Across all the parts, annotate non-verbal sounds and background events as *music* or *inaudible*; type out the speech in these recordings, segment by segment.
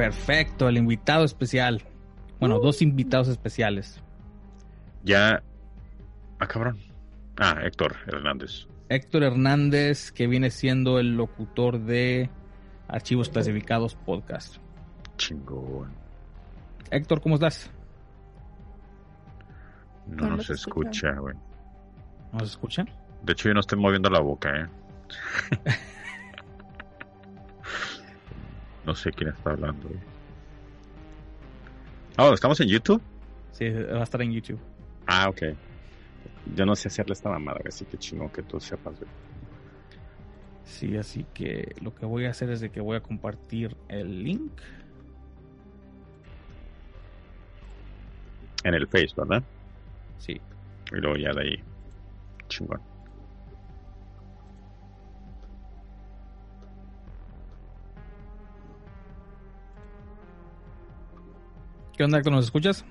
Perfecto, el invitado especial. Bueno, dos invitados especiales. Ya. Ah, cabrón. Ah, Héctor Hernández. Héctor Hernández, que viene siendo el locutor de Archivos Clasificados Podcast. Chingón. Héctor, ¿cómo estás? No, No nos escucha, güey. ¿Nos escuchan? De hecho, yo no estoy moviendo la boca, ¿eh? *laughs* no sé quién está hablando. Oh, ¿estamos en YouTube? Sí, va a estar en YouTube. Ah, ok. Yo no sé hacerle esta mamada, así que chingón que tú sepas, güey. Sí, así que lo que voy a hacer es de que voy a compartir el link. En el Face, ¿verdad? Sí. Y luego ya de ahí. Chingón. ¿Qué onda, Héctor? ¿Nos escuchas?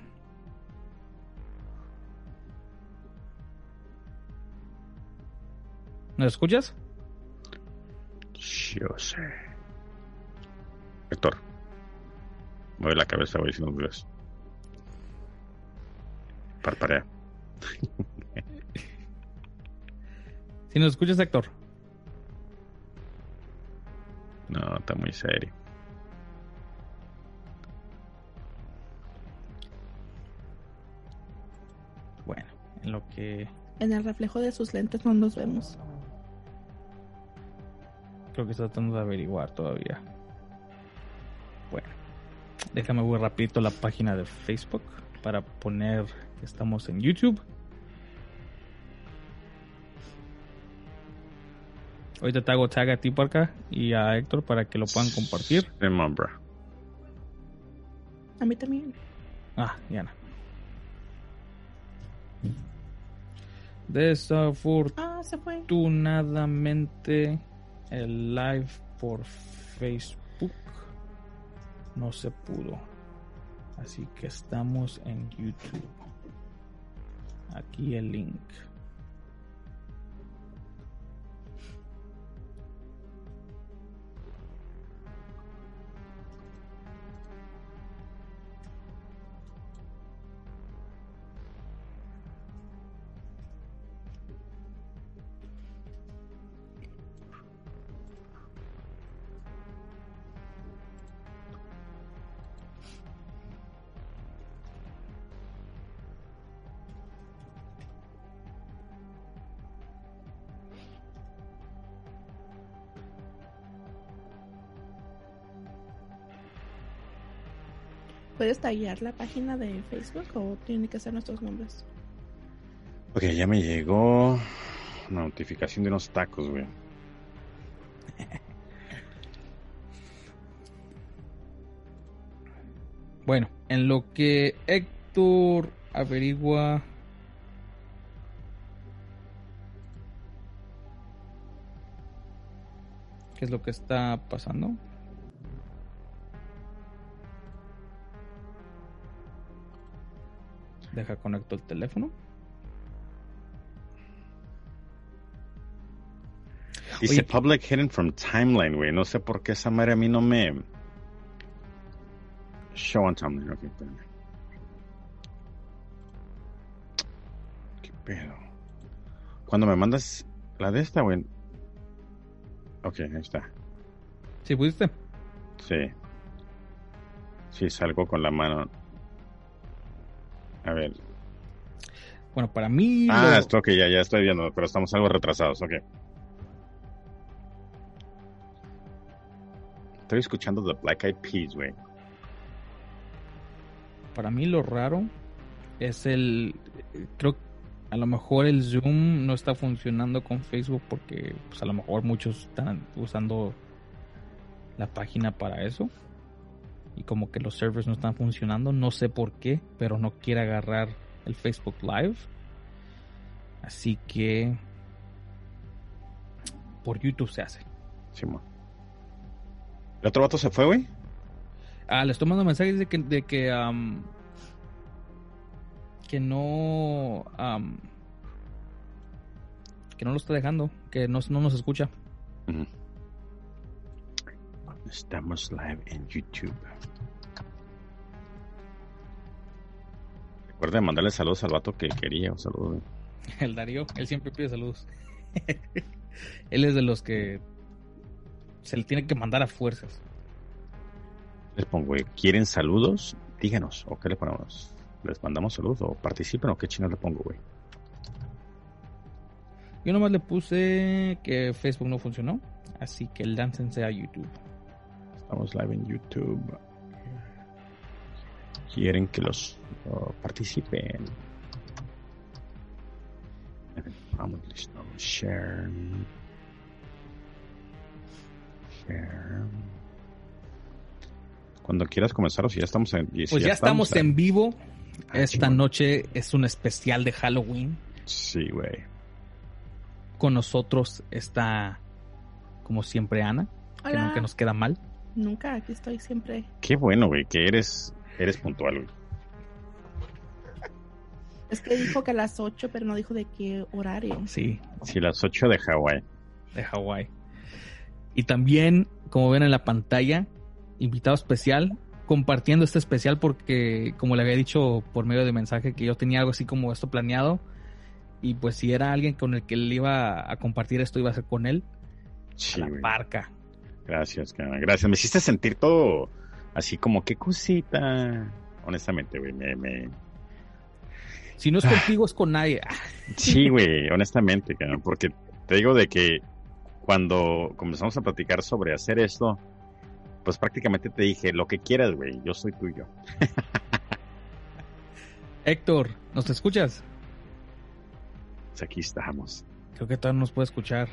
¿Nos escuchas? Yo sé. Héctor. Mueve la cabeza, no me ves. Parparea. *laughs* Si nos escuchas, Héctor. No, está muy serio. En lo que En el reflejo de sus lentes no nos vemos. creo que está tratando de averiguar todavía. Bueno, déjame ver rapidito la página de Facebook para poner que estamos en YouTube. Ahorita te hago tag a ti por acá y a Héctor para que lo puedan compartir. A mí también. Ah, ya Desafortunadamente el live por Facebook no se pudo. Así que estamos en YouTube. Aquí el link. ¿Puedes tallar la página de Facebook o tiene que ser nuestros nombres? Ok, ya me llegó una notificación de unos tacos, güey. *laughs* Bueno, en lo que Héctor averigua qué es lo que está pasando. Deja conecto el teléfono. Dice Oye. Public Hidden from Timeline, güey. No sé por qué esa madre a mí no me... Show on Timeline, ok. espérame. ¿Qué pedo? Cuando me mandas la de esta, güey... Ok, ahí está. ¿Sí pudiste? Sí. Sí, salgo con la mano. A ver. Bueno, para mí... Ah, lo- esto que ya, ya estoy viendo, pero estamos algo retrasados, ok. Estoy escuchando The Black Eyed Peas, güey. para mí lo raro es el creo a lo mejor el zoom no está funcionando con Facebook porque pues a lo mejor muchos están usando la página para eso y como que los servers no están funcionando no sé por qué pero no quiere agarrar el Facebook Live así que por YouTube se hace Simón. ¿El otro vato se fue, güey? Ah, les estoy mandando mensajes de que, de que, am, que no, am, que no lo está dejando, que no, no nos escucha. Ujú. Estamos live en YouTube. Recuerden mandarle saludos al vato que quería. Un saludo. *laughs* El Darío, él siempre pide saludos. *laughs* él es de los que se le tiene que mandar a fuerzas. Les pongo, ¿quieren saludos? Díganos, ¿o qué le ponemos? ¿Les mandamos saludos o participen o qué chino le pongo, güey? Yo nomás le puse que Facebook no funcionó, así que láncense a YouTube. Estamos live en YouTube. Quieren que los oh, participen. Vamos, listo. Share. Share. Cuando quieras comenzar, o si ya estamos en. si Pues ya, estamos en vivo. Ah, Esta noche es un especial de Halloween. Sí, güey. Con nosotros está, como siempre, Ana, que Hola. nunca nos queda mal. Nunca, aquí estoy siempre. Qué bueno, güey, que eres, eres puntual, güey. Es que dijo que a las 8, pero no dijo de qué horario. Sí, Sí, las 8 de Hawái. de Hawái. Y también, como ven en la pantalla, invitado especial, compartiendo este especial porque, como le había dicho por medio de mensaje, que yo tenía algo así como esto planeado. Y pues si era alguien con el que él iba a compartir esto, iba a ser con él, Sí, a la güey. parca. Gracias, cara, gracias. Me hiciste sentir todo así como, qué cosita. Honestamente, güey, me, me... Si no es contigo, es con nadie. Ah, Sí, *laughs* güey, honestamente, cara, porque te digo de que cuando comenzamos a platicar sobre hacer esto, pues prácticamente te dije, lo que quieras, güey, yo soy tuyo. *laughs* Héctor, ¿nos escuchas? Pues aquí estamos. Creo que todavía no nos puede escuchar.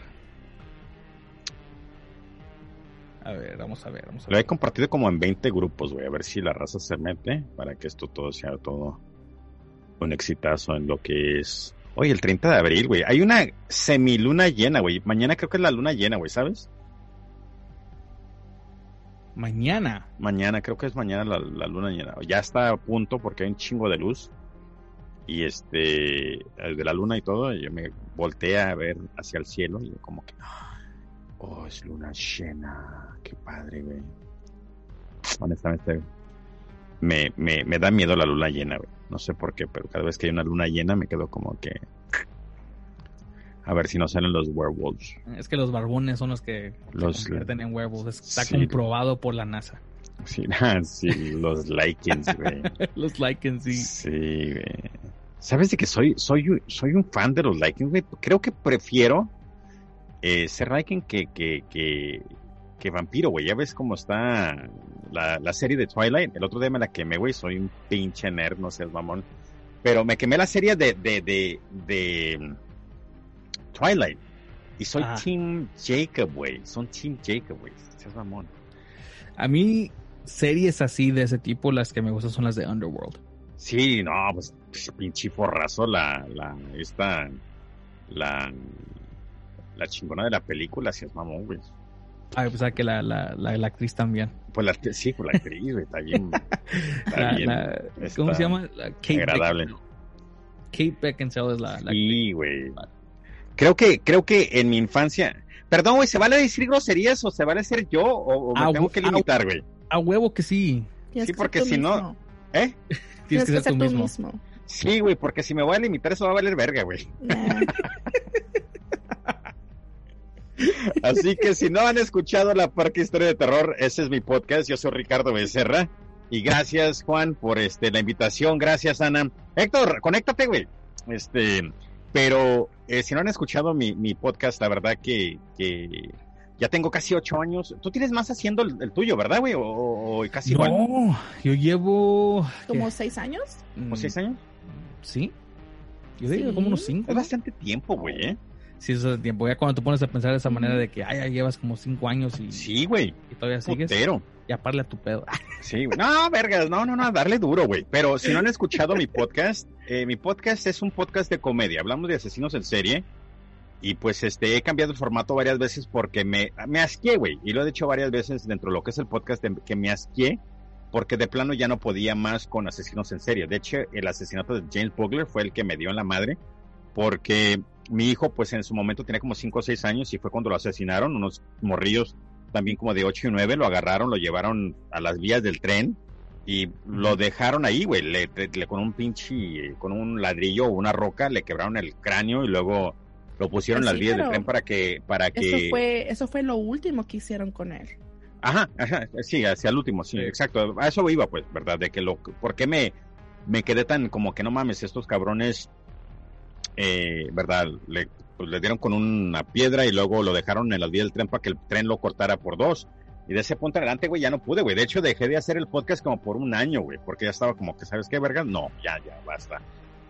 A ver, vamos a ver, vamos a Lo ver. he compartido como en 20 grupos, güey, a ver si la raza se mete para que esto todo sea todo un exitazo en lo que es. Oye, el 30 de abril, güey. Hay una semiluna llena, güey. Mañana creo que es la luna llena, güey, ¿sabes? Mañana. Mañana, creo que es mañana la, la luna llena. Ya está a punto porque hay un chingo de luz. Y este, el de la luna y todo, yo me volteé a ver hacia el cielo y como que, oh, es luna llena. Qué padre, güey. Honestamente, me, me, me da miedo la luna llena, güey. No sé por qué, pero cada vez que hay una luna llena me quedo como que... A ver si no salen los werewolves. Es que los barbones son los que se Los- convierten en huevos. Está Sí. comprobado por la NASA. Sí, *laughs* sí los Lycans, güey. *laughs* los Lycans, sí. Sí, güey. ¿Sabes de que soy, soy, un- soy un fan de los Lycans, güey? Creo que prefiero eh, ser Lycan que, que, que, que vampiro, güey. Ya ves cómo está la, la serie de Twilight. El otro día me la quemé, güey. Soy un pinche nerd, no seas mamón. Pero me quemé la serie de, de, de, de Twilight. Y soy Ah. Team Jacob, güey. Son Team Jacob, güey. Seas mamón. A mí, series así de ese tipo, las que me gustan son las de Underworld. Sí, no, pues pues, pinche forrazo la, la, esta, la, la chingona de la película, si es mamón, güey. Ah, o sea que la, la, la, la actriz también. Pues la, sí, pues la actriz, güey, está bien, *laughs* está La- bien la- ¿Cómo se llama? La Kate agradable. Beckinsale. Kate Beckinsale es la, la Sí, güey. Creo que, creo que en mi infancia, perdón, güey, ¿se vale decir groserías o se vale ser yo o, o me Ah, tengo que ah, limitar, güey? A huevo que sí. Tienes Sí, que porque si no-. ¿Eh? *laughs* Tienes que ser tú mismo. Sí, güey, porque si me voy a limitar eso va a valer verga, güey. Nah. *laughs* Así que si no han escuchado la Parque Historia de Terror, ese es mi podcast. Yo soy Ricardo Becerra. Y gracias, Juan, por este la invitación. Gracias, Ana. Héctor, conéctate, güey. Este, pero eh, si no han escuchado mi, mi podcast, la verdad que, que ya tengo casi ocho años. Tú tienes más haciendo el, el tuyo, ¿verdad, güey? O, o- o casi igual. No, yo llevo. ¿Como seis años? ¿O seis años? Sí. Yo diría Sí. como unos cinco. Es bastante tiempo, güey, ¿eh? Sí, eso es tiempo. Ya cuando te pones a pensar de esa manera de que ay, ya llevas como cinco años y, Sí, güey. y todavía sigues, Putero. ya parle a tu pedo. *laughs* Sí, güey. No, vergas, no, no, no, darle duro, güey. Pero si no han escuchado mi podcast, eh, mi podcast es un podcast de comedia. Hablamos de asesinos en serie. Y pues este, he cambiado el formato varias veces porque me, me asqué, güey. Y lo he dicho varias veces dentro de lo que es el podcast de- que me asqué. Porque de plano ya no podía más con asesinos en serie. De hecho, el asesinato de James Bugler fue el que me dio en la madre. Porque mi hijo, pues en su momento tenía como 5 o 6 años y fue cuando lo asesinaron. Unos morrillos también como de 8 y 9, lo agarraron, lo llevaron a las vías del tren y lo dejaron ahí, güey, le, le- con un pinche, con un ladrillo o una roca, le quebraron el cráneo y luego lo pusieron en las vías del tren para que, para que... Eso fue, eso fue lo último que hicieron con él. Ajá, ajá, sí, hacia el último, sí, Sí. exacto. A eso iba, pues, ¿verdad? De que lo, ¿por qué me, me quedé tan como que no mames, estos cabrones, eh, ¿verdad? Le, pues, le dieron con una piedra y luego lo dejaron en las vías del tren para que el tren lo cortara por dos. Y de ese punto en adelante, güey, ya no pude, güey. De hecho, dejé de hacer el podcast como por un año, güey, porque ya estaba como que, ¿sabes qué, verga? No, ya, ya, basta.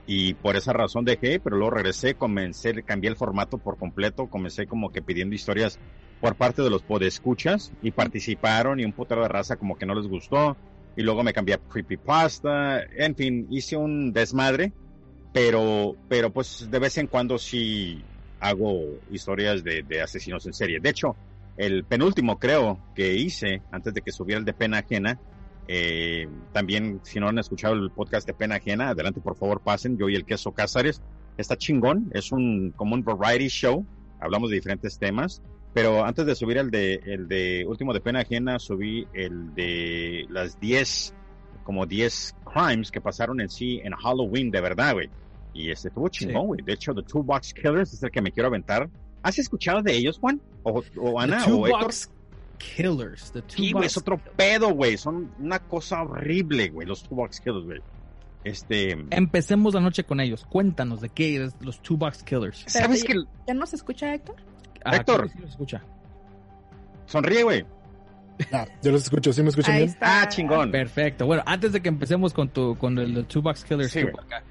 Y por esa razón dejé, pero luego regresé, comencé, cambié el formato por completo, comencé como que pidiendo historias por parte de los podescuchas y participaron y un putero de raza como que no les gustó y luego me cambié a creepypasta, en fin, hice un desmadre, pero pero pues de vez en cuando sí hago historias de, asesinos en serie. De hecho, el penúltimo creo que hice antes de que subiera el de pena ajena, eh, también si no han escuchado el podcast de pena ajena, adelante por favor pasen, yo y el queso Cázares, está chingón, es un como un variety show, hablamos de diferentes temas pero antes de subir el de, el de último de pena ajena, subí el de las 10, como 10 crimes que pasaron en sí en Halloween, de verdad, güey. Y este estuvo chingón, güey. De hecho, The Two Box Killers es el que me quiero aventar. ¿Has escuchado de ellos, Juan? O, o Ana, The Two o. Box Killers. The Two Sí, güey, Box es otro pedo, güey. Son una cosa horrible, güey, los Two Box Killers, güey. Este... Empecemos la noche con ellos. Cuéntanos de qué es los Two Box Killers. ¿Sabes Espérate, que ¿Ya nos escucha Héctor? Ah, Héctor. sí los escucha. Sonríe, güey. Ah, yo los escucho, ¿sí me escuchan Ahí bien? está. Ah, chingón. Perfecto. Bueno, antes de que empecemos con tu con el Two Box Killers, Sí, tú acá.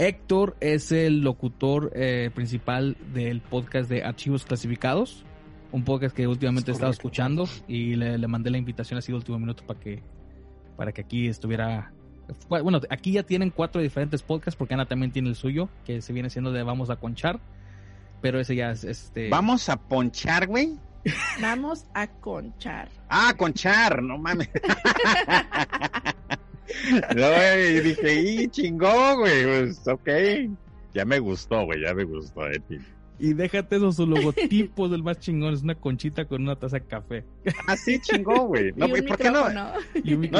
Héctor es el locutor eh, principal del podcast de Archivos Clasificados, un podcast que últimamente he Es estado escuchando y le, le mandé la invitación así de último minuto para que para que aquí estuviera. Bueno, aquí ya tienen cuatro diferentes podcasts porque Ana también tiene el suyo que se viene siendo de Vamos a Conchar, pero ese ya es este. Vamos a ponchar, güey. Vamos a conchar. Ah, conchar, no mames. *laughs* no, güey, dije, y chingón, güey, pues, ok. Ya me gustó, güey, ya me gustó, fin. Y déjate esos sus logotipos del más chingón, es una conchita con una taza de café Ah, sí, chingón, güey. *laughs* No, y güey, ¿por qué no? y un.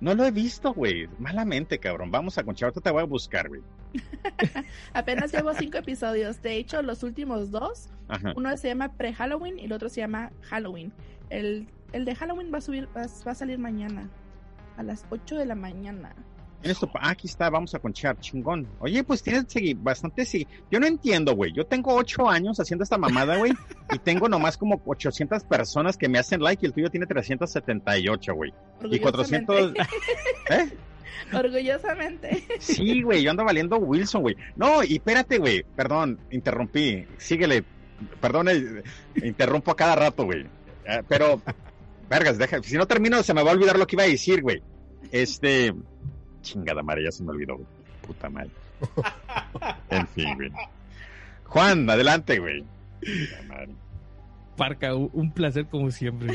No lo he visto, güey. Malamente, cabrón. Vamos a conchar, ahorita te voy a buscar, güey. *laughs* Apenas llevo cinco episodios. De hecho, los últimos dos, Ajá. uno se llama pre-Halloween y el otro se llama Halloween. El, el de Halloween va a subir, va, va a salir mañana. A las 8 de la mañana. Pa- ah, aquí está, vamos a conchar, chingón. Oye, pues tienes bastante sí. Yo no entiendo, güey. Yo tengo ocho años haciendo esta mamada, güey. y tengo nomás como 800 personas que me hacen like y el tuyo tiene 378, güey. Y 400... ¿Eh? Orgullosamente. Sí, güey, yo ando valiendo Wilson, güey. No, y espérate, güey. Perdón, interrumpí. Síguele. Perdón, eh, interrumpo a cada rato, güey. Eh, pero, vergas, deja. Si no termino, se me va a olvidar lo que iba a decir, güey. Este. Chingada madre, ya se me olvidó, güey. Puta madre. En fin, güey. Juan, adelante, güey. Parca, un placer como siempre.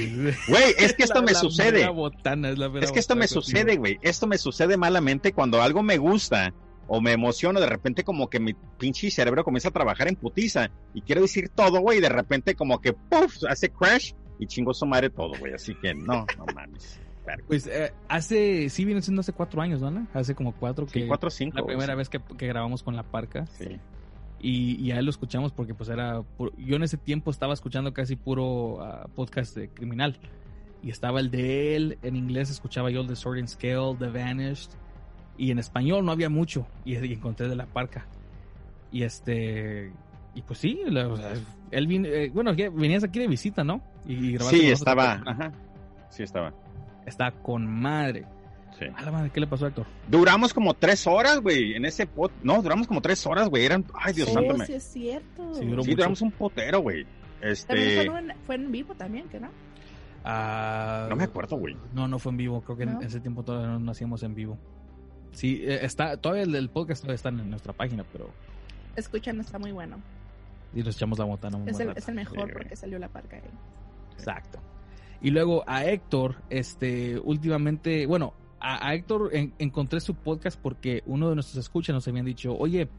Güey, es que *laughs* esto La- me la sucede. botana, es la Es que esto me contigo. sucede, güey. Esto me sucede malamente cuando algo me gusta o me emociono, de repente como que mi pinche cerebro comienza a trabajar en putiza y quiero decir todo, güey, y de repente como que puff, hace crash y chingo su madre todo, güey. Así que no, no mames. Pues eh, hace, sí viene siendo hace cuatro años, ¿no? Hace como cuatro que Sí, cuatro o cinco. la primera sí. vez que, que grabamos con la Parca Sí. y, y a él lo escuchamos porque pues era, yo en ese tiempo estaba escuchando casi puro ah, podcast de criminal y estaba el de él, en inglés escuchaba yo el de Sword and Scale, The Vanished y en español no había mucho y, y encontré de la Parca y este y pues sí, la- o sea, él vin- eh, bueno, venías aquí de visita, ¿no? Y, y grabaste Sí, estaba. Ajá. Sí, estaba. Está con madre. Sí. A la madre, ¿qué le pasó a Héctor? Duramos como tres horas, güey, en ese pot. No, duramos como tres horas, güey. Eran. Ay, Dios santo. Oh, me- sí es cierto. Sí, duró Sí, mucho. duramos un potero, güey. Este. fue en, fue en vivo también, ¿que no? Ah, No me acuerdo, güey. No, no fue en vivo. Creo que en ese tiempo todavía no, no hacíamos en vivo. Sí, eh, está, todavía el, el podcast todavía está en nuestra página, pero Escuchan, está muy bueno. Y nos echamos la botana un Es el, es el mejor porque salió la parca ahí. Exacto. Y luego a Héctor, este, últimamente, bueno, a, a Héctor en- encontré su podcast porque uno de nuestros escuchas nos habían dicho, oye,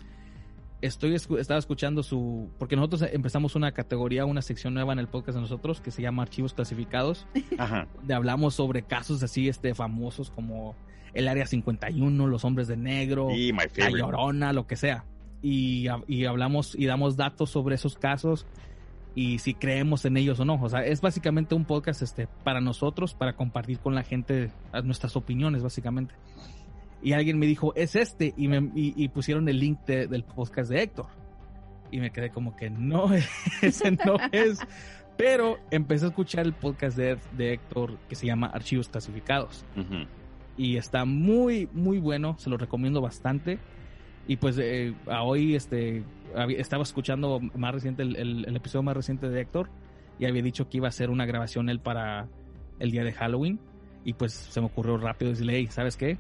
estoy escu- estaba escuchando su porque nosotros empezamos una categoría, una sección nueva en el podcast de nosotros que se llama archivos clasificados, Ajá. donde hablamos sobre casos así este famosos como el área 51, los hombres de negro, Y la llorona, lo que sea. Y, y hablamos y damos datos sobre esos casos y si creemos en ellos o no. O sea, es básicamente un podcast este para nosotros, para compartir con la gente nuestras opiniones, básicamente. Y alguien me dijo, es este, y, me, y, y pusieron el link de- del podcast de Héctor. Y me quedé como que no, *laughs* ese no es. Pero empecé a escuchar el podcast de, de Héctor que se llama Archivos Clasificados Ujú. y está muy muy bueno se lo recomiendo bastante y pues eh, a hoy este había- estaba escuchando más reciente el, el- el episodio más reciente de Héctor y había dicho que iba a hacer una grabación él para el día de Halloween y pues se me ocurrió rápido decirle hey sabes qué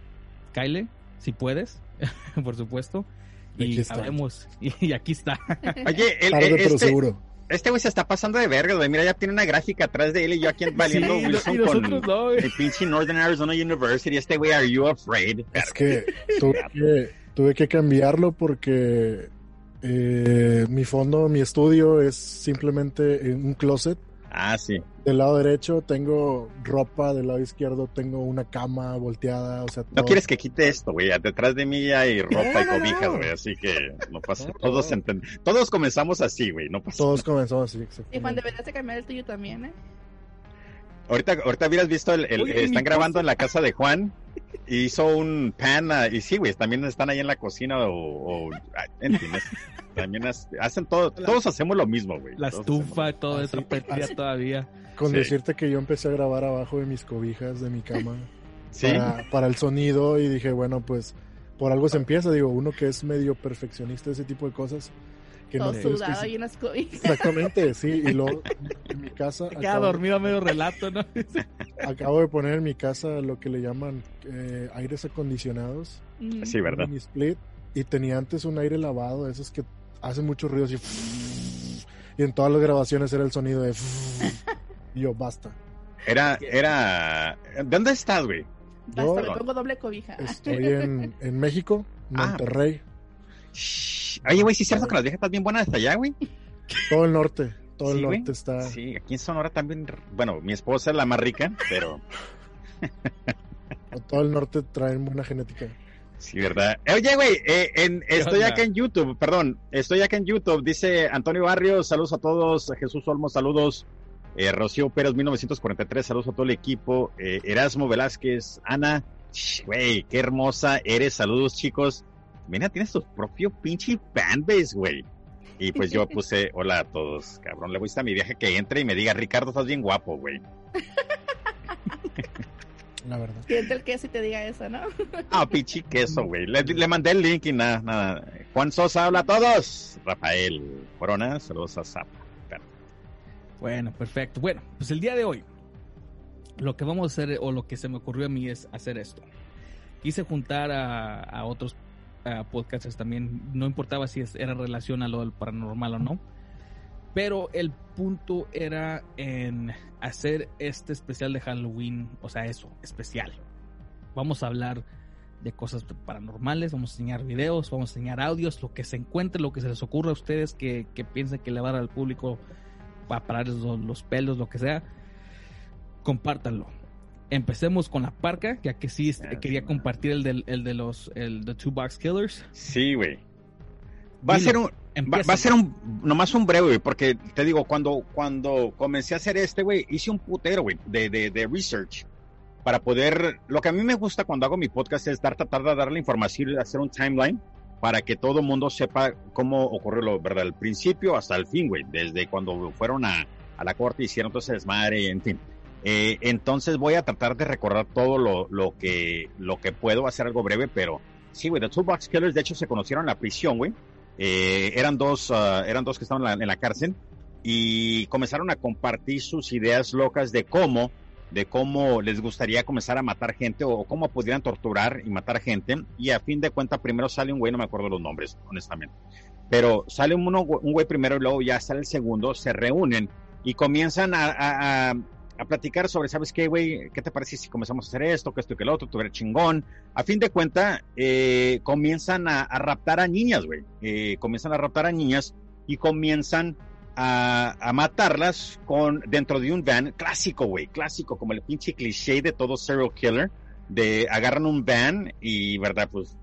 Kyle si puedes *laughs* por supuesto Y sabemos *laughs* y, y aquí está Oye, el- Tarde, el- pero este, seguro. este güey se está pasando de verga, güey. Mira, ya tiene una gráfica atrás de él y yo aquí *laughs* valiendo Sí, Wilson con no, el pinche Northern Arizona University. Este güey, are you afraid? Es que tuve que, tuve que cambiarlo porque eh, mi fondo, mi estudio es simplemente en un closet. Ah, sí. Del lado derecho tengo ropa, del lado izquierdo tengo una cama volteada, o sea, No quieres que quite esto, güey. Detrás de mí hay ropa y cobijas, no. güey. Así que no pasa. No, Todos no. enten- Todos comenzamos así, güey. No pasa. todos comenzamos así, Y Juan, deberías de cambiar el tuyo también, ¿eh? Ahorita, ahorita hubieras visto el, están grabando en la casa de Juan hizo un pan ah, y sí, güey, también están ahí en la cocina o, o en fin, es- también es- hacen todo, todos hacemos lo mismo, güey. la Todos estufa todo Así- eso todavía. Con sí. decirte que yo empecé a grabar abajo de mis cobijas de mi cama hacemos- Sí, para, para el sonido y dije, bueno, pues por algo se empieza, digo, uno que es medio perfeccionista de ese tipo de cosas, que Todo no tienes que- sudado y unas cobijas. Exactamente, sí, y luego en *laughs* mi casa queda acabo, dormido a medio relato no acabo de poner en mi casa lo que le llaman eh, aires acondicionados, Mm. sí, ¿verdad? mi split, y tenía antes un aire lavado, esos que hacen mucho ruido así, y en todas las grabaciones era el sonido de *laughs* y yo, basta. Era, era, ¿de dónde estás, güey? Basta, Yo- me pongo doble cobija. Estoy en, en México, Ah. Monterrey. Oye, güey, sí es cierto que las viejas están bien buenas hasta allá, güey. todo el norte, todo el güey. norte está... Sí, aquí en Sonora también, bueno, mi esposa es la más rica, pero *laughs* Todo el norte traen buena genética. Sí, ¿verdad? Oye, güey, eh, en- estoy acá en YouTube, perdón, estoy acá en YouTube, dice Antonio Barrios, saludos a todos, Jesús Olmos, saludos, eh, Rocío Pérez, 1943, saludos a todo el equipo, eh, Erasmo Velázquez, Ana, güey, qué hermosa eres, saludos chicos, mira, tienes tu propio pinche fanbase, güey. Y pues yo *laughs* puse, hola a todos, cabrón, le voy a mi viaje que entre y me diga, Ricardo, estás bien guapo, güey. *laughs* La verdad. Siente el queso y te diga eso, ¿no? Ah, pinche queso, güey. Le, le mandé el link y nada, nada. Juan Sosa, habla a todos. Rafael Corona, saludos a Zapa. Bueno, perfecto. Bueno, pues el día de hoy, lo que vamos a hacer, o lo que se me ocurrió a mí es hacer esto. Quise juntar a, a otros a podcasters también, no importaba si era relación a lo paranormal o no, pero el punto era en hacer este especial de Halloween, o sea, eso, especial. Vamos a hablar de cosas paranormales, vamos a enseñar videos, vamos a enseñar audios, lo que se encuentre, lo que se les ocurra a ustedes que, que piensen que le va a dar al público para parar los, los pelos, lo que sea, compártanlo. Empecemos con la parca, ya que sí este, Ah, quería compartir el, del, el de los el de Two Box Killers. Sí, güey. Va a ser un, va, va a ser un, nomás un breve, güey, porque te digo, cuando, cuando comencé a hacer este, güey, hice un putero, güey, de, de, de research para poder, lo que a mí me gusta cuando hago mi podcast es dar, tratar de darle información y hacer un timeline para que todo mundo sepa cómo ocurrió lo, ¿verdad? El principio hasta el fin, güey, desde cuando fueron a, a la corte, hicieron todo ese desmadre, en fin. Eh, entonces voy a tratar de recordar todo lo, lo que, lo que puedo, hacer algo breve, pero sí, güey, The Toolbox Killers de hecho se conocieron en la prisión, güey. Eh, eran dos, ah, eran dos que estaban en la, en la cárcel y comenzaron a compartir sus ideas locas de cómo, de cómo les gustaría comenzar a matar gente o cómo podrían torturar y matar gente. Y a fin de cuentas, primero sale un güey, no me acuerdo los nombres, honestamente. Pero sale uno, un güey primero y luego ya sale el segundo, se reúnen y comienzan a- a- a platicar sobre, ¿sabes qué, güey? ¿Qué te parece si comenzamos a hacer esto, que esto y que lo otro? Tú eres chingón. A fin de cuenta, eh, comienzan a, a, raptar a niñas, güey. Eh, comienzan a raptar a niñas y comienzan a, a, matarlas con dentro de un van clásico, güey, clásico, como el pinche cliché de todo serial killer, de agarran un van y, verdad, pues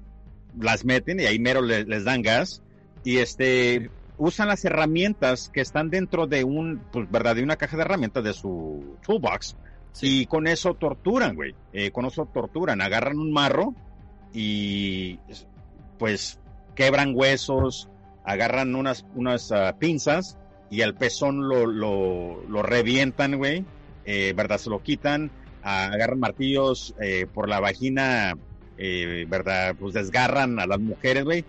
las meten y ahí mero les, les dan gas y este usan las herramientas que están dentro de un, pues, verdad, de una caja de herramientas de su toolbox sí. y con eso torturan, güey, eh, con eso torturan, agarran un marro y pues quebran huesos, agarran unas, unas uh, pinzas y el pezón lo, lo, lo revientan, güey, eh, ¿verdad? Se lo quitan, agarran martillos eh, por la vagina, eh, ¿verdad? Pues desgarran a las mujeres, güey.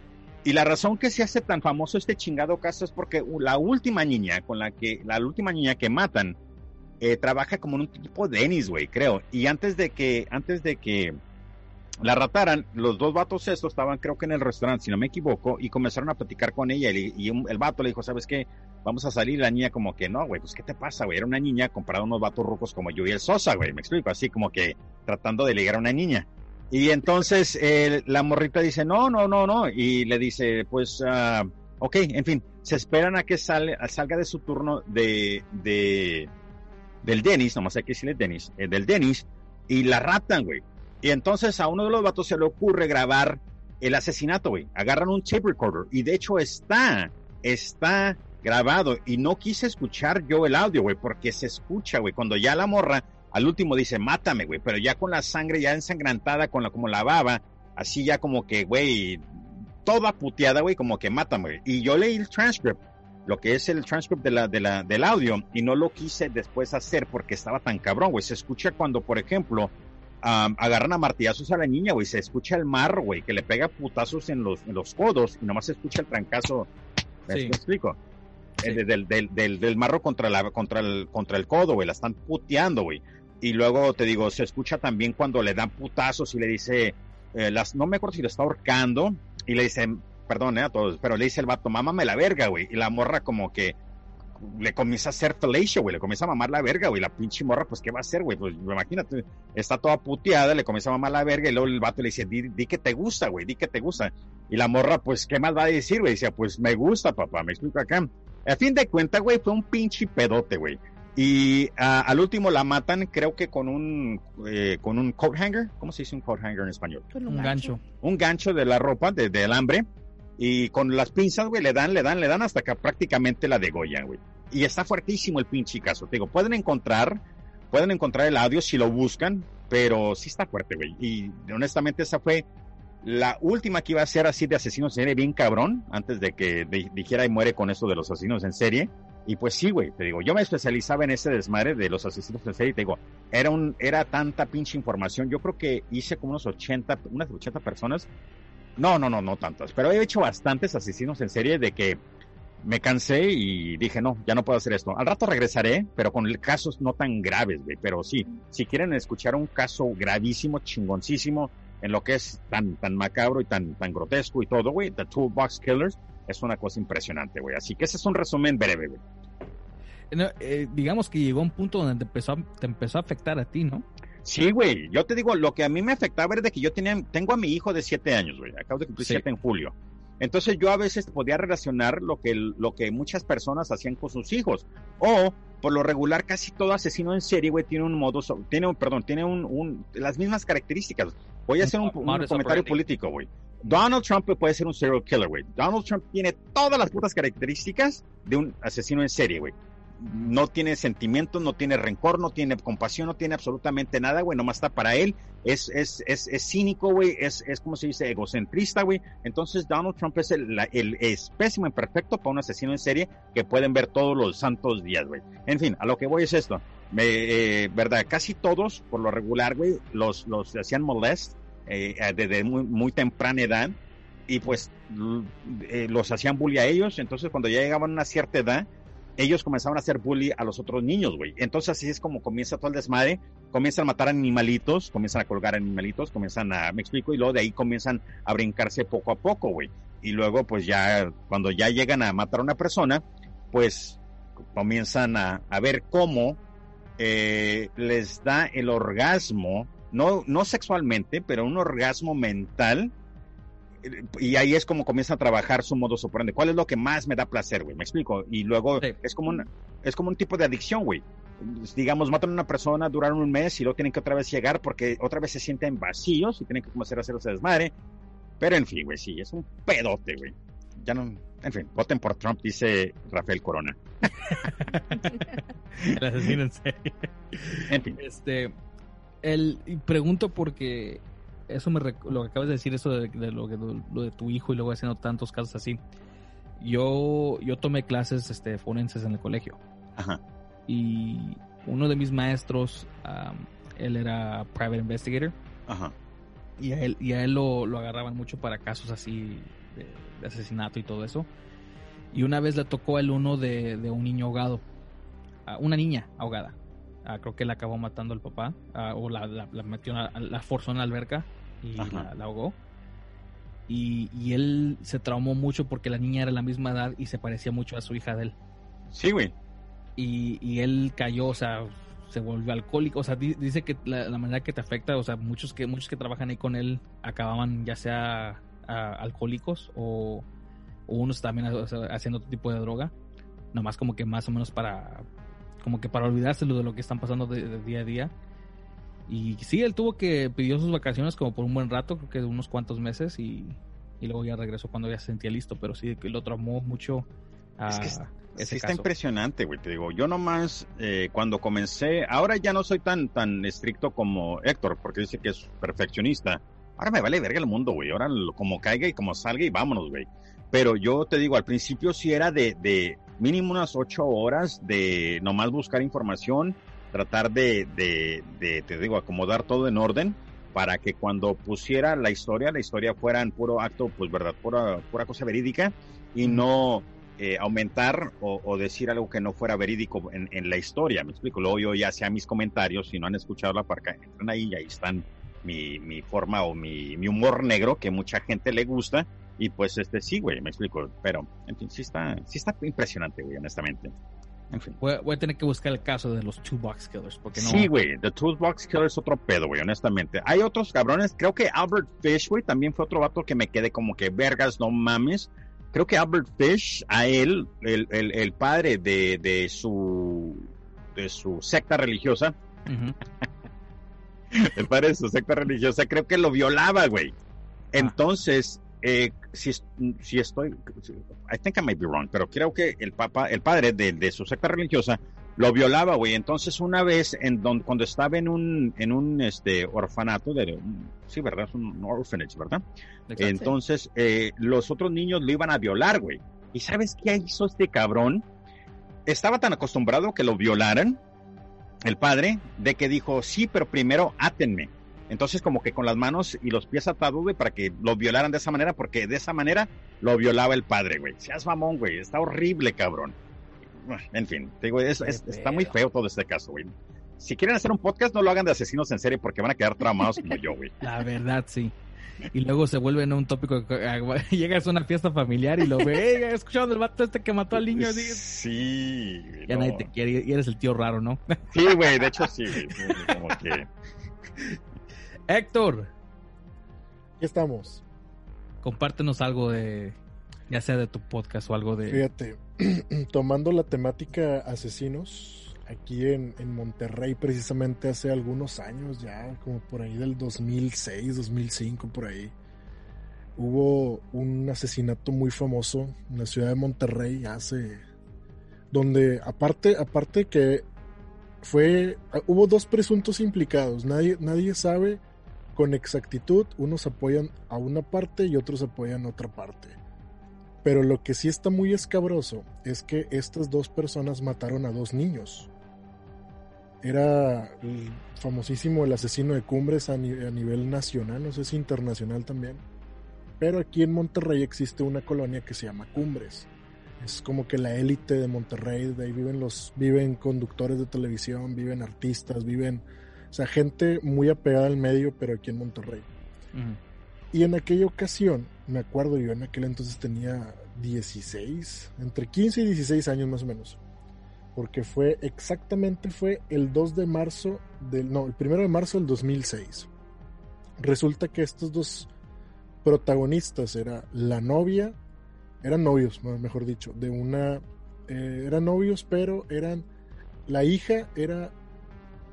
Y la razón que se hace tan famoso este chingado caso es porque la última niña con la que, la última niña que matan, eh, trabaja como en un tipo de Dennis, güey, creo. Y antes de que, antes de que la rataran, los dos vatos estos estaban creo que en el restaurante, si no me equivoco, y comenzaron a platicar con ella y, y un, el vato le dijo, ¿sabes qué? Vamos a salir, la niña como que, no, güey, pues ¿qué te pasa, güey? Era una niña comparada a unos vatos rucos como yo y el Sosa, güey, me explico, así como que tratando de ligar a una niña. Y entonces eh, la morrita dice, no, no, no, no, y le dice, pues, uh, ok, en fin, se esperan a que sale, salga de su turno de, de del Dennis, nomás hay que decirle Dennis, eh, del Dennis, y la raptan, güey. Y entonces a uno de los vatos se le ocurre grabar el asesinato, güey. Agarran un tape recorder y de hecho está, está grabado y no quise escuchar yo el audio, güey, porque se escucha, güey, cuando ya la morra al último dice, mátame, güey, pero ya con la sangre ya ensangrantada, con la, como la baba, así ya como que, güey, toda puteada, güey, como que mátame. Y yo leí el transcript, lo que es el transcript de la, de la, del audio, y no lo quise después hacer porque estaba tan cabrón, güey. Se escucha cuando, por ejemplo, um, agarran a martillazos a la niña, güey, se escucha el mar, güey, que le pega putazos en los, en los codos, y nomás se escucha el trancazo. ¿Me sí. explico? Sí. Eh, del, del, del, del, marro contra, la, contra, el, contra el codo, güey, la están puteando, güey. Y luego te digo, se escucha también cuando le dan putazos y le dice, eh, las, no me acuerdo si lo está ahorcando, y le dice, perdón eh, a todos, pero le dice el vato, mámame la verga, güey. Y la morra como que le comienza a hacer fellatio, güey, le comienza a mamar la verga, güey. La pinche morra, pues, ¿qué va a hacer, güey? Pues, imagínate, está toda puteada, le comienza a mamar la verga y luego el vato le dice, di, que te gusta, güey, di que te gusta. Y la morra, pues, ¿qué más va a decir, güey? Dice, pues, me gusta, papá, me explico acá. A fin de cuentas, güey, fue un pinche pedote, güey. Y uh, al último la matan, creo que con un eh, con un coat hanger. ¿Cómo se dice un coat hanger en español? Un, un gancho. Un gancho de la ropa, de, del hambre. Y con las pinzas, güey, le dan, le dan, le dan hasta que prácticamente la degollan, güey. Y está fuertísimo el pinche caso. Te digo, pueden encontrar, pueden encontrar el audio si lo buscan, pero sí está fuerte, güey. Y honestamente esa fue la última que iba a ser así de asesinos en serie bien cabrón, antes de que dijera y muere con eso de los asesinos en serie. Y pues sí, güey, te digo, yo me especializaba en ese desmadre de los asesinos en y te digo, era un, era tanta pinche información. Yo creo que hice como unos 80, unas 80 personas. No, no, no, no tantas, pero he hecho bastantes asesinos en serie de que me cansé y dije, no, ya no puedo hacer esto. Al rato regresaré, pero con casos no tan graves, güey. Pero sí, si quieren escuchar un caso gravísimo, chingoncísimo, en lo que es tan, tan macabro y tan, tan grotesco y todo, güey, The Toolbox Killers, es una cosa impresionante, güey. Así que ese es un resumen breve, güey. No, eh, digamos que llegó un punto donde te empezó, te empezó a afectar a ti, ¿no? Sí, güey. Yo te digo, lo que a mí me afectaba era de que yo tenía, tengo a mi hijo de siete años, güey. Acabo de cumplir sí. siete en julio. Entonces yo a veces podía relacionar lo que, lo que muchas personas hacían con sus hijos. O, por lo regular, casi todo asesino en serie, güey, tiene un modo, tiene perdón, tiene un, un, las mismas características. Voy a hacer un, un comentario político, güey. Donald Trump puede ser un serial killer, güey. Donald Trump tiene todas las putas características de un asesino en serie, güey. No tiene sentimientos, no tiene rencor, no tiene compasión, no tiene absolutamente nada, güey. Nomás está para él. Es, es, es, es cínico, güey. Es, es, como se dice, egocentrista, güey. Entonces, Donald Trump es el, el espécimen perfecto para un asesino en serie que pueden ver todos los santos días, güey. En fin, a lo que voy es esto. Me, eh, verdad, casi todos, por lo regular, güey, los, los hacían molest eh, desde muy, muy, temprana edad y pues eh, los hacían bully a ellos, entonces cuando ya llegaban a una cierta edad, ellos comenzaban a hacer bully a los otros niños, güey. Entonces así es como comienza todo el desmadre, comienzan a matar animalitos, comienzan a colgar animalitos, comienzan a, me explico, y luego de ahí comienzan a brincarse poco a poco, güey. Y luego pues ya, cuando ya llegan a matar a una persona, pues comienzan a, a ver cómo eh, les da el orgasmo, no, no sexualmente, pero un orgasmo mental. eh, Y ahí es como comienza a trabajar su modo operandi. ¿Cuál es lo que más me da placer, güey? Me explico. Y luego Sí. es como un, es como un tipo de adicción, güey. Digamos, matan a una persona, duran un mes y luego tienen que otra vez llegar porque otra vez se sienten vacíos y tienen que comenzar a hacer ese desmadre. Pero en fin, güey, sí, es un pedote, güey. Ya no, en fin, voten por Trump, dice Rafael Corona. *laughs* El asesino en serie. En fin. Este, el, y pregunto porque eso me lo que acabas de decir, eso de, de lo, que- lo de tu hijo y luego haciendo tantos casos así. Yo, yo tomé clases este, forenses en el colegio Ajá. y uno de mis maestros, am, él era private investigator Ajá. y a él, y a él lo, lo agarraban mucho para casos así de, de asesinato y todo eso. Y una vez le tocó a él uno de, de un niño ahogado, a una niña ahogada. Ah, creo que la acabó matando el papá, ah, o la, la, la metió, la, forzó en la alberca y la, la ahogó. Y, y él se traumó mucho porque la niña era la misma edad y se parecía mucho a su hija de él. Sí, güey. Y, y él cayó, o sea, se volvió alcohólico. O sea, di- dice que la, la manera que te afecta, o sea, muchos que, muchos que trabajan ahí con él acababan ya sea ah, alcohólicos o, o unos también o sea, haciendo otro tipo de droga. Nomás como que más o menos para, como que para olvidárselo de lo que están pasando de, de día a día. Y sí, él tuvo que pidió sus vacaciones como por un buen rato, creo que de unos cuantos meses y, y luego ya regresó cuando ya se sentía listo, pero sí que lo traumó mucho a Es que ese sí está caso. impresionante, güey. Te digo, yo nomás eh, cuando comencé, ahora ya no soy tan, tan estricto como Héctor, porque dice que es perfeccionista. Ahora me vale verga el mundo, güey. Ahora como caiga y como salga y vámonos, güey. Pero yo te digo, al principio sí era de, de mínimo unas ocho horas de nomás buscar información, tratar de, de, de, te digo, acomodar todo en orden para que cuando pusiera la historia, la historia fuera en puro acto, pues verdad, pura, pura cosa verídica y no eh, aumentar o, o decir algo que no fuera verídico en, en la historia. Me explico. Luego yo ya sea mis comentarios, si no han escuchado la parca, entran ahí y ahí están mi, mi forma o mi, mi humor negro que mucha gente le gusta. Y pues este sí, güey, me explico. Pero, en fin, sí está, sí está impresionante, güey, honestamente. En fin. Voy a, voy a tener que buscar el caso de los Two Box Killers, porque no. Sí, güey, The Toolbox Killer es otro pedo, güey, honestamente. Hay otros cabrones, creo que Albert Fish, güey, también fue otro vato que me quedé como que vergas, no mames. Creo que Albert Fish, a él, el, el, el padre de, de su de su secta religiosa, Ujú. *laughs* el padre de su secta religiosa, creo que lo violaba, güey. Entonces, eh, si, es- si estoy, I think I might be wrong, pero creo que el papa, el padre de, de su secta religiosa, lo violaba, güey. Entonces, una vez en don, cuando estaba en un, en un este orfanato de, sí, verdad, es un orphanage, ¿verdad? Exacto. Entonces, eh, los otros niños lo iban a violar, güey. ¿Y sabes qué hizo este cabrón? Estaba tan acostumbrado que lo violaran, el padre, de que dijo, sí, pero primero átenme. Entonces, como que con las manos y los pies atados, güey, para que lo violaran de esa manera, porque de esa manera lo violaba el padre, güey. Seas mamón, güey. Está horrible, cabrón. En fin, te digo, es- está muy feo todo este caso, güey. Si quieren hacer un podcast, no lo hagan de asesinos en serie porque van a quedar traumados como yo, güey. La verdad, sí. Y luego se vuelve en un tópico. ah, *laughs* Llegas a una fiesta familiar y lo ve, "Ey, ¿has escuchado del vato este que mató al niño? Así, Sí. ya no. nadie te quiere y eres el tío raro, ¿no? Sí, güey, de hecho sí, güey. Sí, Como que. Héctor, Aquí estamos. compártenos algo de. Ya sea de tu podcast o algo de. Fíjate, *clears throat* tomando la temática asesinos, aquí en, en Monterrey precisamente hace algunos años ya, como por ahí del 2006, 2005, por ahí, hubo un asesinato muy famoso en la ciudad de Monterrey hace, donde aparte, aparte que fue, hubo dos presuntos implicados, nadie, nadie sabe con exactitud, unos apoyan a una parte y otros apoyan a otra parte. Pero lo que sí está muy escabroso es que estas dos personas mataron a dos niños. Era el famosísimo el asesino de Cumbres a, a nivel nacional, no sé si internacional también. Pero aquí en Monterrey existe una colonia que se llama Cumbres. Es como que la élite de Monterrey, de ahí viven los viven conductores de televisión, viven artistas, viven, o sea, gente muy apegada al medio, pero aquí en Monterrey. Ujú. Y en aquella ocasión, me acuerdo yo en aquel entonces tenía 16, entre 15 y 16 años más o menos. porque fue exactamente fue el 2 de marzo del no, el 1 de marzo del 2006. Resulta que estos dos protagonistas era la novia, eran novios, mejor dicho, de una eh, eran novios, pero eran la hija era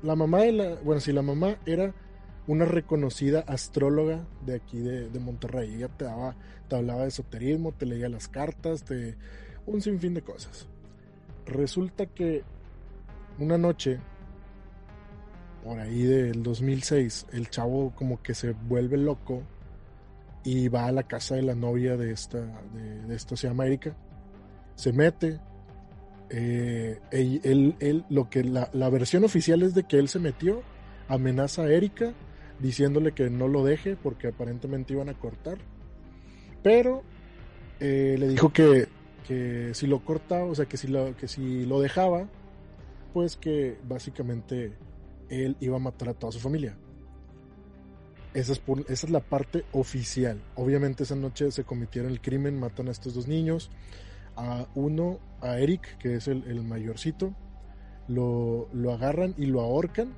la mamá de la, bueno, sí, la mamá era una reconocida astróloga de aquí de, Monterrey. Ella te, daba, te hablaba de esoterismo, te leía las cartas, te, un sinfín de cosas. Resulta que una noche, por ahí del 2006, el chavo como que se vuelve loco y va a la casa de la novia de esta, de, de esta se llama Erika. Se mete, eh, lo que la, versión oficial es de que él se metió, amenaza a Erika diciéndole que no lo deje porque aparentemente iban a cortar. Pero eh, le dijo que, si lo cortaba, o sea, que si, lo, dejaba, pues que básicamente él iba a matar a toda su familia. Esa es la parte oficial. Obviamente esa noche se cometieron el crimen, matan a estos dos niños a uno, a Eric, que es el, el mayorcito, lo, lo, agarran y lo ahorcan,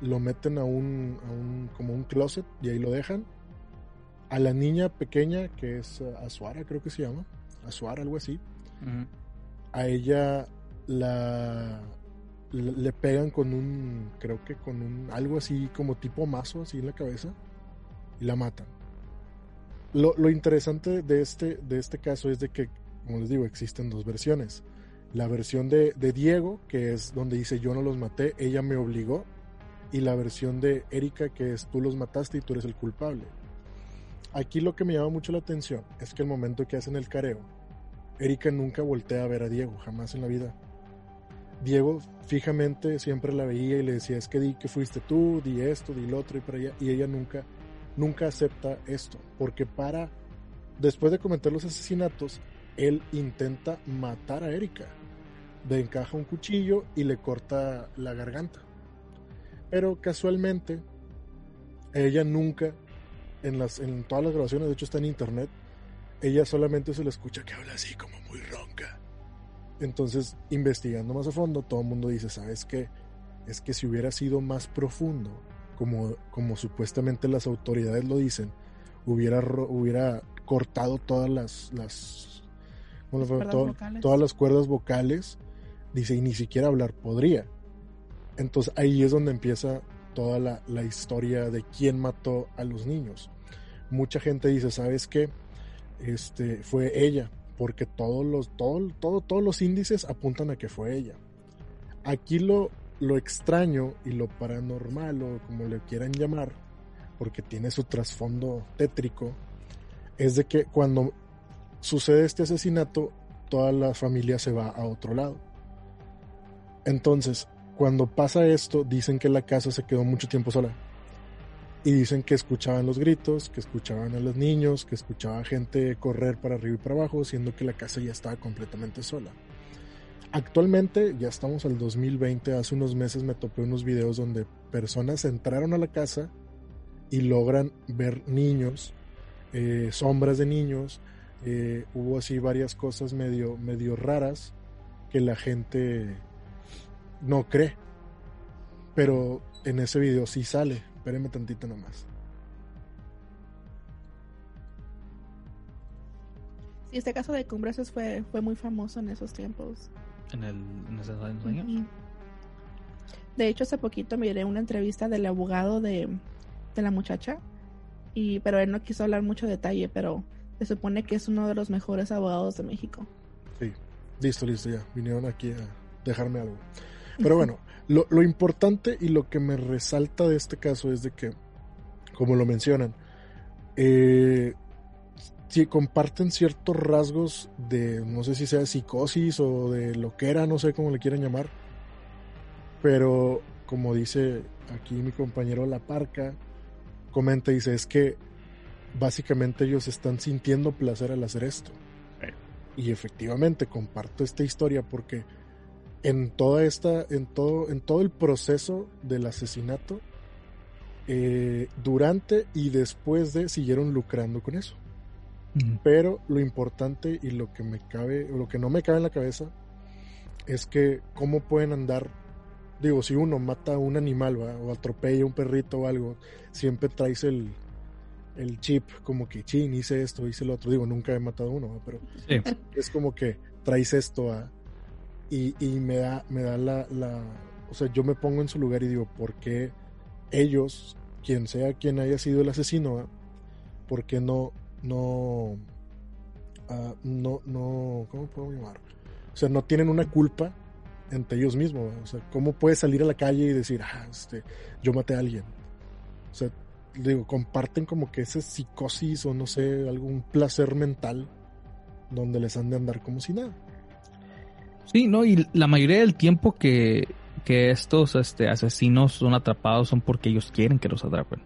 lo meten a un, a un, como un closet y ahí lo dejan. A la niña pequeña, que es Azuara, creo que se llama, Azuara, algo así, uh -huh. a ella la, le pegan con un, creo que con un, algo así como tipo mazo, así en la cabeza, y la matan. Lo, lo interesante de este, de este caso es de que como les digo, existen dos versiones. La versión de, de, Diego, que es donde dice yo no los maté, ella me obligó. Y la versión de Erika, que es tú los mataste y tú eres el culpable. Aquí lo que me llama mucho la atención es que el momento que hacen el careo, Erika nunca voltea a ver a Diego, jamás en la vida. Diego fijamente siempre la veía y le decía, es que di que fuiste tú, di esto, di lo otro y para allá. Y ella nunca, nunca acepta esto, porque para, después de cometer los asesinatos, él intenta matar a Erika. Le encaja un cuchillo y le corta la garganta. Pero casualmente, ella nunca, en, las, en todas las grabaciones, de hecho está en internet, ella solamente se le escucha que habla así como muy ronca. Entonces, investigando más a fondo, todo el mundo dice, ¿sabes qué? Es que si hubiera sido más profundo, como, como supuestamente las autoridades lo dicen, hubiera, hubiera cortado todas las, las bueno, to todas las cuerdas vocales, dice, y ni siquiera hablar podría. Entonces ahí es donde empieza toda la, la, historia de quién mató a los niños. Mucha gente dice, ¿sabes qué? Este, fue ella, porque todos los, todo, todo, todos los índices apuntan a que fue ella. Aquí lo, lo extraño y lo paranormal, o como le quieran llamar, porque tiene su trasfondo tétrico, es de que cuando sucede este asesinato, toda la familia se va a otro lado. Entonces, cuando pasa esto, dicen que la casa se quedó mucho tiempo sola. Y dicen que escuchaban los gritos, que escuchaban a los niños, que escuchaba gente correr para arriba y para abajo, siendo que la casa ya estaba completamente sola. Actualmente, ya estamos al 2020, hace unos meses me topé unos videos donde personas entraron a la casa y logran ver niños, eh, sombras de niños, eh, hubo así varias cosas medio, medio raras que la gente no cree. Pero en ese video sí sale. Espérenme tantito nomás. Sí, este caso de Cumbres fue, fue muy famoso en esos tiempos. ¿En, el, en esos años? Uh -huh. De hecho, hace poquito miré una entrevista del abogado de, de la muchacha. Y, pero él no quiso hablar mucho detalle, pero se supone que es uno de los mejores abogados de México. Sí, listo, listo, ya. Vinieron aquí a dejarme algo. Pero bueno, lo, lo, importante y lo que me resalta de este caso es de que, como lo mencionan, eh, si comparten ciertos rasgos de, no sé si sea psicosis o de lo que era, no sé cómo le quieran llamar, pero como dice aquí mi compañero La Parca, comenta, dice, es que básicamente ellos están sintiendo placer al hacer esto. Sí. Y efectivamente comparto esta historia porque en toda esta, en todo, en todo el proceso del asesinato, eh, durante y después de siguieron lucrando con eso. Uh -huh. Pero lo importante y lo que me cabe, lo que no me cabe en la cabeza es que cómo pueden andar, digo, si uno mata a un animal ¿va? o atropella a un perrito o algo, siempre traes el, el chip como que, chin, hice esto, hice lo otro. Digo, nunca he matado uno, pero Sí. es como que traes esto a... Y, y me da, me da la, la... O sea, yo me pongo en su lugar y digo, ¿por qué ellos, quien sea quien haya sido el asesino, ¿va? ¿por qué no, no, ah, no, no, ¿cómo puedo llamar? O sea, no tienen una culpa entre ellos mismos. O sea, ¿cómo puedes salir a la calle y decir, ah, este, yo maté a alguien? O sea, digo, comparten como que esa psicosis o no sé, algún placer mental donde les han de andar como si nada. Sí, no, y la mayoría del tiempo que, que estos este, asesinos son atrapados son porque ellos quieren que los atrapen.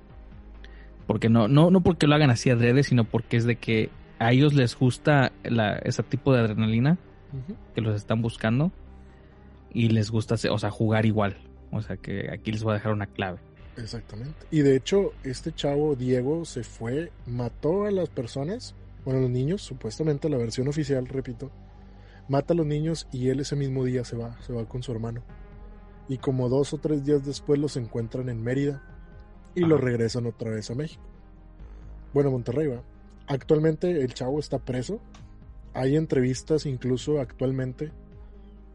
Porque no, no, no porque lo hagan así adrede, sino porque es de que a ellos les gusta la, ese tipo de adrenalina que los están buscando y les gusta, o sea, jugar igual. O sea, que aquí les voy a dejar una clave. Exactamente. Y de hecho, este chavo Diego se fue, mató a las personas, bueno, a los niños, supuestamente la versión oficial, repito, mata a los niños y él ese mismo día se va, se va con su hermano. Y como dos o tres días después los encuentran en Mérida y lo Ajá. regresan otra vez a México. Bueno, Monterrey va. Actualmente el chavo está preso. Hay entrevistas incluso actualmente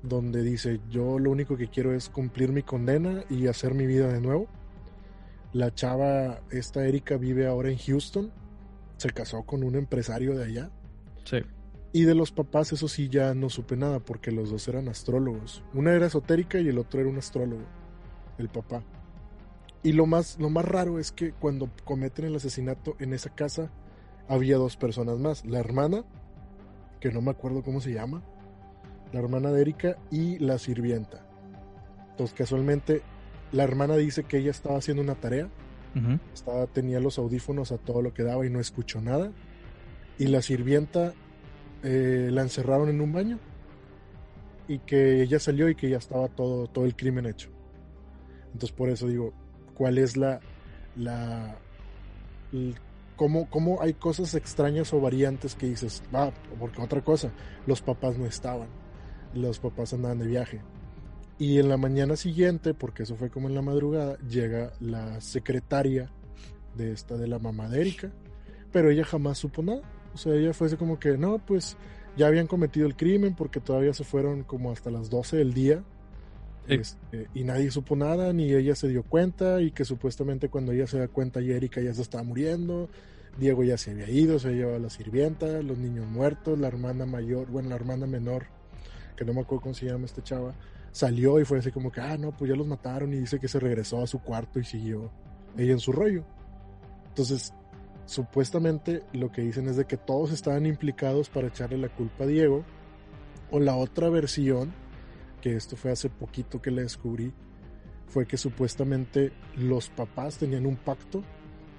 donde dice yo lo único que quiero es cumplir mi condena y hacer mi vida de nuevo. La chava, esta Erika, vive ahora en Houston. Se casó con un empresario de allá. Sí. Y de los papás, eso sí, ya no supe nada porque los dos eran astrólogos. Una era esotérica y el otro era un astrólogo, el papá. Y lo más, lo más raro es que cuando cometen el asesinato en esa casa había dos personas más. La hermana, que no me acuerdo cómo se llama, la hermana de Erika y la sirvienta. Entonces casualmente la hermana dice que ella estaba haciendo una tarea estaba, tenía los audífonos a todo lo que daba y no escuchó nada. Y la sirvienta eh, la encerraron en un baño y que ella salió y que ya estaba todo, todo el crimen hecho. Entonces por eso digo, ¿cuál es la... la el- cómo, cómo hay cosas extrañas o variantes que dices, va, porque otra cosa, los papás no estaban, los papás andaban de viaje. Y en la mañana siguiente, porque eso fue como en la madrugada, llega la secretaria de esta de la mamá de Erika, pero ella jamás supo nada. O sea, ella fue así como que, no, pues ya habían cometido el crimen porque todavía se fueron como hasta las 12 del día. Este, y nadie supo nada, ni ella se dio cuenta, y que supuestamente cuando ella se da cuenta ya Erika ya se estaba muriendo, Diego ya se había ido, se había llevado a la sirvienta, los niños muertos, la hermana mayor, bueno, la hermana menor, que no me acuerdo cómo se llama esta chava, salió y fue así como que, ah, no, pues ya los mataron y dice que se regresó a su cuarto y siguió ella en su rollo. Entonces, supuestamente lo que dicen es de que todos estaban implicados para echarle la culpa a Diego. O la otra versión, que esto fue hace poquito que la descubrí, fue que supuestamente los papás tenían un pacto,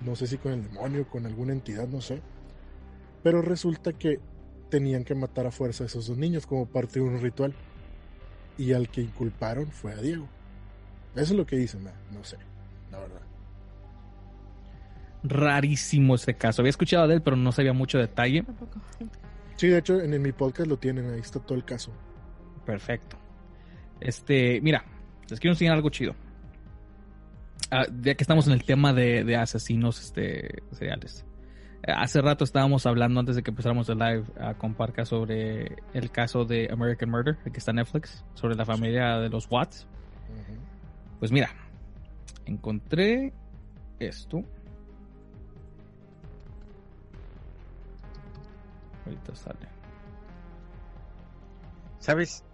no sé si con el demonio, con alguna entidad, no sé. Pero resulta que tenían que matar a fuerza a esos dos niños como parte de un ritual. Y al que inculparon fue a Diego. Eso es lo que dicen, no sé, la verdad. Rarísimo ese caso. Había escuchado de él, pero no sabía mucho detalle. Tampoco. Sí, de hecho, en, en mi podcast lo tienen, ahí está todo el caso. Perfecto. Este, mira, les quiero enseñar algo chido. Ah, ya que estamos en el tema de, de asesinos este, seriales. Hace rato estábamos hablando, antes de que empezáramos el live, ah, con Parca sobre el caso de American Murder, el que está en Netflix, sobre la familia de los Watts. Pues mira, encontré esto. Ahorita sale. ¿Sabes?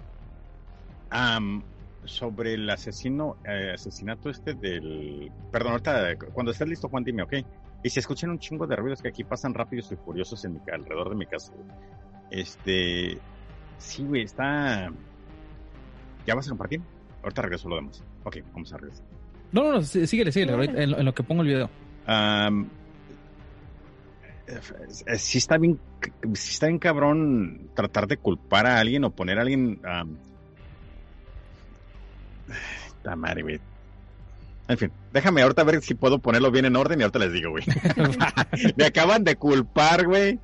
Am, sobre el asesino, eh, asesinato este del... Perdón, ahorita, cuando estés listo, Juan, dime, ¿ok? Y si escuchan un chingo de ruidos que aquí pasan rápidos y furiosos en mi, alrededor de mi casa, güey. Este... Sí, güey, está... ¿Ya vas a compartir? Ahorita regreso lo demás. Ok, vamos a regresar. No, no, no, sí- síguele, síguele, ahorita, en, lo- en lo que pongo el video. Eh, sí está bien, sí está bien cabrón tratar de culpar a alguien o poner a alguien. la *sighs* madre, güey. En fin, déjame ahorita ver si puedo ponerlo bien en orden y ahorita les digo, güey. *laughs* *laughs* Me acaban de culpar, güey,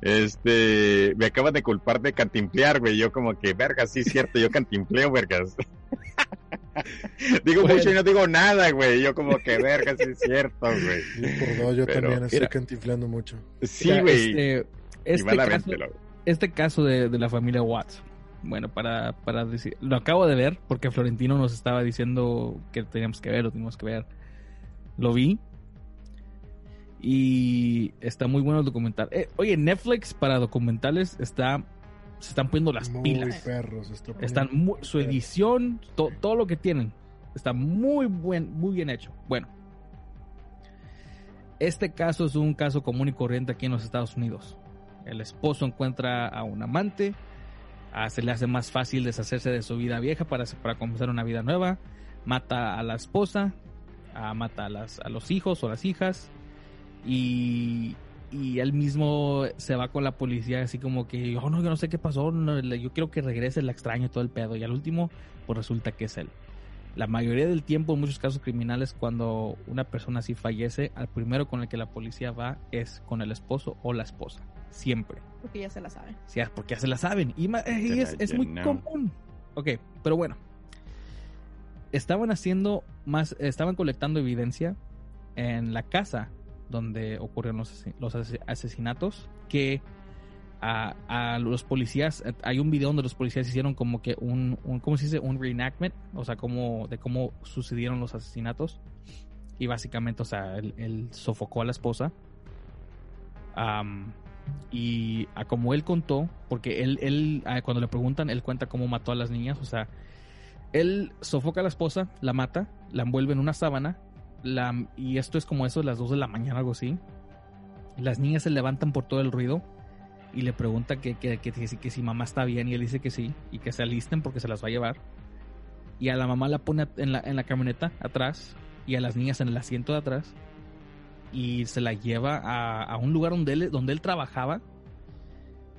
Este, me acabas de culpar de cantimplear, güey. Yo como que, verga, sí es cierto, yo cantimpleo, vergas. *laughs* digo Bueno. mucho y no digo nada, güey. Yo como que, verga, sí es cierto, güey. Sí, dos, yo Pero, también estoy mira. mucho. Sí, güey. Este, este caso, este caso de, de la familia Watts. Bueno, para, para decir, lo acabo de ver porque Florentino nos estaba diciendo que teníamos que ver, lo teníamos que ver. Lo vi. Y está muy bueno el documental. Eh, oye, Netflix para documentales está se están poniendo las Muy pilas. perros. está poniendo Están mu- muy su edición, to- todo lo que tienen, está muy buen, muy bien hecho. Bueno, este caso es un caso común y corriente aquí en los Estados Unidos. El esposo encuentra a un amante, se le hace más fácil deshacerse de su vida vieja para, para comenzar una vida nueva, mata a la esposa, ah, mata a, las, a los hijos o las hijas y, y él mismo se va con la policía así como que, oh no, yo no sé qué pasó, yo quiero que regrese, la extraño todo el pedo. Y al último, pues resulta que es él. La mayoría del tiempo, en muchos casos criminales, cuando una persona así fallece, al primero con el que la policía va es con el esposo o la esposa. Siempre. Porque ya se la saben. Sí, porque ya se la saben. Y, ma- y es, es muy común. Ok, pero bueno. Estaban haciendo más, estaban colectando evidencia en la casa donde ocurrieron los, los ase- asesinatos que a, a los policías, hay un video donde los policías hicieron como que un, un ¿cómo se dice? Un reenactment, o sea, como de cómo sucedieron los asesinatos. Y básicamente, o sea, él, él sofocó a la esposa. Am, y a como él contó, porque él, él ah, cuando le preguntan, él cuenta cómo mató a las niñas, o sea, él sofoca a la esposa, la mata, la envuelve en una sábana, la, y esto es como eso, las 2 de la mañana, algo así. Las niñas se levantan por todo el ruido y le pregunta que, que, que, si- que si mamá está bien y él dice que sí y que se alisten porque se las va a llevar. Y a la mamá la pone en la, en la camioneta atrás y a las niñas en el asiento de atrás y se la lleva a, a un lugar donde él, donde él trabajaba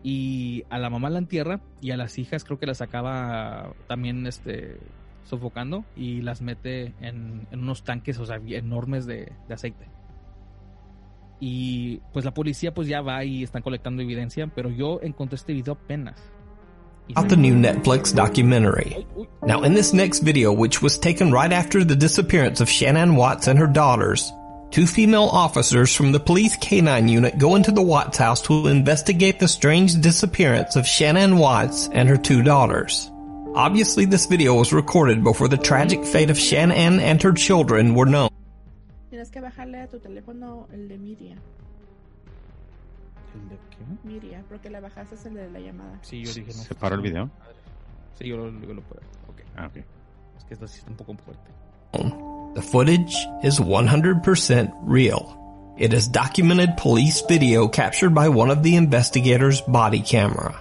y a la mamá la entierra y a las hijas creo que las acaba también este sofocando y las mete en, en unos tanques o sea enormes de, de aceite. Y pues la policía pues ya va y están colectando evidencia pero yo encontré este video apenas. About the new Netflix documentary. Now, in this next video, which was taken right after the disappearance of Shannon Watts and her daughters, two female officers from the police K-9 unit go into the Watts house to investigate the strange disappearance of Shannon Watts and her two daughters. Obviously, this video was recorded before the tragic fate of Shannon and her children were known. Tienes que bajarle a tu teléfono el de Miria. ¿El de qué? Miria, porque le bajaste el de la llamada. Sí, yo dije no. ¿Se paró el video? Sí, yo lo, yo lo puedo. Ok. Ah, ok. Es que esto sí está un poco fuerte. The footage is 100% real. It is documented police video captured by one of the investigators' body camera.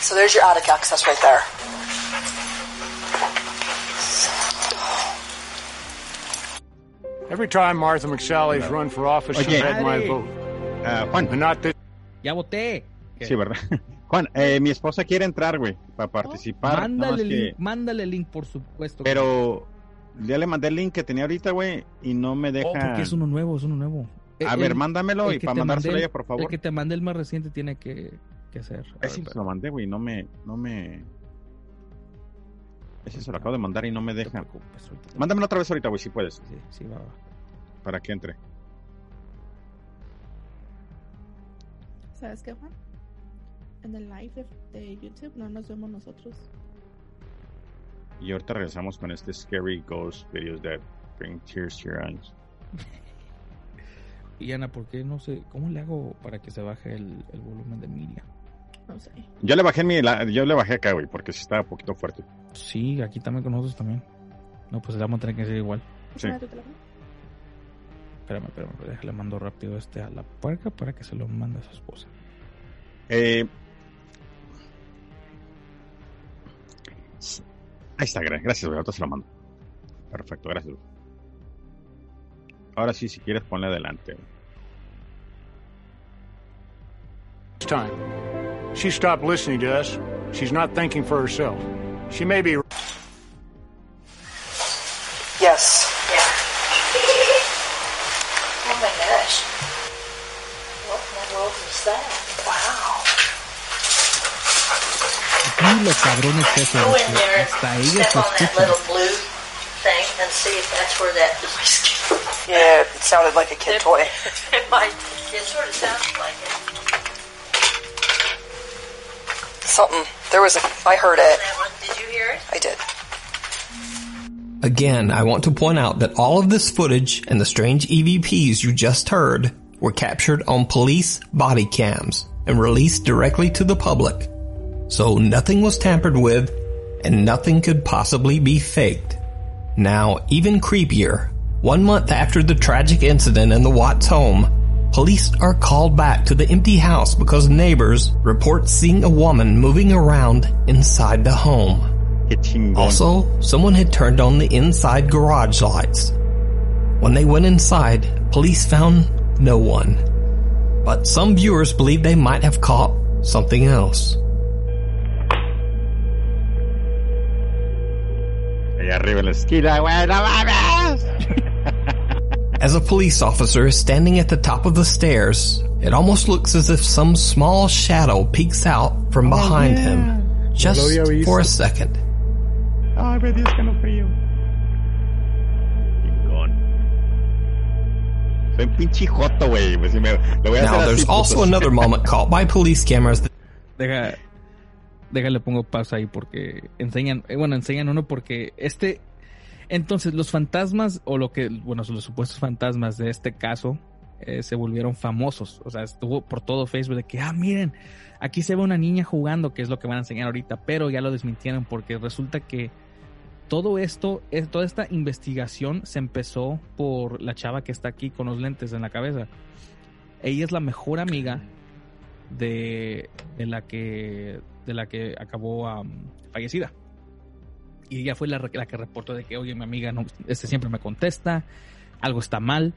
So there's your attic access right there. Every time Martha McSally's run for office, she's Oye. had my vote. Ah, Juan. ¡Ya voté! ¿Qué? sí, ¿verdad? *laughs* Juan, eh, mi esposa quiere entrar, güey, para participar. nada más Mándale el que- link, mándale el link, por supuesto. Pero ya le mandé el link que tenía ahorita, güey, y no me deja. Oh, porque es uno nuevo, es uno nuevo. A El- ver, mándamelo el y para mandárselo a ella, por favor. El que te mandé el más reciente tiene que, que hacer. A Ese ver, se espera. lo mandé, güey, no me, no me. Ese se lo acabo de mandar y no me No te deja. preocupes, ahorita te- Mándamelo otra vez ahorita, güey, si puedes, Sí, sí, va, va. para que entre. ¿Sabes qué, Juan? En el live de, de YouTube no nos vemos nosotros. Y ahorita regresamos con este Scary Ghost Videos that Bring Tears to Your Eyes. *laughs* Y Ana, ¿por qué no sé? ¿Cómo le hago para que se baje el, el volumen de Miriam? No sé. Yo le bajé mi, la- yo le bajé acá, güey, porque sí estaba un poquito fuerte. Sí, aquí también con nosotros también. No, pues le vamos a tener que hacer igual. Sí. Espérame, espérame, déjale mando rápido este a la puerca para que se lo mande a su esposa. Eh, ahí está, gra- gracias, ahorita se lo mando. Perfecto, gracias. Ahora sí, si quieres, ponle adelante. time. She stopped listening to us. She's not thinking for herself. She may be aquí if that's where that noise came from. Yeah, it sounded like a kid toy. *laughs* It might, it sort of sounds like it. Something. There was a. I heard it. Did you hear it? I did. Again, I want to point out that all of this footage and the strange EVPs you just heard were captured on police body cams and released directly to the public. So nothing was tampered with and nothing could possibly be faked. Now, even creepier, one month after the tragic incident in the Watts home, police are called back to the empty house because neighbors report seeing a woman moving around inside the home. Also, someone had turned on the inside garage lights. When they went inside, police found no one. But some viewers believe they might have caught something else. Arriba en la esquina, güey, no mames. As a police officer is standing at the top of the stairs, it almost looks as if some small shadow peeks out from oh, behind him, just lo for a second. Ay, me dio escalofrío. Chingón. Soy un pinche joto, güey. Pues si me, lo voy a Now, there's also another moment caught by police cameras that Deja, déjale pongo pausa ahí porque enseñan, eh, bueno, enseñan uno porque este, entonces los fantasmas o lo que, bueno, los supuestos fantasmas de este caso eh, se volvieron famosos, o sea, estuvo por todo Facebook de que, ah, miren, aquí se ve una niña jugando, que es lo que van a enseñar ahorita, pero ya lo desmintieron porque resulta que todo esto, es, toda esta investigación se empezó por la chava que está aquí con los lentes en la cabeza. Ella es la mejor amiga de, de la que de la que acabó fallecida. Y ella fue la, que reportó de que oye mi amiga no este siempre me contesta algo está mal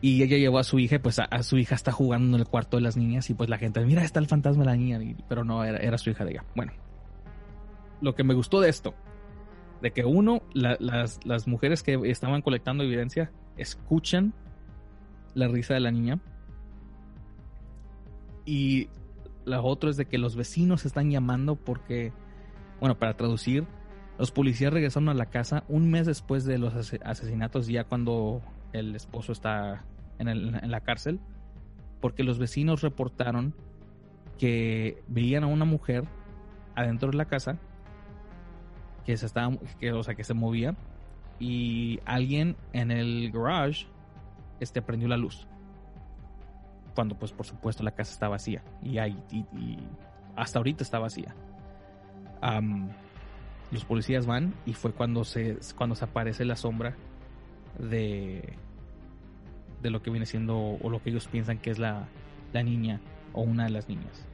y ella llevó a su hija pues a, su hija está jugando en el cuarto de las niñas y pues la gente mira está el fantasma de la niña pero no era, era su hija de ella. Bueno lo que me gustó de esto de que uno la- las, las mujeres que estaban colectando evidencia escuchan la risa de la niña y la otra es de que los vecinos están llamando porque, bueno, para traducir, los policías regresaron a la casa un mes después de los ase- asesinatos, ya cuando el esposo está en, el- en la cárcel, porque los vecinos reportaron que veían a una mujer adentro de la casa que se estaba, que, o sea, que se movía y alguien en el garage este prendió la luz cuando pues por supuesto la casa está vacía y, hay, y, hasta ahorita está vacía. Los policías van y fue cuando se cuando se aparece la sombra de de lo que viene siendo o lo que ellos piensan que es la, la niña o una de las niñas.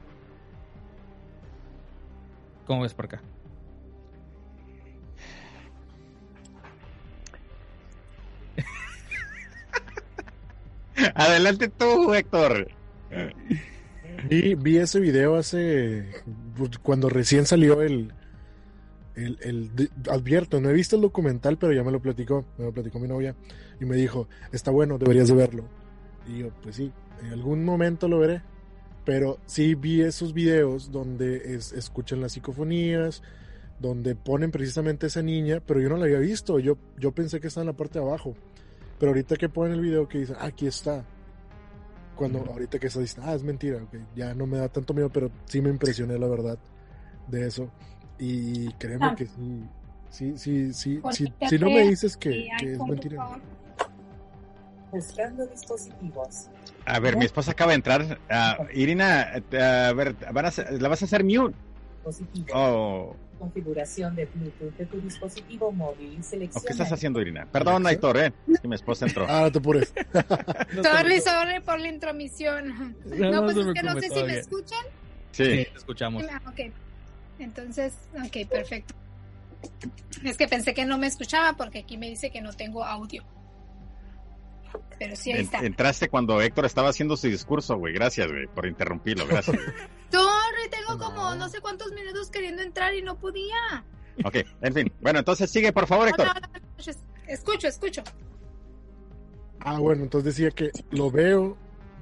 ¿Cómo ves por acá? Adelante tú, Héctor. Vi, ese video hace. pues, cuando recién salió el. El, el- advierto, no he visto el documental, pero ya me lo platicó. Me lo platicó mi novia. Y me dijo: Está bueno, deberías de verlo. Y yo, pues sí, en algún momento lo veré. Pero sí vi esos videos donde es- escuchan las psicofonías, donde ponen precisamente esa niña, pero yo no la había visto. Yo, yo pensé que estaba en la parte de abajo. Pero ahorita que ponen el video que dicen, "Ah, aquí está. Cuando ahorita que se dice, ah, es mentira, ok, ya no me da tanto miedo, pero sí me impresioné la verdad de eso. Y créeme Ah. que sí, sí, sí, sí, sí, si no me dices que, es mentira. dispositivos. A ver, mi esposa acaba de entrar. Ah, Irina, eh, a ver, van a ¿la vas a hacer mute? Oh, Configuración de Bluetooth de tu dispositivo móvil. ¿o Selecciona. ¿Qué estás haciendo, Irina? Perdón, Aitor, ¿eh? Que mi esposa entró. Ah, *laughs* no te apures. Sorry, sorry por la intromisión. No, No, no pues es que no sé si me escuchan. Sí. Sí, te escuchamos. Ah, ok. Entonces, ok, perfecto. Es que pensé que no me escuchaba porque aquí me dice que no tengo audio. Pero sí, ahí está. entraste cuando Héctor estaba haciendo su discurso, güey. Gracias, güey, por interrumpirlo. Gracias. *laughs* güey. Tengo como no sé cuántos minutos queriendo entrar y no podía. ok, en fin. Bueno, entonces sigue, por favor, Héctor. Escucho, escucho. Ah, bueno, entonces decía que lo veo,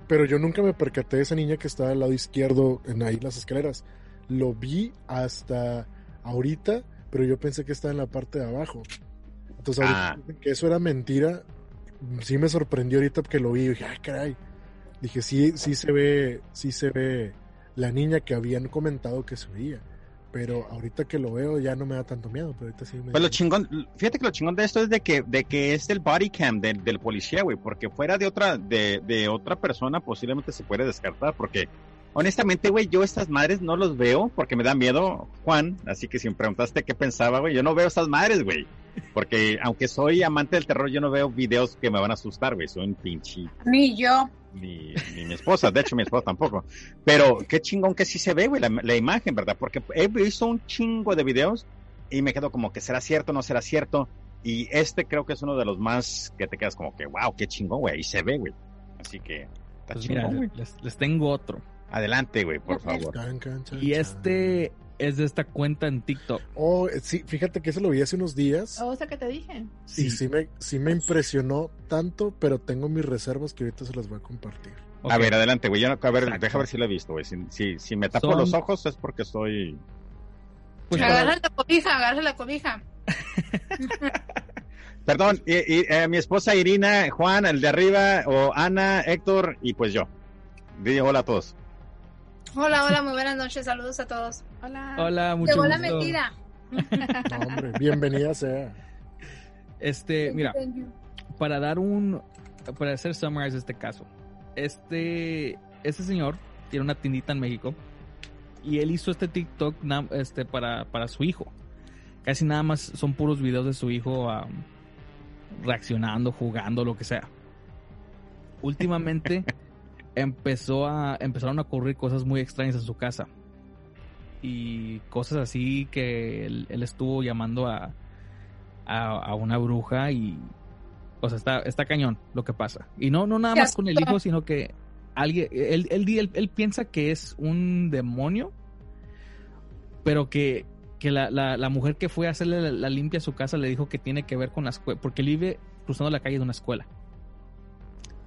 pero yo nunca me percaté de esa niña que está al lado izquierdo en ahí las escaleras. lo vi hasta ahorita, pero yo pensé que estaba en la parte de abajo. Entonces, ahorita Ah. que eso era mentira. Sí me sorprendió ahorita que lo vi y dije, ah, caray. Dije, sí, sí se ve, sí se ve la niña que habían comentado que se veía. Pero ahorita que lo veo ya no me da tanto miedo, pero ahorita sí me Pues lo chingón, fíjate que lo chingón de esto es de que, de que es el body cam del, del policía, güey, porque fuera de otra, de, de otra persona posiblemente se puede descartar, porque honestamente, güey, yo estas madres no los veo porque me da miedo, Juan, así que si me preguntaste qué pensaba, güey, yo no veo estas madres, güey, porque aunque soy amante del terror, yo no veo videos que me van a asustar, güey, soy un pinche Ni yo. Ni, ni mi esposa, de hecho mi esposa tampoco. Pero qué chingón que sí se ve, güey, la, la imagen, ¿verdad? Porque he visto un chingo de videos y me quedo como que será cierto, no será cierto. Y este creo que es uno de los más que te quedas como que, wow, qué chingón, güey, y se ve, güey. Así que, está Pues mira, chingón, güey. les, les tengo otro. Adelante, güey, por favor. Can, can, chan, Y este es de esta cuenta en TikTok. Oh, sí, fíjate que eso lo vi hace unos días. O sea que te dije. Y sí me, sí me impresionó tanto, pero tengo mis reservas que ahorita se las voy a compartir. A ver, adelante, güey. Yo no- a ver, Exacto. deja ver si lo he visto, güey. Si, si, si me tapo Son- los ojos es porque estoy. Pues agarra para- la cobija, agarra la cobija. *laughs* Perdón, y, y, eh, mi esposa Irina, Juan, el de arriba, o Ana, Héctor, y pues yo. Di hola a todos. Hola, hola, muy buenas noches, saludos a todos. Hola. Hola, mucho Llegó la mentira. No, hombre, *laughs* bienvenida sea. Este, mira, para dar un para hacer summarize este caso. Este este señor tiene una tiendita en México y él hizo este TikTok este para para su hijo. Casi nada más son puros videos de su hijo reaccionando, jugando, lo que sea. Últimamente *laughs* empezó a empezaron a ocurrir cosas muy extrañas en su casa. Y cosas así que él, él estuvo llamando a, a, a una bruja y o sea está está cañón lo que pasa. Y no no nada más con el hijo sino que alguien él, él, él, él piensa que es un demonio pero que que la, la, la mujer que fue a hacerle la, la limpia a su casa le dijo que tiene que ver con la escuela porque él vive cruzando la calle de una escuela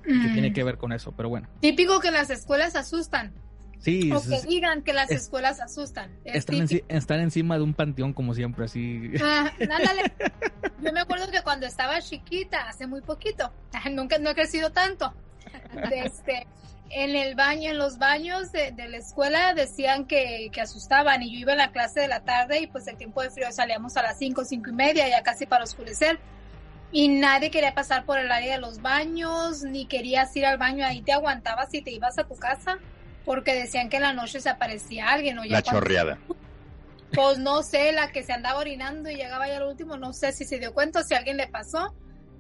que Mm. tiene que ver con eso pero bueno Típico que las escuelas asustan. sí O que digan que las es- escuelas asustan. Es están, enci- típico. están encima de un panteón como siempre así Ah, *laughs* ándale. Yo me acuerdo que cuando estaba chiquita, hace muy poquito, *laughs* nunca no he crecido tanto. Este, en el baño, en los baños de, de la escuela decían que, que asustaban y yo iba a la clase de la tarde y pues el tiempo de frío salíamos a las cinco, cinco y media, ya casi para oscurecer. Y nadie quería pasar por el área de los baños, ni querías ir al baño, ahí te aguantabas y te ibas a tu casa, porque decían que en la noche se aparecía alguien o ya La cuando- chorreada. pues no sé, la que se andaba orinando y llegaba ya al último, no sé si se dio cuenta si a alguien le pasó,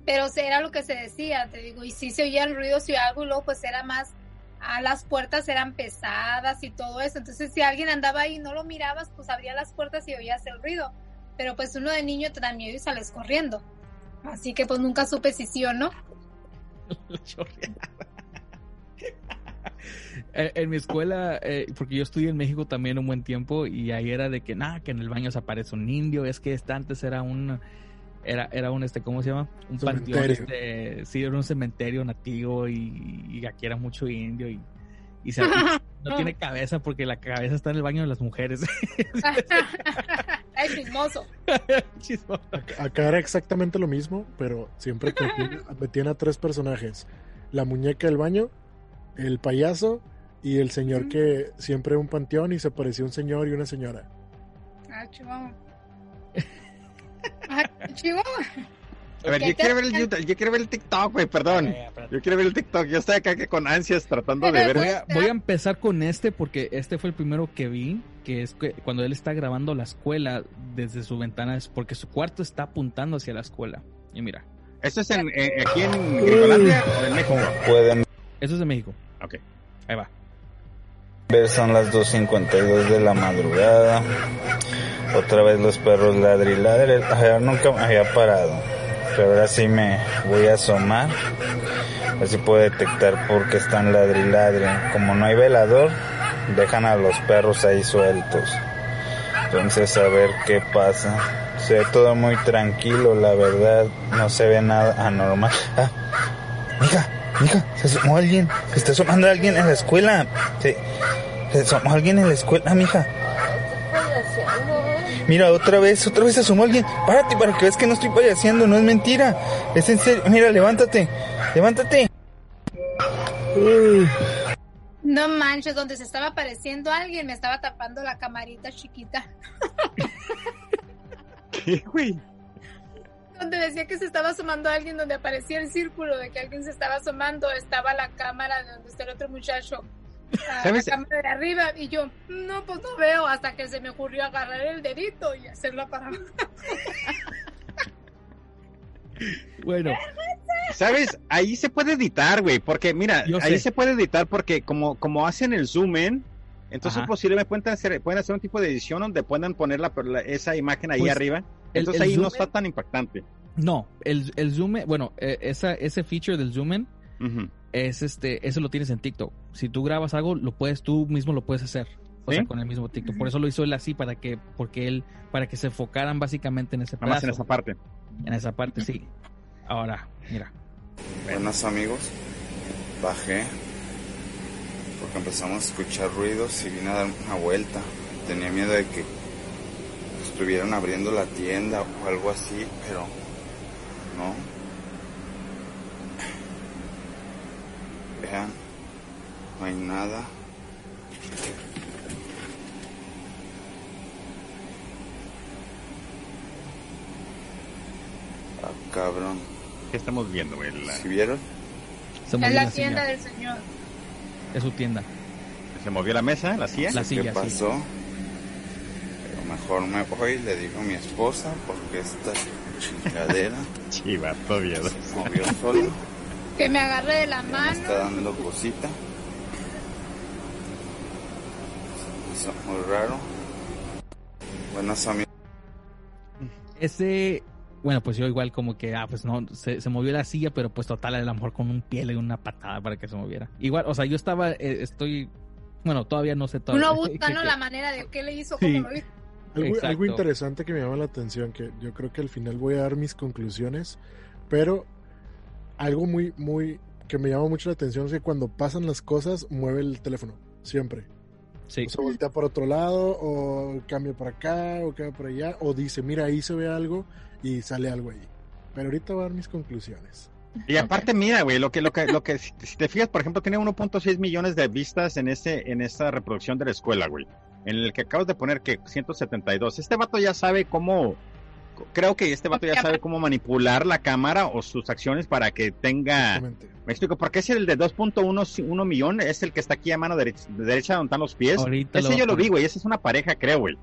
pero era lo que se decía, te digo, y sí se oían ruidos y algo, y luego pues era más, a las puertas eran pesadas y todo eso, entonces si alguien andaba ahí y no lo mirabas, pues abría las puertas y oías el ruido, pero pues uno de niño te da miedo y sales corriendo, así que pues nunca supe si sí o no. *laughs* En mi escuela, eh, porque yo estudié en México también un buen tiempo y ahí era de que nada, que en el baño se aparece un indio, es que este antes era un era era un este ¿cómo se llama? Un panteón Cementerio. este, sí, era un cementerio nativo y, y aquí era mucho indio y, y se- y *laughs* no tiene cabeza porque la cabeza está en el baño de las mujeres. *laughs* Ay, chismoso. *laughs* Chismoso. Acá, era exactamente lo mismo, pero siempre que *laughs* metían- a tres personajes. La muñeca del baño, el payaso y el señor que siempre era un panteón y se parecía un señor y una señora. Ah, chihuahua. Ah, chihuahua. A ver, ¿Qué yo quiero ver el? YouTube, yo quiero ver el TikTok, güey, perdón. Yo quiero ver el TikTok. Yo estoy acá que con ansias tratando de ver. Voy a, voy a empezar con este porque este fue el primero que vi, que es que cuando él está grabando la escuela desde su ventana, es porque su cuarto está apuntando hacia la escuela. Y mira, ¿Esto es en, eh, aquí en Gringolandia o en México? Pueden eso es de México. Ok. Ahí va. ver, son las 2.52 de la madrugada. Otra vez los perros ladri y ladre. Ayer nunca me había parado. Pero ahora sí me voy a asomar. A ver si puedo detectar por qué están ladri y ladre. Como no hay velador, dejan a los perros ahí sueltos. Entonces a ver qué pasa. Se ve todo muy tranquilo, la verdad. No se ve nada anormal. *laughs* Ah, mija, mija, se asomó alguien. Se está asomando alguien en la escuela. Se, se asomó alguien en la escuela, mija. Mira, otra vez, otra vez asomó alguien. Párate para que veas que no estoy payaseando, no es mentira. Es en serio. Mira, levántate. Levántate. No manches, donde se estaba apareciendo alguien, me estaba tapando la camarita chiquita. ¿Qué, güey? Donde decía que se estaba asomando alguien, donde aparecía el círculo de que alguien se estaba asomando, estaba la cámara de donde está el otro muchacho. A ¿Sabes? La cámara de arriba y yo, no, pues no veo hasta que se me ocurrió agarrar el dedito y hacerlo para Bueno, ¿Sabes? Ahí se puede editar, güey, porque mira, Yo ahí sé. se puede editar porque como, como hacen el zoom in, entonces Ajá. posiblemente pueden hacer, pueden hacer un tipo de edición donde puedan poner la, la- esa imagen ahí Pues, arriba. Entonces el ahí no está tan impactante. no, el, el zoom, in- bueno, eh, esa, ese feature del zoom in Ujú. Es este, eso lo tienes en TikTok. Si tú grabas algo, lo puedes, tú mismo lo puedes hacer. O ¿Sí? sea, con el mismo TikTok. Por eso lo hizo él así, para que, porque él, para que se enfocaran básicamente en ese Nada más en esa parte. En esa parte, sí. Ahora, mira. Buenas amigos, bajé porque empezamos a escuchar ruidos y vine a dar una vuelta. Tenía miedo de que estuvieran abriendo la tienda o algo así, pero no. Vean, no hay nada. Ah, cabrón. ¿Qué estamos viendo, güey? La- ¿Sí vieron? Se Es movió la la tienda silla. del señor. Es su tienda. ¿Se movió la mesa, la silla? La ¿Qué silla, sí. pasó? Pero mejor me voy, le digo a mi esposa, porque esta chingadera *laughs* Chiva, todavía. se movió solo. Que me agarre de la Me mano. está dando cosita. Eso es muy raro. Buenas amigos. Ese, bueno, pues yo igual como que, ah, pues no, se, se movió la silla, pero pues total, a lo mejor con un pie dio una patada para que se moviera. Igual, o sea, yo estaba, eh, estoy, bueno, todavía no sé todavía. Uno *laughs* busca, qué- ¿no? qué- La manera de qué le hizo, Sí. cómo lo hizo. Algo, algo interesante que me llama la atención, que yo creo que al final voy a dar mis conclusiones, pero algo muy, muy, que me llama mucho la atención es que cuando pasan las cosas, mueve el teléfono, siempre. Sí. O se voltea por otro lado, o cambia para acá, o cambia para allá, o dice, mira, ahí se ve algo y sale algo ahí. Pero ahorita voy a dar mis conclusiones. Y aparte, mira, güey, lo que, lo que, lo que, si, te fijas, por ejemplo, tiene 1.6 millones de vistas en ese, en esta reproducción de la escuela, güey. En el que acabas de poner que 172. Este vato ya sabe cómo, creo que este vato ya sabe cómo manipular la cámara o sus acciones para que tenga, me explico, porque es el de 2.1 millón, es el que está aquí a mano derecha, derecha donde están los pies. Ahorita Ese lo- yo lo vi, güey, esa es una pareja, creo, güey.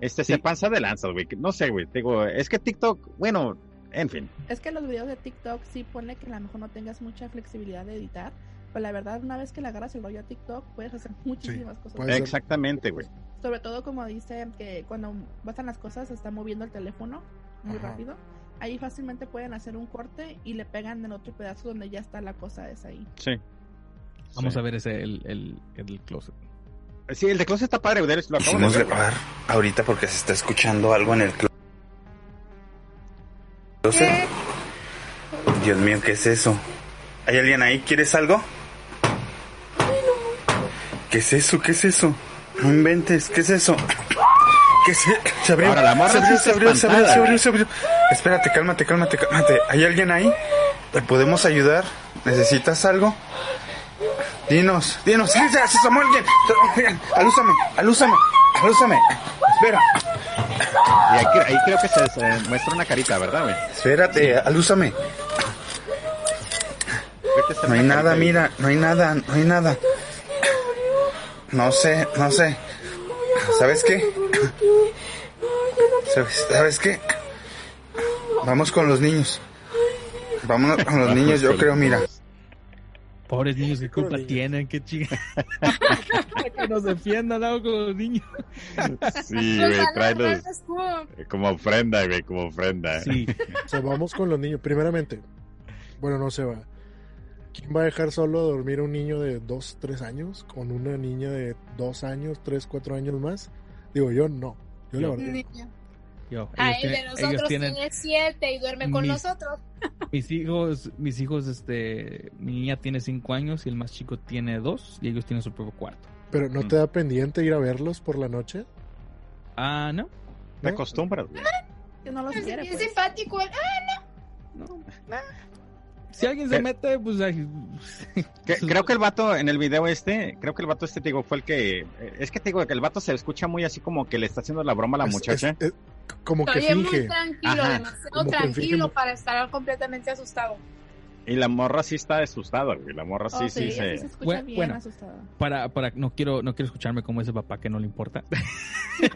Este Sí. se panza de lanzas, güey. No sé, güey. te Digo, es que TikTok, bueno, en fin. Es que los videos de TikTok sí pone que a lo mejor no tengas mucha flexibilidad de editar, pero la verdad una vez que le agarras el rollo a TikTok puedes hacer muchísimas cosas. Exactamente, güey. Sobre todo como dice que cuando pasan las cosas se está moviendo el teléfono muy Ajá. rápido. Ahí fácilmente pueden hacer un corte y le pegan en otro pedazo donde ya está la cosa esa ahí. Sí. Vamos Sí. a ver ese, el, el, el closet. Sí, el de closet está padre. Lo acabo de Quisimos ver, güey. grabar ahorita porque se está escuchando algo en el clo- closet. Dios mío, ¿qué es eso? ¿Hay alguien ahí? ¿Quieres algo? ¿Qué es eso? ¿Qué es eso? No inventes, ¿qué es eso? ¿Qué se, se abrió? Ahora, la morra se abrió, sí se abrió, se abrió, se abrió, se abrió. Espérate, cálmate, cálmate, cálmate. ¿Hay alguien ahí? ¿Te podemos ayudar? ¿Necesitas algo? Dinos, dinos, sí, se asomó alguien. Alúzame, alúzame, alúzame. Espera, Y ahí, cre- ahí creo que se, se muestra una carita, ¿verdad, güey? espérate, alúzame. Que está No hay nada, ahí. mira, no hay nada, no hay nada. No sé, no sé. ¿Sabes qué? ¿Sabes, ¿Sabes qué? Vamos con los niños. Vámonos con los niños, yo creo, mira. Pobres niños, ¿qué culpa tienen? ¿Qué *laughs* chinga? que nos defiendan algo con los niños. Sí, güey, trae balones los, escudo. eh, como ofrenda, güey, como ofrenda. Sí. O sea, vamos con los niños. Primeramente, bueno, no se va. ¿Quién va a dejar solo a dormir a un niño de 2, 3 años con una niña de 2 años, 3, 4 años más? Digo, yo no. Yo la Yo. verdad. Niño. Yo, A ellos él de ellos nosotros tienen, tiene siete y duerme con mis- nosotros. *laughs* mis hijos, mis hijos, este, mi niña tiene cinco años y el más chico tiene dos y ellos tienen su propio cuarto. Pero ¿no Mm. te da pendiente ir a verlos por la noche? Ah, no. Te acostumbras, güey. Que no los Es quiere, bien pues. simpático. él. Ah, Si alguien se mete, pues ay, *laughs* Que- creo que el vato en el video este, creo que el vato este, te digo, fue el que... Es que te digo que el vato se escucha muy así como que le está haciendo la broma a la Es- muchacha. es- es como que Oye, muy finge. tranquilo, Ajá. demasiado Como que tranquilo finge- para estar completamente asustado. Y la morra sí está asustada, güey. La morra sí, Oh, sí, sí, se... escucha Bueno, bien bueno. asustada. para, para, no quiero, no quiero escucharme como ese papá que no le importa. *laughs* Pero,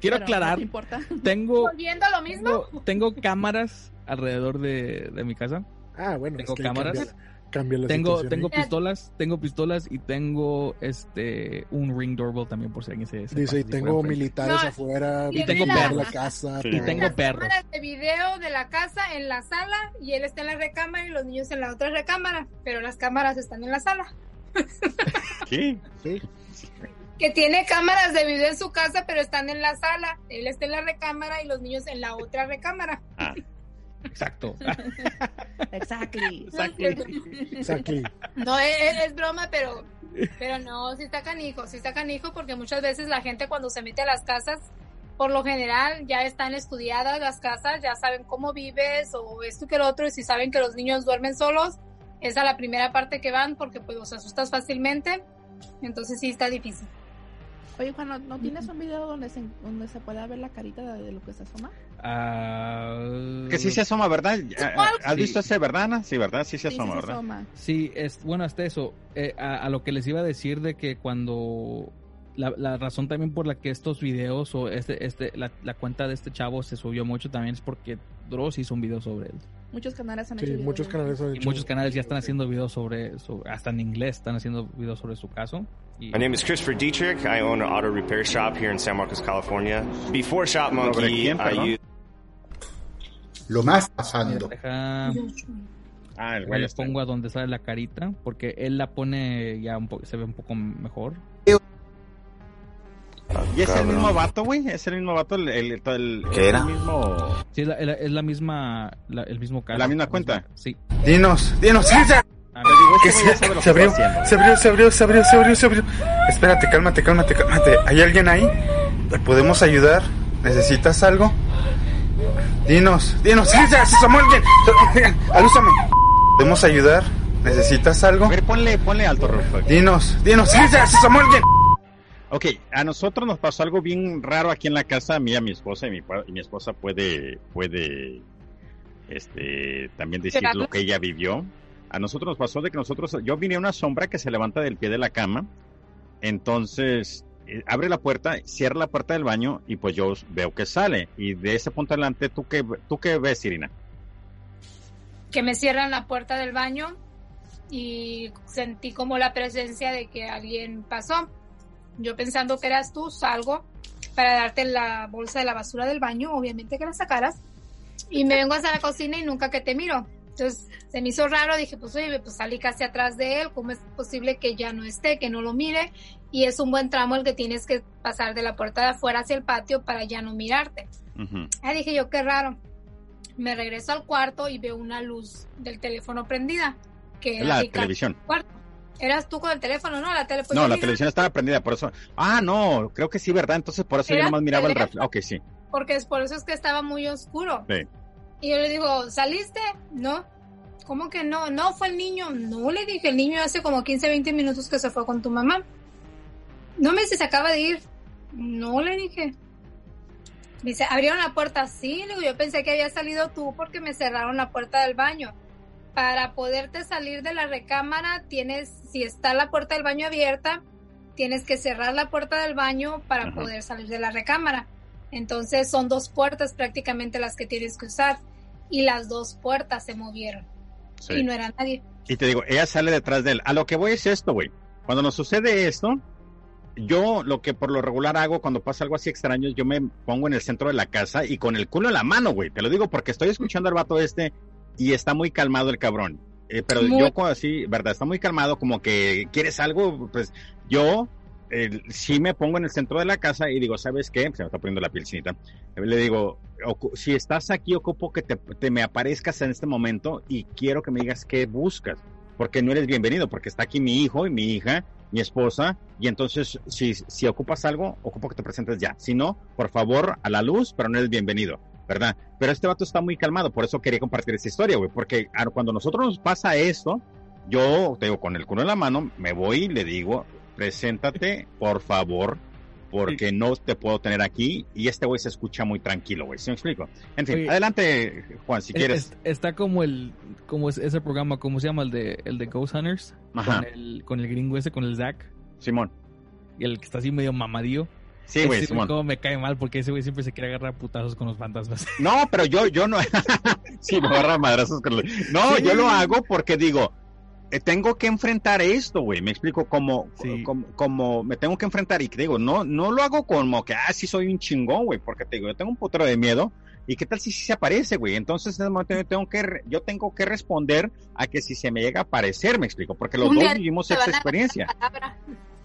Quiero pero no aclarar, te importa. tengo, Volviendo a lo mismo, tengo, tengo cámaras alrededor de, de mi casa. Ah, bueno, Tengo es que cámaras. Cambia, cambia la Tengo, situación tengo pistolas, tengo pistolas y tengo este un ring doorbell también por si alguien se, se Dice, y tengo militares No, afuera, y tengo perros. la casa. Sí. Y todo. tengo las perros. cámaras de video de la casa en la sala y él está en la recámara y los niños en la otra recámara, pero las cámaras están en la sala. *laughs* Sí. Que tiene cámaras de video en su casa, pero están en la sala. Él está en la recámara y los niños en la otra recámara. Ah, Exacto. *laughs* Exactly. Exactly. No, es, broma, pero, pero no, sí está canijo, sí está canijo porque muchas veces la gente cuando se mete a las casas, por lo general ya están estudiadas las casas, ya saben cómo vives o esto que lo otro, y si saben que los niños duermen solos, esa es la primera parte que van porque pues los asustas fácilmente, entonces sí está difícil. Oye, Juan, ¿no, no tienes un video donde se, donde se pueda ver la carita de, de lo que se asoma? Ah, que sí se asoma, ¿verdad? ¿Has Sí. visto ese, verdad, Ana? Sí, ¿verdad? Sí se Sí, sí asoma, se ¿verdad? asoma. Sí, es bueno hasta eso. eh, a, a lo que les iba a decir de que cuando la, la razón también por la que estos videos o este este la, la cuenta de este chavo se subió mucho también es porque Dross hizo un video sobre él. Muchos canales han Sí, hecho muchos canales han Y hecho- muchos canales ya están haciendo videos sobre, sobre- hasta en inglés están haciendo videos sobre su caso. Y, My name is Christopher Dietrich. I own an auto repair shop here in San Marcos, California. Before Shop ¿Sobre Monkey, quién, I perdón? used Lo más pasando. deja, Ah, el güey le pongo a donde sale la carita porque él la pone ya un poco se ve un poco mejor. ¿Y es el mismo vato, güey? ¿Es el mismo vato? El, el, el- ¿Qué era? el mismo... Sí, es la, es misma la- el mismo caso. ¿La misma cuenta? Sí. Dinos, dinos. Ah, digo, Que ya se, abrió, se abrió, se abrió, se abrió, se abrió, se abrió. Espérate, cálmate, cálmate, cálmate. ¿Hay alguien ahí? ¿Le podemos ayudar? ¿Necesitas algo? Dinos, dinos, César, se asomó alguien. *laughs* Alúzame. ¿Podemos ayudar? ¿Necesitas algo? A ver, ponle, ponle alto, Rolfo. Dinos, dinos, César, se asomó alguien. Ok, a nosotros nos pasó algo bien raro aquí en la casa, a mí, a mi esposa, y mi, y mi esposa puede, puede, este, también decir lo que ella vivió. A nosotros nos pasó de que nosotros, yo miré una sombra que se levanta del pie de la cama, entonces eh, abre la puerta, cierra la puerta del baño y pues yo veo que sale. Y de ese punto adelante, ¿tú qué, tú qué ves, Irina? Que me cierran la puerta del baño y sentí como la presencia de que alguien pasó. Yo pensando que eras tú, salgo para darte la bolsa de la basura del baño, obviamente que la sacaras, y me vengo hasta la cocina y nunca que te miro. Entonces se me hizo raro, dije, pues oye, pues salí casi atrás de él, ¿cómo es posible que ya no esté, que no lo mire? Y es un buen tramo el que tienes que pasar de la puerta de afuera hacia el patio para ya no mirarte. Ujú. Ah, dije yo, qué raro. Me regreso al cuarto y veo una luz del teléfono prendida. Que era La televisión. cuarto. Eras tú con el teléfono, ¿no? La tele pues, No, la vi- televisión estaba prendida, por eso. Ah, no, creo que sí, ¿verdad? Entonces por eso yo nomás miraba el reflejo. Ok, sí. Porque es por eso es que estaba muy oscuro. sí. Y yo le digo, ¿saliste? No. ¿Cómo que no? No, fue el niño. No, le dije, el niño hace como 15, 20 minutos que se fue con tu mamá. No me dice, se acaba de ir. No, le dije. Dice, ¿abrieron la puerta? Sí, le digo, yo pensé que había salido tú porque me cerraron la puerta del baño. Para poderte salir de la recámara, tienes, si está la puerta del baño abierta, tienes que cerrar la puerta del baño para poder salir de la recámara. Entonces son dos puertas prácticamente las que tienes que usar. Y las dos puertas se movieron. sí. Y no era nadie. Y te digo, ella sale detrás de él. A lo que voy es esto, güey. Cuando nos sucede esto, yo lo que por lo regular hago cuando pasa algo así extraño, yo me pongo en el centro de la casa y con el culo en la mano, güey. Te lo digo porque estoy escuchando al vato este y está muy calmado el cabrón. Eh, pero Muy- yo así, ¿verdad? Está muy calmado, como que quieres algo, pues yo eh, sí me pongo en el centro de la casa y digo, ¿sabes qué? Se me está poniendo la piel chinita. Le digo, si estás aquí, ocupo que te, te me aparezcas en este momento y quiero que me digas qué buscas, porque no eres bienvenido, porque está aquí mi hijo y mi hija mi esposa, y entonces si, si ocupas algo, ocupo que te presentes ya. Si no, por favor, a la luz, pero no eres bienvenido, ¿verdad? Pero este vato está muy calmado, por eso quería compartir esta historia, güey, porque ah, cuando a nosotros nos pasa esto, yo, te digo, con el culo en la mano, me voy y le digo, preséntate, por favor, porque no te puedo tener aquí, y este güey se escucha muy tranquilo, güey, ¿sí me explico? En fin, Oye, adelante, Juan, si Es- quieres. es- está como el como es ese programa, ¿cómo se llama? El de el de Ghost Hunters Ajá. con el con el gringo ese con el Zack. Simón. Y el que está así medio mamadío. Sí, güey, como me cae mal porque ese güey siempre se quiere agarrar putazos con los fantasmas. No, pero yo, yo no. *laughs* sí, me agarra madrazos con los- No, Sí. yo lo hago porque digo, eh, tengo que enfrentar esto, güey. Me explico como, Sí. como, como me tengo que enfrentar y digo, no, no lo hago como que, ah, sí soy un chingón, güey, porque te digo, yo tengo un putero de miedo. ¿Y qué tal si sí se aparece, güey? Entonces en ese momento yo tengo que, re- yo tengo que responder a que si se me llega a aparecer, me explico, porque los dos vivimos esta experiencia.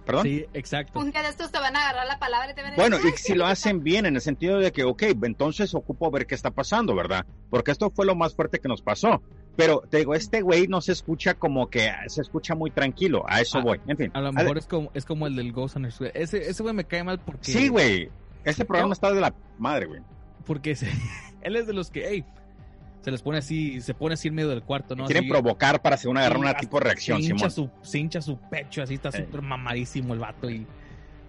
Perdón. Sí, exacto. Un día de estos te van a agarrar la palabra y te van a decir, Bueno, y "Ay, si lo hacen bien en el sentido de que, ok, entonces ocupo ver qué está pasando, ¿verdad? Porque esto fue lo más fuerte que nos pasó. Pero te digo, este güey no se escucha como que ah, se escucha muy tranquilo. A eso Ah, voy. En fin. A lo A mejor ver, es como es como el del Ghost Hunters. güey. Ese ese güey me cae mal porque Sí, güey. Este programa No. está de la madre, güey. porque se- *laughs* él es de los que, hey, se les pone así, se pone así en medio del cuarto, ¿no? Quieren Así- provocar para hacer una, agarrar una tipo de reacción, se hincha, Simón. su, se hincha su pecho, así está súper mamadísimo el vato. Y,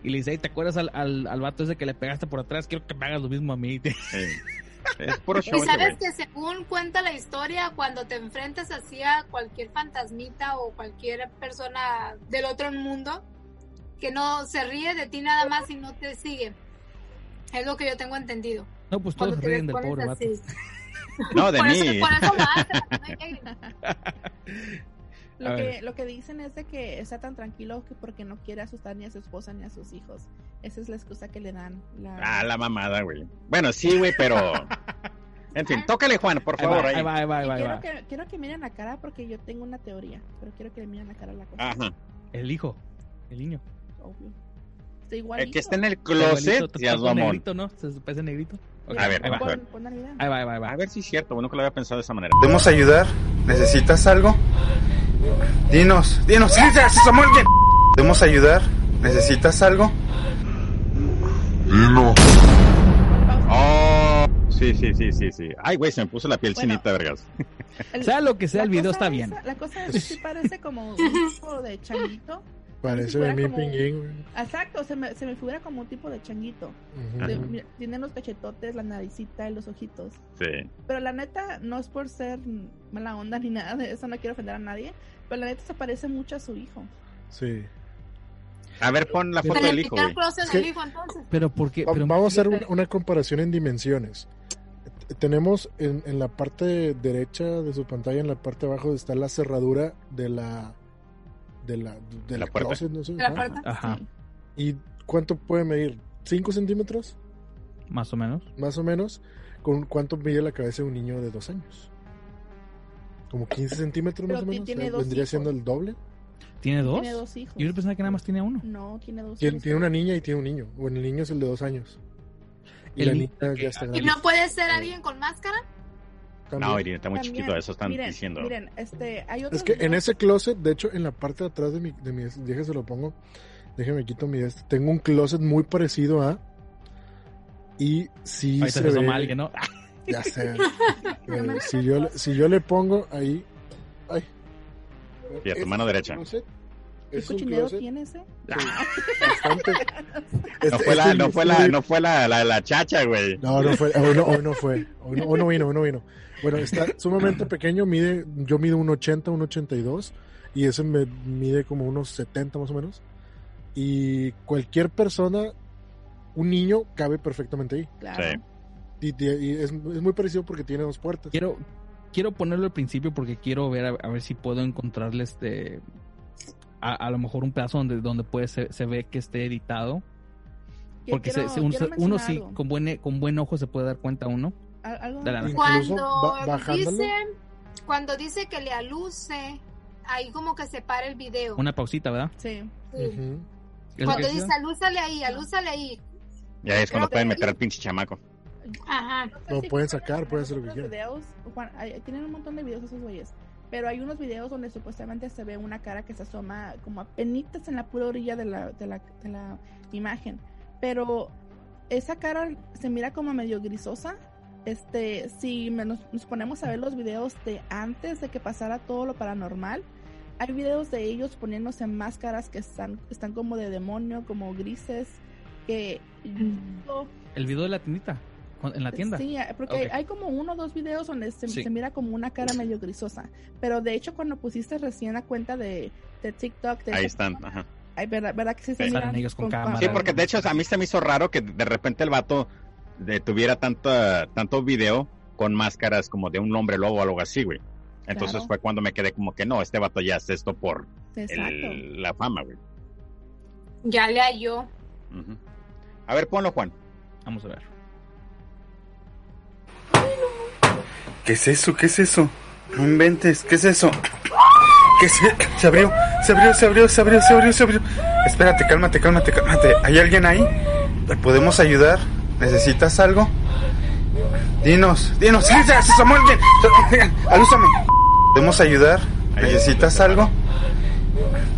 y le dice, "Ey, ¿te acuerdas al, al, al vato ese que le pegaste por atrás? Quiero que me hagas lo mismo a mí. *laughs* Sí. Es puro show Y sabes que según cuenta la historia, cuando te enfrentas así a cualquier fantasmita o cualquier persona del otro mundo, que no se ríe de ti nada más y no te sigue. Es lo que yo tengo entendido. No, pues todos ríen del pobre vato. *laughs* No, de por, eso, mí. por eso lo que. *laughs* Lo que, ver. lo que dicen es de que está tan tranquilo que porque no quiere asustar ni a su esposa ni a sus hijos. Esa es la excusa que le dan. La... Ah, la mamada, güey. Bueno, sí, güey, pero. *laughs* En fin, tócale, Juan, por Ahí va, favor. ahí ahí. va, ahí va, ahí Y va, ahí quiero, que, quiero que miren la cara porque yo tengo una teoría, pero quiero que le miren la cara a la cosa. Ajá. El hijo, el niño. Obvio. Está igual. El que está en el Igualito, closet, ya es negrito, ¿no? Se parece negrito. A ver, ahí va. a ver. Pon, pon. Ahí va, ahí va, ahí va. A ver si es cierto, bueno que lo había pensado de esa manera. ¿Podemos ayudar? ¿Necesitas algo? Dinos, dinos, ¡Sí, ya, se asomó alguien! ¿Podemos ayudar? ¿Necesitas algo? Oh, sí, sí, sí, sí, sí. Ay, güey, se me puso la piel Bueno. chinita, vergas. El- Sea lo que sea, el video está bien. la cosa es que sí parece como un tipo de changuito. Parece de mí güey. Exacto, se me, se me figura como un tipo de changuito. Ujú. De- mira, tiene los cachetotes, la naricita y los ojitos. Sí. Pero la neta, no es por ser mala onda ni *laughs* nada de eso, no quiero ofender a nadie. Pero la neta se parece mucho a su hijo. Sí. A ver, pon la foto del hijo, del entonces. Pero porque pero Vamos a hacer una, una comparación en dimensiones. Tenemos en, en la parte derecha de su pantalla, en la parte de abajo, está la cerradura de la de la, de la la puerta. closet, no sé, La ajá. puerta. Ajá, Sí. ¿Y cuánto puede medir? ¿5 centímetros? más o menos. Más o menos. ¿Con cuánto mide la cabeza de un niño de dos años? Como 15 centímetros Pero más o menos. tiene ¿eh? dos Vendría hijos. siendo el doble. ¿Tiene dos? Tiene dos hijos. Yo pensaba que nada más tenía uno. No, tiene dos Tiene, hijos. tiene una niña y tiene un niño. Bueno, el niño es el de dos años. Y El la niña ya está ¿Y no puede ser alguien con máscara? También. No, Irene, está muy También, chiquito, eso están miren, diciendo. Miren, este, hay otros Es que en ese closet, de hecho, en la parte de atrás de mi, de mi déjese lo pongo, déjeme quito mi este. Tengo un closet muy parecido a y sí Ahorita se se ve, alguien, ¿no? *laughs* ya sé. *laughs* Eh, si yo le- si yo le pongo ahí, ay. Y a tu Este mano derecha. closet ¿Qué Es un cochinero tiene ese? bastante. *laughs* No Este- fue la, este- no fue este- la, no fue la, la, la chacha, güey. No, no fue, hoy no, hoy no fue, hoy no, hoy no vino, hoy no vino. Bueno, está *laughs* sumamente pequeño, mide, yo mido un 80, un 82 y ese me mide como unos 70 más o menos. Y cualquier persona, un niño, cabe perfectamente ahí. Claro. Sí. Y, y- es, es muy parecido porque tiene dos puertas. Quiero, quiero ponerlo al principio porque quiero ver a, a ver si puedo encontrarle este a, a lo mejor un pedazo donde, donde puede se, se ve que esté editado. Que Porque se- quiero- se- un- quiero uno sí, con buen, con buen ojo se puede dar cuenta uno. Al- algo De Cuando ba- bajándolo. dice, cuando dice que le aluce, ahí como que se para el video. Una pausita, ¿verdad? Sí. Lo Cuando dice alúzale ahí, alúzale ahí. Ya es cuando pueden meter al pinche chamaco. Ajá. Lo Sí, pueden sacar, en pueden hacer lo que quieran. tienen un montón de videos esos güeyes. Pero hay unos videos donde supuestamente se ve una cara que se asoma como apenitas en la pura orilla de la, de la, de la imagen. Pero esa cara se mira como medio grisosa. Este, si nos, nos ponemos a ver los videos de antes de que pasara todo lo paranormal, hay videos de ellos poniéndose máscaras que están, están como de demonio, como grises, que El video de la tiendita. En la tienda. Sí, porque Ok. hay como uno o dos videos donde se, Sí. se mira como una cara medio grisosa. Pero de hecho, cuando pusiste recién la cuenta de, de TikTok, de Ahí están, ajá. Ay, ¿verdad, verdad que sí se Sí. miran ellos con con- cámara. Sí, porque de hecho a mí se me hizo raro que de repente el vato de- tuviera tanta, tanto video con máscaras como de un hombre lobo o algo así, güey. Entonces Claro. fue cuando me quedé como que no, este vato ya hace esto por el- la fama, güey. Ya le halló. A ver, ponlo, Juan. Vamos a ver. ¿Qué es eso? ¿Qué es eso? No inventes, ¿qué es eso? ¿Qué se, se abrió? Se abrió, se abrió, se abrió, se abrió, se abrió. Espérate, cálmate, cálmate, cálmate. ¿Hay alguien ahí? ¿Le podemos ayudar? ¿Necesitas algo? Dinos, dinos, ¡Sí, ya, se asomó alguien! ¡Alúzame! ¿Podemos ayudar? ¿Necesitas algo?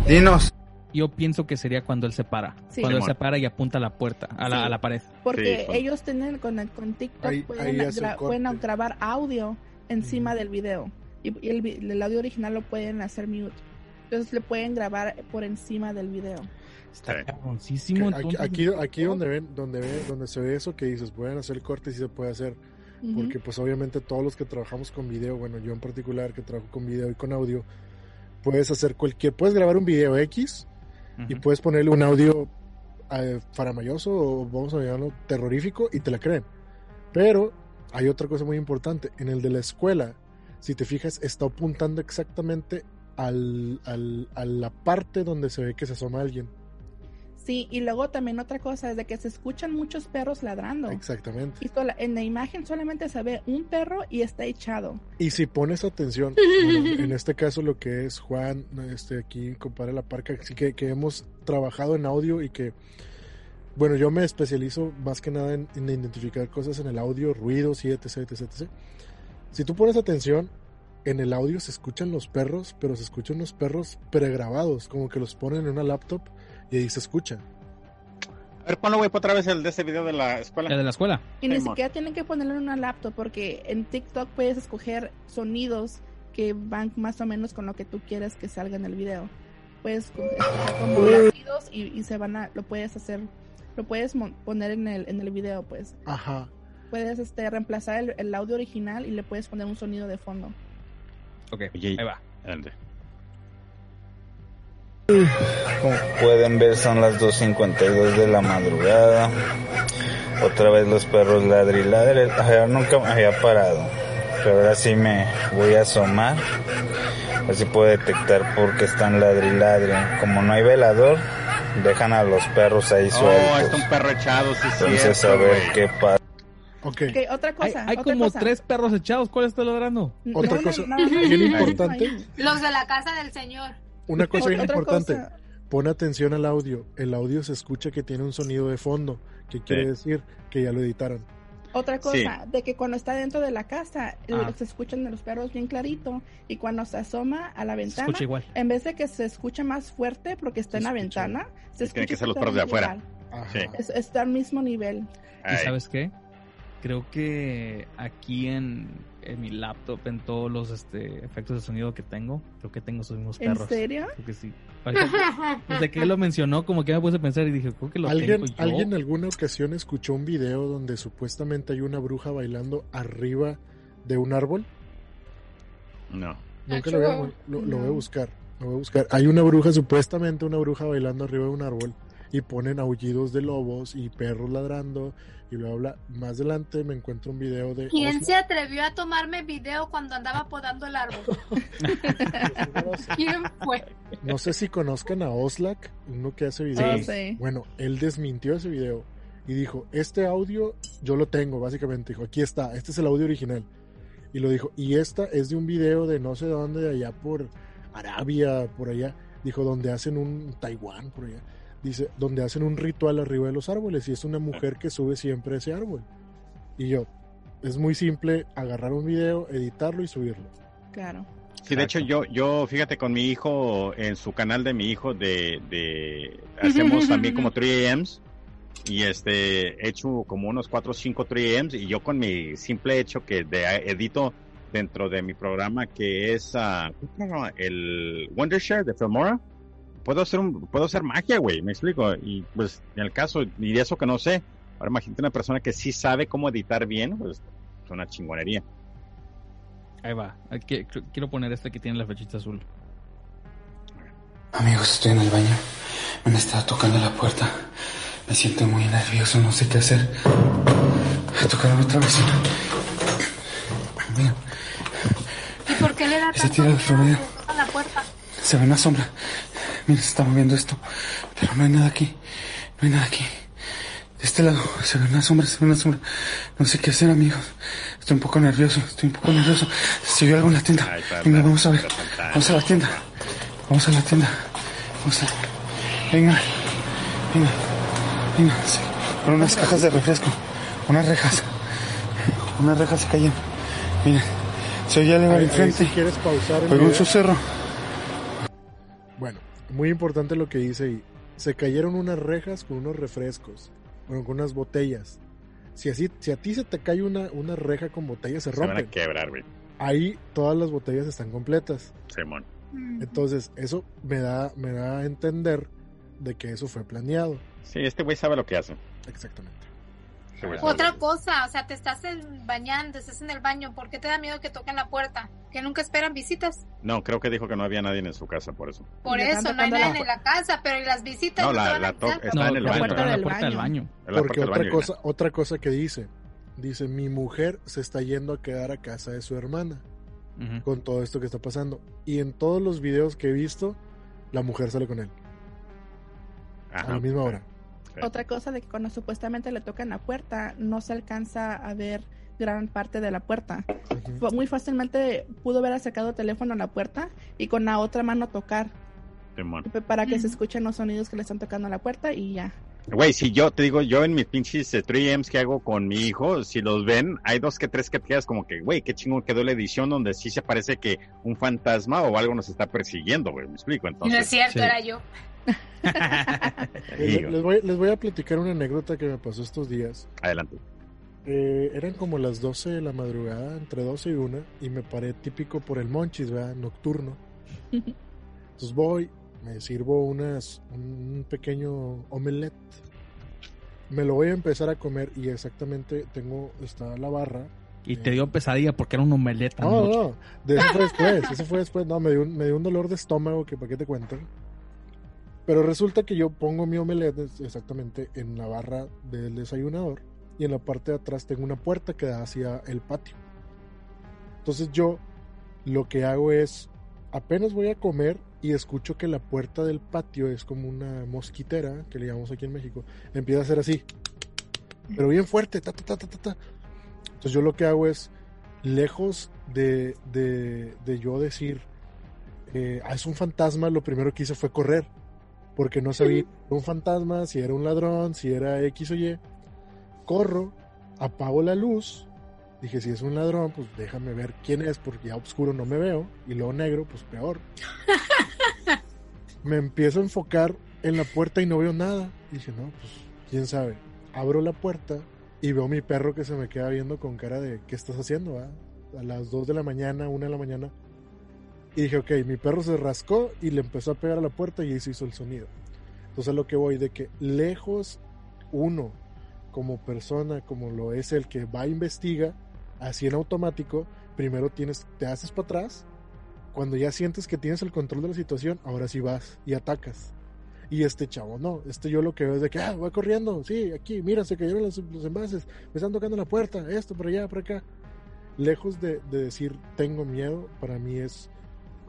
Dinos. Yo pienso que sería cuando él se para. Sí. Cuando él se para y apunta a la puerta, a la, Sí. a la pared. Porque Sí, ellos tienen con, con TikTok Ahí- pueden, ahí hace el gra- corte. pueden grabar audio encima del video. Y, y el, el audio original lo pueden hacer mute. Entonces le pueden grabar por encima del video. Está Sí. cabroncísimo. Aquí, aquí, aquí donde ven, donde ve, donde se ve eso que dices, pueden hacer cortes y se puede hacer. Ujú. Porque pues obviamente todos los que trabajamos con video, bueno, yo en particular que trabajo con video y con audio, puedes hacer cualquier, puedes grabar un video X y Ujú. puedes ponerle un audio eh, faramayoso o vamos a llamarlo terrorífico y te la creen. Pero hay otra cosa muy importante, en el de la escuela, si te fijas, está apuntando exactamente al, al- a la parte donde se ve que se asoma alguien. Sí, y luego también otra cosa es de que se escuchan muchos perros ladrando. Exactamente. Y sola- en la imagen solamente se ve un perro y está echado. Y si pones atención, *laughs* bueno, en este caso lo que es Juan, este aquí compadre La Parca, que, que hemos trabajado en audio y que, bueno, yo me especializo más que nada en, en identificar cosas en el audio, ruidos y etc, etc, etc. Si tú pones atención, en el audio se escuchan los perros, pero se escuchan los perros pregrabados, como que los ponen en una laptop y ahí se escucha. A ver, ponlo, güey, otra vez el de ese video de la escuela. La de la escuela. Y ni siquiera tienen que ponerlo en una laptop porque en TikTok puedes escoger sonidos que van más o menos con lo que tú quieres que salga en el video. Puedes escoger como latidos y, y se van a, lo puedes hacer, lo puedes poner en el, en el video, pues. Ajá. Puedes este, reemplazar el, el audio original y le puedes poner un sonido de fondo. Ok, ahí va. Adelante. Como pueden ver son las 2.52 de la madrugada. Otra vez los perros ladri ladre. Ayer nunca me había parado. Pero ahora sí me voy a asomar. A ver si puedo detectar por qué están ladri ladre. Como no hay velador, dejan a los perros ahí Oh, está sueltos. un perro echado, sí, Entonces cierto, a ver güey. qué pasa. Ok. Ok, otra Hay, cosa. hay otra como cosa. tres perros echados. ¿Cuál está ladrando? Otra No, cosa no, no, bien importante. Los de la casa del señor. Una cosa bien importante. cosa. Pon atención al audio. El audio se escucha que tiene un sonido de fondo. que quiere Sí. decir? Que ya lo editaron. Otra cosa, Sí. de que cuando está dentro de la casa, Ah. se escuchan de los perros bien clarito. Y cuando se asoma a la ventana, escucha igual. en vez de que se escuche más fuerte porque está en la escucha. ventana, se Tienen que escucha ser los perros de afuera. Sí. Es- está al mismo nivel. ¿Y Ay, sabes qué? Creo que aquí en, en mi laptop, en todos los este, efectos de sonido que tengo, creo que tengo esos mismos ¿En perros. serio? Creo que sí. *laughs* Desde que él lo mencionó, como que me puse a pensar y dije, creo que lo ¿Alguien, tengo yo. ¿Alguien en alguna ocasión escuchó un video donde supuestamente hay una bruja bailando arriba de un árbol? No. Nunca lo, había- lo, lo voy a buscar. Lo voy a buscar. Hay una bruja, supuestamente una bruja bailando arriba de un árbol y ponen aullidos de lobos y perros ladrando y bla bla. bla. Más adelante me encuentro un video de ¿Quién Oslo. se atrevió a tomarme video cuando andaba podando el árbol? *laughs* ¿Quién fue? No sé si conozcan a Oslak, uno que hace videos. Sí. Bueno, él desmintió ese video y dijo, este audio yo lo tengo, básicamente. Dijo, aquí está, este es el audio original. Y lo dijo, y esta es de un video de no sé dónde, de allá por Arabia, por allá. Dijo, donde hacen un Taiwán, por allá. Dice, donde hacen un ritual arriba de los árboles y es una mujer que sube siempre a ese árbol. Y yo, es muy simple agarrar un video, editarlo y subirlo. Claro. Sí, de hecho yo, yo, fíjate, con mi hijo, en su canal de mi hijo de, de *laughs* hacemos también como 3AMs y este, he hecho como unos 4 o 5 3AMs y yo con mi simple hecho que de, edito dentro de mi programa que es ah, ¿cómo se llama? el Wondershare de Filmora, puedo hacer un, puedo hacer magia, güey, me explico. Y pues en el caso, y de eso que no sé, ahora imagínate una persona que sí sabe cómo editar bien, pues es una chingonería. Ahí va. Aquí- Quiero poner este que tiene la flechita azul. Amigos, estoy en el baño. Me han estado tocando la puerta. Me siento muy nervioso, no sé qué hacer. Tocaron otra vez. Mira, ¿Y por qué le da tanto tira tocan la puerta? Se ve una sombra. Mira, se está moviendo esto. Pero no hay nada aquí. No hay nada aquí. De este lado se ve una sombra, se ve una sombra. No sé qué hacer, amigos. Estoy un poco nervioso, estoy un poco nervioso. Se vio algo en la tienda. Venga, vamos a ver. Vamos a la tienda. Vamos a la tienda. Vamos a... Venga. Venga. Venga. Sí. Con unas cajas de refresco. Unas rejas. Unas rejas se cayeron. Mira. Se oye algo Ahí- al ahí frente. si quieres pausar un susurro. Bueno, muy importante lo que dice ahí. Se cayeron unas rejas con unos refrescos, bueno, con unas botellas. Si así, si a ti se te cae una, una reja con botellas, se Se van a rompen. quebrar, güey. Ahí todas las botellas están completas. Simón. Entonces, eso me da, me da a entender de que eso fue planeado. Sí, este güey sabe lo que hace. Exactamente. Otra cosa, o sea, te estás en- bañando, estás en el baño, ¿por qué te da miedo que toquen la puerta? Que nunca esperan visitas. No, creo que dijo que no había nadie en su casa por eso. Por eso, no hay nadie la en la casa, pero ¿y las visitas? No, la, la to- avisar? está en el la baño. Porque otra baño, cosa, otra cosa que dice, dice, mi mujer se está yendo a quedar a casa de su hermana con todo esto que está pasando. Y en todos los videos que he visto, la mujer sale con él. Ajá. A la misma hora. Otra cosa de que cuando supuestamente le tocan la puerta, no se alcanza a ver gran parte de la puerta. Fue- Muy fácilmente pudo haber acercado el teléfono a la puerta y con la otra mano tocar para que se escuchen los sonidos que le están tocando a la puerta y ya. Güey, si yo te digo, yo en mis pinches eh, 3Ms que hago con mi hijo, si los ven, hay dos que tres que te quedas como que, güey, qué chingón quedó la edición donde sí se parece que un fantasma o algo nos está persiguiendo, güey, me explico. Entonces, no es cierto, sí. era yo. *laughs* Eh, le- Les voy, les voy a platicar una anécdota que me pasó estos días. Adelante. Eh, eran como las 12 de la madrugada, entre 12 y 1, y me paré típico por el monchis, ¿verdad? Nocturno. Entonces voy, me sirvo unas, un pequeño omelette. Me lo voy a empezar a comer y exactamente tengo, está la barra. Y te dio pesadilla porque era un omelette. No, no, no, de eso fue después, eso fue después. No, me dio, un- me dio un dolor de estómago que para qué te cuento. Pero resulta que yo pongo mi omelette exactamente en la barra del desayunador y en la parte de atrás tengo una puerta que da hacia el patio. Entonces yo lo que hago es, apenas voy a comer y escucho que la puerta del patio es como una mosquitera, que le llamamos aquí en México, empieza a hacer así, pero bien fuerte, ta, ta, ta, ta, ta. Entonces yo lo que hago es, lejos de, de, de yo decir, eh, "Ah, es un fantasma, lo primero que hice fue correr, porque no sabía si era un fantasma, si era un ladrón, si era X o Y. Corro, apago la luz, dije, si es un ladrón, pues déjame ver quién es, porque ya oscuro no me veo, y luego negro, pues peor. *laughs* me empiezo a enfocar en la puerta y no veo nada. dije, no, pues quién sabe. Abro la puerta y veo a mi perro que se me queda viendo con cara de, ¿qué estás haciendo? ah?". A las 2 de la mañana, 1 de la mañana. Y dije, ok, mi perro se rascó y le empezó a pegar a la puerta y ahí se hizo el sonido. Entonces lo que voy, de que lejos uno, como persona, como lo es el que va a investiga, así en automático, primero tienes, te haces para atrás, cuando ya sientes que tienes el control de la situación, ahora sí vas y atacas. Y este chavo no, este yo lo que veo es de que, ah, va corriendo, sí, aquí, mira, se cayeron los, los envases, me están tocando la puerta, esto, por allá, por acá. Lejos de, de decir tengo miedo, para mí es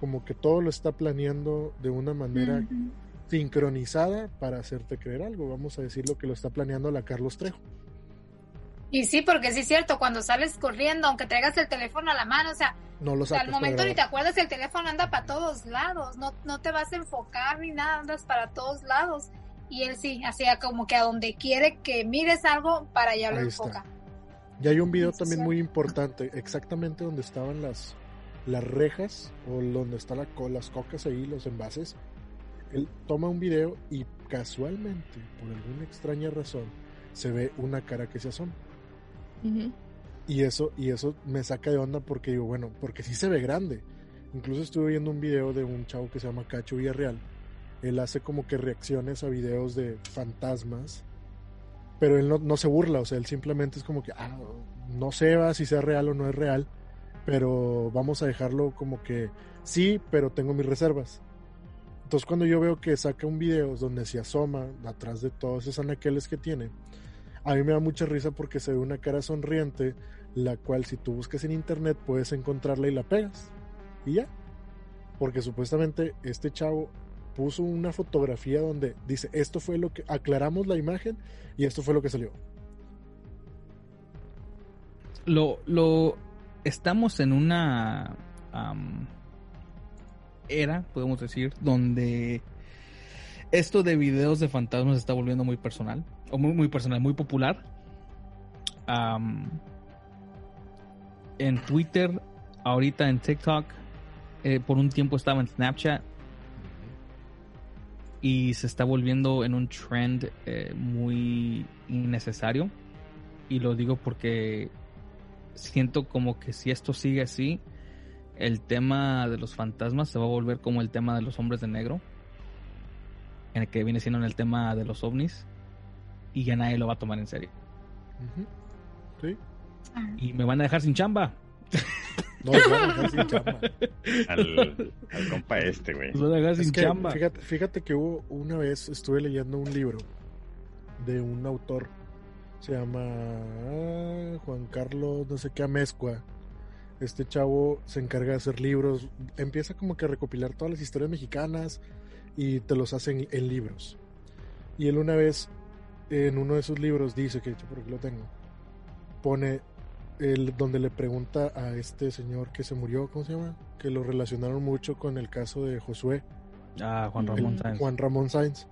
como que todo lo está planeando de una manera sincronizada para hacerte creer algo. Vamos a decir lo que lo está planeando la Carlos Trejo. Y sí, porque sí es cierto, cuando sales corriendo, aunque traigas el teléfono a la mano, o sea, No lo sacas al momento ni te acuerdas, el teléfono anda para todos lados, no, no te vas a enfocar ni nada, andas para todos lados. Y él sí, hacía como que a donde quiere que mires algo, para allá lo Ahí está. enfoca. Y hay un video también muy importante, exactamente donde estaban las, las rejas o donde están la las cocas ahí, los envases. Él toma un video y casualmente, por alguna extraña razón, se ve una cara que se asoma. Y eso, y eso me saca de onda porque digo, bueno, porque sí se ve grande. Incluso estuve viendo un video de un chavo que se llama Cacho Villarreal. Él hace como que reacciones a videos de fantasmas. Pero él no, no se burla, o sea, él simplemente es como que, ah, no sé va, si sea real o no es real. Pero vamos a dejarlo como que sí, pero tengo mis reservas. Entonces cuando yo veo que saca un video donde se asoma atrás de todos esos anaqueles que tiene, a mí me da mucha risa porque se ve una cara sonriente, la cual si tú buscas en internet puedes encontrarla y la pegas. Y ya. Porque supuestamente este chavo puso una fotografía donde dice, esto fue lo que aclaramos la imagen y esto fue lo que salió. Lo, lo, estamos en una era, podemos decir, donde esto de videos de fantasmas está volviendo muy personal, o muy, muy personal, muy popular. En Twitter, ahorita en TikTok, eh, por un tiempo estaba en Snapchat y se está volviendo en un trend eh, muy innecesario. Y lo digo porque siento como que si esto sigue así, el tema de los fantasmas se va a volver como el tema de los hombres de negro, en el que viene siendo en el tema de los ovnis, y ya nadie lo va a tomar en serio. Sí. Y me van a dejar sin chamba. No, nos van a dejar sin chamba. Al, al compa este, güey. Nos van a dejar sin Es que chamba. Fíjate, fíjate que hubo una vez, estuve leyendo un libro de un autor, se llama ah, Juan Carlos, no sé qué, Amezcua. Este chavo se encarga de hacer libros, empieza como que a recopilar todas las historias mexicanas y te los hace en, libros. Y él una vez, en uno de sus libros, dice, que por aquí lo tengo, pone el, donde le pregunta a este señor que se murió, ¿cómo se llama? Que lo relacionaron mucho con el caso de Josué. Ah, Juan Ramón El- Sáenz. Juan Ramón Sáenz,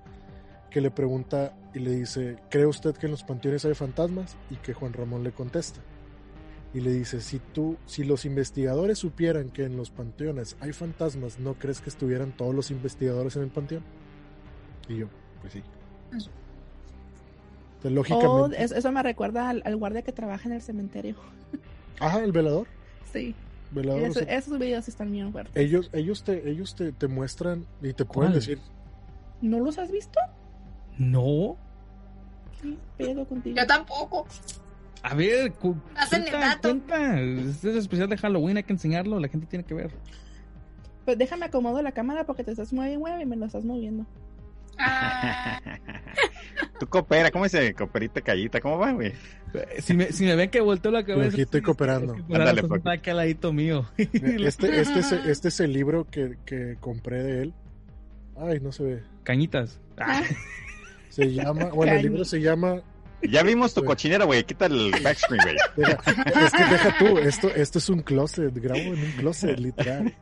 que le pregunta y le dice, ¿cree usted que en los panteones hay fantasmas? Y que Juan Ramón le contesta. Y le dice, si tú, si los investigadores supieran que en los panteones hay fantasmas, ¿no crees que estuvieran todos los investigadores en el panteón? Y yo, pues sí. Entonces, lógicamente. Oh, es- eso me recuerda al, al guardia que trabaja en el cementerio. *laughs* Ajá, el velador. Sí. Velador, o Eso- sea, esos videos están bien fuertes. ellos, ellos te, ellos te, te muestran y te pueden ¿Cuál? decir, ¿No los has visto? No. ¿Qué pedo contigo? Yo tampoco. A ver, cu- Hacen el cuenta, dato. cuenta. Este es especial de Halloween, hay que enseñarlo, la gente tiene que ver. Pues déjame acomodo la cámara porque te estás mueve y mueve y me lo estás moviendo. Ah, *laughs* Tú coopera, ¿cómo dice? Cooperita callita, ¿cómo va, güey? Si me, si me ven que volteo la cabeza, Aquí estoy cooperando. pues, Ándale, pues, pues. está aquí al ladito mío. Este, *laughs* este, es, este es el libro que, que compré de él. Ay, no se ve. Cañitas. Ah, Se llama, *laughs* bueno, el libro se llama. Ya vimos tu Güey. cochinera, güey. Quita el *laughs* backscreen, güey. Deja, es que deja tú, esto, esto es un closet, grabo en un closet, literal.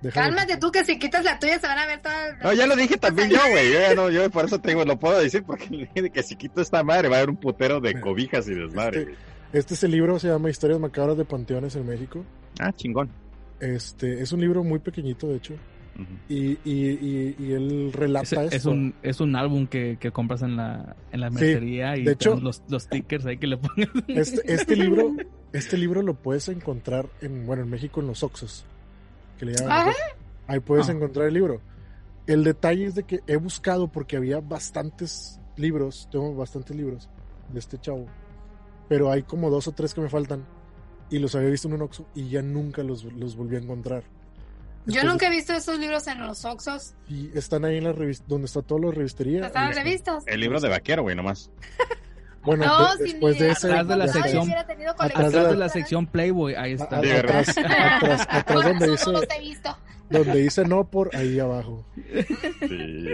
Déjame- cálmate tú que si quitas la tuya se van a ver todas. No, ya lo dije también yo, güey. Yo, ya no, yo por eso te digo, lo puedo decir porque le dije que si quito esta madre va a haber un putero de cobijas y desmadre, este-. Este es el libro, se llama Historias Macabras de Panteones en México. Ah, chingón. Este, es un libro muy pequeñito, de hecho. Y, y, y, y él es, relata es esto. un, es un álbum que, que compras en la, en la Sí, mercería y de hecho- los, los stickers ahí que le pongas. Este, *laughs* este libro, este libro lo puedes encontrar en, bueno, en México en los Oxos. Que le llaman. Ahí puedes Ah. encontrar el libro. El detalle es de que he buscado porque había bastantes libros, tengo bastantes libros de este chavo. Pero hay como dos o tres que me faltan. Y los había visto en un Oxxo y ya nunca los, los volví a encontrar. Yo nunca he visto esos libros en los Oxxos. Y están ahí en la revista, donde está todo lo de revistería. ¿Están las revistas? El libro de vaquero, güey, nomás. *laughs* Bueno, No, de- si después ni de ese. Atrás de la sección- atrás de la sección Playboy, ahí está. A- atrás, atrás, *laughs* atrás donde dice, no los he visto. donde dice no por ahí abajo. Sí.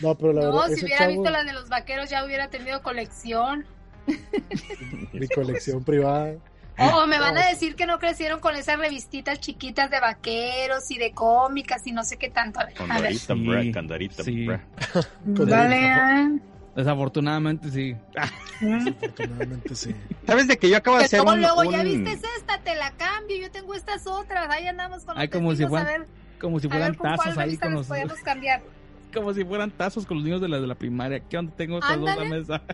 No, pero la No, verdad, si ese hubiera chavo, visto las de los vaqueros ya hubiera tenido colección. mi colección privada. Oh, *laughs* me van a decir que no crecieron con esas revistitas chiquitas de vaqueros y de cómicas y no sé qué tanto. A ver. Candarita, Sí, bra, candarita, sí. bra. Dale, ah. Desafortunadamente sí. Afortunadamente sí. ¿Sabes de que yo acabo de hacer luego, un, luego, ya un- viste esta, te la cambio. yo tengo estas otras, ahí andamos con los Ay, como si fueran, a ver, como si a fueran tazos ahí con los, podemos *laughs* cambiar. como si fueran tazos con los niños de la de la primaria. ¿Qué onda tengo estas dos a Ándale. mesa? *laughs*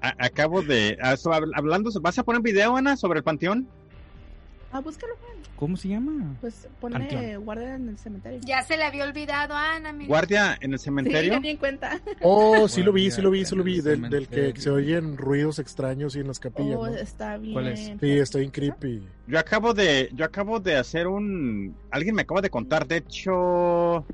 A- acabo de. so- hablando, ¿vas a poner video, Ana, sobre el panteón? Ah, búscalo, Juan. ¿Cómo se llama? Pues ponle Panteón. guardia en el cementerio. Ya se le había olvidado a Ana, mira. Guardia en el Sí, cementerio. ya ni en cuenta. Oh, sí lo vi, sí lo vi, sí lo vi. Del, del que se oyen ruidos extraños y en las capillas, Oh, ¿no? está bien. ¿Cuál es? Sí, está bien creepy. Yo acabo de, yo acabo de hacer un, alguien me acaba de contar, de hecho,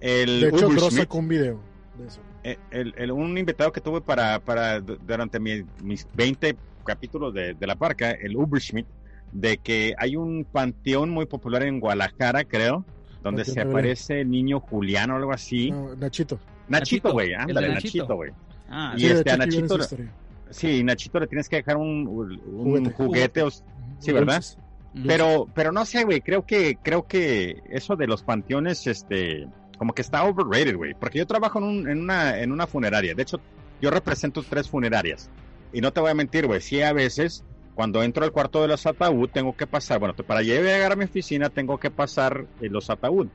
el De hecho, Schmidt, sacó un video de eso. Eh, el, el- un invitado que tuve para, para durante mi- mis 20 capítulos de, de la parca, el Uber Schmidt, de que hay un panteón muy popular en Guadalajara, creo, donde Panteón se aparece el niño Julián o algo así. No, Nachito. Nachito, güey, ándale, Nachito. Güey. Ah, Y Sí, este, a Nachito, sí, Nachito le tienes que dejar un, un Juguete. juguete, o- sí, ¿verdad? Pero, pero no sé, güey, creo que, creo que eso de los panteones, este, como que está overrated, güey. Porque yo trabajo en, un- en una, en una funeraria. De hecho, yo represento tres funerarias. Y no te voy a mentir, güey, sí a veces, cuando entro al cuarto de los ataúd, tengo que pasar, bueno, para llegar a mi oficina, tengo que pasar eh, los ataúd.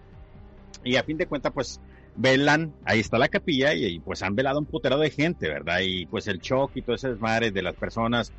Y a fin de cuentas, pues, velan, ahí está la capilla, y, y, pues han velado un putero de gente, ¿verdad? Y pues el shock y todo ese desmadre de las personas,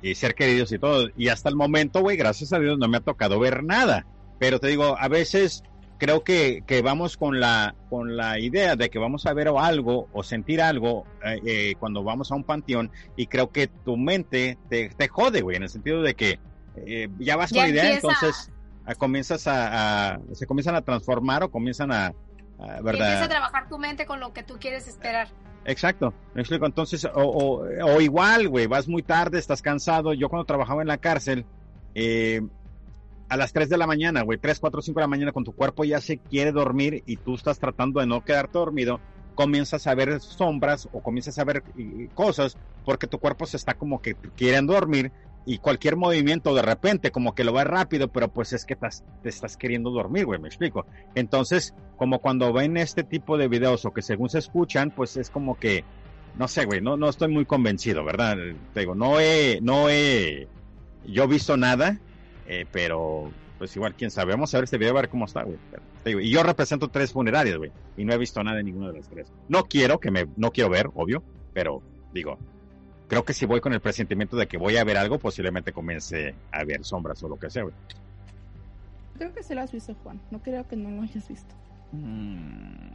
y ser queridos y todo. Y hasta el momento, güey, gracias a Dios no me ha tocado ver nada. Pero te digo, a veces creo que, que vamos con la, con la idea de que vamos a ver o algo o sentir algo eh, eh, cuando vamos a un panteón y creo que tu mente te, te jode, güey, en el sentido de que eh, ya vas con la idea, empieza- entonces a- comienzas a, a- se comienzan a transformar o comienzan a, a- Y empieza a ¿verdad? trabajar tu mente con lo que tú quieres esperar. Exacto, me explico. Entonces, o, o, o igual, güey, vas muy tarde, estás cansado. Yo cuando trabajaba en la cárcel, eh, a las 3 de la mañana, güey, 3, 4, 5 de la mañana, con tu cuerpo ya se quiere dormir y tú estás tratando de no quedarte dormido, comienzas a ver sombras o comienzas a ver y cosas porque tu cuerpo se está como que quieren dormir y cualquier movimiento de repente como que lo va rápido, pero pues es que te estás queriendo dormir, güey, me explico. Entonces, como cuando ven este tipo de videos o que según se escuchan, pues es como que, no sé, güey, no, no estoy muy convencido, ¿verdad? Te digo, no he, no he, yo visto nada, eh, pero pues igual, quién sabe, vamos a ver este video, a ver cómo está, güey. Y yo represento tres funerarias, güey, y no he visto nada de ninguna de las tres. No quiero que me, no quiero ver, obvio, pero digo, creo que si voy con el presentimiento de que voy a ver algo, posiblemente comience a ver sombras o lo que sea, güey. Creo que sí lo has visto, Juan. No creo que no lo hayas visto. Mm,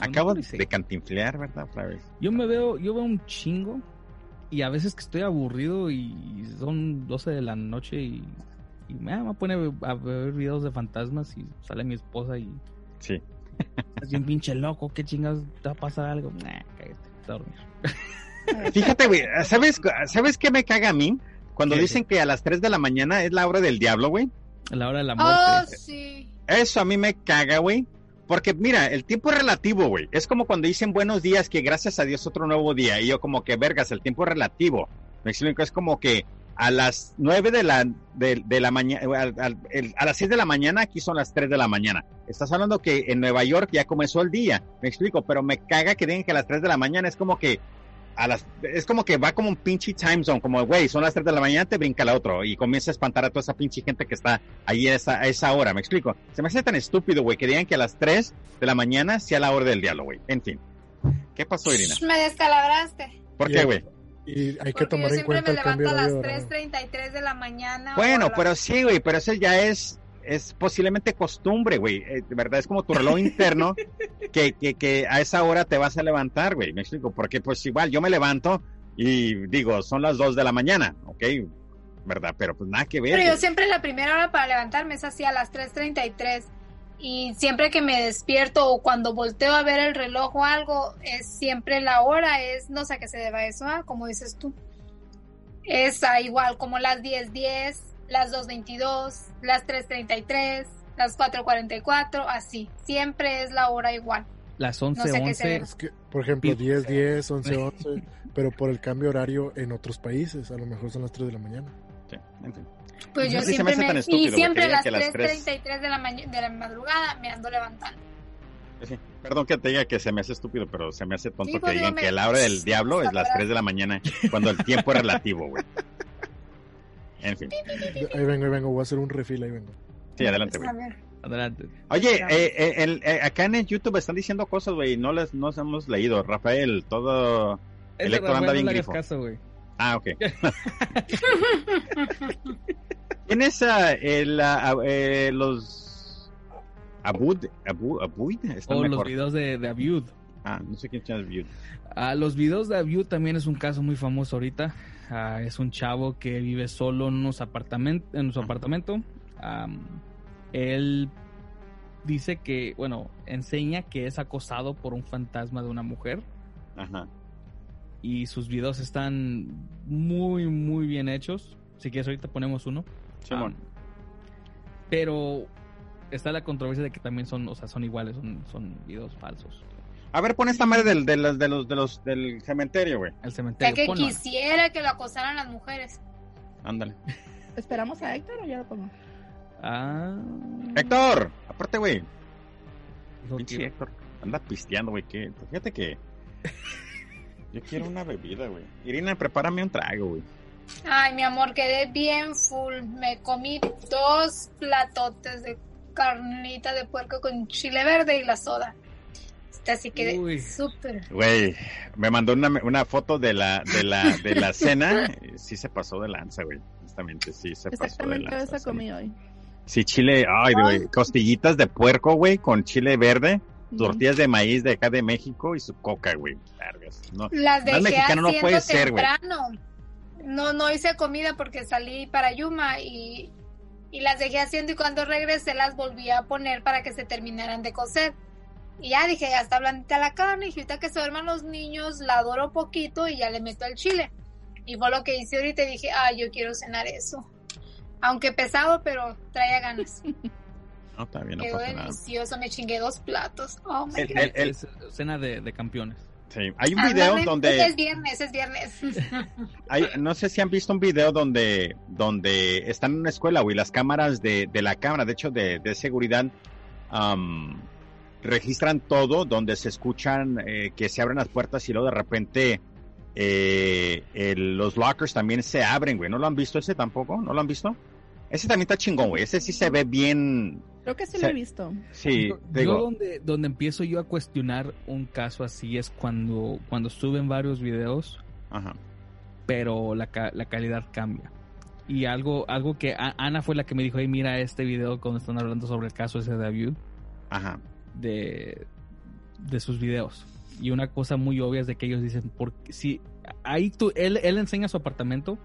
Acabo no de cantinflear, ¿verdad? Otra vez. Yo me veo, yo veo un chingo y a veces que estoy aburrido y son 12 de la noche y, y me, me pone a ver videos de fantasmas y sale mi esposa y Sí. *laughs* es bien pinche loco, qué chingados te va a pasar algo. Nah, cállate, a dormir. *laughs* Fíjate, güey, ¿sabes, ¿sabes qué me caga a mí? Cuando ¿Qué? dicen que a las 3 de la mañana es la hora del diablo, güey. A la hora de la Oh, muerte. sí. Eso a mí me caga, güey. Porque mira, el tiempo es relativo, güey. Es como cuando dicen buenos días, que gracias a Dios otro nuevo día. Y yo como que, vergas, el tiempo es relativo. Me explico, es como que a las 9 de la, de, de la mañana, a las 6 de la mañana, aquí son las 3 de la mañana. Estás hablando que en Nueva York ya comenzó el día. Me explico, pero me caga que digan que a las 3 de la mañana es como que a las, es como que va como un pinche time zone, como, güey, son las 3 de la mañana, te brinca la otro y comienza a espantar a toda esa pinche gente que está ahí a esa, a esa hora, me explico. Se me hace tan estúpido, güey, que digan que a las 3 de la mañana sea la hora del diálogo, güey. En fin. ¿Qué pasó, Irina? Me descalabraste. ¿Por qué, güey? Y hay que Porque yo tomar en siempre cuenta me el cambio levanto a las horario. 3.33 de la mañana. Bueno, la- pero sí, güey, pero eso ya es, es posiblemente costumbre, güey. Eh, de verdad, es como tu reloj interno *laughs* que, que, que a esa hora te vas a levantar, güey. Me explico, porque pues igual yo me levanto y digo, son las 2 de la mañana, ¿ok? ¿Verdad? Pero pues nada que ver. Pero yo güey. siempre la primera hora para levantarme es así a las 3.33 y siempre que me despierto o cuando volteo a ver el reloj o algo, es siempre la hora, es no sé a qué se deba eso, ah, como dices tú. Es ah, igual como las 10.10, las 2.22, las 3.33, las 4.44, así. Siempre es la hora igual. Las No 11, sé a qué se 11. debe. Es que, por ejemplo, 10, 10, 11, 11, pero por el cambio horario en otros países, a lo mejor son las 3 de la mañana. Sí, en fin. Pues yo siempre me, tan estúpido, y siempre a las que a las 3. 3.33 de la, maña- de la madrugada me ando levantando. Sí, Perdón que te diga que se me hace estúpido, pero se me hace tonto Sí, que pues, digan que la hora del *laughs* diablo es las sabrás. 3 de la mañana, cuando el tiempo es relativo, güey. En fin. Ahí vengo, ahí vengo, voy a hacer un refill, ahí vengo. Sí, adelante, güey. A ver. Adelante. Oye, eh, eh, el- eh, acá en el YouTube están diciendo cosas, güey, no las no hemos leído. Rafael, todo... El Héctor anda bien grifo. caso. Ah, ok. ¿Quién es ah, el, ah, eh, los... Abud? Abu, Abuid? O los videos de, de Abiud. Ah, no sé quién es Abuid. Ah, los videos de Abiud también es un caso muy famoso ahorita. Ah, es un chavo que vive solo en, unos apartament en su apartamento. Am, él dice que, bueno, enseña que es acosado por un fantasma de una mujer. Ajá. Y sus videos están muy, muy bien hechos. Si quieres, ahorita ponemos uno. Simón. Am, pero está la controversia de que también son, o sea, son iguales, son, son videos falsos. A ver, pon esta madre del, de los, de los, de los, del cementerio, güey. El Ya cementerio. que ponlo. quisiera que lo acosaran las mujeres. Ándale. *laughs* ¿Esperamos a Héctor o ya lo pongo? Ah. Héctor, aparte, güey. Pinche que- Héctor. Anda pisteando, güey. que Fíjate que... *laughs* Yo quiero una bebida, güey. Irina, prepárame un trago, güey. Ay, mi amor, quedé bien full. Me comí dos platotes de carnita de puerco con chile verde y la soda. Este, Así quedé súper. Güey, me mandó una, una foto de la, de la, de la *laughs* cena. Sí se pasó de lanza, güey. Honestamente, sí se pasó de lanza. comí hoy. Sí, chile, ay, güey, costillitas de puerco, güey, con chile verde, tortillas de maíz de acá de México y su coca, güey. No, Las más dejé mexicano no puede ser, güey. temprano. No, no hice comida porque salí para Yuma y, y las dejé haciendo y cuando regresé las volví a poner para que se terminaran de cocer. Y ya dije, ya está blandita la carne, y ahorita que se duerman los niños, la adoro poquito y ya le meto el chile. Y fue lo que hice ahorita y dije, ah, yo quiero cenar eso. Aunque pesado, pero traía ganas. *laughs* No, está bien, no Quedó pasa nada. delicioso, me chingué dos platos. Oh my El- God. el- el- Es cena de, de campeones. Sí, hay un video donde... Es viernes, es viernes. *laughs* Hay, no sé si han visto un video donde, donde están en una escuela, güey, las cámaras de, de la cámara, de hecho, de, de seguridad, am, registran todo, donde se escuchan eh, que se abren las puertas y luego de repente eh, el- los lockers también se abren, güey. ¿No lo han visto ese tampoco? ¿No lo han visto? Ese también está chingón, güey. Ese sí se ve bien. Creo que sí lo he visto. Sí, Yo digo, donde, donde empiezo yo a cuestionar un caso así es cuando, cuando suben varios videos, Ajá. pero la, la calidad cambia. Y algo, algo que a- Ana fue la que me dijo, hey, mira este video cuando están hablando sobre el caso ese de Abiud, Ajá. de, de sus videos. Y una cosa muy obvia es de que ellos dicen, porque si ahí tú, él, él enseña su apartamento,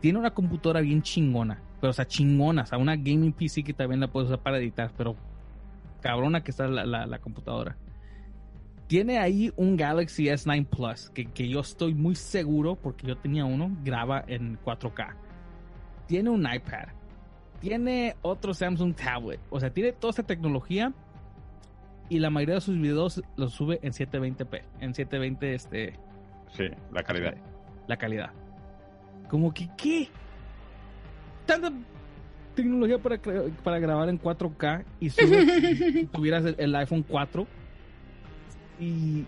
tiene una computadora bien chingona, pero o sea, chingona, o sea, una gaming PC que también la puedes usar para editar, pero cabrona que está la, la- la computadora. Tiene ahí un Galaxy S9 Plus, que, que yo estoy muy seguro, porque yo tenía uno, graba en 4K. Tiene un iPad. Tiene otro Samsung Tablet. O sea, tiene toda esta tecnología y la mayoría de sus videos los sube en 720p. En 720, este, Sí, la calidad. la calidad. Como que, ¿qué? Tanta tecnología para, para grabar en 4K y si *laughs* tuvieras el, el iPhone 4 y...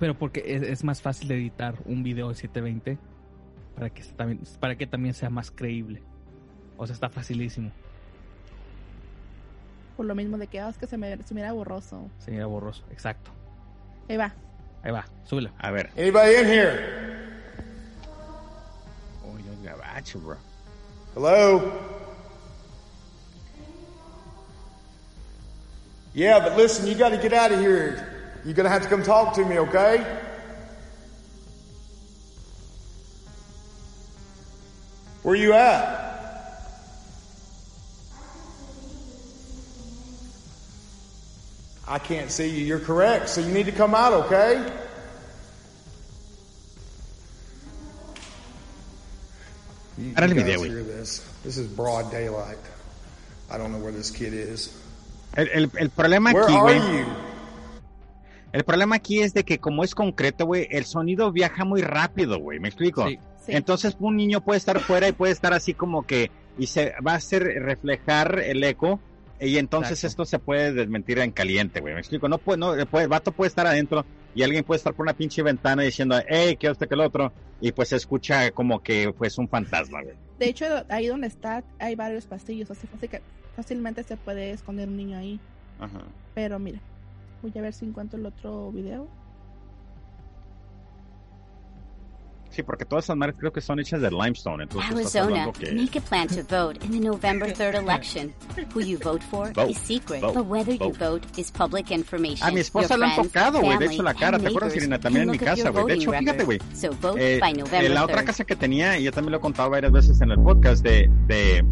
Pero porque es, es más fácil de editar un video de 720 para que, también, para que también sea más creíble. O sea, está facilísimo. Por lo mismo de que, es que se me, se mira borroso. Se mira borroso. Exacto. Ahí va. Ahí va, súbelo. A ver. Anybody in here? Bro. Hello? Yeah, but listen, you gotta get out of here. You're gonna have to come talk to me, okay? Where you at? I can't see you. You're correct, so you need to come out, okay? Ahora el you video, guys güey. hear this? This is broad daylight. I don't know where this kid is. El, el, el problema Where aquí, güey. El problema aquí es de que como es concreto, güey, el sonido viaja muy rápido, güey. ¿Me explico? Sí. Sí. Entonces un niño puede estar fuera y puede estar así como que y se va a hacer reflejar el eco y entonces Exacto. esto se puede desmentir en caliente, güey. ¿Me explico? No puede, no, puede- el vato puede estar adentro y alguien puede estar por una pinche ventana diciendo, hey, que esto, que el otro, y pues se escucha como que pues un fantasma, güey. De hecho, ahí donde está hay varios pastillos, así, así que fácilmente se puede esconder un niño ahí. Ajá. Pero mira, voy a ver si encuentro el otro video. Sí, porque todas esas madres creo que son hechas de limestone. Entonces Arizona, que... make a plan to vote in the November 3rd election. Who you vote for Vote, is secret, vote, but whether you vote. vote is public information. A mi esposa le han tocado, güey. De hecho, la cara. ¿Te acuerdas, Irina? También en mi casa, güey. De hecho, fíjate, güey. So vote Eh, by November en la otra 3rd. casa que tenía, y yo también lo he contado varias veces en el podcast, de, de,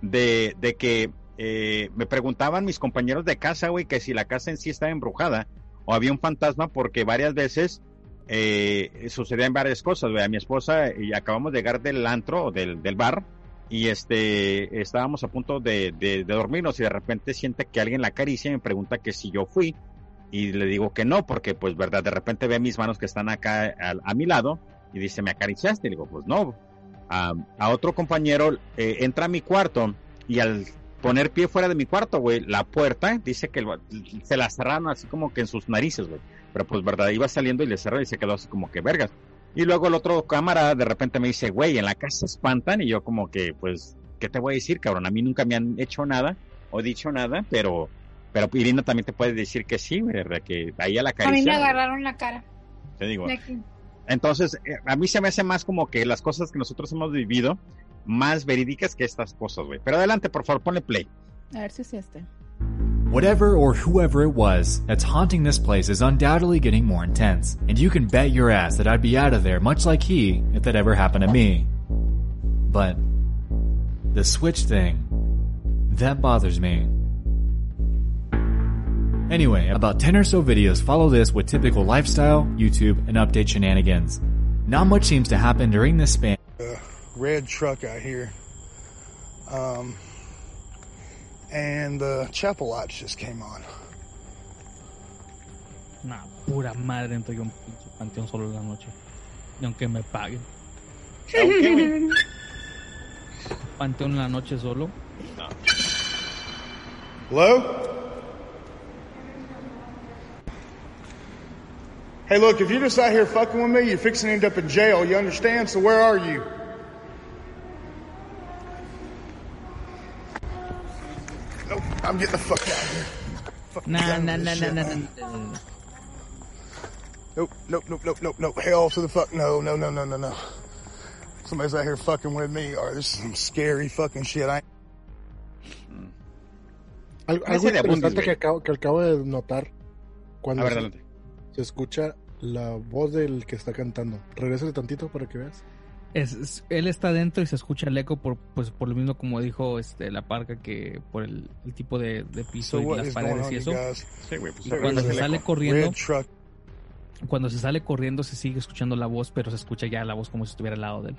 de, de que eh, me preguntaban mis compañeros de casa, güey, que si la casa en sí estaba embrujada o había un fantasma, porque varias veces eh, sucedían varias cosas. A mi esposa y acabamos de llegar del antro del, del bar y este estábamos a punto de, de- dormirnos y de repente siente que alguien la acaricia y me pregunta que si yo fui y le digo que no porque pues verdad de repente ve mis manos que están acá a, a mi lado y dice me acariciaste y le digo pues no a, otro compañero eh, entra a mi cuarto y al poner pie fuera de mi cuarto güey la puerta dice que se la cerraron así como que en sus narices güey pero pues verdad iba saliendo y le cerró y se quedó así como que vergas y luego el otro cámara de repente me dice, güey, en la casa espantan. Y yo como que, pues, ¿qué te voy a decir, cabrón? A mí nunca me han hecho nada o dicho nada, pero, pero Irina también te puede decir que sí, ¿verdad? Que ahí a la A mí me agarraron la cara. Te digo. Entonces, eh, a mí se me hace más como que las cosas que nosotros hemos vivido, más verídicas que estas cosas, güey. Pero adelante, por favor, ponle play. A ver si es este. Whatever or whoever it was that's haunting this place is undoubtedly getting more intense, and you can bet your ass that I'd be out of there much like he if that ever happened to me. But the switch thing, that bothers me. Anyway, about 10 or so videos follow this with typical lifestyle, YouTube, and update shenanigans. Not much seems to happen during this span. red truck out here. Um, and the chapel lights just came on. Una pura madre entro yo a un pinche panteón solo en la noche. Y aunque me paguen. *laughs* Panteón en la noche solo. Hello? Hey, look, if you're just out here fucking with me, you're fixing to end up in jail. You understand? So where are you? I'm getting the fuck out of here. Nah, nah, nah, nah, nah, nah. Nope, nope, nope, nope, nope, nope. Hell to the fuck no, no, no, no, no, no. Somebody's out here fucking with me, or this is some scary fucking shit. I algo interesante que acabo, que acabo de notar cuando ver, se, se escucha la voz del que está cantando. Regrésale tantito para que veas. Es, es- él está dentro y se escucha el eco por pues por lo mismo como dijo este la parca que por el, el tipo de, de piso So y las paredes y eso. guys? Sí, güey, pues, Y cuando se sale eco. corriendo, cuando se sale corriendo se sigue escuchando la voz, pero se escucha ya la voz como si estuviera al lado de él.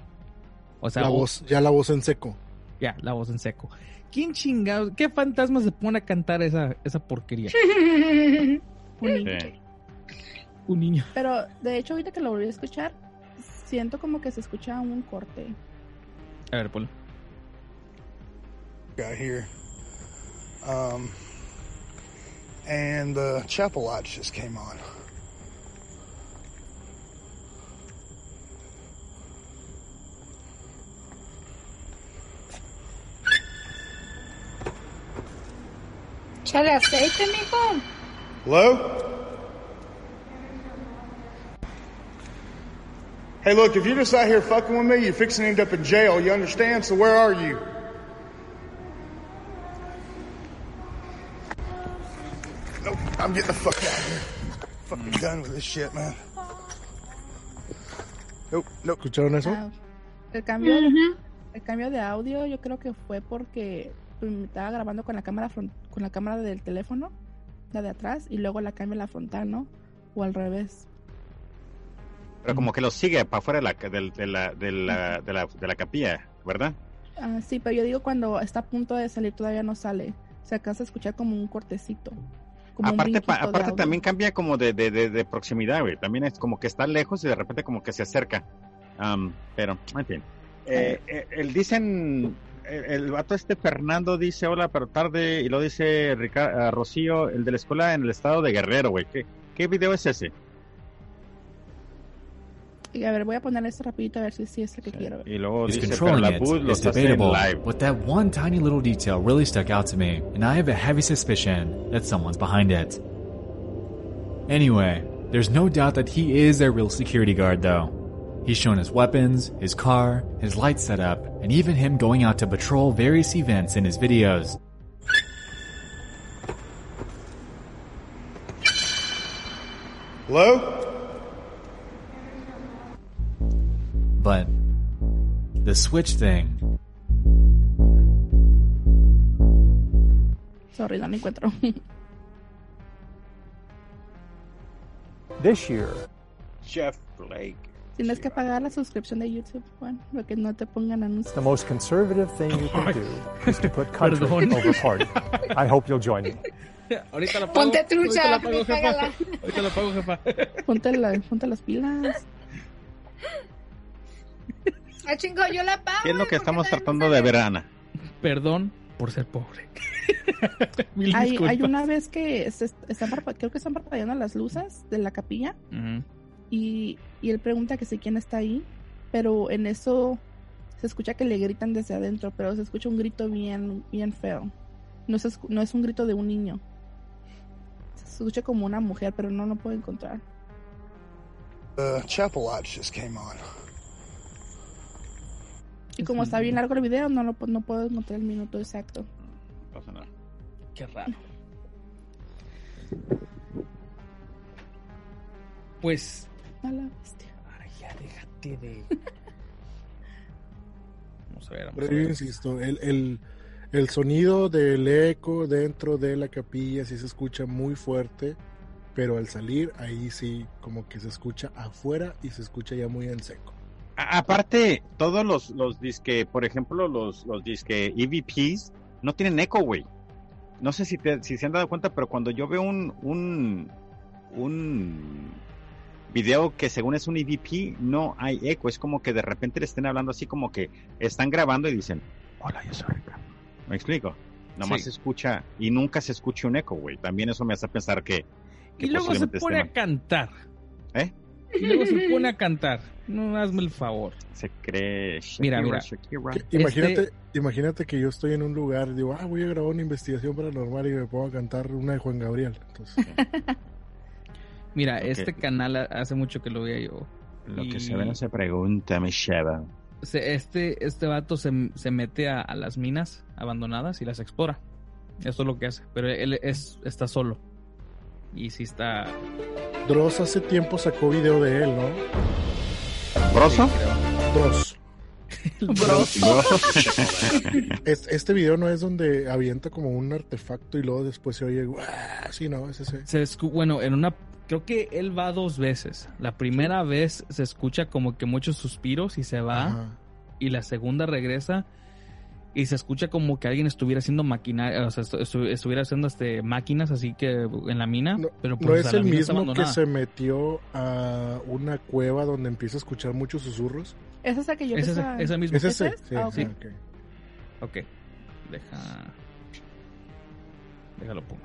O sea, la voz, ya la voz en seco. ya, la voz en seco. ¿Quién chingados? ¿Qué fantasma se pone a cantar esa, esa porquería? Un *laughs* niño. Un niño. Pero de hecho, ahorita que lo volví a escuchar, siento como que se escucha un corte. A ver, ponlo. out here. Um, and the chapel lights just came on. Chale aceite, mijo. Hello? Hey, look, if you're just out here fucking with me, you're fixing to end up in jail. You understand? So where are you? Nope, I'm getting the fuck out of here. Fucking done with this shit, man. Nope, nope. ¿Escucharon eso? Ah, el cambio, el cambio de audio, yo creo que fue porque me estaba grabando con la cámara fron- con la cámara del teléfono, la de atrás, y luego la cambio a la frontal, ¿no? O al revés. Pero como que lo sigue para afuera de la, de, la, de, la, de, la, de la capilla, ¿verdad? Ah, sí, pero yo digo cuando está a punto de salir todavía no sale. Se alcanza a escuchar como un cortecito. Como un aparte, pa- brinquito de aparte también cambia como de, de, de, de proximidad, güey. También es como que está lejos y de repente como que se acerca. Am, pero, en fin. Eh, eh, el dicen, el, el vato este Fernando dice hola, pero tarde, y lo dice Rica- ah, Rocío, el de la escuela en el estado de Guerrero, güey. ¿Qué, ¿Qué video es ese? Y a ver, voy a poner esto rapidito a ver si, si es el que quiero. Y luego Is dice, controlling it bus lo is debatable, but that one tiny little detail really stuck out to me, and I have a heavy suspicion that someone's behind it. Anyway, there's no doubt that he is a real security guard, though. He's shown his weapons, his car, his light setup, and even him going out to patrol various events in his videos. Hello? But the switch thing, Sorry, no lo encuentro. This year, Jeff Blake. Tienes que pagar la suscripción de YouTube, Juan, para que no te pongan anuncios. the most conservative thing you can do *laughs* is to put country Perdón. over party. I hope you'll join me. Ahorita la pago. Ponte trucha, Ahorita la pago, jefa. Ahorita la pago, jefa. Ponte, la- ponte las pilas. *laughs* Ah, chingo, yo la pago. ¿Qué es lo que ¿por qué estamos tratando de ver, Ana? Perdón por ser pobre. *laughs* Mil Hay, una vez que se est- están parpa- creo que están parpadeando las luces de la capilla y, y él pregunta que si quién está ahí, pero en eso se escucha que le gritan desde adentro, pero se escucha un grito bien, bien feo. No, escu- no es un grito de un niño. Se escucha como una mujer, pero no lo puedo encontrar. Uh, Chapel just came on. Y como está bien largo el video, no, lo, no puedo encontrar el minuto exacto. No pasa nada. Qué raro. Pues. A la bestia. Ay, ya déjate de. *laughs* Vamos a ver. Vamos Pero a yo ver. insisto, el, el, el sonido del eco dentro de la capilla sí se escucha muy fuerte, pero al salir ahí sí como que se escucha afuera y se escucha ya muy en seco. Aparte, todos los, los disque, por ejemplo, los, los disque EVPs no tienen eco, güey. No sé si, te- si se han dado cuenta, pero cuando yo veo un, un, un video que según es un EVP, no hay eco. Es como que de repente le estén hablando así como que están grabando y dicen, hola, yo soy Ricardo. ¿Me explico? Nomás Sí. se escucha y nunca se escucha un eco, güey. También eso me hace pensar que... que Y luego se pone a cantar. ¿Eh? Y luego se pone a *laughs* cantar. No, hazme el favor. Se cree... Mira, Shakira, mira. Que- Imagínate, Este- imagínate que yo estoy en un lugar y digo, ah, voy a grabar una investigación paranormal y me pongo a cantar una de Juan Gabriel. Entonces, *laughs* Mira, este canal ha- hace mucho que lo veía yo. Lo que se ve no se pregunta, mi chava. se- este, este vato se, se mete a, a las minas abandonadas y las explora. Eso es lo que hace. Pero él es, está solo. Y sí está. Dross hace tiempo sacó video de él, ¿no? ¿Broso? Dross. *laughs* Broso. *laughs* Es- Este video no es donde avienta como un artefacto y luego después se oye, sí, no, es ese. Se escu- bueno, en una. Creo que él va dos veces. La primera vez se escucha como que muchos suspiros y se va. Ajá. Y la segunda regresa y se escucha como que alguien estuviera haciendo maquinaria, o sea, estu- estu- estuviera haciendo este máquinas así que en la mina, pero pues, ¿No o es sea, el mismo que se metió a una cueva donde empieza a escuchar muchos susurros? ¿Es esa que yo Es pensaba? ese mismo. ¿Es ese? ¿Ese es? Sí, Ah, ok. sí, ok. Ok. Deja. Déjalo pongo.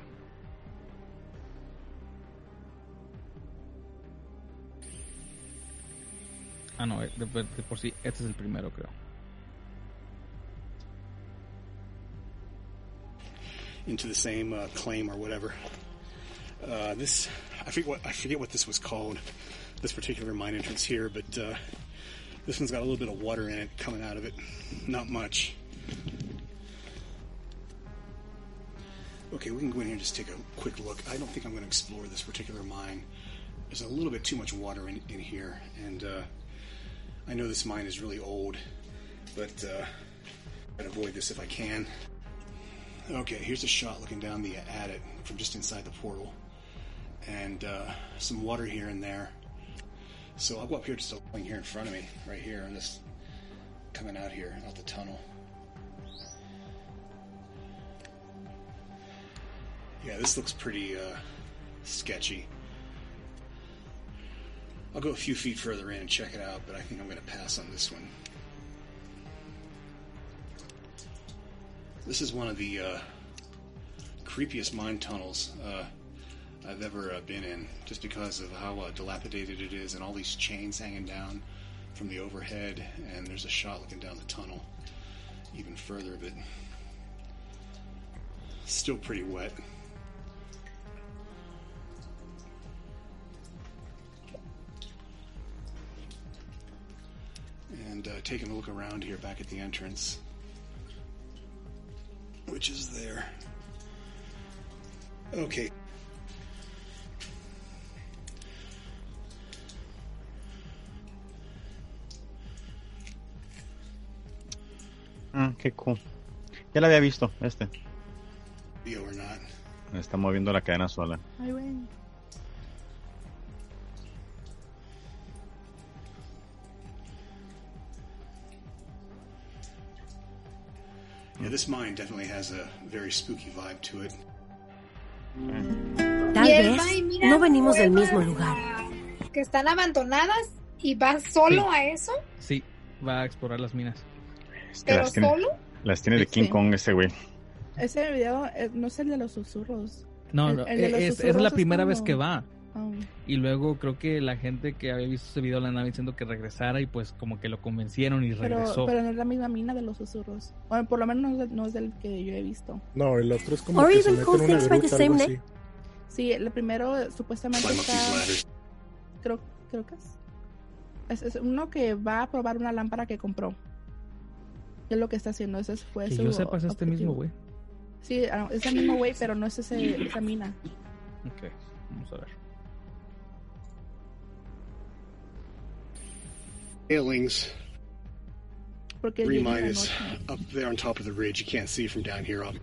Ah, no, de, de- de por sí, este es el primero, creo. Into the same uh, claim or whatever. Uh, this, I forget what I forget what this was called, this particular mine entrance here, but uh, this one's got a little bit of water in it coming out of it, not much. Okay, we can go in here and just take a quick look. I don't think I'm going to explore this particular mine. There's a little bit too much water in, in here, and uh, I know this mine is really old, but uh, I'd avoid this if I can. Okay, here's a shot looking down the attic from just inside the portal. And uh, some water here and there. So I'll go up here just a thing here in front of me, right here, and this coming out here, out the tunnel. Yeah, this looks pretty uh, sketchy. I'll go a few feet further in and check it out, but I think I'm going to pass on this one. This is one of the uh, creepiest mine tunnels uh, I've ever uh, been in, just because of how uh, dilapidated it is and all these chains hanging down from the overhead. And there's a shot looking down the tunnel even further, but still pretty wet. And uh, taking a look around here back at the entrance, which is there. Okay. Ah, qué cool. Ya lo había visto, este. Video or not. Está moviendo la cadena sola. Ay. Yeah, this mine definitely has a very spooky vibe to it. Tal vez no venimos del mismo lugar. Que están abandonadas y va solo Sí. a eso, Sí, va a explorar las minas. Es pero las tiene, solo. las tiene de King Sí. Kong ese güey. Ese video eh, no es el de los susurros. No, El- no, el de los es, es susurros la es primera vez como- que va. Y luego creo que la gente que había visto ese video le andaba diciendo que regresara y pues como que lo convencieron y pero, regresó. pero no es la misma mina de los susurros. Bueno, por lo menos no es, del- no es del que yo he visto. No, el otro es como Or que se even mete una by the same algo name. así. Sí, el primero eh, supuestamente está... Creo, creo que es. Es, es uno que va a probar una lámpara que compró. Es lo que está haciendo. Ese fue que su yo sepa es este objetivo. mismo güey. Sí, ah, es el mismo güey, pero no es ese, esa mina. Ok, vamos a ver. Tailings. Porque él Green mine is up there on top of the ridge. You can't see from down here. obvi-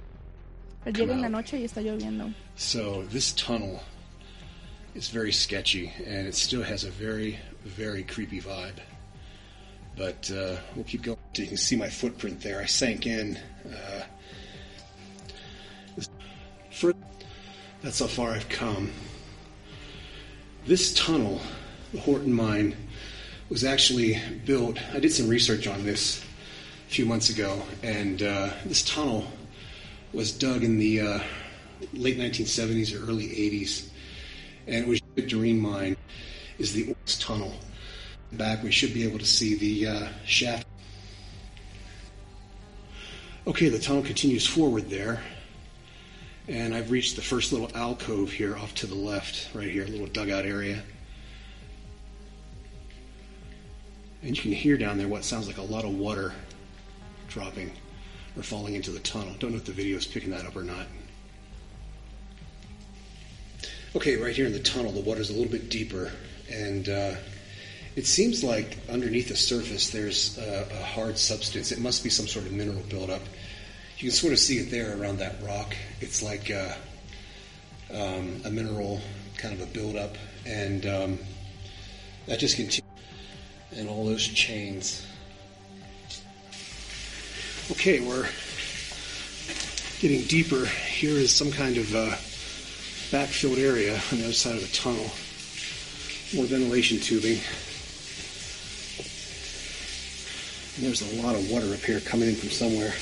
Él llega en la noche y está lloviendo. So this tunnel is very sketchy, and it still has a very, very creepy vibe. But uh, we'll keep going. You can see my footprint there. I sank in. Uh, fur- that's how far I've come. This tunnel, the Horton Mine, was actually built. I did some research on this a few months ago, and uh, this tunnel was dug in the uh, late 1970s or early 80s, and it was Victorine Mine is the oldest tunnel. Back, we should be able to see the uh, shaft. Okay, the tunnel continues forward there, and I've reached the first little alcove here off to the left, right here, a little dugout area. And you can hear down there what sounds like a lot of water dropping or falling into the tunnel. Don't know if the video is picking that up or not. Okay, right here in the tunnel, the water's a little bit deeper, and uh, it seems like underneath the surface there's a, a hard substance. It must be some sort of mineral buildup. You can sort of see it there around that rock. It's like uh, um, a mineral, kind of a buildup, and um, that just continues. And all those chains. Okay, we're getting deeper. Here is some kind of uh, backfilled area on the other side of the tunnel. More ventilation tubing. And there's a lot of water up here coming in from somewhere.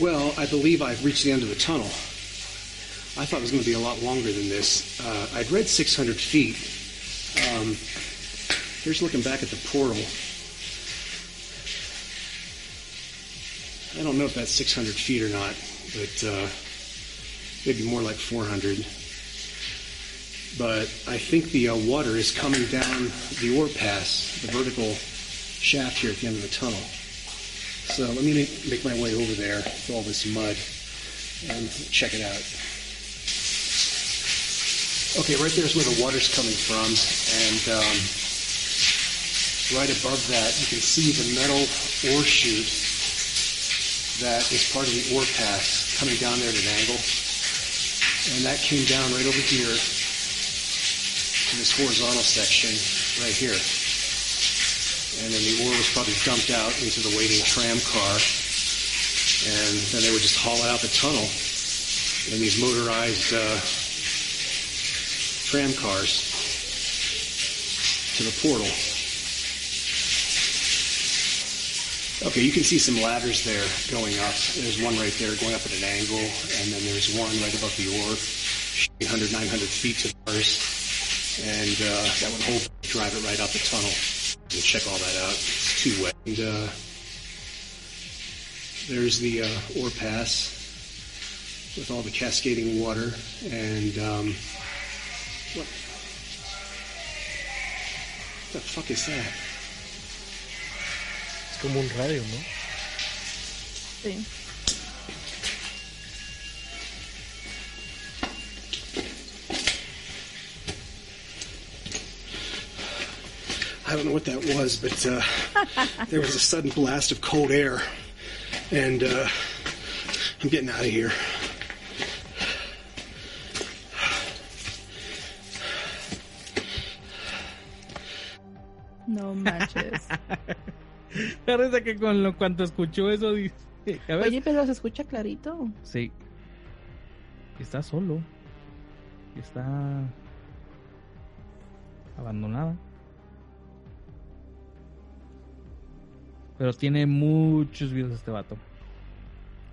Well, I believe I've reached the end of the tunnel. I thought it was going to be a lot longer than this. Uh, I'd read 600 feet. Um, here's looking back at the portal. I don't know if that's 600 feet or not, but uh, maybe more like 400. But I think the uh, water is coming down the ore pass, the vertical shaft here at the end of the tunnel. So let me make, my way over there through all this mud and check it out. Okay, right there's where the water's coming from, and um, right above that you can see the metal ore chute that is part of the ore pass coming down there at an angle, and that came down right over here to this horizontal section right here. And then the ore was probably dumped out into the waiting tram car, and then they would just haul it out the tunnel in these motorized uh, tram cars to the portal. Okay, you can see some ladders there going up. There's one right there going up at an angle, and then there's one right above the ore, 800, 900 feet to Mars. And uh, that would hold, drive it right out the tunnel. We'll check all that out. It's too wet. And uh, there's the uh, ore pass with all the cascading water. And um, what the fuck is that? Es como un radio, ¿no? Sí. I don't know what that was, but uh, there was a sudden blast of cold air, and uh, I'm getting out of here. No manches. *laughs* La risa que con lo cuando escuchó eso dice, Oye, pero se escucha clarito. sí. Está solo. Está abandonada. Pero tiene muchos videos este vato.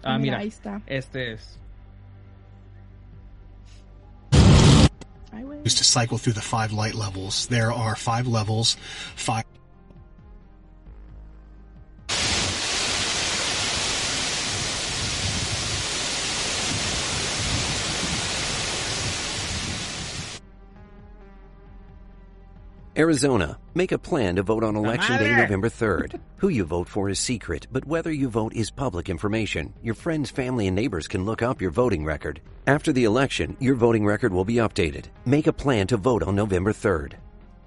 Ah, Mira, mira. ahí está. Este es. Ay, güey. Used to cycle through the five light levels. There are five levels, five. Arizona. Make a plan to vote on Election Day. November 3rd. *laughs* Who you vote for is secret, but whether you vote is public information. Your friends, family, and neighbors can look up your voting record. After the election, your voting record will be updated. Make a plan to vote on November 3rd.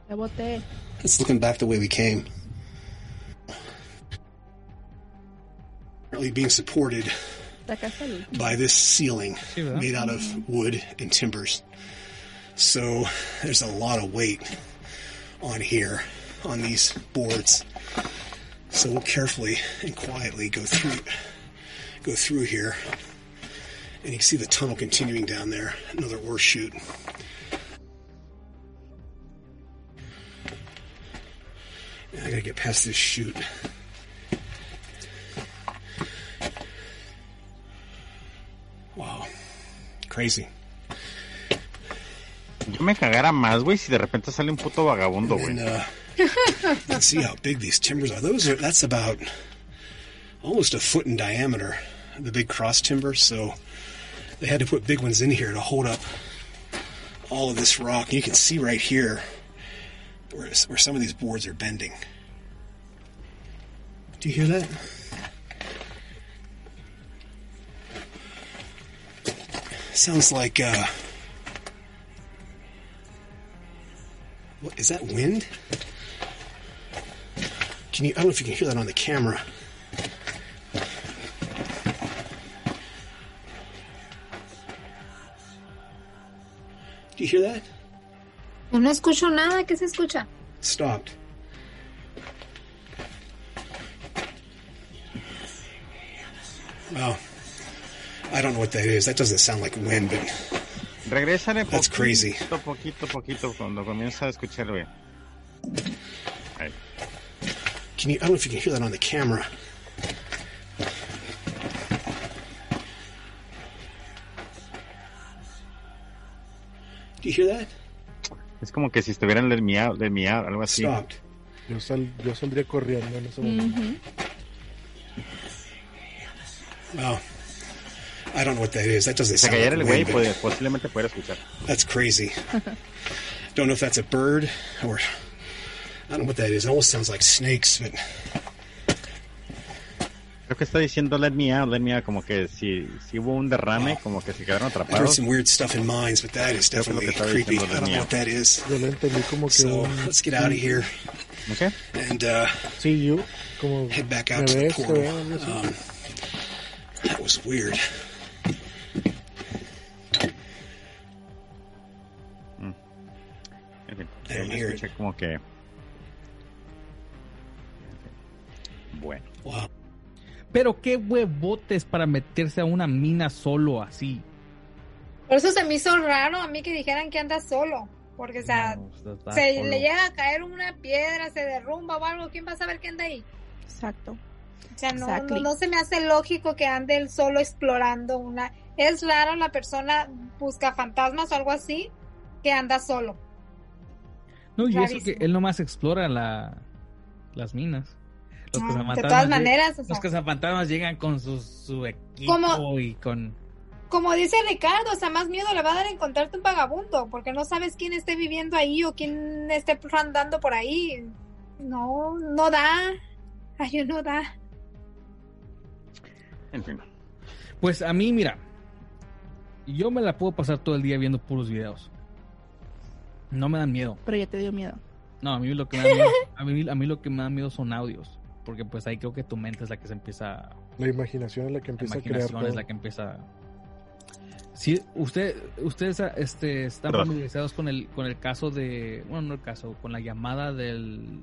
Ya voté. It's looking back the way we came. Currently being supported La casa del by this ceiling ¿verdad? made out of wood and timbers. So there's a lot of weight on here, on these boards. So we'll carefully and quietly go through, go through here, and you can see the tunnel continuing down there. Another ore chute. I gotta get past this chute. Wow, crazy. Yo me cagara más, güey, si de repente sale un puto vagabundo, güey. Uh, can see how big these timbers are. Those are that's about almost a foot in diameter, the big cross timber. So they had to put big ones in here to hold up all of this rock. You can see right here where, where some of these boards are bending. Do you hear that? Sounds like uh what is that wind? Can you I don't know if you can hear that on the camera. Do you hear that? No escucho nada. ¿Qué se escucha? Stopped. Wow. I don't know what that is. That doesn't sound like wind, but Regrésale That's poquito, crazy. poquito, poquito, cuando comienza a escuchar, güey. Ahí. can you I don't know if you can hear that on the camera. Do you hear that? Es como que si estuvieran del miau, del miau, algo así. Stopped. Yo, sal- yo saldría corriendo en ese momento. Wow. I don't know what that is. That doesn't se sound callara like el güey, wind, but pues, posiblemente pudiera escuchar. That's crazy. don't know if that's a bird or I don't know what that is. It almost sounds like snakes, but Creo que está diciendo let me out, let me out, como que si, si hubo un derrame, como que se quedaron I heard some weird stuff in mines, but that is Creo que es lo definitely que estaba creepy. I don't know what that is. Yo lo entendí como que So un- let's get out of here Okay. and uh, Sí, yo, como head back out to the ves, portal. veo, algo así. Um, that was weird. En fin, escuché como que... Bueno. Wow. Pero qué huevotes para meterse a una mina solo así. Por eso se me hizo raro a mí que dijeran que anda solo. Porque, o sea, se solo. le llega a caer una piedra, se derrumba o algo. ¿Quién va a saber que anda ahí? Exacto. O sea, no, Exactly. no, no se me hace lógico que ande él solo explorando una... Es raro la persona busca fantasmas o algo así que anda solo. No, y eso que él nomás explora la, las minas. Los Ah, de todas maneras, o los sea. cazafantasmas llegan con su, su equipo Como- y con... Como dice Ricardo, o sea, más miedo le va a dar encontrarte un vagabundo, porque no sabes quién esté viviendo ahí o quién esté andando por ahí. No, no da. Ay, no da. En fin. Pues a mí, mira, yo me la puedo pasar todo el día viendo puros videos. No me dan miedo. Pero ya te dio miedo. No, a mí lo que me da miedo, *laughs* a mí, a mí lo que me da miedo son audios. Porque pues ahí creo que tu mente es la que se empieza La imaginación es la que la empieza a crear imaginación es la que empieza si usted ustedes este están Perdón. familiarizados con el con el caso de bueno no el caso con la llamada del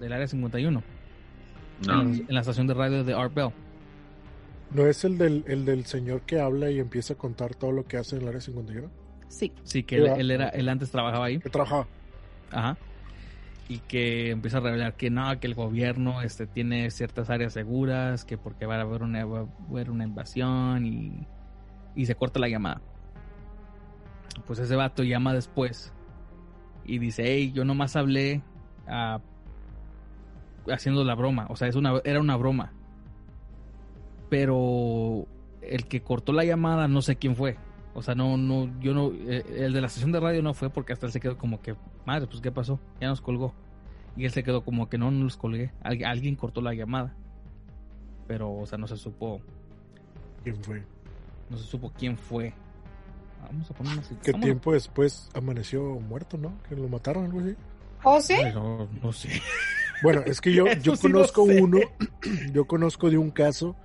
del área 51 No. en, en la estación de radio de Art Bell ¿No es el del, el del señor que habla y empieza a contar todo lo que hace en el área 51? Sí. sí que él, él era él antes trabajaba ahí Que trabajaba. ajá y que empieza a revelar que no que el gobierno este tiene ciertas áreas seguras que porque va a haber una va a haber una invasión y y se corta la llamada pues ese vato llama después y dice hey yo nomás hablé ah, haciendo la broma o sea es una era una broma pero el que cortó la llamada no sé quién fue o sea no no yo no eh, el de la estación de radio no fue porque hasta él se quedó como que madre pues qué pasó ya nos colgó y él se quedó como que no no los colgué Algu- alguien cortó la llamada pero o sea no se supo ¿Quién fue? no se supo quién fue vamos a poner una ¿Qué a- tiempo después amaneció muerto, no? Que lo mataron, algo así. ¿O sí? Ay, no, no sé Bueno, es que yo, *laughs* yo sí conozco sé. uno, *clears throat* yo conozco de un caso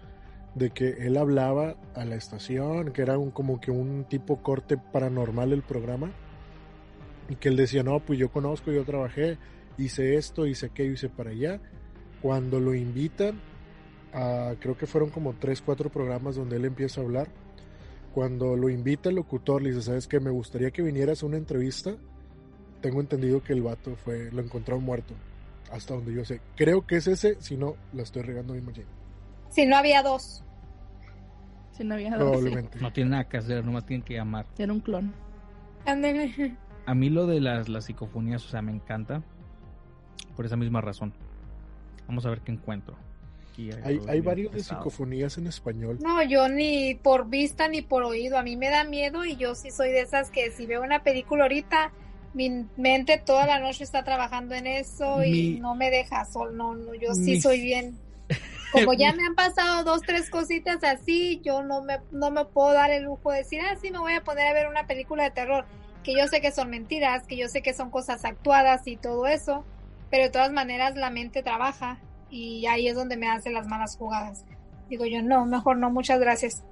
de que él hablaba a la estación, que era un, como que un tipo corte paranormal el programa, y que él decía, no, pues yo conozco, yo trabajé, hice esto, hice aquello, hice para allá. Cuando lo invitan, a, creo que fueron como tres, cuatro programas donde él empieza a hablar, cuando lo invita el locutor, le dice, ¿sabes qué? Me gustaría que vinieras a una entrevista. Tengo entendido que el vato fue, lo encontraron muerto hasta donde yo sé. Creo que es ese, si no, la estoy regando bien machín. Si no había dos. Si no había dos, sí. Probablemente. no tiene nada que hacer nomás tienen que llamar Era un clon. Ándale. a mí lo de las, las psicofonías, o sea, me encanta. Por esa misma razón. Vamos a ver qué encuentro. Aquí Hay, hay varios de psicofonías en español. No, yo ni por vista ni por oído. A mí me da miedo y yo sí soy de esas que si veo una película ahorita, mi mente toda la noche está trabajando en eso y no me deja sol. No, no, yo sí Mi- soy bien. Como ya *laughs* me han pasado dos, tres cositas así, yo no me, no me puedo dar el lujo de decir, ah, sí, me voy a poner a ver una película de terror. Que yo sé que son mentiras, que yo sé que son cosas actuadas y todo eso, pero de todas maneras la mente trabaja y ahí es donde me hacen las malas jugadas. Digo yo, no, mejor no, muchas gracias.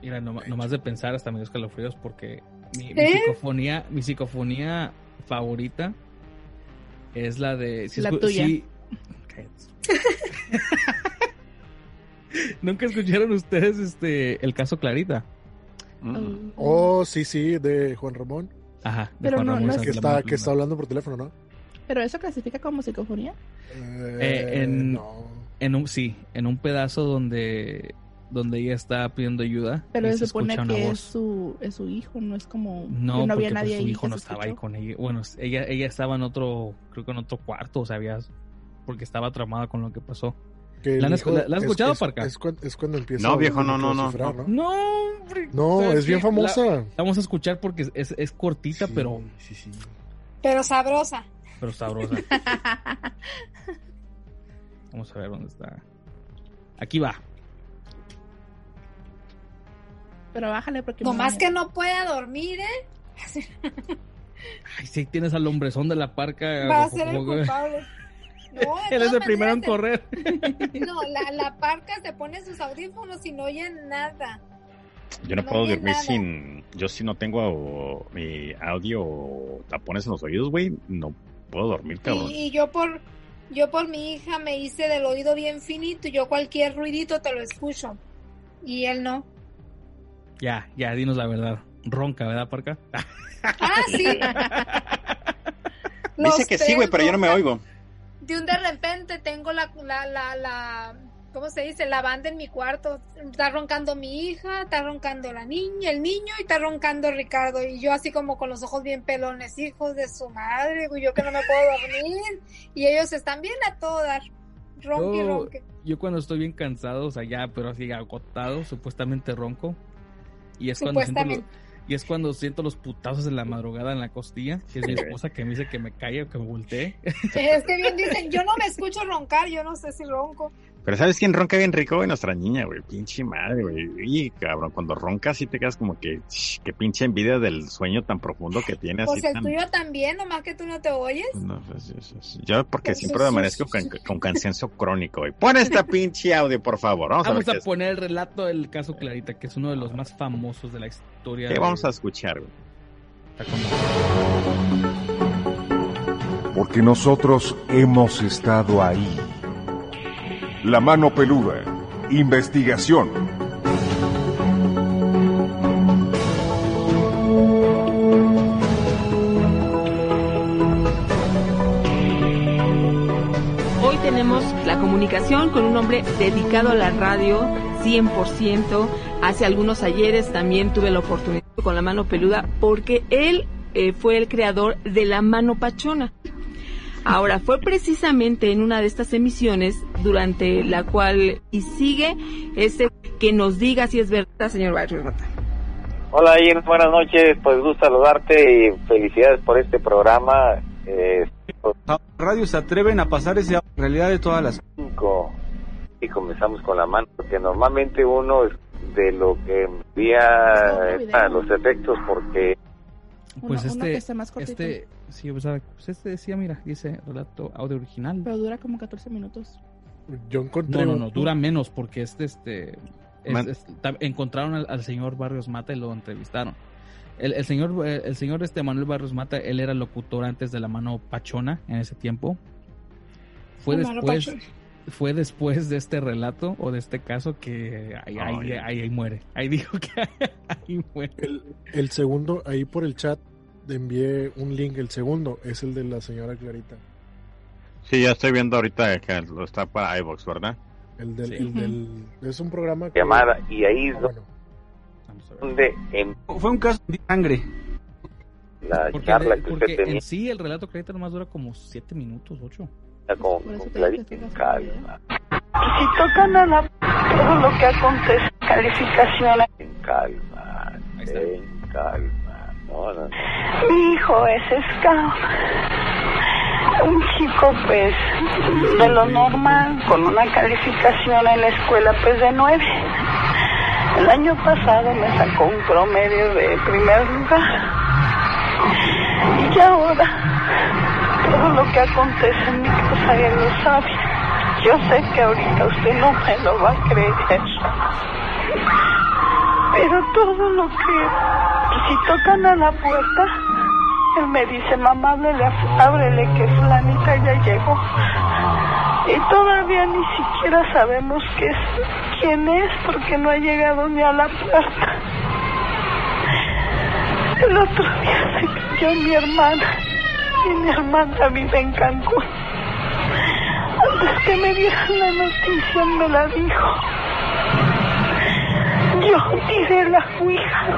Mira, no, nomás de pensar hasta me dio escalofríos porque mi, mi ¿Eh? psicofonía, mi psicofonía favorita es la de si La tuya. si- *laughs* *laughs* Nunca escucharon ustedes este el caso Clarita. Mm. Oh, sí, sí, de Juan Ramón. Ajá, de Pero Juan no- Ramón no es- Que está, que está hablando por teléfono, ¿no? Pero eso clasifica como psicofonía. Eh, en, no. en un sí, en un pedazo donde donde ella está pidiendo ayuda. Pero y se supone que es su, es su hijo, no es como. No, que no había porque, pues, nadie su hijo no se estaba ahí con ella. Bueno, ella ella estaba en otro, creo que en otro cuarto, o sea, había porque estaba traumada con lo que pasó. Que ¿La has es- escuchado, es, Parca? Es, es cuando empieza No, viejo, no, no, no, no. No, hombre. No, ¿sabes es bien famosa. La- vamos a escuchar porque es, es cortita, Sí, pero, Sí, sí. Pero sabrosa. pero sabrosa. *laughs* Vamos a ver dónde está. Aquí va. Pero bájale porque. Nomás me- que no pueda dormir, ¿eh? *laughs* Ay, sí, tienes al hombrezón de la parca. Va a ser el culpable. *laughs* No, Él es el primero en correr. *laughs* No, la, la *laughs* parca se pone sus audífonos y no oye nada. Yo no, No puedo dormir nada. sin. Yo, si no tengo mi audio o tapones en los oídos, güey, no puedo dormir, cabrón. Y, y yo por yo por mi hija me hice del oído bien finito y yo cualquier ruidito te lo escucho. Y él no. Ya, ya, dinos la verdad. Ronca, ¿verdad, parca? Ah, sí. Dice que sí, güey, pero yo no me oigo. De un de repente tengo la, la, la, la, ¿cómo se dice? La banda en mi cuarto. Está roncando mi hija, está roncando la niña, el niño y está roncando Ricardo. Y yo así como con los ojos bien pelones, hijos de su madre, yo que no me puedo dormir. Y ellos están bien a todo dar. Ronque, Yo, ronque. yo cuando estoy bien cansado, o sea, ya, pero así agotado, supuestamente ronco. Y es cuando siento. Y es cuando siento los putazos en la madrugada en la costilla, que es mi esposa que me dice que me calle o que me voltee. Es que bien dicen, yo no me escucho roncar, yo no sé si ronco. Pero ¿sabes quién ronca bien rico, güey? Nuestra niña, güey. Pinche madre, güey. Y cabrón, cuando roncas sí te quedas como que, qué pinche envidia del sueño tan profundo que tiene así Pues el tan... tuyo también, nomás que tú no te oyes. No, pues, es- es- yo porque Pues siempre amanezco con, con cansancio crónico, güey. Pon esta *laughs* pinche audio, por favor. Vamos, a Vamos poner el relato del caso Clarita, que es uno de los más famosos de la historia. ¿Qué de- vamos a escuchar, güey. Porque nosotros hemos estado ahí. La mano peluda. Investigación. Hoy tenemos la comunicación con un hombre dedicado a la radio 100%. Hace algunos ayeres también tuve la oportunidad con la mano peluda porque él eh, fue el creador de la mano pachona. Ahora, fue precisamente en una de estas emisiones durante la cual, y sigue, ese que nos diga si es verdad, señor Barrios Mata. Hola Ian, buenas noches, pues gusto saludarte y felicidades por este programa. Eh, Radio se atreven a pasar esa realidad de todas las cinco y comenzamos con la mano, porque normalmente uno es de lo que envía eh, los efectos porque Pues Uno- uno este, que esté más este, sí, o sea, pues este decía, mira, dice relato audio original. Pero dura como 14 minutos. Yo encontré. No, no, un- no, dura menos porque este, este, es- es- encontraron al, al señor Barrios Mata y lo entrevistaron. El, el señor, eh, el señor este Manuel Barrios Mata, él era locutor antes de la mano Pachona en ese tiempo. Fue La después, fue después de este relato o de este caso que ahí, ahí, Ay. ahí- ahí muere. Ahí dijo que *laughs* ahí muere. El, el segundo, ahí por el chat, envié un link. El segundo es el de la señora Clarita. Sí, ya estoy viendo ahorita que lo está para iVox, ¿verdad? El del, Sí. el del- es un programa que- llamada y ahí Ah, bueno. donde en Fue un caso de sangre. la Porque, charla de- que porque usted tenía en sí el relato Clarita nomás dura como 7 minutos, 8. con, con Clarita calma, Si tocan a la todo lo que acontece, calificaciones. en calma, en calma. Mi hijo es scout. Un chico, pues, de lo normal, con una calificación en la escuela, pues, de nueve. El año pasado me sacó un promedio de primer lugar. Y ahora, todo lo que acontece en mi casa, él lo sabe. Yo sé que ahorita usted no me lo va a creer. Pero todo lo que... Si tocan a la puerta, él me dice, mamá, ábrele, ábrele que fulanita ya llegó. Y todavía ni siquiera sabemos quién es porque no ha llegado ni a la puerta. El otro día se cayó mi hermana y mi hermana vive en Cancún. Antes que me dieran la noticia me la dijo. Yo tiré la ouija,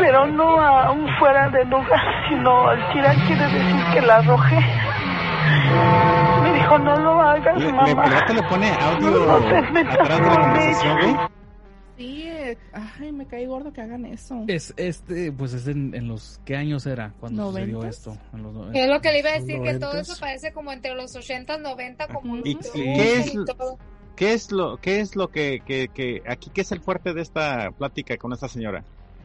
pero no a un fuera de lugar, sino al tirar quiere decir que la arrojé. Me dijo, no lo hagas, Le, le, mamá. el vato le pone audio No te metas atrás de la con conversación, güey. Sí, eh, ay, me cae gordo que hagan eso. Es este, pues es en, en los ¿qué años era cuando sucedió ¿Noventas? esto? En los no- Es lo que le iba a decir, que todo eso parece como entre los 80 90, como ¿Y lo qué es, y todo. Qué es lo, qué es lo que, que, que aquí qué es el fuerte de esta plática con esta señora?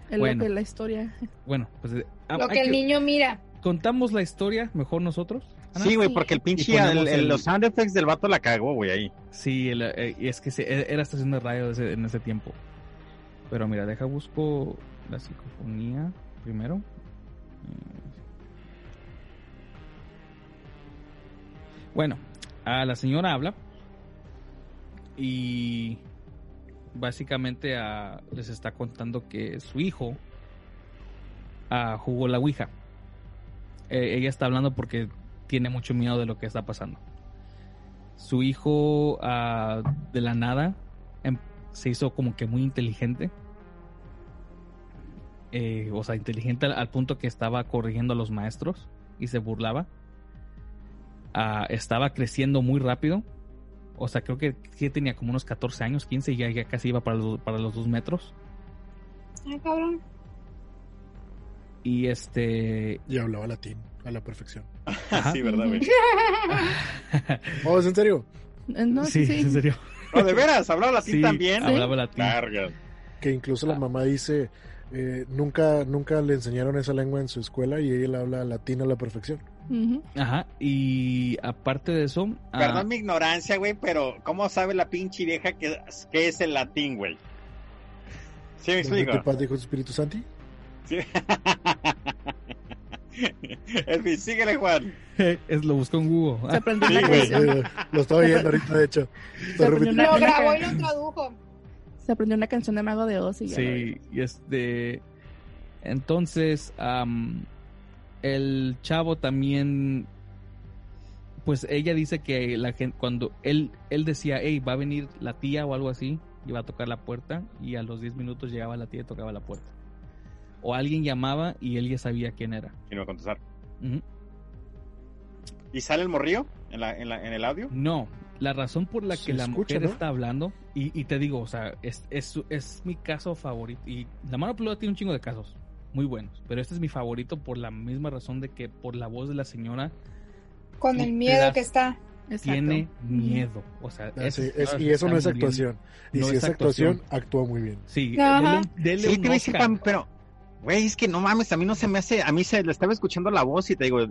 Es Bueno. lo que la historia. Bueno, pues eh, ah, Lo que el niño mira. contamos la historia mejor nosotros. Ana? Sí, güey, porque el pinche, el- el- el- los sound effects del vato la cagó, güey, ahí. Sí, el, eh, y es que se- era estación de radio ese- en ese tiempo. Pero mira, deja busco la psicofonía primero. Eh. Bueno, a la señora habla y básicamente ah, les está contando que su hijo ah, jugó la Ouija. Eh, ella está hablando porque tiene mucho miedo de lo que está pasando. su hijo ah, de la nada em- se hizo como que muy inteligente. Eh, o sea, inteligente al, al punto que estaba corrigiendo a los maestros y se burlaba. Estaba creciendo muy rápido. O sea, creo que sí tenía como unos 14 años, 15 y ya, ya casi iba para los, para los dos metros. Ay, cabrón. Y este. Y hablaba latín a la perfección. Ajá. *laughs* Sí, ¿verdad, güey? *laughs* Oh, ¿es en serio? Eh, No, sí, sí. en serio. ¿Oh, de veras? ¿Hablaba latín Sí, también? hablaba latín. Larga. Que incluso la mamá dice, eh, nunca, nunca le enseñaron esa lengua en su escuela y ella habla latín a la perfección. Ajá. Y aparte de eso. ah, Perdón mi ignorancia, güey, pero ¿cómo sabe la pinche vieja que, que es el latín, güey? ¿Sí me ¿Desde explico? que Padre, Hijo y Espíritu Santi? Sí. En fin, síguele, Juan. *laughs* es lo buscó en Google. Se aprendió Sí, una güey. canción. Eh, Lo estaba viendo ahorita, de hecho. Lo grabó y lo tradujo. Se aprendió una canción de Mago de Oz y ya Sí, y este. Entonces, am, el chavo también. Pues ella dice que la gente, cuando él, él decía, hey, va a venir la tía o algo así, y va a tocar la puerta, y a los 10 minutos llegaba la tía y tocaba la puerta. O alguien llamaba y él ya sabía quién era. Y no va a contestar. ¿Y sale el morrillo en, la, en, la, en el audio? No, la razón por la que la escucha, mujer ¿no? está hablando, y, y te digo, o sea, es, es, es mi caso favorito. Y la mano peluda tiene un chingo de casos muy buenos, pero este es mi favorito por la misma razón de que por la voz de la señora Con el miedo das- que está. Exacto. tiene miedo. O sea, Ah, sí, es- y eso no es actuación. Y No si es es actuación, actúa muy bien. Sí, dele, dele Sí, un te voy a decir, pero, güey, es que no mames, a mí no se me hace, a mí se le estaba escuchando la voz y te digo,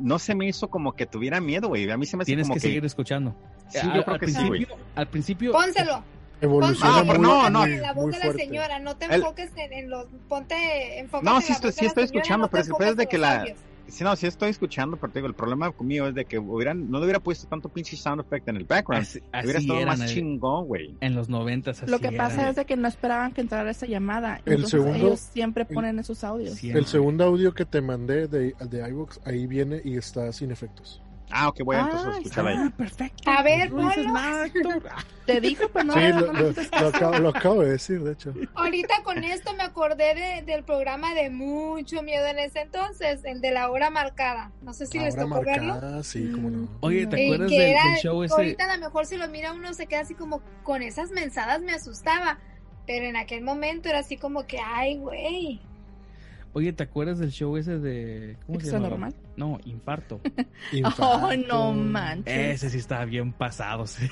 no se me hizo como que tuviera miedo, güey. A mí se me hace Tienes como que, que, seguir escuchando. Sí, yo creo al que sí, principio, al principio, Pónselo. Evoluciona Ah, pero muy, no, no. en la voz muy de la fuerte. señora, no te El- enfoques en, en los. Ponte. Enfócate No, en sí la estoy, sí estoy escuchando, no pero es que enfoques es de que la, sí, no, sí estoy escuchando, pero te digo, el problema mío es de que hubieran, no le hubiera puesto tanto pinche sound effect en el background. Así- hubiera así estado eran, más chingón, güey. en los noventas así Lo que pasa es de que no esperaban que entrara esa llamada. El Entonces segundo- ellos siempre ponen esos audios. Siempre. El segundo audio que te mandé de, de iVoox, ahí viene y está sin efectos. Ah, ok, voy a entonces Ah, escucharla ahí. ah, perfecto. A ver, Héctor. Te dijo, pero no, sí, lo, lo- lo acabo, lo acabo de decir, de hecho. Ahorita con esto me acordé de- del programa de mucho miedo en ese entonces, el de la hora marcada. No sé si les Ahora tocó verlo. marcada, sí, cómo no. Oye, ¿te Y acuerdas del, era, del show ese? ahorita a lo mejor si lo mira uno se queda así como con esas mensadas me asustaba, pero en aquel momento era así como que, ay, güey. Oye, ¿te acuerdas del show ese de ¿cómo se ¿Extra llama? normal? No, infarto. *laughs* Oh, no manches. Ese sí estaba bien pasado, sí.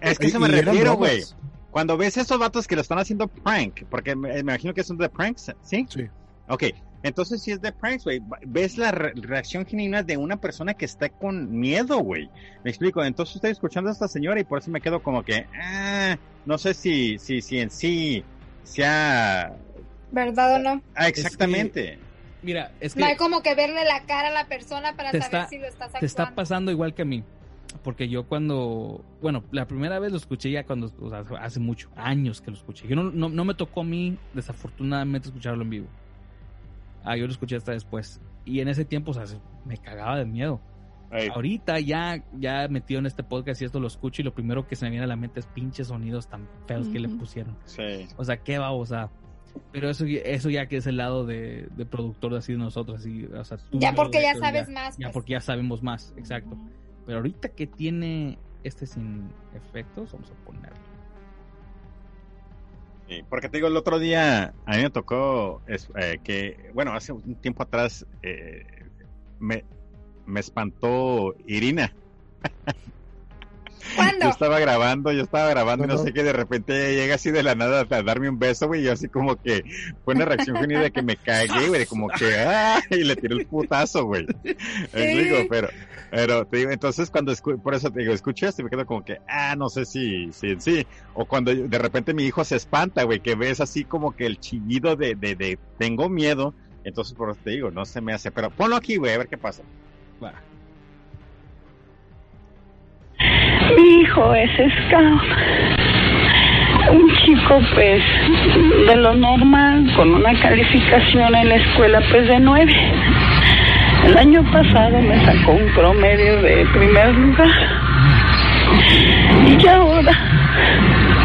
Es que Y- eso me refiero, güey. Cuando ves esos vatos que lo están haciendo prank, porque me, me imagino que son de pranks, ¿sí? Sí. Ok, entonces si es de pranks, güey, ves la re- reacción genuina de una persona que está con miedo, güey. Me explico, entonces estoy escuchando a esta señora y por eso me quedo como que, ah, no sé si, si, si en sí sea... ¿Verdad o no? Ah, exactamente. Mira, es que No hay como que verle la cara a la persona para saber está- si lo estás te está actuando. pasando igual que a mí. Porque yo cuando, bueno, la primera vez lo escuché ya cuando, o sea, hace mucho, años que lo escuché. Yo no, no, no me tocó a mí, desafortunadamente, escucharlo en vivo. Ah, yo lo escuché hasta después. Y en ese tiempo, o sea, se- me cagaba de miedo. Ey. Ahorita ya, ya metido en este podcast y esto lo escucho y lo primero que se me viene a la mente es pinches sonidos tan feos que le pusieron. Sí. O sea, qué babosa. Pero eso, eso ya que es el lado de, de productor de así de nosotros. Así, o sea, tú Ya porque ya sabes más, Ya pues. porque ya sabemos más, exacto. Pero ahorita que tiene este sin efectos, vamos a ponerlo. Sí, porque te digo, el otro día a mí me tocó es, eh, que, bueno, hace un tiempo atrás eh, me, me espantó Irina. *laughs* ¿Cuándo? Yo estaba grabando, yo estaba grabando y no sé qué, de repente llega así de la nada a darme un beso, güey, y yo así como que fue una reacción genuina de que me cagué, güey, como que, ¡ah! Y le tiré el putazo, güey. Explico, pero, pero te digo, entonces cuando, escu- por eso te digo, escucho esto y me quedo como que, ah, no sé si, si, sí. O cuando de repente mi hijo se espanta, güey, que ves así como que el chillido de, de, de tengo miedo, entonces por eso te digo, no se me hace, pero ponlo aquí, güey, a ver qué pasa. Va. Mi hijo es scout. Un chico, pues, de lo normal, con una calificación en la escuela, pues, de nueve. El año pasado me sacó un promedio de primer lugar. Y ahora,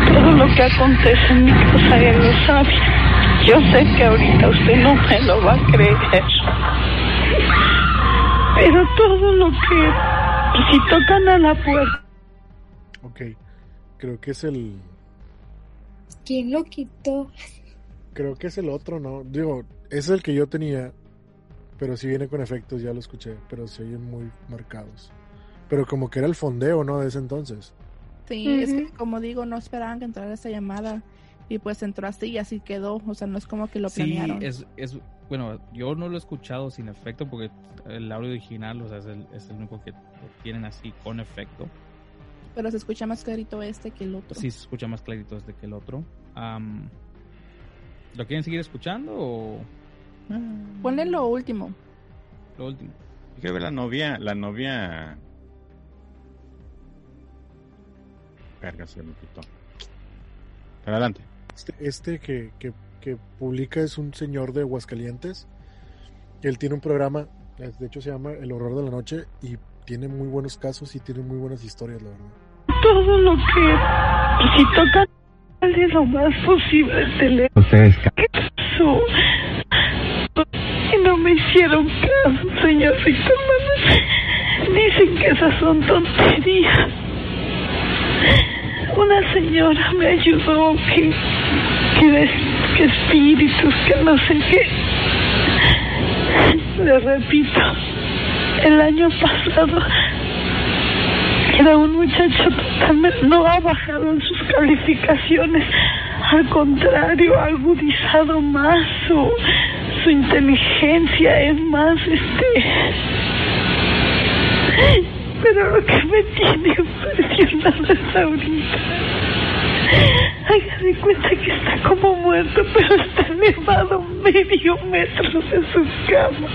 todo lo que acontece en mi casa él lo sabe. Yo sé que ahorita usted no me lo va a creer. Pero todo lo que... Si tocan a la puerta... Ok, creo que es el... ¿Quién lo quitó? Creo que es el otro, ¿no? Digo, es el que yo tenía, pero si viene con efectos, ya lo escuché, pero se oyen muy marcados. Pero como que era el fondeo, ¿no? De ese entonces. Sí, es que como digo, no esperaban que entrara esta llamada y pues entró así y así quedó. O sea, no es como que lo Sí, planearon. es, es, bueno, yo no lo he escuchado sin efecto porque el audio original, o sea, es el, es el único que tienen así con efecto. Pero se escucha más clarito este que el otro. Sí, se escucha más clarito este que el otro. ¿Lo quieren seguir escuchando o Ponle lo último. lo último? Quiero ver la novia, la novia. Se quitó. Pero adelante. Este, este que, que, que publica es un señor de Aguascalientes. Él tiene un programa, de hecho se llama El Horror de la Noche y tiene muy buenos casos y tiene muy buenas historias, la verdad. Todo lo que... Si tocan de lo más posible el teléfono. Ustedes ¿Qué pasó? Y no me hicieron caso, señorita Manuel. Dicen que esas son tonterías. Una señora me ayudó que, que, que espíritus, que no sé qué. Le repito, el año pasado era un muchacho totalmente, no ha bajado en sus calificaciones, al contrario, ha agudizado más su, su inteligencia, es más, este... Pero lo que me tiene impresionada es ahorita. Haga de cuenta que está como muerto, pero está elevado medio metro de su cama.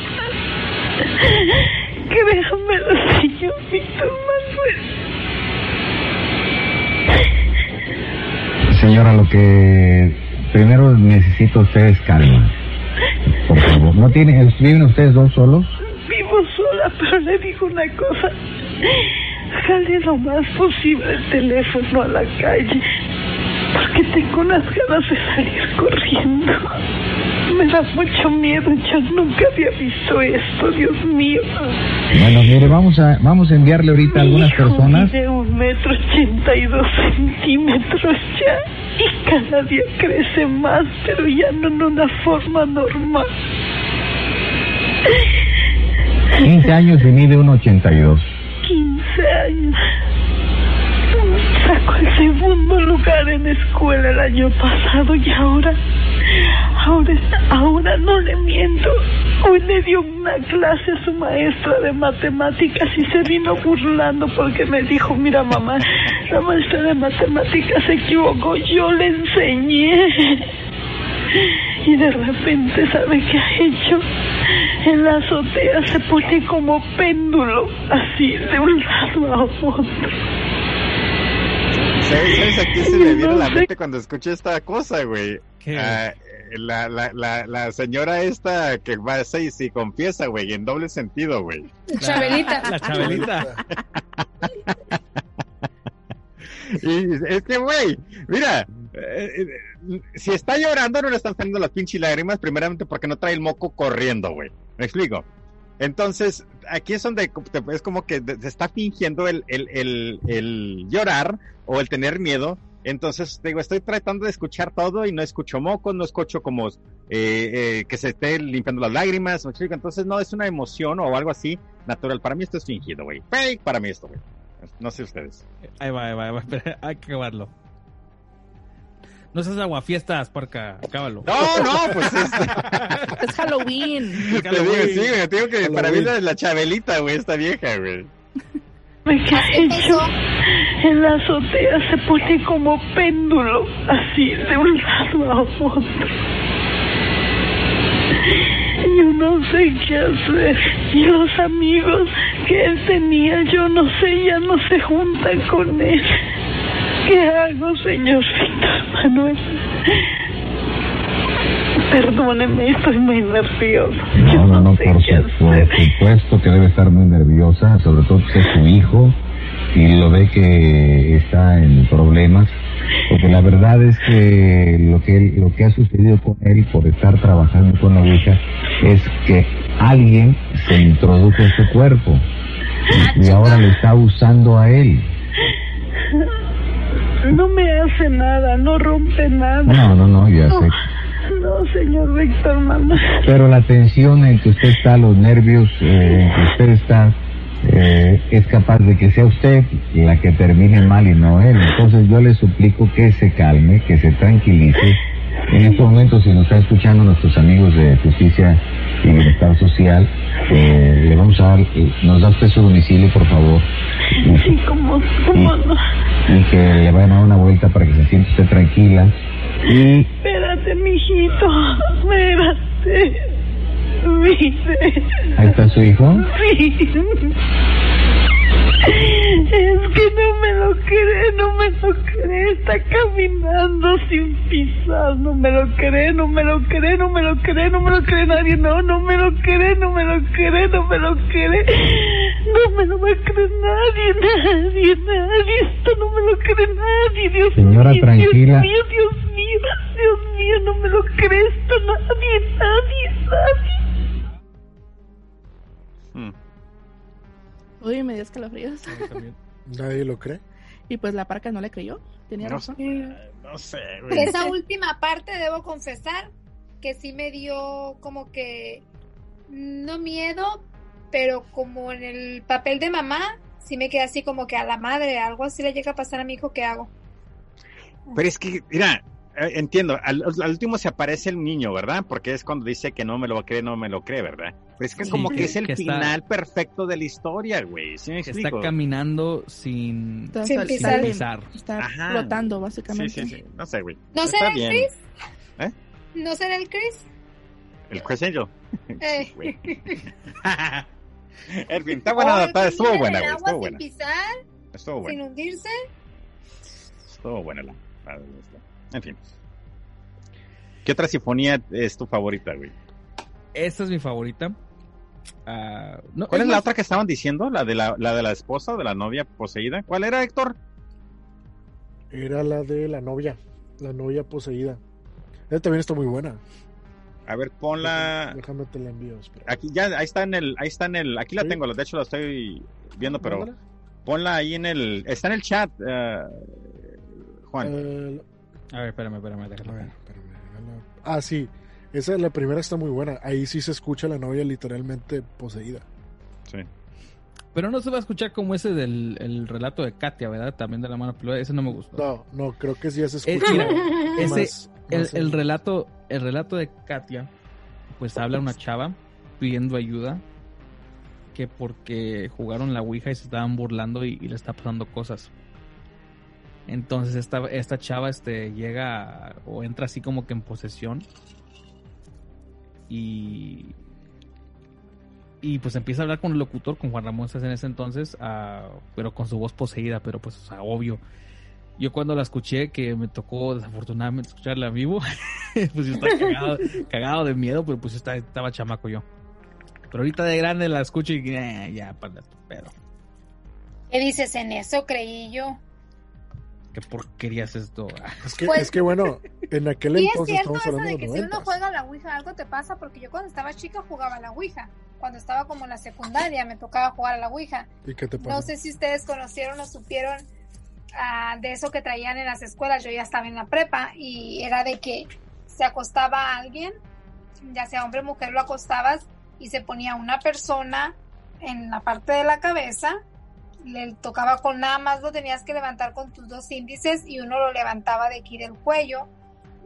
Créamelo, señor Víctor Manuel. Señora, lo que primero necesito ustedes calma. Por favor, ¿no tienen, viven ustedes dos solos? Vivo sola, pero le digo una cosa. Jale lo más posible el teléfono a la calle. Porque tengo unas ganas de salir corriendo. Me da mucho miedo. Yo nunca había visto esto, Dios mío. Bueno, mire, vamos a, vamos a enviarle ahorita a algunas personas. De un metro ochenta y dos centímetros ya. Y cada día crece más, pero ya no en una forma normal. 15 años y mide 1,82. 15 años. Sacó el segundo lugar en escuela el año pasado y ahora, ahora, ahora no le miento. Hoy le dio una clase a su maestra de matemáticas y se vino burlando porque me dijo, mira mamá, la maestra de matemáticas se equivocó, yo le enseñé. Y de repente, ¿sabe qué ha hecho? En la azotea se pone como péndulo, así, de un lado a otro. ¿Sabes, sabes a qué se me viene a la mente cuando escuché esta cosa, güey? Ah, la, la, la, la señora esta que va a y se confiesa, güey, en doble sentido, güey. Chabelita. La Chabelita. *laughs* Y es que, güey, mira, eh, eh, si está llorando no le están saliendo las pinches lágrimas, primeramente porque no trae el moco corriendo, güey. ¿Me explico? Entonces, aquí es donde te- es como que se está fingiendo el, el, el, el llorar o el tener miedo. Entonces, digo, estoy tratando de escuchar todo y no escucho mocos, no escucho como eh, eh, que se esté limpiando las lágrimas. ¿me explico? Entonces, no es una emoción o algo así natural. Para mí esto es fingido, güey. Fake para mí esto, güey. No sé ustedes. Ahí va, ahí va, ahí va. *laughs* espera, hay que acabarlo. No seas aguafiestas, parca. Acábalo. No, no, pues es. *laughs* Es Halloween. Te digo, sí, güey, te digo que para mí la, la Chabelita, güey, esta vieja, güey. ¿Qué hecho? En la azotea se pone como péndulo, así, de un lado a otro. Yo no sé qué hacer. Y los amigos que él tenía, yo no sé, ya no se juntan con él. ¿Qué hago, señor Víctor Manuel? Perdóneme, estoy muy nerviosa. No, no, no, por, su- por supuesto que debe estar muy nerviosa, sobre todo que es su hijo. y lo ve que está en problemas, porque la verdad es que lo que lo que ha sucedido con él por estar trabajando con la Ouija es que alguien se introdujo en su cuerpo y, y ahora le está usando a él. No me hace nada, no rompe nada. No, no, no, ya sé. No, señor Víctor, mamá. Pero la tensión en que usted está, los nervios eh, en que usted está, eh, es capaz de que sea usted la que termine mal y no él. Entonces yo le suplico que se calme, que se tranquilice. En este momento, si nos están escuchando nuestros amigos de Justicia y Bienestar Social, eh, le vamos a dar, eh, nos da usted su domicilio, por favor. Y, Sí, como, como no. y que le vayan a dar una vuelta para que se sienta usted tranquila. Y Espérate, mijito. Espérate. Ahí está su hijo. Sí. Es que no me lo cree, no me lo cree. Está caminando sin pisar. No me lo cree, no me lo cree, no me lo cree, no me lo cree nadie. No, no me lo cree, no me lo cree, no me lo cree. No me lo va a creer nadie, nadie, nadie. Esto no me lo cree nadie. Dios Señora, mío, tranquila. Dios mío, Dios mío, Dios mío, no me lo cree esto nadie, nadie, nadie. Uy, me dio escalofríos. *laughs* Nadie lo cree. Y pues la parca no le creyó. Tenía No razón. No sé, Esa última parte debo confesar que sí me dio como que no miedo, pero como en el papel de mamá, sí me quedé así como que a la madre, algo así le llega a pasar a mi hijo, ¿qué hago? Pero es que, mira, entiendo, al, al último se aparece el niño, ¿verdad? Porque es cuando dice que no me lo cree, no me lo cree, ¿verdad? Pero es que Sí, como que, que- es el que está- final perfecto de la historia, güey. ¿Sí me Que explico? está caminando sin, Sin pisar. está- Ajá. flotando, básicamente. sí, sí. No sé, güey. ¿No Está será el. Chris? ¿Eh? ¿No será el Chris? El Chris Angel. *laughs* Eh. En fin, *laughs* está buena, O el está- estuvo buena, güey. Estuvo sin buena. pisar, Estuvo sin buena. hundirse. Estuvo buena la. la- En fin. ¿Qué otra sinfonía es tu favorita, güey? Esta es mi favorita. Ah, no, ¿Cuál es, la más- otra que estaban diciendo? ¿La de la, la de la esposa, de la novia poseída? ¿Cuál era, Héctor? Era la de la novia. La novia poseída. Esa también está muy buena. A ver, ponla. Déjame te la envío. espera. Aquí ya, ahí está en el, ahí está en el, aquí la Sí. tengo, de hecho la estoy viendo, pero ponla ahí en el, está en el chat, eh, Juan. Eh, A ver, espérame, espérame, déjalo. a ver, Ah, sí. Esa la primera está muy buena. Ahí sí se escucha la novia literalmente poseída. Sí. Pero no se va a escuchar como ese del el relato de Katia, ¿verdad? También de la mano peluda. Ese no me gustó. No, no, creo que sí ya se Eh, escucha. mira, más- ese, el, más el en- relato, el relato de Katia, pues habla una chava pidiendo ayuda que porque jugaron la Ouija y se estaban burlando y, y le está pasando cosas. Entonces esta, esta chava este, llega o entra así como que en posesión y, y pues empieza a hablar con el locutor, con Juan Ramón Sáenz en ese entonces, ah, pero con su voz poseída, pero pues o sea, obvio. Yo cuando la escuché, que me tocó desafortunadamente escucharla en vivo, *laughs* pues yo estaba cagado, *laughs* cagado de miedo, pero pues estaba, estaba chamaco yo. Pero ahorita de grande la escucho y eh, ya, para tu pedo. ¿Qué dices en eso? Creí yo. ¿Qué porquería es esto? *laughs* Es que, Pues- es que bueno, en aquel Y es entonces cierto estamos eso hablando de que si uno 90. juega a la Ouija algo te pasa, porque yo cuando estaba chica jugaba a la Ouija. Cuando estaba como en la secundaria me tocaba jugar a la Ouija. ¿Y qué te No sé si ustedes conocieron o supieron ah, de eso que traían en las escuelas. Yo ya estaba en la prepa y era de que se acostaba alguien, ya sea hombre o mujer, lo acostabas y se ponía una persona en la parte de la cabeza. Le tocaba con nada más lo tenías que levantar con tus dos índices y uno lo levantaba de aquí del cuello.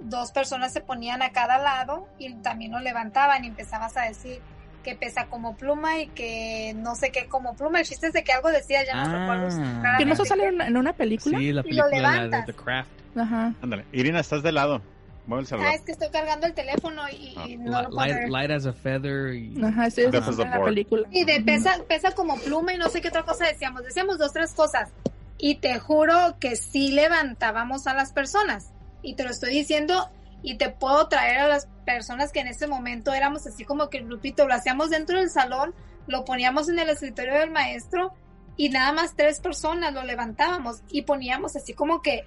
Dos personas se ponían a cada lado y también lo levantaban y empezabas a decir que pesa como pluma y que no sé qué como pluma. El chiste es de que algo decía, ya no recuerdo Ah. claramente ¿Que no se sale en, en una película? Sí, la Y lo película la de. The Craft. Ajá. Ándale. Irina, estás de lado. Mueve el Ah, celular. es que estoy cargando el teléfono y, y no Li- lo puedo light, ver. light as a feather. Y... Ajá, sí, es la película. Y de pesa, pesa como pluma y no sé qué otra cosa decíamos. Decíamos dos, tres cosas. Y te juro que sí levantábamos a las personas. Y te lo estoy diciendo y te puedo traer a las personas que en ese momento éramos así como que el grupito, lo hacíamos dentro del salón, lo poníamos en el escritorio del maestro y nada más tres personas lo levantábamos y poníamos así como que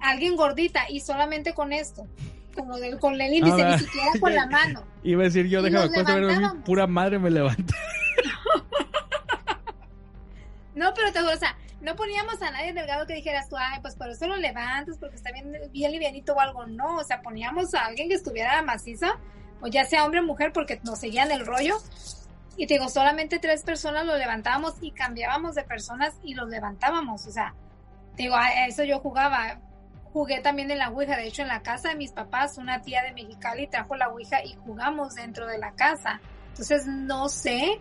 alguien gordita y solamente con esto, como del, con el índice, Ah, ni siquiera con la mano. Iba a decir yo, déjame levantábamos. pura madre me levanta. No, pero te juro, o sea, no poníamos a nadie delgado que dijeras tú, ay, pues por eso lo levantas, porque está bien, bien livianito o algo. No, o sea, poníamos a alguien que estuviera maciza, o ya sea hombre o mujer, porque nos seguían el rollo. Y te digo, solamente tres personas lo levantábamos y cambiábamos de personas y los levantábamos. O sea, te digo, a eso yo jugaba. Jugué también en la Ouija, de hecho en la casa de mis papás, una tía de Mexicali trajo la Ouija y jugamos dentro de la casa. Entonces no sé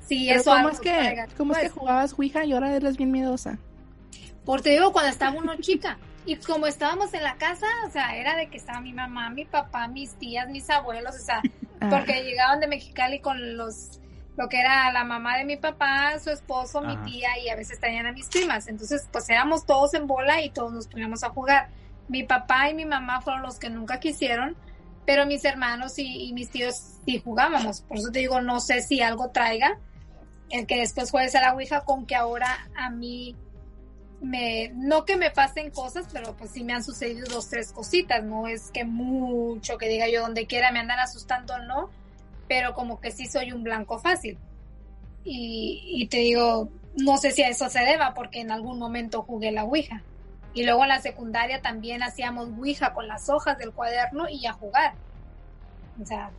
si Pero eso ¿Cómo es que, traiga cómo es que jugabas Ouija y ahora eres bien miedosa? Porque digo, cuando estaba uno chica. Y como estábamos en la casa, o sea, era de que estaba mi mamá, mi papá, mis tías, mis abuelos, o sea, Ah. porque llegaban de Mexicali con los, lo que era la mamá de mi papá, su esposo, mi tía y a veces tenían a mis primas. Entonces, pues éramos todos en bola y todos nos poníamos a jugar. Mi papá y mi mamá fueron los que nunca quisieron, pero mis hermanos y, y mis tíos sí jugábamos. Por eso te digo, no sé si algo traiga el que después juegues a la Ouija con que ahora a mí me, no que me pasen cosas, pero pues sí me han sucedido dos, tres cositas, no es que mucho que diga yo donde quiera me andan asustando, no, pero como que sí soy un blanco fácil. Y, y te digo, no sé si a eso se deba, porque en algún momento jugué la Ouija. Y luego en la secundaria también hacíamos Ouija con las hojas del cuaderno y a jugar. O sea,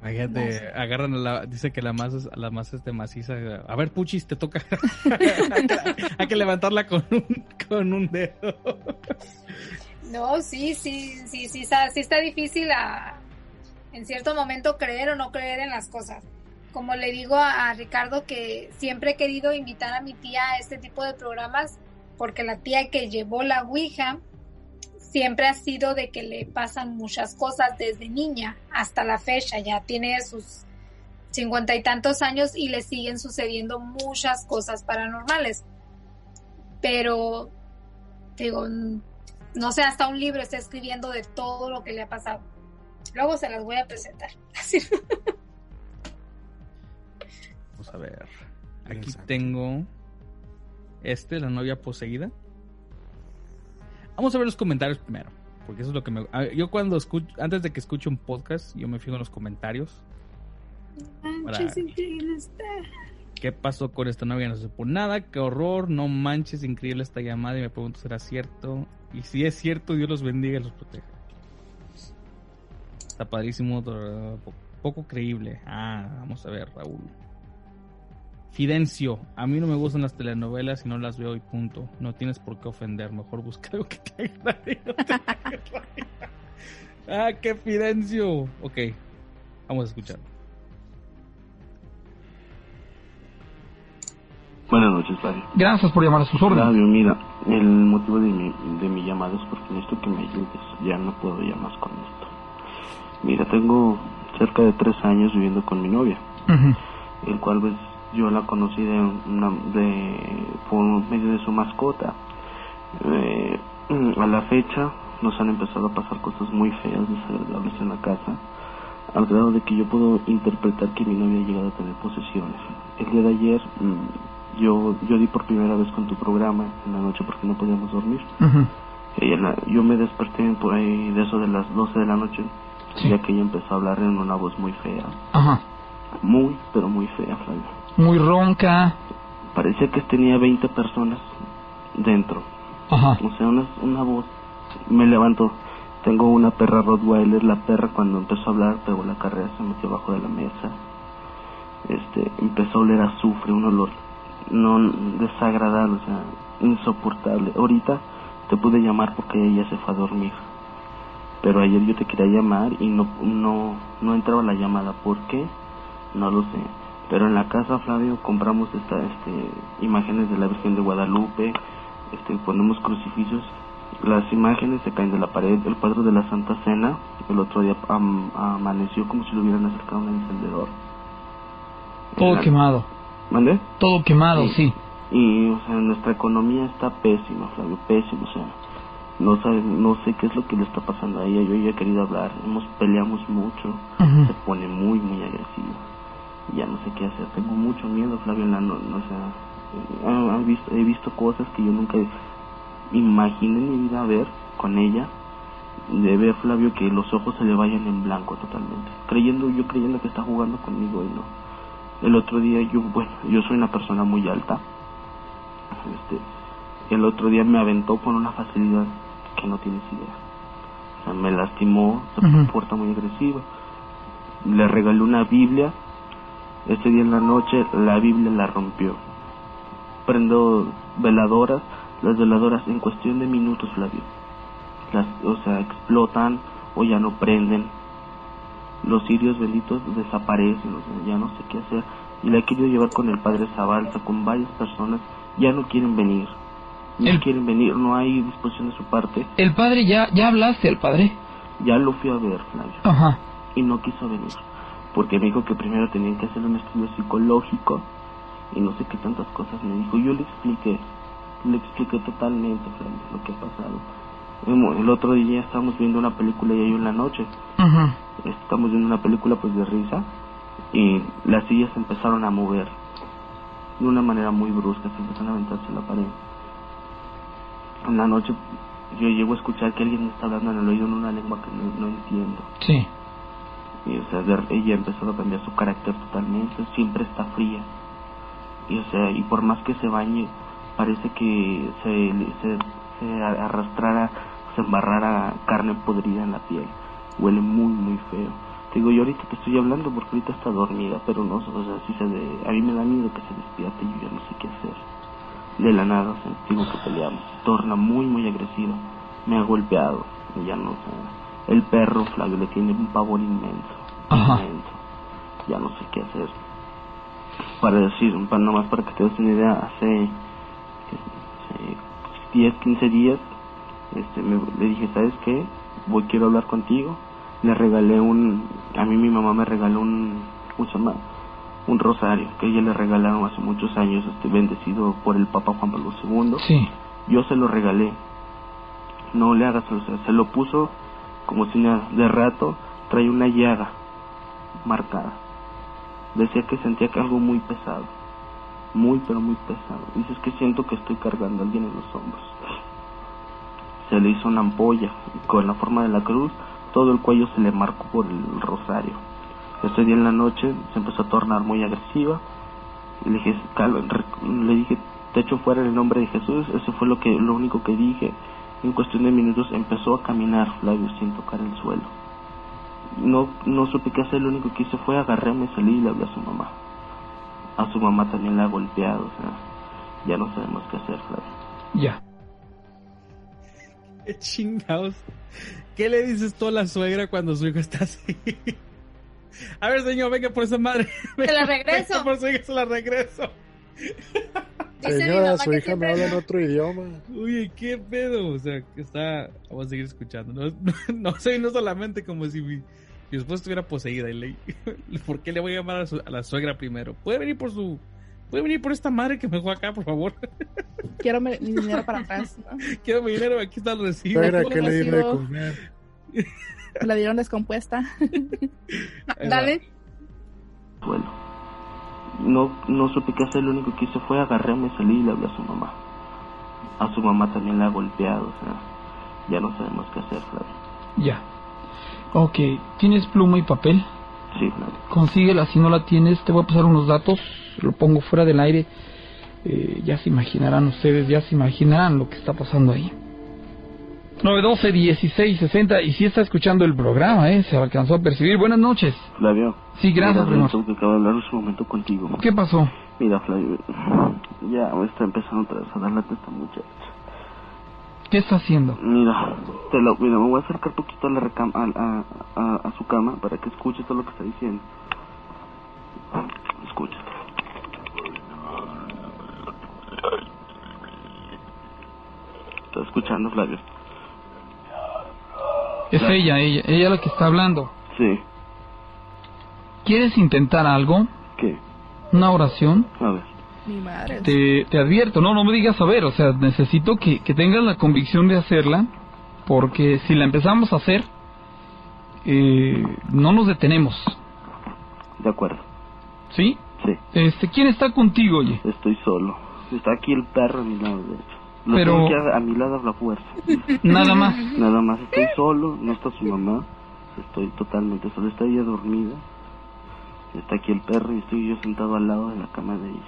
Imagínate, agarran a la, dice que la masa, es- la masa es de maciza. A ver, Puchis, te toca. *laughs* Hay que levantarla con un, con un dedo. No, sí, sí, sí, sí, está, sí está difícil a, en cierto momento creer o no creer en las cosas. Como le digo a, Ricardo que siempre he querido invitar a mi tía a este tipo de programas porque la tía que llevó la Ouija siempre ha sido de que le pasan muchas cosas desde niña hasta la fecha. Ya tiene sus cincuenta y tantos años y le siguen sucediendo muchas cosas paranormales. Pero, digo, no sé, hasta un libro está escribiendo de todo lo que le ha pasado. Luego se las voy a presentar. *laughs* Así. Vamos a ver. Aquí tengo este, la novia poseída. Vamos a ver los comentarios primero, porque eso es lo que me... Yo cuando escucho, antes de que escuche un podcast, yo me fijo en los comentarios. Manches, increíble está. ¿Qué pasó con esta novia? No se supo nada, qué horror, no manches, increíble esta llamada y me pregunto, ¿será cierto? Y si es cierto, Dios los bendiga y los proteja. Está padrísimo, poco creíble. Ah, vamos a ver, Raúl. Fidencio, a mí no me gustan las telenovelas y no las veo y punto. No tienes por qué ofender, mejor busca algo que te agrade. no te ah, qué Fidencio. Ok, vamos a escuchar. Buenas noches, Flavio. Gracias por llamar a sus órdenes. Flavio, mira, el motivo de mi, de mi llamada es porque necesito que me ayudes. Ya no puedo ya más con esto. Mira, tengo cerca de tres años viviendo con mi novia, el cual pues yo la conocí de, una, de por medio de su mascota. Eh, a la fecha nos han empezado a pasar cosas muy feas, desagradables en la casa, al grado de que yo puedo interpretar que mi novia ha llegado a tener posesiones. El día de ayer mm, yo, yo di por primera vez con tu programa en la noche porque no podíamos dormir. Y en la- yo me desperté por ahí de eso de las 12 de la noche, ya que ella empezó a hablar en una voz muy fea. Ajá. Muy, pero muy fea, Flavio. Muy ronca. Parecía que tenía 20 personas dentro. Ajá. O sea, una, una voz. Me levanto. Tengo una perra Rottweiler. La perra, cuando empezó a hablar, pegó la carrera, se metió abajo de la mesa. Este, empezó a oler azufre, un olor no desagradable, o sea, insoportable. Ahorita te pude llamar porque ella se fue a dormir. Pero ayer yo te quería llamar y no, no, no entraba la llamada. ¿Por qué? No lo sé. Pero en la casa, Flavio, compramos esta, este, imágenes de la Virgen de Guadalupe, este, ponemos crucifijos. Las imágenes se caen de la pared. El cuadro de la Santa Cena, el otro día am- amaneció como si lo hubieran acercado a un encendedor. Todo La- quemado. ¿Mande? Todo quemado, sí. Y, o sea, nuestra economía está pésima, Flavio, pésima, o sea, no sabe, no sé qué es lo que le está pasando a ella, yo ya he querido hablar, hemos peleamos mucho, se pone muy, muy agresiva, ya no sé qué hacer, tengo mucho miedo, Flavio, no, no, o sea, Ha- ha visto- he visto cosas que yo nunca imaginé en mi vida ver con ella. De ver Flavio que los ojos se le vayan en blanco totalmente. Creyendo, yo creyendo que está jugando conmigo y no. El otro día yo, bueno, yo soy una persona muy alta. Este, el otro día me aventó con una facilidad que no tienes idea. O sea, me lastimó, se Ujú. porta muy agresiva. Le regalé una Biblia. Ese día en la noche la Biblia la rompió. Prendo veladoras, las veladoras en cuestión de minutos, Flavio. Las, o sea, explotan o ya no prenden. Los sirios benditos desaparecen, o sea, ya no sé qué hacer. Y la he querido llevar con el padre Zabalza, con varias personas, ya no quieren venir. No El- quieren venir, no hay disposición de su parte. El padre, ya, ya hablaste al padre. Ya lo fui a ver, Flavio. Ajá. Y no quiso venir. Porque me dijo que primero tenían que hacer un estudio psicológico. Y no sé qué tantas cosas me dijo. Yo le expliqué. Le expliqué totalmente, Flavio, lo que ha pasado. El otro día estábamos viendo una película y yo en la noche. Ajá. Estamos viendo una película pues de risa. Y las sillas empezaron a mover. De una manera muy brusca. Se empezaron a aventarse a la pared. En la noche yo llego a escuchar que alguien me está hablando en el oído en una lengua que no, no entiendo. Sí. Y, o sea, ella empezó a cambiar su carácter totalmente, siempre está fría. Y, o sea, y por más que se bañe, parece que se, se, se arrastrara, se embarrara carne podrida en la piel. Huele muy, muy feo. Te digo, yo ahorita te estoy hablando porque ahorita está dormida, pero no, o sea, si se de, a mí me da miedo que se despierte y yo ya no sé qué hacer. De la nada, digo que peleamos. Torna muy, muy agresiva. Me ha golpeado. Y ya no, sea, el perro, Flavio, le tiene un pavor inmenso. Ajá. Inmenso. Ya no sé qué hacer. Para decir, para, nomás para que te des una idea, hace, hace 10, 15 días, este, me- le dije, ¿sabes qué? Voy, quiero hablar contigo. Le regalé un, a mí mi mamá me regaló un, ¿cómo se llama? Un rosario que ella le regalaron hace muchos años, este, bendecido por el Papa Juan Pablo II. Sí. Yo se lo regalé. No le hagas, o sea, se lo puso como si nada. De rato trae una llaga marcada. Decía que sentía que algo muy pesado. Muy, pero muy pesado. Dice, es que siento que estoy cargando a alguien en los hombros. Se le hizo una ampolla con la forma de la cruz. Todo el cuello se le marcó por el rosario. Ese día en la noche se empezó a tornar muy agresiva. Le dije, le dije, te echo fuera en el nombre de Jesús. Eso fue lo que, lo único que dije. En cuestión de minutos empezó a caminar Flavio sin tocar el suelo. No, no supe qué hacer, lo único que hice fue agarrarme, salí y le hablé a su mamá. A su mamá también la ha golpeado, o sea, ya no sabemos qué hacer, Flavio. Ya. *laughs* ¿Qué chingados? ¿Qué le dices tú a la suegra cuando su hijo está así? *laughs* A ver, señor, venga por esa madre. Te la regreso. Venga por su hija, se la regreso. Señora, su hija me habla en otro idioma. Oye, qué pedo. O sea, que está. Vamos a seguir escuchando. No, *laughs* no, no sé, no solamente como si mi, mi esposa estuviera poseída. Y le, *laughs* ¿Por qué le voy a llamar a, su- a la suegra primero? ¿Puede venir por su. ¿Puede venir por esta madre que me dejó acá, por favor? *laughs* Quiero mi, dinero para atrás. ¿no? Quiero mi dinero, aquí está el recibo. Suegra, ¿qué le dieron de comer? *laughs* La dieron descompuesta. *laughs* Dale. Suelo. No, no supe qué hacer, lo único que hice fue agarrarme, salí y le hablé a su mamá. A su mamá también la ha golpeado, o sea, ya no sabemos qué hacer, Flavio. Ya. Ok. ¿Tienes pluma y papel? Sí, Flavio. Consíguela. Si no la tienes, te voy a pasar unos datos. Lo pongo fuera del aire. Eh, ya se imaginarán ustedes, ya se imaginarán lo que está pasando ahí. 912 16 60 y si está escuchando el programa, ¿eh? Se alcanzó a percibir. Buenas noches. Flavio. Sí, gracias, Mira. Tengo que acabar de hablar un momento contigo. ¿Qué pasó? Mira, Flavio, ya me está empezando a dar lata esta muchacha. ¿Qué está haciendo? Mira, te lo, mira, me voy a acercar poquito a, la recam a, a, a, a su cama para que escuche todo lo que está diciendo. Escucha. Está escuchando, Flavio. Es ella, ella, ella la que está hablando. Sí. ¿Quieres intentar algo? ¿Qué? ¿Una oración? A ver. Mi madre. Te, te advierto, no, no me digas a ver, o sea, necesito que, que tengas la convicción de hacerla, porque si la empezamos a hacer, eh, no nos detenemos, De acuerdo. ¿sí? Sí. Este, ¿quién está contigo, oye? Estoy solo. Está aquí el perro a mi lado derecho. Lo Pero- tengo aquí a, a mi lado la fuerza. Nada más. Nada más estoy solo, no está su mamá. Estoy totalmente solo. Está ella dormida. Está aquí el perro y estoy yo sentado al lado de la cama de ella.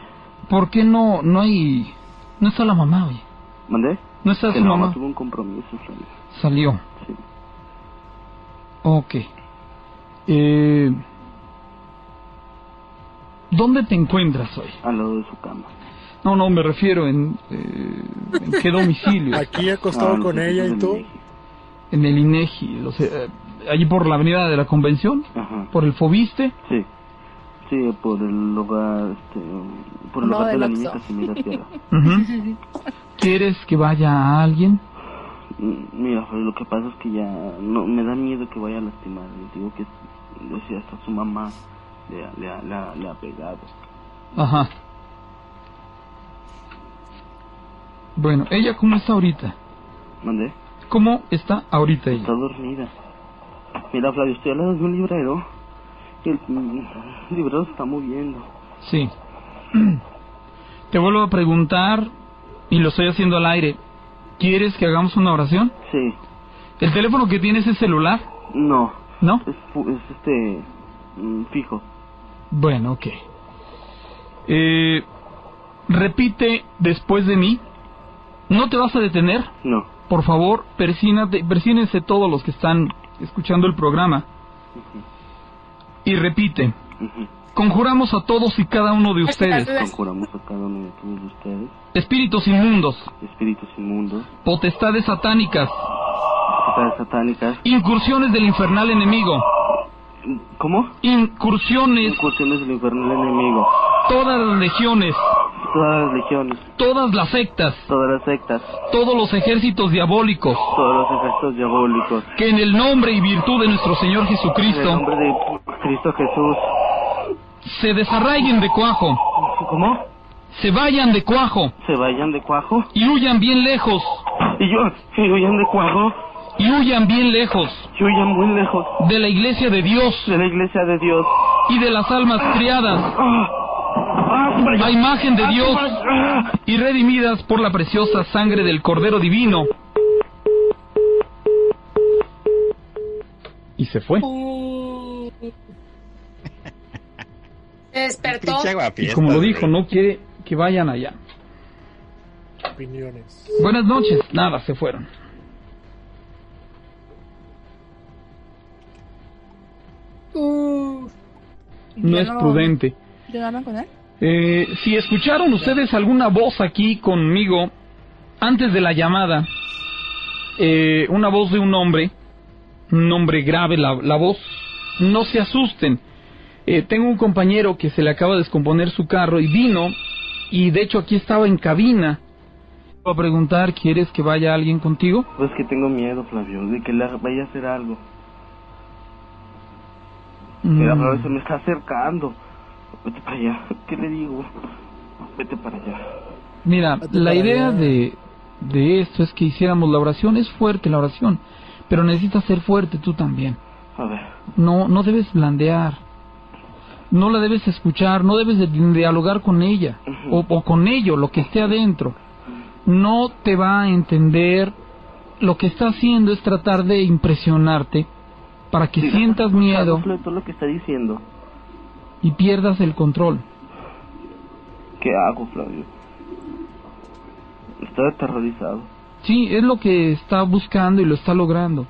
¿Por qué no, no hay... No está la mamá, oye? ¿Mandé? ¿No está Que su no, mamá? tuvo un compromiso. Flavio. Salió. Sí. Ok. Eh, ¿Dónde te encuentras hoy? Al lado de su cama. No, no, me refiero en, eh, en qué domicilio. *laughs* Aquí acostado Ah, con ella y. México. En el INEGI, lo sé, eh, allí por la avenida de la Convención, Ajá. por el Fobiste. Sí. Sí, por el lugar, este, por el No, lugar de la Casimira Sierra. *laughs* Ujú. ¿Quieres que vaya a alguien? Mm, Mira, lo que pasa es que ya no me da miedo que vaya a lastimar. Les digo que decía hasta su mamá le, ha- le, ha- le, ha- le ha pegado. Ajá. Bueno, ¿ella cómo está ahorita? ¿Mandé? ¿Cómo está ahorita ella? Está dormida. Mira, Flavio, estoy al lado de un librero. Y el, mm, el librero se está moviendo. Sí. *clears throat* Te vuelvo a preguntar, y lo estoy haciendo al aire. ¿Quieres que hagamos una oración? Sí. ¿El teléfono que tienes es celular? No. ¿No? Es este. mm, fijo. Bueno, ok. Eh, repite después de mí. ¿No te vas a detener? No. Por favor, persínate, persínense todos los que están escuchando el programa. Y repite. Conjuramos a todos y cada uno de ustedes, Conjuramos a cada uno de todos ustedes. espíritus inmundos, Espíritus inmundos. potestades satánicas, Potestades satánicas. incursiones del infernal enemigo, ¿Cómo? incursiones, Incursiones del infernal enemigo. todas las legiones, Todas las legiones. todas las sectas, Todas las sectas. todos los ejércitos diabólicos, Todos los ejércitos diabólicos. que en el nombre y virtud de nuestro Señor En el Jesucristo nombre de Cristo Jesús. se desarraiguen de cuajo, ¿Cómo? se vayan de cuajo Se vayan de cuajo. y huyan bien lejos, Y yo, y huyan de cuajo. y huyan bien lejos Y huyan muy lejos de la iglesia de Dios de la iglesia de Dios. y de las almas criadas Ah, ah. A imagen de Ah, Dios ah. y redimidas por la preciosa sangre del Cordero Divino. Y se fue. *laughs* Se despertó. Y como lo dijo, no quiere que vayan allá. Opiniones. Buenas noches. Nada, se fueron. No es prudente. ¿Llegaron con él? Eh, si escucharon ustedes alguna voz aquí conmigo antes de la llamada, eh, una voz de un hombre, un hombre grave la, la voz, no se asusten. Eh, tengo un compañero que se le acaba de descomponer su carro y vino y de hecho aquí estaba en cabina. Voy a preguntar, ¿quieres que vaya alguien contigo? Pues que tengo miedo, Flavio, de que le vaya a hacer algo. Mira, Mm, Flavio, se me está acercando. Vete para allá. ¿Qué le digo? Vete para allá. Mira, Vete la idea allá. de, de esto es que hiciéramos la oración. Es fuerte la oración, pero necesitas ser fuerte tú también. A ver. No, no debes blandear. No la debes escuchar, no debes de dialogar con ella o, o con ello, lo que esté adentro. No te va a entender. Lo que está haciendo es tratar de impresionarte para que Sí, sientas miedo lo que está diciendo. Y pierdas el control. ¿Qué hago, Flavio? Estoy aterrorizado. Sí, es lo que está buscando y lo está logrando.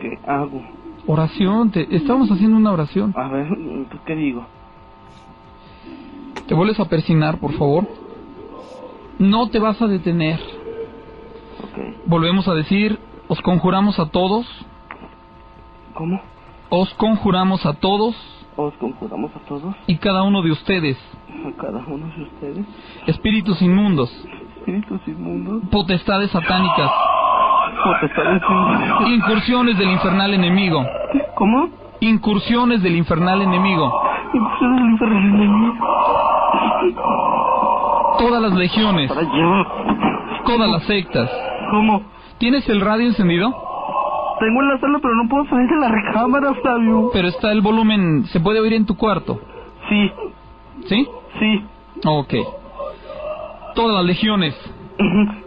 ¿Qué hago? Oración, te, estamos haciendo una oración. A ver, ¿pues ¿qué digo? ¿Te vuelves a persinar, por favor? No te vas a detener. Volvemos a decir, os conjuramos a todos. ¿Cómo? Os conjuramos a todos Os conjuramos a todos, y cada uno de ustedes, a *laughs* cada uno de ustedes, espíritus inmundos, espíritus inmundos, potestades satánicas, potestades incursiones del infernal enemigo. ¿Cómo? Incursiones del infernal enemigo. Incursiones del infernal enemigo. Todas las legiones. Para allá. Todas las sectas. ¿Cómo? ¿Tienes el radio encendido? Tengo en la sala, pero no puedo salir de la recámara, Flavio. Pero está el volumen, se puede oír en tu cuarto. Sí. ¿Sí? Sí. Ok. todas las legiones,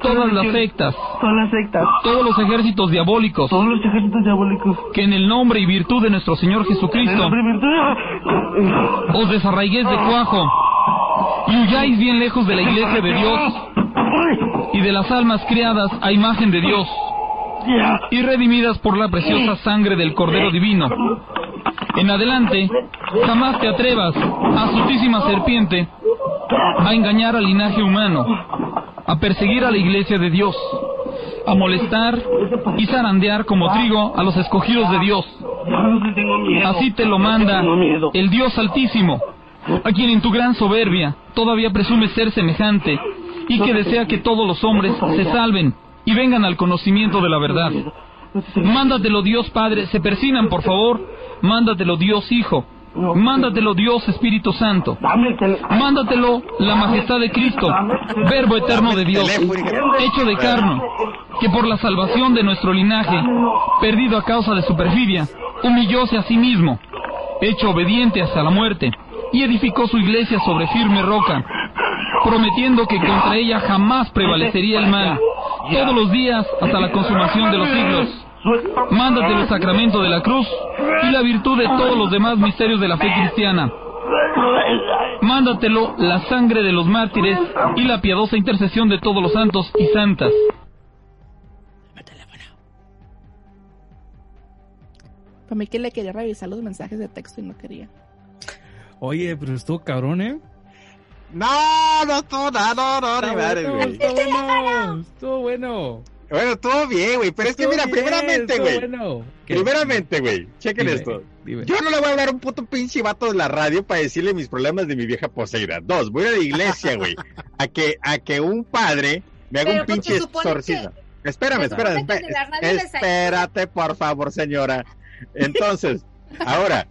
todas las sectas, Todas las sectas. todos los ejércitos diabólicos, Todos los ejércitos diabólicos. que en el nombre y virtud de nuestro Señor En el Jesucristo nombre y virtud- os desarraiguéis de cuajo y huyáis bien lejos de la iglesia de Dios y de las almas criadas a imagen de Dios y redimidas por la preciosa sangre del Cordero Divino. En adelante, jamás te atrevas, astutísima serpiente, a engañar al linaje humano, a perseguir a la iglesia de Dios, a molestar y zarandear como trigo a los escogidos de Dios. Así te lo manda el Dios Altísimo, a quien en tu gran soberbia todavía presumes ser semejante y que desea que todos los hombres se salven y vengan al conocimiento de la verdad. Mándatelo Dios Padre, se persinan por favor, mándatelo Dios Hijo, mándatelo Dios Espíritu Santo, mándatelo la majestad de Cristo, Verbo eterno de Dios, hecho de carne, que por la salvación de nuestro linaje, perdido a causa de su perfidia, humillóse a sí mismo, hecho obediente hasta la muerte, y edificó su iglesia sobre firme roca, prometiendo que contra ella jamás prevalecería el mal, todos los días hasta la consumación de los siglos. Mándate el sacramento de la cruz y la virtud de todos los demás misterios de la fe cristiana. Mándatelo la sangre de los mártires y la piadosa intercesión de todos los santos y santas. Para mí que le quería revisar los mensajes de texto y no quería. Oye, pero estuvo cabrón, ¿eh? No, no estuvo nada, no, no, ni bueno, güey. estuvo bueno, estuvo bueno. Bueno, estuvo bien, güey, pero es que mira, bien, primeramente, güey. bueno. Primeramente, güey, chequen Dime, esto. dime. Yo no le voy a hablar a un puto pinche vato de la radio para decirle mis problemas de mi vieja poseída. Dos, voy a la iglesia, güey, a que, a que un padre me haga Pero un pinche exorcismo. Espérame, espérame, que radio les ayuda. espérate, por favor, señora. Entonces, ahora,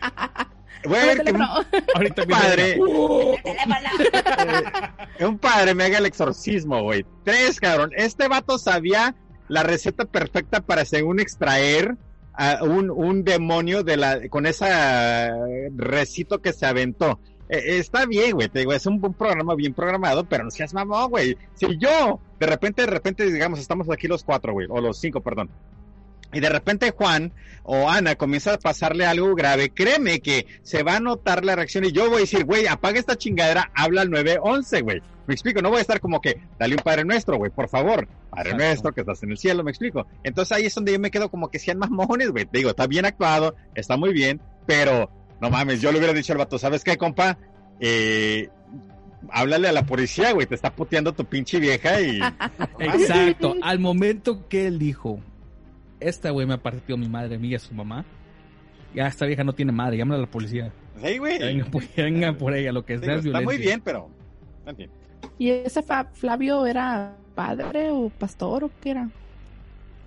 voy a ver que un *laughs* Ahorita un padre, *laughs* un padre me haga el exorcismo, güey. Tres, cabrón. Este vato sabía la receta perfecta para, según extraer a un, un demonio de la, con esa recito que se aventó. Eh, está bien, güey, te digo, es un buen programa bien programado, pero no seas mamón, güey. Si yo, de repente, de repente, digamos, estamos aquí los cuatro, güey, o los cinco, perdón. Y de repente Juan o Ana comienza a pasarle algo grave, créeme que se va a notar la reacción y yo voy a decir, güey, apaga esta chingadera, habla al 911, güey. Me explico, no voy a estar como que, dale un Padre Nuestro, güey, por favor. Padre Exacto. Nuestro, que estás en el cielo, me explico. Entonces ahí es donde yo me quedo como que sean mamones, güey. Te digo, está bien actuado, está muy bien, pero no mames, yo le hubiera dicho al vato, ¿sabes qué, compa? Eh, háblale a la policía, güey, te está puteando tu pinche vieja y... *laughs* Exacto. Al momento que él dijo, esta güey me partió mi madre, mía, su mamá. Ya esta vieja no tiene madre, llámala a la policía. Sí, güey. Venga, por- venga por ella, lo que sea es está muy bien, pero... en fin. ¿Y ese Flavio era padre o pastor o qué era?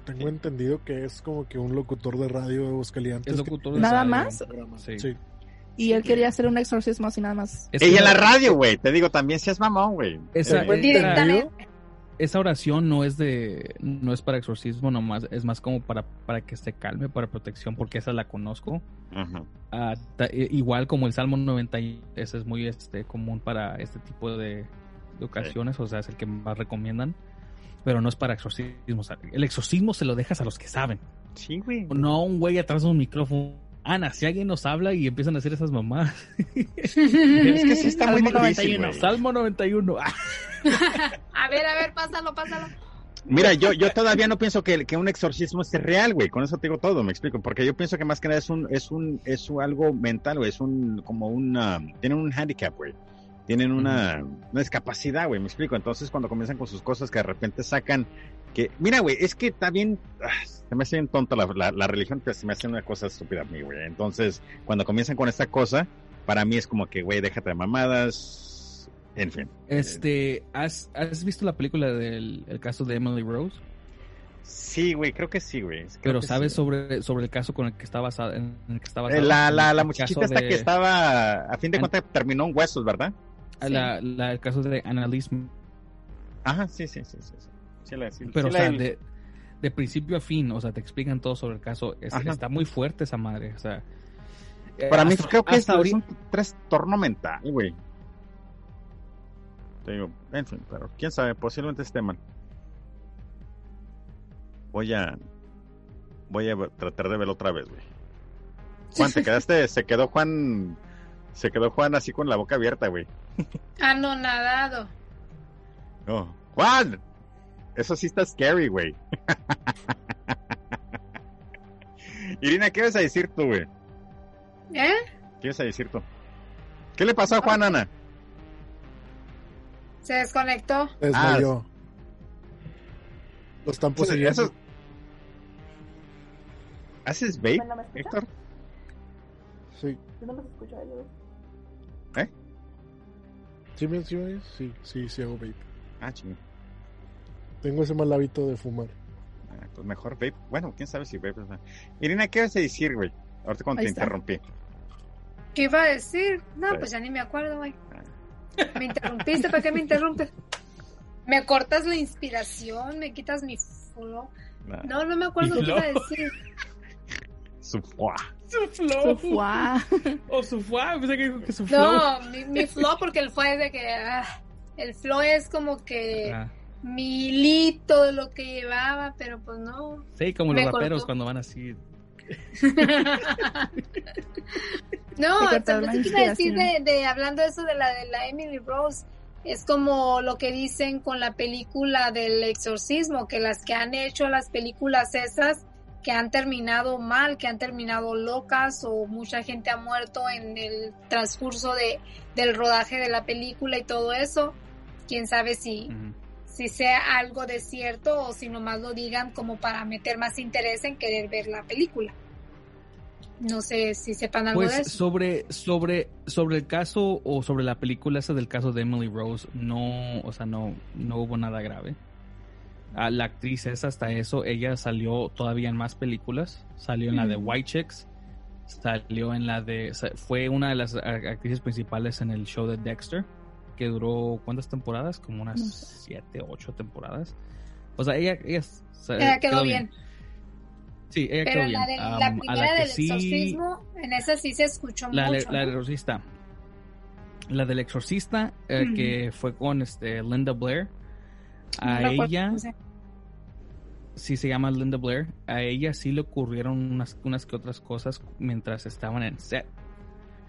Tengo entendido que es como que un locutor de radio de Aguascalientes. Es locutor de ¿Nada radio. más? Sí. Sí. Y él quería hacer un exorcismo así nada más. Es y que en la radio, güey, te digo, también seas mamón, güey. Esa, Eh, esa- esa oración no es de no es para exorcismo nomás, es más como para, para que se calme, para protección, porque esa la conozco. Ajá. Ah, ta- igual como el Salmo 90, y- ese es muy este común para este tipo de, de ocasiones, o sea, es el que más recomiendan, pero no es para exorcismo. o sea, el exorcismo se lo dejas a los que saben. Sí, güey. No un güey atrás de un micrófono. Ana, si alguien nos habla y empiezan a hacer esas mamás. Es que sí está muy Salmo difícil, 91. güey. Salmo 91. Ah, *laughs* A ver, a ver, pásalo, pásalo. Mira, yo, yo todavía no pienso que, que un exorcismo es real, güey. Con eso te digo todo, me explico. Porque yo pienso que más que nada es un, es un, es un algo mental, güey. Es un, como una, tienen un handicap, güey. Tienen una, una discapacidad, güey, me explico. Entonces cuando comienzan con sus cosas que de repente sacan, que, mira, güey, es que bien, ah, se me hace tonta la, la, la religión, que se me hace una cosa estúpida a mí, güey. Entonces, cuando comienzan con esta cosa, para mí es como que, güey, déjate de mamadas, en fin. Este, ¿has, ¿has visto la película del el caso de Emily Rose? Sí, güey, creo que sí, güey. Pero ¿sabes sí. sobre, sobre el caso con el que está basado? En el que está Eh, basado? La, la, la muchachita esta de- que estaba, a fin de cuentas, terminó en huesos, ¿verdad? la- la- el caso de Annalise. Ajá, sí, sí, sí, sí. sí. Sí la- sí- Pero, sí o sea, la- de, de principio a fin, o sea, te explican todo sobre el caso. Es- está muy fuerte esa madre, o sea. eh, Para mí hasta- creo que es, hasta es ahorita- un trastorno mental, güey. Te digo, en fin, pero quién sabe, posiblemente esté mal. Voy a. Voy a tratar de verlo otra vez, güey. Juan, te *laughs* quedaste. Se quedó Juan. Se quedó Juan así con la boca abierta, güey. Anonadado. No. ¡Juan! Eso sí está scary, güey. *laughs* Irina, ¿qué vas a decir tú, güey? ¿Eh? ¿Qué vas a decir tú? ¿Qué le pasó a Juan, Ana? Se desconectó. Desmayó. Lo están poseyendo. Eso- ¿Haces vape, ¿No? Héctor? Sí. Yo no los escucho a ellos. ¿Eh? ¿Sí me, sí, sí, sí, sí hago vape. Ah, chingo. Tengo ese mal hábito de fumar. Ah, pues mejor vape. Bueno, quién sabe si vape. Irina, ¿qué vas a decir, güey? Ahorita cuando Ahí te está. interrumpí. ¿Qué iba a decir? No, Sí. pues ya ni me acuerdo, güey. Me interrumpiste, ¿para qué me interrumpes? Me cortas la inspiración, me quitas mi flow. Nah. No, no me acuerdo qué iba a decir. Su fuá. Su flow. Sufuá. *laughs* O su fuá, pensé que dijo que su flow. No, mi, mi flow, porque el flow es de que. ah, el flow es como que Ah, mi hilito de lo que llevaba, pero pues no. Sí, como los raperos cortó. cuando van así. *laughs* No, Te también decir de, de hablando de eso de la de la Emily Rose, es como lo que dicen con la película del exorcismo, que las que han hecho las películas esas que han terminado mal, que han terminado locas o mucha gente ha muerto en el transcurso de, del rodaje de la película y todo eso, quién sabe si. Si sea algo de cierto o si nomás lo digan como para meter más interés en querer ver la película. No sé si sepan algo de Pues eso. sobre, sobre, sobre el caso o sobre la película esa del caso de Emily Rose, no, o sea, no, no hubo nada grave. La actriz es hasta eso, ella salió todavía en más películas, salió en la de. White Chicks, salió en la de, fue una de las actrices principales en el show de Dexter, que duró ¿cuántas temporadas? Como unas No sé. siete, ocho temporadas. O sea, ella, ella, Ella quedó bien. Sí, ella Pero quedó la, bien. de, Am, la primera que del sí- exorcismo, en esa sí se escuchó la, mucho. la ¿no? del exorcista. La del exorcista, eh, Ujú. que fue con este Linda Blair. No A acuerdo ella, sí se llama Linda Blair. A ella sí le ocurrieron unas, unas que otras cosas mientras estaban en set.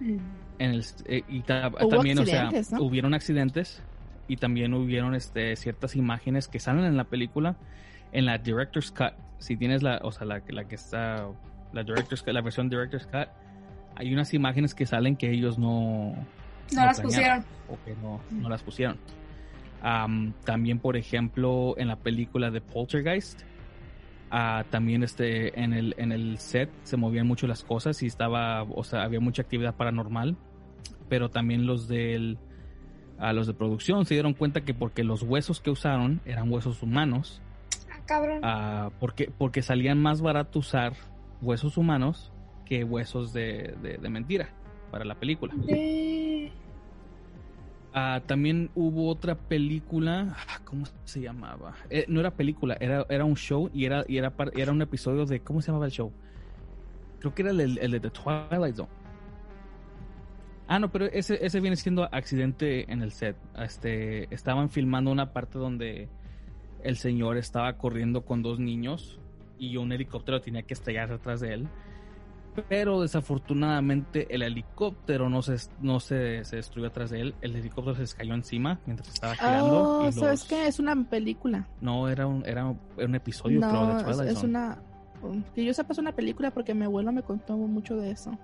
Mm. En el, eh, y ta- también, o sea, ¿no? hubieron accidentes y también hubieron este, ciertas imágenes que salen en la película en la Director's Cut. Si tienes la, o sea, la, la que está, la Director's Cut, la versión Director's Cut, hay unas imágenes que salen que ellos no, No las planearon pusieron. o que no, no las pusieron. Am, también, por ejemplo, en la película de Poltergeist, ah, también este, en, el, en el set se movían mucho las cosas y estaba, o sea, había mucha actividad paranormal, pero también los del, a los de producción se dieron cuenta que porque los huesos que usaron eran huesos humanos, Ah, cabrón. ah, porque, porque salían más barato usar huesos humanos que huesos de, de- de mentira para la película. Ah, también hubo otra película, ah, ¿cómo se llamaba? Eh, no era película, era, era un show y era, y era, era un episodio de, ¿cómo se llamaba el show? Creo que era el, el de The Twilight Zone. Ah, no, pero ese, ese viene siendo accidente en el set. Este, estaban filmando una parte donde el señor estaba corriendo con dos niños y un helicóptero tenía que estallar atrás de él. Pero desafortunadamente el helicóptero no se, no se, se destruyó atrás de él. El helicóptero se cayó encima mientras estaba girando. Oh, y ¿sabes los- qué? Es una película. No, era un, era un episodio, creo, de No, es, una... Que yo sepa es una película porque mi abuelo me contó mucho de eso.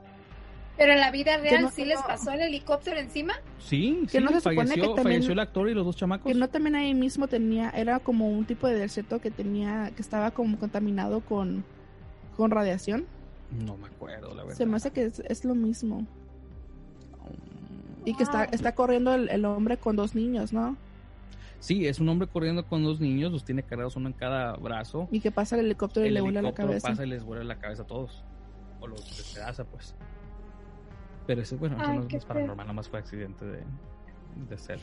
Pero en la vida real no- sí les pasó el helicóptero encima. Sí, Que sí, no se supone falleció, que también- falleció el actor y los dos chamacos. Que no también ahí mismo tenía, era como un tipo de desierto que tenía, que estaba como contaminado con, con radiación. No me acuerdo, la verdad. Se me hace que es, es lo mismo. Y que está, está corriendo el, el hombre con dos niños, ¿no? Sí, es un hombre corriendo con dos niños, los tiene cargados uno en cada brazo. Y que pasa el helicóptero y el le vuela la helicóptero cabeza. pasa y les vuela la cabeza a todos. O los despedaza, pues. Pero ese, bueno, eso Ay, no es paranormal, nada más fue accidente de, de ser.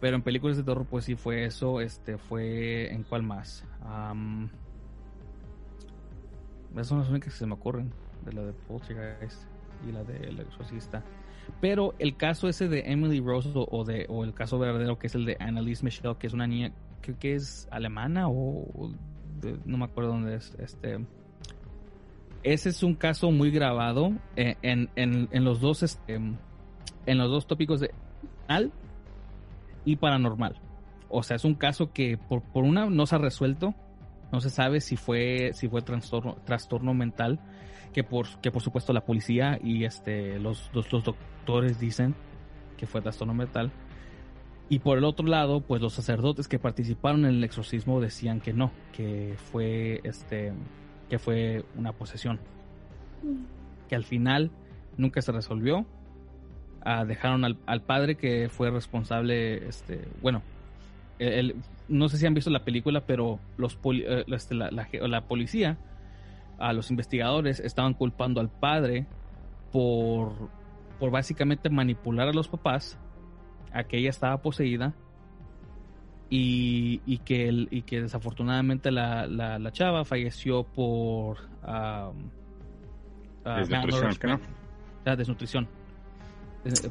Pero en películas de terror, pues sí fue eso. Este fue. ¿En cuál más? Am, esas son las únicas que se me ocurren. De la de Poltergeist y la de El Exorcista. Pero el caso ese de Emily Rose o, de, o el caso verdadero que es el de Annalise Michelle, que es una niña, creo que es alemana o, no me acuerdo dónde es, este... Ese es un caso muy grabado eh, en, en, en los dos este, en los dos tópicos de al y paranormal. O sea, es un caso que por, por una no se ha resuelto, no se sabe si fue si fue trastorno, trastorno mental, que por que por supuesto la policía y este los, los, los doctores dicen que fue trastorno mental. Y por el otro lado, pues los sacerdotes que participaron en el exorcismo decían que no, que fue este que fue una posesión. Que al final nunca se resolvió. Ah, dejaron al, al, padre que fue responsable, este, bueno, el, no sé si han visto la película, pero los eh, este, la, la, policía, a los investigadores, estaban culpando al padre por, por básicamente manipular a los papás, a que ella estaba poseída y, y, que, el, y que desafortunadamente la, la, chava falleció por um, desnutrición, desnutrición.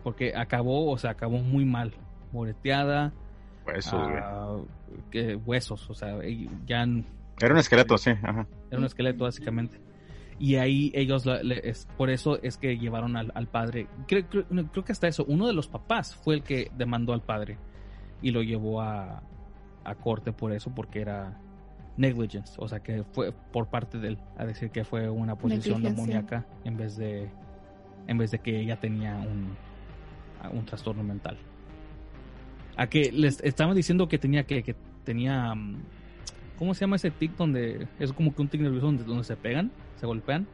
Porque acabó, o sea, acabó muy mal, moreteada, Huesos, ah, que, huesos, o sea, ya... Era un esqueleto, sí, ajá. Era un esqueleto, básicamente. Y ahí ellos, es, por eso es que llevaron al, padre. Creo, creo, que hasta eso, uno de los papás fue el que demandó al padre y lo llevó a, a corte por eso, porque era negligence, o sea que fue por parte de él, a decir que fue una posición demoníaca en vez de en vez de que ella tenía un, un trastorno mental. A que les estaban diciendo que tenía que, que tenía. Mm, ¿Cómo se llama ese tic donde es como que un tic nervioso donde, donde se pegan, se golpean?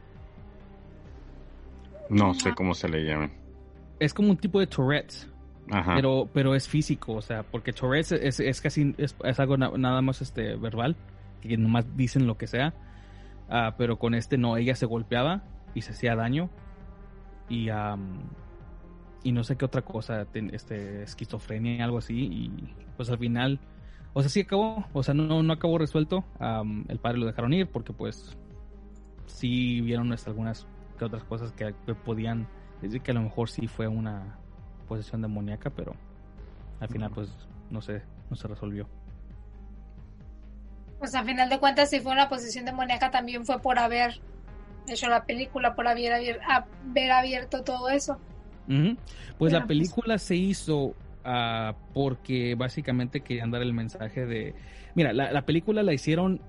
No sé cómo se le llama. Es como un tipo de Tourette's. Pero, pero es físico, o sea, porque Tourette's es, es casi es, algo nada más este verbal, que nomás dicen lo que sea. Uh, pero con este no, ella se golpeaba y se hacía daño. Y um, y no sé qué otra cosa, este, esquizofrenia, algo así, y pues al final, o sea, sí acabó, o sea, no, no acabó resuelto, el padre lo dejaron ir porque pues sí vieron algunas que otras cosas que, podían decir que a lo mejor sí fue una posesión demoníaca, pero al final pues no sé, no se resolvió. Pues al final de cuentas si fue una posesión demoníaca también fue por haber hecho la película, por haber, haber abierto todo eso. Pues la película se hizo uh, porque básicamente querían dar el mensaje de... Mira, la, la, película la hicieron,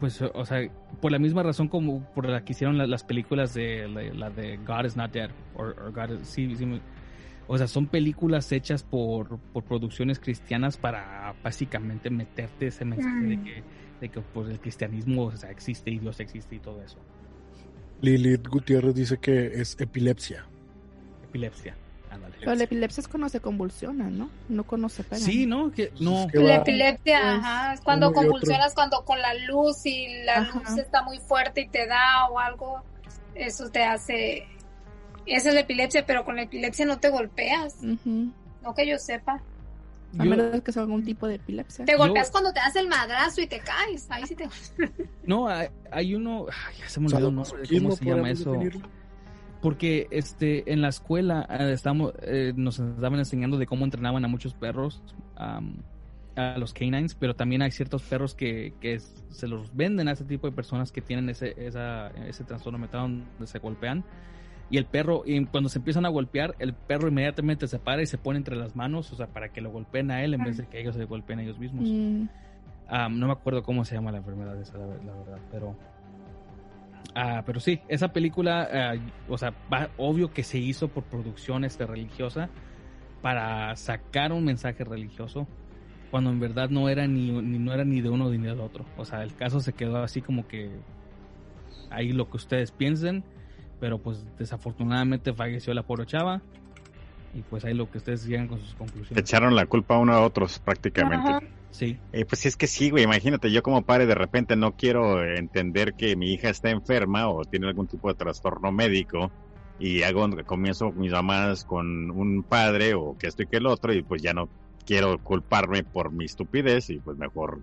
pues, o sea, por la misma razón como por la que hicieron las películas de la, de God is Not Dead, o God sí, o sea, son películas hechas por, por producciones cristianas para básicamente meterte ese mensaje de mm. que, de que pues, el cristianismo o sea, existe y Dios existe y todo eso. Lilith Gutiérrez dice que es epilepsia. Epilepsia. Pero la epilepsia es cuando se convulsiona, ¿no? No conoce pena. Sí, ¿no? Que, no. la epilepsia, ajá, es cuando convulsionas cuando con la luz y la luz está muy fuerte y te da o algo, eso te hace... Esa es la epilepsia, pero con la epilepsia no te golpeas. No que yo sepa. A menos que sea algún tipo de epilepsia. Te golpeas cuando te das el madrazo y te caes. Ahí sí te. no, hay, uno. ya se me olvidó ¿Cómo se llama eso? Porque este, en la escuela eh, estamos, eh, nos estaban enseñando de cómo entrenaban a muchos perros, a los canines, pero también hay ciertos perros que, que se los venden a ese tipo de personas que tienen ese, esa, ese trastorno mental donde se golpean y el perro, y cuando se empiezan a golpear, el perro inmediatamente se para y se pone entre las manos, o sea, para que lo golpeen a él en vez de que ellos se golpeen a ellos mismos. Mm. no me acuerdo cómo se llama la enfermedad esa, la, verdad, pero... Ah, pero sí, esa película, ah, o sea, va, obvio que se hizo por producción este, religiosa para sacar un mensaje religioso, cuando en verdad no era ni, ni, no era ni de uno ni del otro. O sea, el caso se quedó así como que ahí lo que ustedes piensen pero pues desafortunadamente falleció la pobre chava. Y pues ahí lo que ustedes llegan con sus conclusiones. Echaron la culpa a uno a otros prácticamente. Sí. Eh, pues es que sí, güey, imagínate, yo como padre de repente no quiero entender que mi hija está enferma o tiene algún tipo de trastorno médico y hago comienzo mis llamadas con un padre o que esto y que el otro y pues ya no quiero culparme por mi estupidez y pues mejor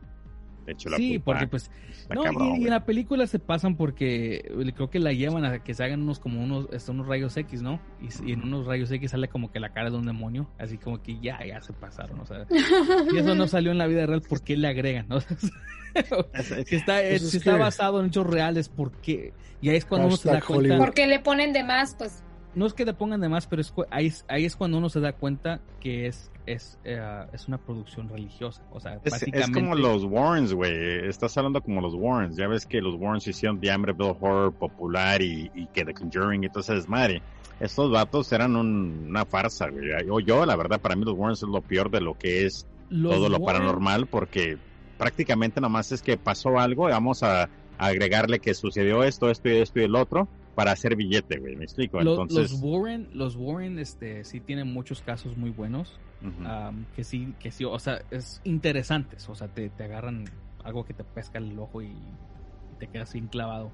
le echo la Sí, porque pues no, y- cabrón, y, güey. en la película se pasan porque eh, creo que la llevan a que se hagan unos como unos este, unos rayos X, ¿no? Y, en unos rayos X sale como que la cara de un demonio, así como que ya ya se pasaron, o sea. *laughs* y eso no salió en la vida real, ¿por qué le agregan? no? *laughs* si está, eh, es si está que- basado en hechos reales, ¿por qué? Y ahí es cuando uno se da cuenta. Hollywood. Porque le ponen de más, pues. No es que le pongan de más, pero es, ahí, es- ahí es cuando uno se da cuenta que es es, eh, es una producción religiosa. O sea, Es, es básicamente. como los Warrens, güey. Estás hablando como los Warrens. Ya ves que los Warrens hicieron The Amityville Horror popular y, y que The Conjuring y todo ese desmadre. Estos vatos eran un- una farsa, güey. Yo, yo, la verdad, para mí los Warrens es lo peor de lo que es Los todo lo Warren- paranormal porque prácticamente nomás es que pasó algo y vamos a, a agregarle que sucedió esto, esto y esto y el otro para hacer billete, güey. ¿Me explico? Lo- Entonces, los Warren, los Warren, este, sí tienen muchos casos muy buenos, am, que sí, que sí, o sea, es interesantes, o sea, te, te agarran algo que te pesca el ojo y te quedas bien clavado.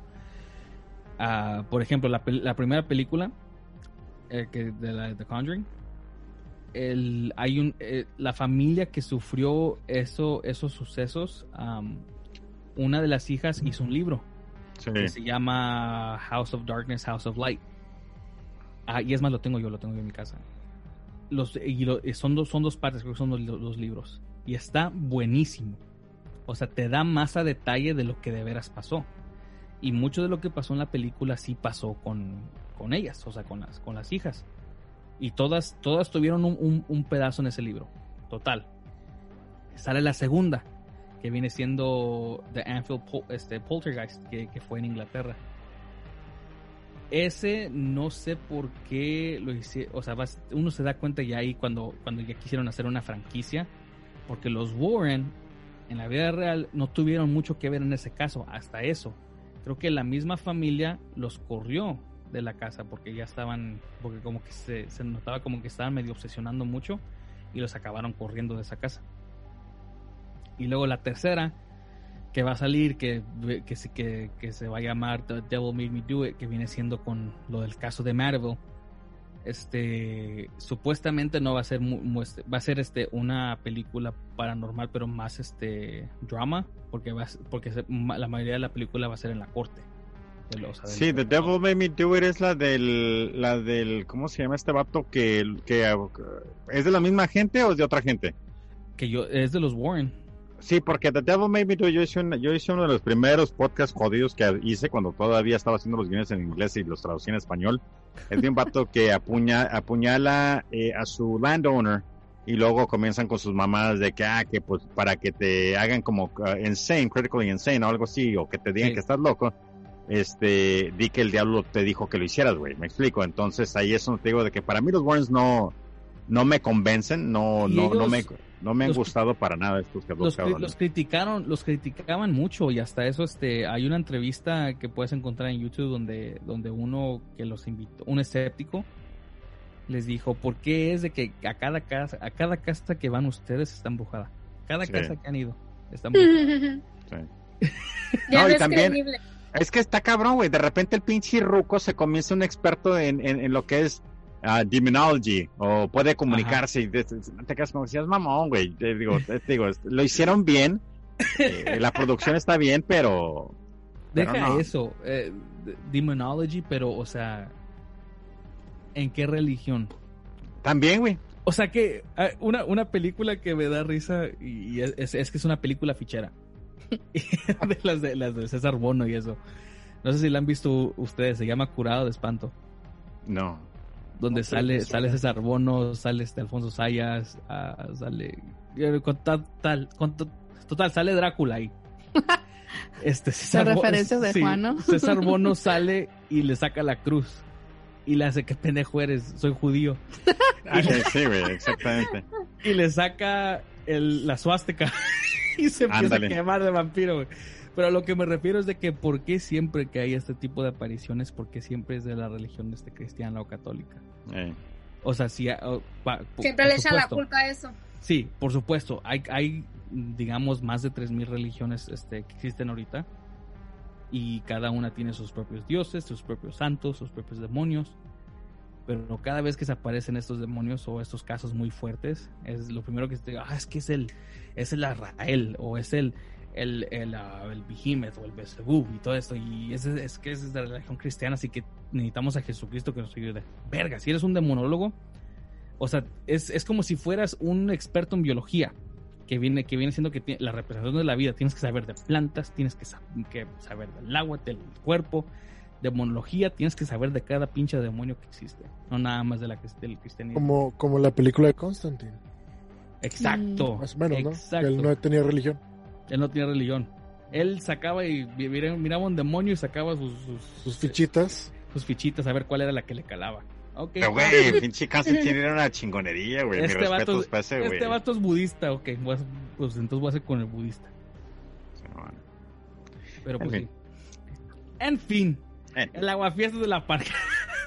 Ah, por ejemplo, la, la primera película eh, que de la The Conjuring, el, hay un, eh, la familia que sufrió eso, esos sucesos, am, una de las hijas hizo un libro Que se llama House of Darkness, House of Light. Ah, y es más, lo tengo yo, lo tengo yo en mi casa. Los, y son, dos, son dos partes, creo que son dos, dos libros. Y está buenísimo. O sea, te da más a detalle de lo que de veras pasó. Y mucho de lo que pasó en la película sí pasó con, con ellas, o sea, con las, con las hijas. Y todas, todas tuvieron un, un- un pedazo en ese libro. Total. Sale la segunda, que viene siendo The Anfield Pol- este, Poltergeist, que, que fue en Inglaterra. Ese no sé por qué lo hice, o sea, uno se da cuenta ya ahí cuando, cuando ya quisieron hacer una franquicia, porque los Warren en la vida real no tuvieron mucho que ver en ese caso, hasta eso. Creo que la misma familia los corrió de la casa porque ya estaban, porque como que se, se notaba como que estaban medio obsesionando mucho y los acabaron corriendo de esa casa. Y luego la tercera, que va a salir, que, que, se- que, que se va a llamar The Devil Made Me Do It, que viene siendo con lo del caso de Marvel. Este, supuestamente no va a ser, este, va a ser este, una película paranormal, pero más este, drama, porque, va, porque la mayoría de la película va a ser en la corte. o sea, Sí, The Devil Made Me Do It es la del, la del, ¿cómo se llama este vato que, que es de la misma gente o es de otra gente? Que yo, es de los Warren. Sí, porque The Devil Made Me Do yo hice, una- yo hice uno de los primeros podcasts jodidos que hice cuando todavía estaba haciendo los guiones en inglés y los traducí en español. Es de un vato *laughs* que apuña, apuñala eh, a su landowner y luego comienzan con sus mamás de que, ah, que pues para que te hagan como uh, insane, critically insane o algo así, o que te digan Sí. que estás loco, este, di que el diablo te dijo que lo hicieras, güey, me explico. Entonces ahí es donde te digo de que para mí los Warrens no, no me convencen, no, no, no me, no me han los- gustado para nada estos dos los, los criticaron los criticaban mucho y hasta eso este hay una entrevista que puedes encontrar en YouTube donde donde uno que los invitó un escéptico les dijo por qué es de que a cada casa a cada casa que van ustedes está embrujada cada Sí. casa que han ido está embrujada *laughs* Sí. Ya No, no, y es también- creíble. Es que está cabrón, güey. De repente el pinche ruco se comienza un experto en, en, en lo que es ah, demonology o puede comunicarse y te quedas como si es mamón, güey. Te digo, te digo, lo hicieron bien. eh, la producción está bien, pero. pero deja no. eso eh, de- demonology pero o sea en qué religión También, güey. O sea que ah, una, una película que me da risa y, y es, es que es una película fichera. *laughs* de las de las de César Bono y eso. No sé si la han visto ustedes, se llama Curado de Espanto. No. Donde No, sale, sale. César Bono, sale este Alfonso Sayas, ah, sale. eh, Con tal, tal- con to- total, sale Drácula ahí. *laughs* Este, Las Bo- referencias de sí, Juan, ¿no? César Bono *laughs* sale y le saca la cruz. Y le hace que pendejo eres, soy judío. Ah, *laughs* sí, sí, güey, exactamente. y le saca el, la suástica y se empieza Ándale. a quemar de vampiro, güey. Pero a lo que me refiero es de que por qué siempre que hay este tipo de apariciones, porque siempre es de la religión este, cristiana o católica. Eh, O sea, sí, oh, pa- por- Siempre por le echan la supuesto. culpa a eso. Sí, por supuesto. Hay, hay digamos, más de 3.000 religiones este, que existen ahorita. Y cada una tiene sus propios dioses, sus propios santos, sus propios demonios. Pero cada vez que se aparecen estos demonios o estos casos muy fuertes, es lo primero que se diga, ah, es que es el, es el Azrael, o es el, el, el, ah, el Behemoth o el Beelzebub y todo esto. Y ese, es que es de la religión cristiana, así que necesitamos a Jesucristo que nos ayude. Verga, si eres un demonólogo, o sea, es, es como si fueras un experto en biología, que viene, que viene siendo que tiene- la representación de la vida. Tienes que saber de plantas, tienes que, sa- que saber del agua, del cuerpo, demonología, tienes que saber de cada pinche demonio que existe, no nada más de la, del cristianismo. Como, como la película de Constantine. Exacto. Más o menos, ¿no? Exacto. Que él no tenía religión. Él no tenía religión. Él sacaba y miraba un demonio y sacaba sus, sus, Sus fichitas. sus fichitas a ver cuál era la que le calaba. Ok. Pero, güey, *laughs* pinche Constantine era una chingonería, güey. Este vato, respetos para ese, güey. este vato es budista, ok. a- Pues entonces voy a hacer con el budista. Pero En pues fin. sí. En fin. El aguafiestas de la parca. *laughs*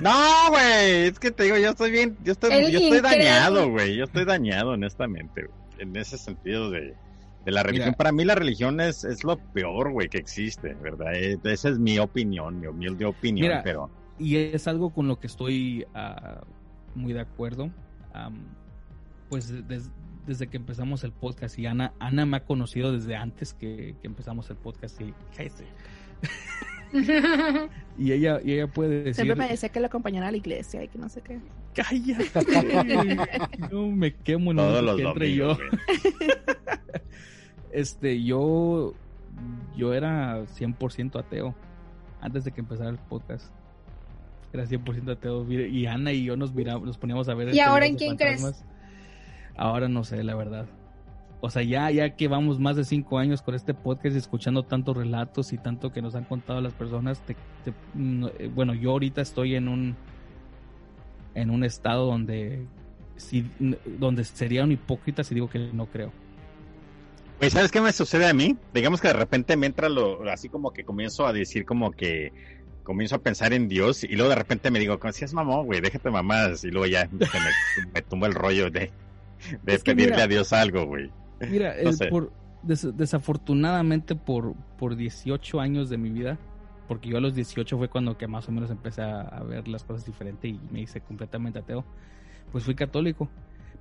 No, güey, es que te digo, yo estoy bien, yo estoy, yo estoy dañado, güey, yo estoy dañado, honestamente, en ese sentido de, de la religión. Mira. Para mí la religión es, es lo peor, güey, que existe, ¿verdad? Eh, Esa es mi opinión, mi humilde opinión, Mira, pero... y es algo con lo que estoy ah, muy de acuerdo. Pues des- desde que empezamos el podcast y Ana, Ana me ha conocido desde antes que, que empezamos el podcast y *laughs* y ella y ella puede decir Siempre me decía que lo acompañara a la iglesia y que no sé qué. cállate *laughs* no me quemo en el Todos los que entre yo *laughs* este yo yo era 100% ateo antes de que empezara el podcast era 100% ateo y Ana y yo nos miramos nos poníamos a ver ¿Y ahora en quién crees? ahora no sé la verdad o sea ya ya que vamos más de cinco años con este podcast y escuchando tantos relatos y tanto que nos han contado las personas te- eh, bueno yo ahorita estoy en un en un estado donde si, donde sería un hipócrita si digo que no creo. Pues, ¿sabes qué me sucede a mí? Digamos que de repente me entra lo, así como que comienzo a decir como que comienzo a pensar en Dios y luego de repente me digo, si es mamón, güey, déjate mamás y luego ya *laughs* me, me tumba el rollo de, de pedirle mira- a Dios algo, güey. Mira, No el- sé. por, des- desafortunadamente por, por 18 años de mi vida, porque yo a los 18 fue cuando que más o menos empecé a, a ver las cosas diferente y me hice completamente ateo, pues fui católico.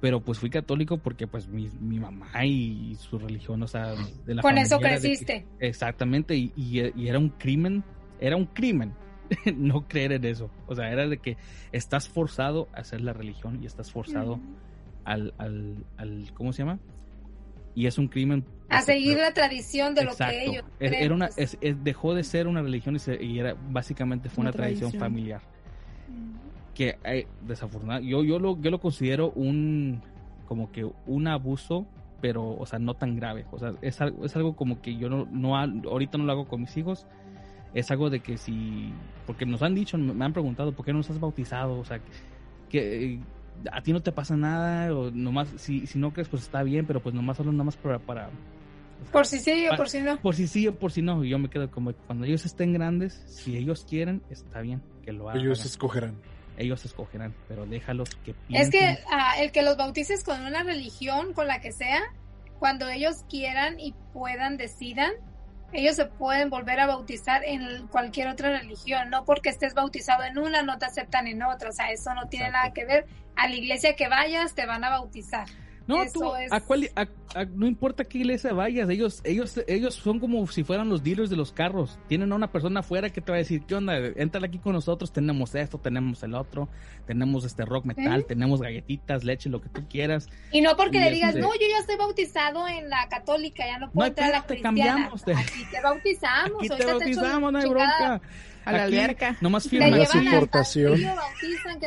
Pero pues fui católico porque pues mi, mi mamá y su religión, o sea, de la Con eso de que- creciste. exactamente, y, y- y era un crimen, era un crimen *laughs* no creer en eso. O sea, era de que estás forzado a hacer la religión y estás forzado al, al, al, ¿cómo se llama? Y es un crimen. A seguir la tradición de lo Exacto. que ellos Era- creen, Era una, pues. es- es- dejó de ser una religión y, se- y era básicamente fue Una una, tradición, tradición. familiar. Que eh, desafortunadamente, yo, yo, lo, yo lo considero un, como que un abuso, pero, o sea, no tan grave. O sea, es algo, es algo como que yo no, no, ahorita no lo hago con mis hijos. Es algo de que si, porque nos han dicho, me han preguntado, ¿por qué no estás bautizado? O sea, que eh, a ti no te pasa nada, o nomás, si, si no crees, pues está bien, pero pues nomás solo nomás para, para Por si sí o por si no. por si sí o por si no. Y yo me quedo como cuando ellos estén grandes, si ellos quieren, está bien que lo hagan. Ellos escogerán. Ellos escogerán, pero déjalos que Es piensen. que ah, el que los bautices con una religión, con la que sea, cuando ellos quieran y puedan, decidan, ellos se pueden volver a bautizar en cualquier otra religión. No porque estés bautizado en una, no te aceptan en otra. O sea, eso no tiene nada que ver. A la iglesia que vayas, te van a bautizar. No, Eso tú, es- a cuál- a- a- no importa qué iglesia vayas, ellos, ellos, ellos son como si fueran los dealers de los carros. Tienen a una persona afuera que te va a decir, ¿qué onda? Entra aquí con nosotros, tenemos esto, tenemos el otro, tenemos este rock metal, ¿Eh? tenemos galletitas, leche, lo que tú quieras. Y no porque Y le digas, este- no, yo ya estoy bautizado en la católica, ya no puedo entrar a la te cristiana. cambiamos Aquí te bautizamos. Aquí te bautizamos, no hay bronca. A la Aquí alberca. Nomás firma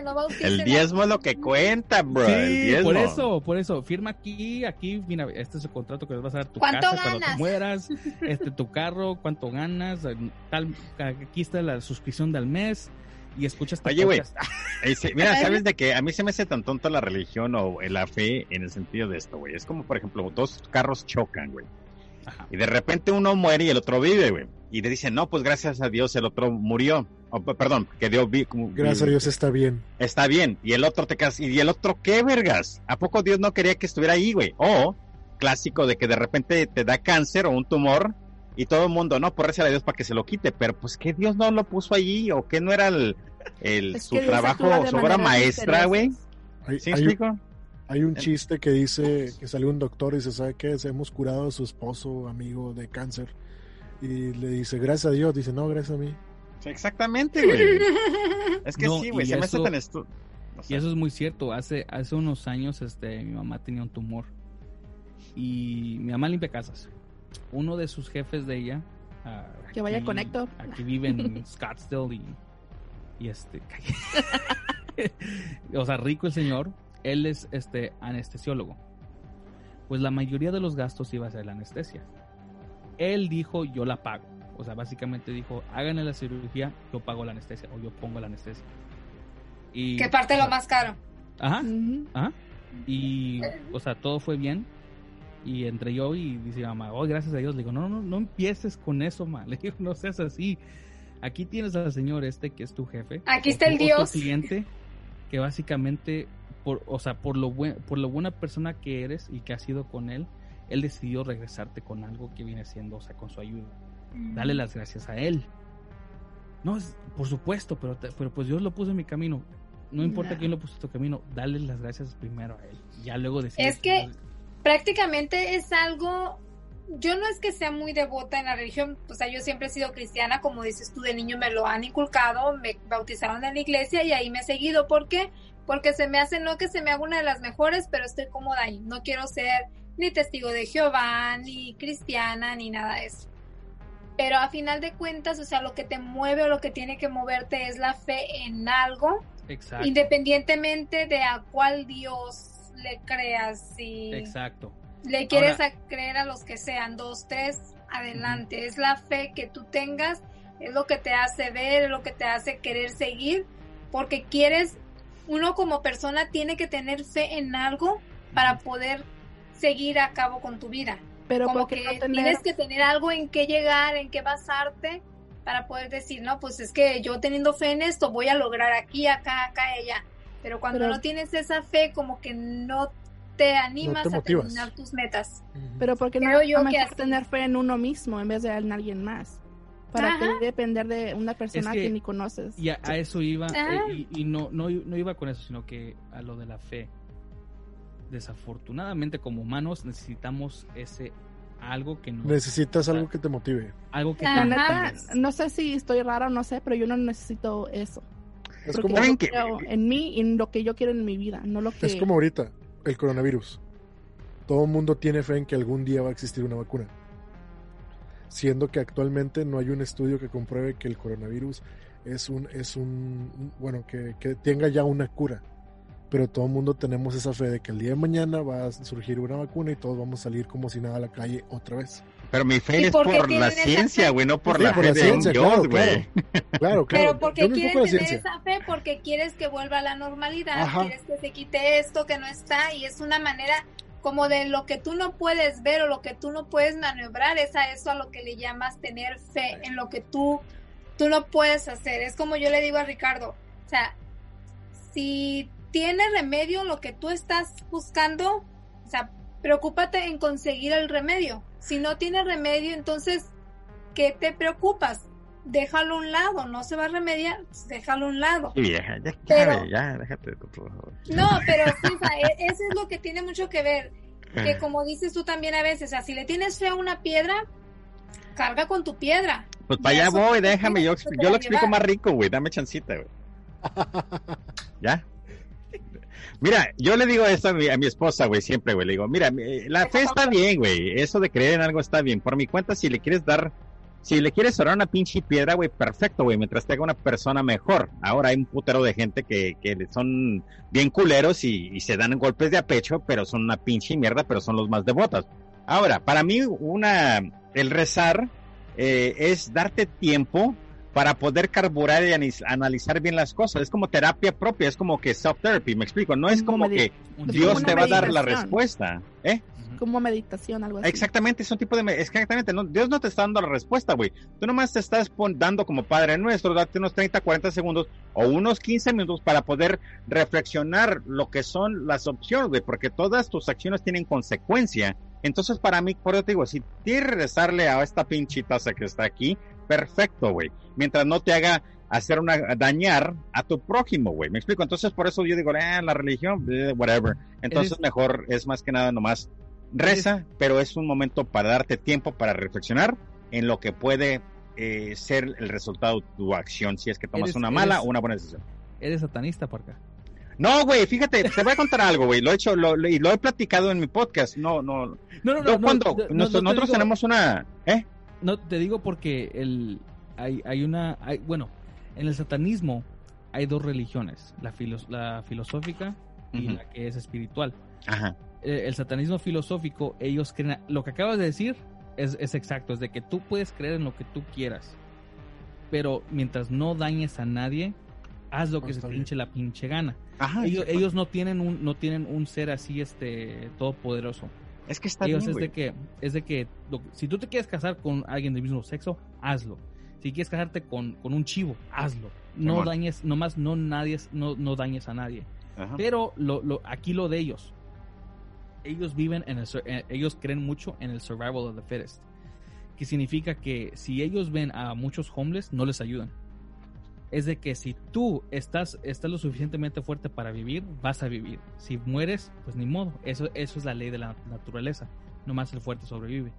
no bauticen El a- diezmo es lo que cuenta, bro. el diezmo. por eso, por eso. Firma aquí, aquí, mira, este es el contrato que les vas a dar tu ¿Cuánto casa cuando te ganas? mueras, *laughs* este tu carro, cuánto ganas, tal, aquí está la suscripción del mes y escuchas Oye, güey. *laughs* Eh, mira, sabes de que a mí se me hace tan tonto la religión o la fe en el sentido de esto, güey. Es como, por ejemplo, dos carros chocan, güey. Y de repente uno muere y el otro vive, güey. Y le dicen, no, pues gracias a Dios el otro murió. Perdón, que Dios vi. como- Gracias a Dios está bien. Está bien. Y el otro te casas. ¿Y el otro qué, vergas? ¿A poco Dios no quería que estuviera ahí, güey? O, clásico de que de repente te da cáncer o un tumor y todo el mundo, no, por a Dios para que se lo quite. Pero pues que Dios no lo puso allí o que no era el, el Es su trabajo, su obra maestra, güey. Hay, ¿Sí hay- explico? Hay un chiste que dice que salió un doctor y dice, ¿sabe qué? Hemos curado a su esposo, amigo de cáncer. Y le dice, gracias a Dios. Dice, no, gracias a mí. Sí, Exactamente, güey. Es que No, sí, güey, y se me hace eso- tan estu... Y eso es muy cierto. Hace, hace unos años este, mi mamá tenía un tumor. Y mi mamá limpia casas. Uno de sus jefes de ella. ah, Que vaya aquí- con Héctor. Aquí vive en *laughs* Scottsdale y, y este. *laughs* o sea, rico el señor. Él es este anestesiólogo. Pues la mayoría de los gastos iba a ser la anestesia. Él dijo, yo la pago. O sea, básicamente dijo, háganle la cirugía, yo pago la anestesia o yo pongo la anestesia. Y, Que parte lo más caro. Ajá. Ajá. Y, o sea, todo fue bien. Y entre yo y dice mamá, oh, gracias a Dios. Le digo, no, no, no empieces con eso, ma. *laughs* Le digo, no seas así. Aquí tienes al señor este que es tu jefe. Aquí está el Dios. cliente que básicamente, por, o sea, por lo, buen, por lo buena persona que eres y que has sido con él, él decidió regresarte con algo que viene siendo, o sea, con su ayuda. Dale las gracias a él. No, es- por supuesto, pero, te- pero pues Dios lo puso en mi camino. No importa No. quién lo puso en tu camino, dale las gracias primero a él. Ya luego decides. Es que prácticamente es algo, yo no es que sea muy devota en la religión, o sea, yo siempre he sido cristiana, como dices tú, de niño me lo han inculcado, me bautizaron en la iglesia y ahí me he seguido. ¿Por qué? Porque se me hace, no que se me haga una de las mejores, pero estoy cómoda ahí. No quiero ser ni testigo de Jehová, ni cristiana, ni nada de eso. Pero a final de cuentas, o sea, lo que te mueve o lo que tiene que moverte es la fe en algo, Exacto. independientemente de a cuál Dios le creas, si Exacto. le quieres Ahora- a creer a los que sean, dos, tres, adelante. Es la fe que tú tengas, es lo que te hace ver, es lo que te hace querer seguir, porque quieres, uno como persona tiene que tener fe en algo para poder seguir a cabo con tu vida. Pero como ¿por qué que no tener- tienes que tener algo en que llegar, en que basarte para poder decir, no, pues es que yo teniendo fe en esto voy a lograr aquí, acá, acá, allá. Pero cuando Pero- no tienes esa fe, como que no te animas te a terminar tus metas. Pero porque no Creo es yo que así. tener fe en uno mismo en vez de en alguien más. Para Ajá. que depender de una persona que- que, ni conoces. Y a, a eso iba, Ah. eh, y, y no, no, no iba con eso, sino que a lo de la fe. Desafortunadamente, como humanos, necesitamos ese algo que nos. Necesitas algo que te motive. Algo que La te motive. no sé si estoy rara o no sé, pero yo no necesito eso. Es como- yo en mí y en lo que yo quiero en mi vida, no lo que... Es como ahorita, el coronavirus. Todo el mundo tiene fe en que algún día va a existir una vacuna. Siendo que actualmente no hay un estudio que compruebe que el coronavirus es un, es un, bueno, que, que tenga ya una cura. Pero todo el mundo tenemos esa fe de que el día de mañana va a surgir una vacuna y todos vamos a salir como si nada a la calle otra vez. Pero mi fe ¿Y es por la ciencia, güey, no por Sí, la por fe la de ciencia, un Dios, claro, güey. Claro, claro. Pero porque quieres tener ciencia. esa fe, porque quieres que vuelva a la normalidad, Ajá. quieres que se quite esto que no está y es una manera como de lo que tú no puedes ver o lo que tú no puedes maniobrar, es a eso a lo que le llamas tener fe en lo que tú, tú no puedes hacer. Es como yo le digo a Ricardo, o sea, si tiene remedio lo que tú estás buscando, o sea, preocúpate en conseguir el remedio. Si no tiene remedio, entonces, ¿qué te preocupas? Déjalo a un lado, no se va a remediar, pues déjalo a un lado. Sí, ya, ya, Pero- güey, ya, déjate, por favor. No, pero sí, o sea, e- eso es lo que tiene mucho que ver. Que como dices tú también a veces, o sea, si le tienes fe a una piedra, carga con tu piedra. Pues para allá voy, déjame, yo, yo lo explico llevar. más rico, güey, dame chancita, güey. *laughs* ¿Ya? Mira, yo le digo esto a mi, a mi esposa, güey, siempre, güey, le digo, mira, mi- la fe está bien, güey, eso de creer en algo está bien. Por mi cuenta, si le quieres dar, si le quieres orar una pinche piedra, güey, perfecto, güey, mientras te haga una persona mejor. Ahora hay un putero de gente que, que son bien culeros y, y se dan golpes de a pecho, pero son una pinche mierda, pero son los más devotas. Ahora, para mí, una, el rezar eh, es darte tiempo para poder carburar y analizar bien las cosas. Es como terapia propia, es como que self-therapy, me explico. No es como que Dios te va a dar la respuesta, ¿eh? Como meditación, algo así. Exactamente, es un tipo de... me- Exactamente, no, Dios no te está dando la respuesta, güey. Tú nomás te estás dando como Padre Nuestro, date unos 30, 40 segundos o unos 15 minutos para poder reflexionar lo que son las opciones, güey, porque todas tus acciones tienen consecuencia. Entonces, para mí, por eso te digo, si tienes que rezarle a esta pinche taza que está aquí, perfecto, güey. Mientras no te haga hacer una dañar a tu prójimo, güey. ¿Me explico? Entonces por eso yo digo, eh, la religión, eh, whatever. Entonces Es- mejor es más que nada nomás reza, pero es un momento para darte tiempo para reflexionar en lo que puede eh, ser el resultado de tu acción, si es que tomas Eres- una mala o una buena decisión. Eres satanista, Parca. No, güey, fíjate, te voy a contar algo, güey. Lo he hecho lo, lo- y lo he platicado en mi podcast. No, no. No, no, Yo no, cuando no, no, nosotros, no te nosotros tenemos una, ¿eh? No, te digo porque el, hay, hay una... Hay, bueno, en el satanismo hay dos religiones, la, filos- la filosófica y la que es espiritual. Ajá. Eh, el satanismo filosófico, ellos creen... Lo que acabas de decir es, es exacto, es de que tú puedes creer en lo que tú quieras, pero mientras no dañes a nadie, haz lo que se te hinche la pinche gana. Ajá, ellos, ellos no tienen un no tienen un ser así este todopoderoso. Es que está ellos bien, es de que es de que lo- si tú te quieres casar con alguien del mismo sexo, hazlo. Si quieres casarte con, con un chivo, hazlo. No Simón. dañes, nomás no nadie, no, no dañes a nadie. Ajá. Pero lo, lo, aquí lo de ellos, ellos viven en el, eh, ellos creen mucho en el survival of the fittest, que significa que si ellos ven a muchos homeless, no les ayudan. Es de que si tú estás, estás lo suficientemente fuerte para vivir, vas a vivir. Si mueres, pues ni modo. Eso, eso es la ley de la naturaleza. Nomás el fuerte sobrevive.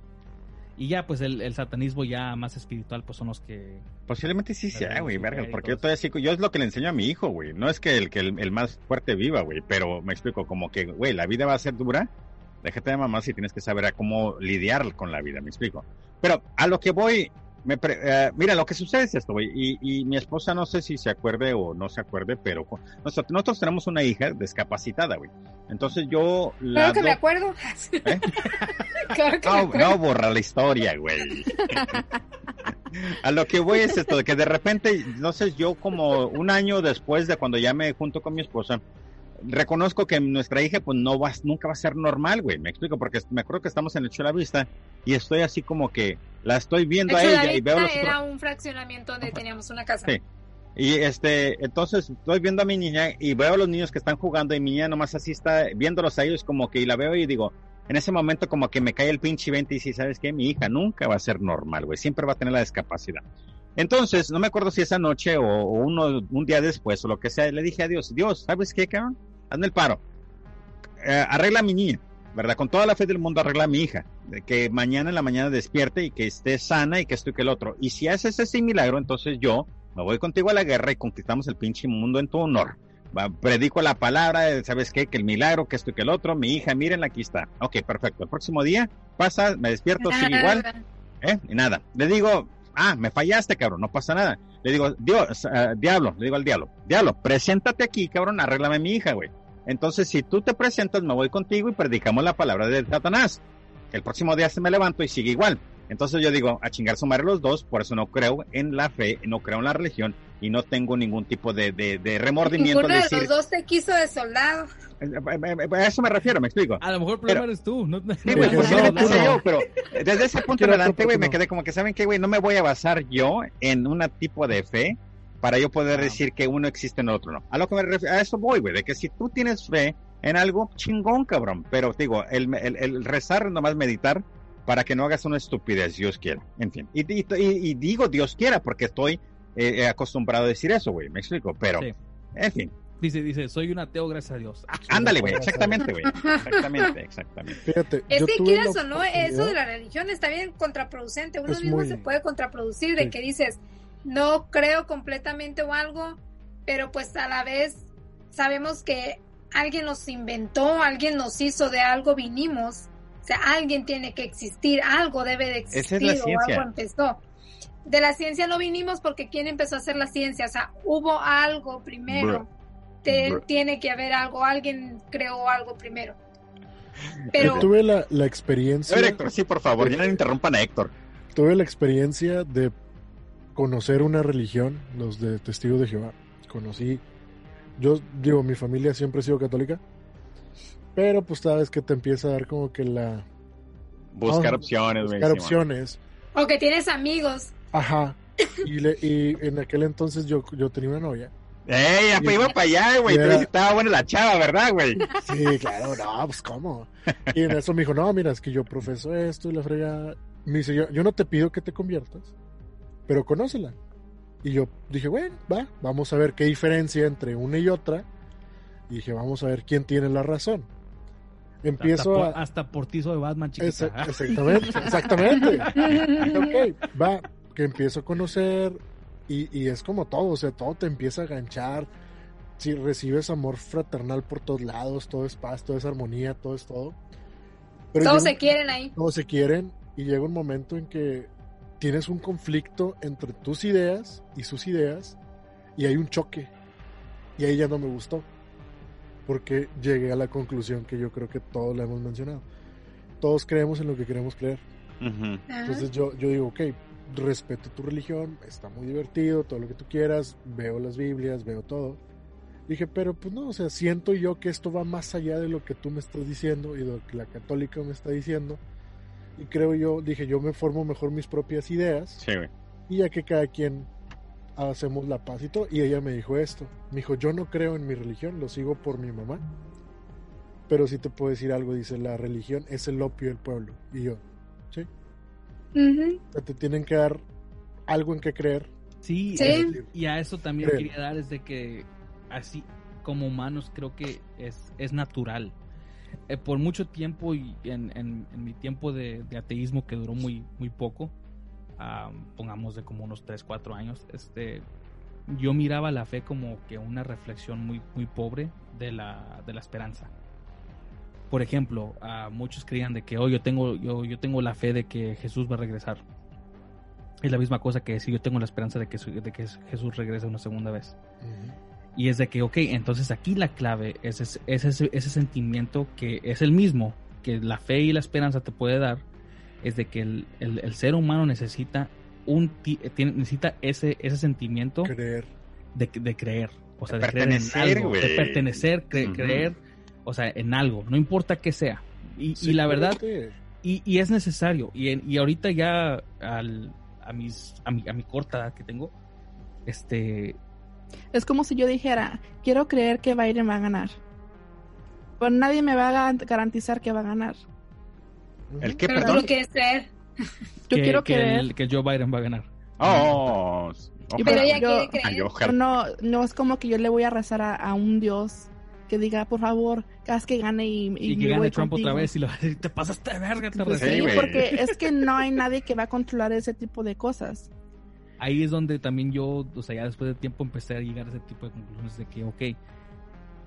Y ya, pues el, el satanismo ya más espiritual, pues son los que... Posiblemente sí sea, güey, verga, porque yo todavía sí, yo es lo que le enseño a mi hijo, güey. No es que el que el, el más fuerte viva, güey, pero me explico, como que, güey, la vida va a ser dura. Déjate de mamá si tienes que saber a cómo lidiar con la vida, me explico. Pero a lo que voy, me pre- eh, mira, lo que sucede es esto, güey, y, y mi esposa no sé si se acuerde o no se acuerde, pero nosotros, nosotros tenemos una hija discapacitada, güey. Entonces yo la Claro que me acuerdo. *laughs* claro que me no, acuerdo. no borra la historia, güey. A lo que voy es esto, de que de repente, entonces yo como un año después de cuando ya me junto con mi esposa, reconozco que nuestra hija pues no va, nunca va a ser normal, güey, me explico, porque me acuerdo que estamos en el Chula Vista y estoy así como que la estoy viendo a De hecho, ella y veo los era otros- un fraccionamiento donde teníamos una casa. Sí. Y este, entonces estoy viendo a mi niña y veo a los niños que están jugando y mi niña nomás así está viéndolos a ellos como que y la veo y digo, en ese momento como que me cae el pinche 20 y si sabes que mi hija nunca va a ser normal, güey, siempre va a tener la discapacidad. Entonces, no me acuerdo si esa noche o, o uno, un día después o lo que sea, le dije a Dios, Dios, ¿sabes qué, cabrón? Hazme el paro. Eh, arregla a mi niña, ¿verdad? Con toda la fe del mundo arregla a mi hija. De que mañana en la mañana despierte y que esté sana y que esto y que el otro. Y si haces ese milagro, entonces yo me voy contigo a la guerra y conquistamos el pinche mundo en tu honor. Va, predico la palabra, eh, ¿sabes qué? Que el milagro, que esto y que el otro. Mi hija, miren, aquí está. Ok, perfecto. El próximo día pasa, me despierto, sigue igual. *laughs* ¿eh? Y nada. Le digo, ah, me fallaste, cabrón, no pasa nada. Le digo, Dios, eh, diablo, le digo al diablo, diablo, preséntate aquí, cabrón, arréglame a mi hija, güey. Entonces, si tú te presentas, me voy contigo y predicamos la palabra de Satanás. El próximo día se me levanto y sigue igual. Entonces yo digo, a chingar su madre los dos, por eso no creo en la fe, no creo en la religión y no tengo ningún tipo de, de, de remordimiento Ninguno de de decir, los dos te quiso de soldado. eh, a eso me refiero, me explico. A lo mejor el problema Pero- eres tú. No, Sí, güey, posiblemente *laughs* no, sea no. yo, pero desde ese punto en adelante, güey, me no. quedé como que, ¿saben qué, güey? No me voy a basar yo en un tipo de fe para yo poder decir que uno existe en el otro no. A lo que me refiero, a eso voy, güey, de que si tú tienes fe en algo, chingón, cabrón. Pero digo, el, el, el rezar nomás meditar para que no hagas una estupidez, Dios quiera. En fin. Y, y, y- y digo Dios quiera porque estoy eh, acostumbrado a decir eso, güey, me explico, pero, Sí. en fin. Dice, dice, soy un ateo, gracias a Dios. Ah, Ándale, güey, exactamente, güey. *laughs* Exactamente, exactamente. Fíjate, Es que quieras o no, eso de la religión está bien contraproducente. Uno Es mismo muy- se puede contraproducir de Sí. que dices, no creo completamente o algo, pero pues a la vez sabemos que alguien nos inventó, alguien nos hizo, de algo vinimos. O sea, alguien tiene que existir, algo debe de Esa es existir la o ciencia. algo empezó. De la ciencia no vinimos porque ¿quién empezó a hacer la ciencia? O sea, hubo algo primero. Bro. Te- Bro. tiene que haber algo, alguien creó algo primero. Yo *laughs* Pero tuve la, la experiencia. A ver, Héctor, sí, por favor, ya no interrumpan a Héctor. Tuve la experiencia de conocer una religión, los de Testigos de Jehová. Conocí, yo digo, mi familia siempre ha sido católica, pero pues sabes que te empieza a dar como que la... Buscar Ah, opciones. Buscar opciones. o que tienes amigos. Ajá. Y, le- y en aquel entonces yo, yo tenía una novia. ¡Ey, ya iba para allá, güey! era- estaba buena la chava, ¿verdad, güey? Sí, claro, no, pues cómo. Y en eso me dijo, no, mira, es que yo profeso esto y la frega. Me dice, yo, yo no te pido que te conviertas, pero conócela. Y yo dije, bueno, va, vamos a ver qué diferencia entre una y otra. Y dije, vamos a ver quién tiene la razón. Empiezo hasta, a... hasta portizo de Batman, chiquita. Esa- *laughs* exactamente, exactamente. ok, va, que empiezo a conocer y, y es como todo, o sea, todo te empieza a ganchar. Si recibes amor fraternal por todos lados, todo es paz, todo es armonía, todo es todo. Pero Todos llega- se quieren ahí. todos se quieren y llega un momento en que tienes un conflicto entre tus ideas y sus ideas y hay un choque. Y ahí ya no me gustó. Porque llegué a la conclusión que yo creo que todos la hemos mencionado. Todos creemos en lo que queremos creer. Entonces yo, yo digo, ok, respeto tu religión, está muy divertido, todo lo que tú quieras, veo las Biblias, veo todo. Dije, pero pues no, o sea, siento yo que esto va más allá de lo que tú me estás diciendo y de lo que la católica me está diciendo. Y creo yo, dije, yo me formo mejor mis propias ideas Sí, güey. y ya que cada quien hacemos la paz y todo. Y ella me dijo esto, me dijo, yo no creo en mi religión, lo sigo por mi mamá. Pero sí te puedo decir algo, dice, la religión es el opio del pueblo. Y yo, sí. O sea, te tienen que dar algo en que creer. Sí, y a eso también Creo. quería dar es de que así como humanos creo que es, es natural. Eh, por mucho tiempo y en, en- en mi tiempo de, de ateísmo que duró muy, muy poco, pongamos de como unos 3, 4 años, este, yo miraba la fe como que una reflexión muy, muy pobre de la, de la esperanza. Por ejemplo, muchos creían de que hoy yo tengo, yo, yo tengo la fe de que Jesús va a regresar. Es la misma cosa que decir yo tengo la esperanza de que, de que Jesús regrese una segunda vez. Y es de que, ok, entonces aquí la clave es, es- es ese, ese sentimiento que es el mismo que la fe y la esperanza te puede dar, es de que el, el- el ser humano necesita un ti- tiene- necesita ese, ese sentimiento creer. De, de creer. O sea, De de, creer en pertenecer, algo, de pertenecer, cre- creer, o sea, en algo, no importa qué sea. Y, Sí, y la verdad, y, y es necesario. Y, en- y ahorita ya al, a, mis, a, mi, a mi corta edad que tengo, este, Es como si yo dijera, quiero creer que Biden va a ganar. Pero nadie me va a gar- garantizar que va a ganar. ¿El qué, Pero tú perdón? lo quieres creer. Yo que, quiero que creer. el- que Joe Biden va a ganar. Oh, Pero ella yo- quiere creer. Pero no, no es como que yo le voy a rezar a, a un Dios que diga, por favor, haz que gane y, y, Y, que gane Trump contigo". otra vez y lo te pasaste de verga. te Pues sí, porque es que no hay nadie que va a controlar ese tipo de cosas. ahí es donde también yo, o sea, ya después de tiempo empecé a llegar a ese tipo de conclusiones de que, ok,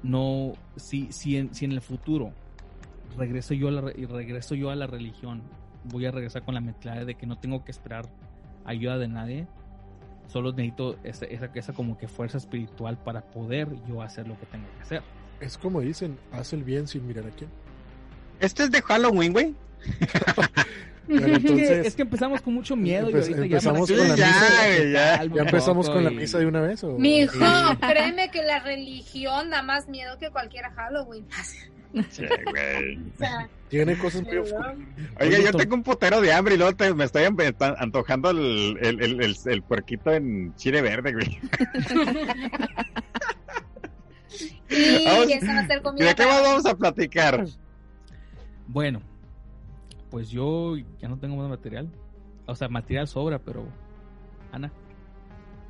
no, si, si, en, si en el futuro regreso yo, a la, re- y regreso yo a la religión, voy a regresar con la mentalidad de que no tengo que esperar ayuda de nadie, solo necesito esa, esa, esa como que fuerza espiritual para poder yo hacer lo que tengo que hacer. Es como dicen, haz el bien sin mirar a quién. Este es de Halloween, güey. Pero Es que- entonces, es que empezamos con mucho miedo y empe- ya empezamos para- con la Ya, misa. Ya, empezamos con la misa de una vez. ¿o? Mi hijo, créeme que la religión da más miedo que cualquier Halloween. Sí, güey. O sea, Tiene cosas muy oscuras. Oiga, yo tengo un putero de hambre y luego te- me estoy antojando el, el, el, el, el puerquito en chile verde, güey. y Vamos- esa va a ser ¿Y comida de qué más vamos a platicar? Bueno, pues yo ya no tengo más material. O sea, material sobra, pero. Ana,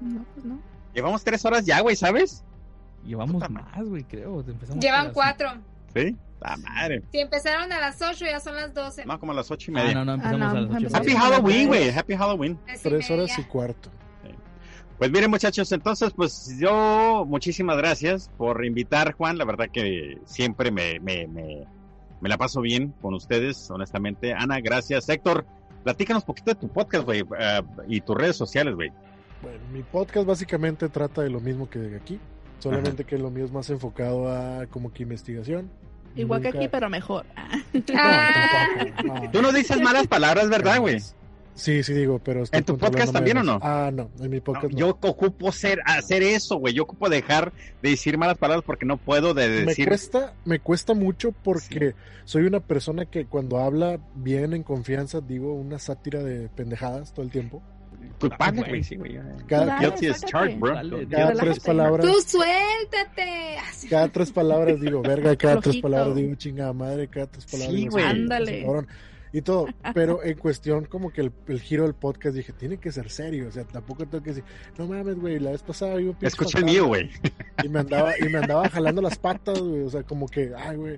No, pues no. Llevamos tres horas ya, güey, ¿sabes? llevamos más, güey, creo. Empezamos Llevan cuatro. Sí. La madre. Si empezaron a las ocho, ya son las doce. No, como a las ocho y Ah, media. no, no, empezamos Ah, no, a las ocho. empezamos Happy Halloween, güey. Happy Halloween. Tres y horas y cuarto. Pues miren muchachos, entonces pues yo muchísimas gracias por invitar Juan, la verdad que siempre me, me, me, me la paso bien con ustedes, honestamente. Ana, gracias. Héctor, platícanos un poquito de tu podcast, güey, eh, y tus redes sociales, güey. Bueno, mi podcast básicamente trata de lo mismo que de aquí. Solamente que lo mío es más enfocado a como que investigación. Igual que Nunca- aquí, pero mejor. Ah, No, Tú no dices malas palabras, ¿verdad, güey? Sí, sí digo, pero ¿En tu podcast también o no? Ah, no, en mi podcast no. Yo ocupo ser, hacer eso, güey. Yo ocupo dejar de decir malas palabras porque no puedo de me decir... cuesta, me cuesta mucho porque soy una persona que cuando habla bien en confianza digo una sátira de pendejadas todo el tiempo. Culpable, güey, sí, güey. Cada, Dale, Guilty as sácate. charged, bro. Dale, cada tres palabras, Tú suéltate. *laughs* cada tres palabras digo verga, cada tres palabras digo chingada madre, cada tres palabras Sí, digo güey. "Sí, Ándale. cabrón". y todo. Pero en cuestión como que el, el giro del podcast dije, tiene que ser serio. O sea, tampoco tengo que decir, no mames, güey, la vez pasada pinche Escucha el mío, güey. Y me andaba, y me andaba jalando las patas, güey. O sea, como que, ay, güey.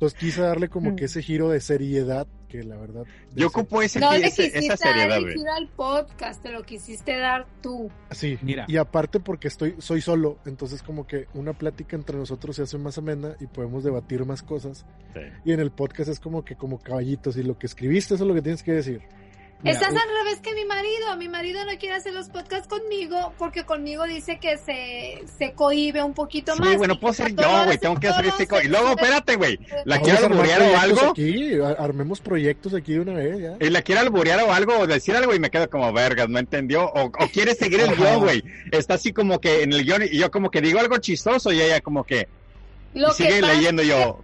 Entonces quise darle como que ese giro de seriedad que la verdad. Yo ocupo ese, No le ese- quisiste esa seriedad, dar el güey. giro al podcast, te lo quisiste dar tú. Sí, Mira. y aparte porque estoy, soy solo, entonces como que una plática entre nosotros se hace más amena y podemos debatir más cosas. Sí. Y en el podcast es como que como caballitos y lo que escribiste eso es lo que tienes que decir. Mira, Estás al revés que mi marido. Mi marido no quiere hacer los podcasts conmigo porque conmigo dice que se, se cohibe un poquito más. Sí, bueno, y puedo ser yo, güey. Tengo que hacer este. co- Y luego, espérate, güey. La quiero alburear o algo. Aquí, armemos proyectos aquí de una vez ya. Y la quiere alburear o algo, o decir algo y me quedo como vergas, no entendió. O, o quiere seguir el guion, güey. Está así como que en el guion y yo como que digo algo chistoso y ella como que Lo y que sigue leyendo yo.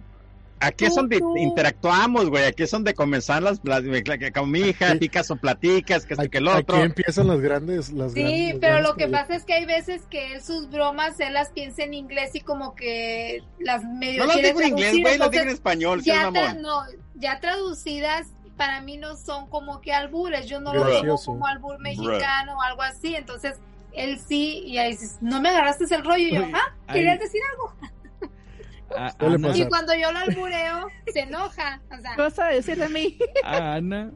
Aquí es donde interactuamos, güey. Aquí es donde comenzar las, las que con mi hija, picas o platicas, que esto que el otro. Aquí empiezan las grandes, las Sí, grandes- pero grandes lo que proyectos. pasa es que hay veces que él sus bromas, él las piensa en inglés y como que las medio No las digo en inglés, güey, las digo en español, ya tra- no, ya traducidas para mí no son como que albures, yo no lo tomo Gracioso. como albur mexicano o algo así, entonces él sí, y ahí dices, no me agarraste el rollo, y yo, ah. ¿querías decir algo? A, Ana, Y cuando yo lo albureo, se enoja, o sea, ¿Qué vas a decir de mí? a Ana.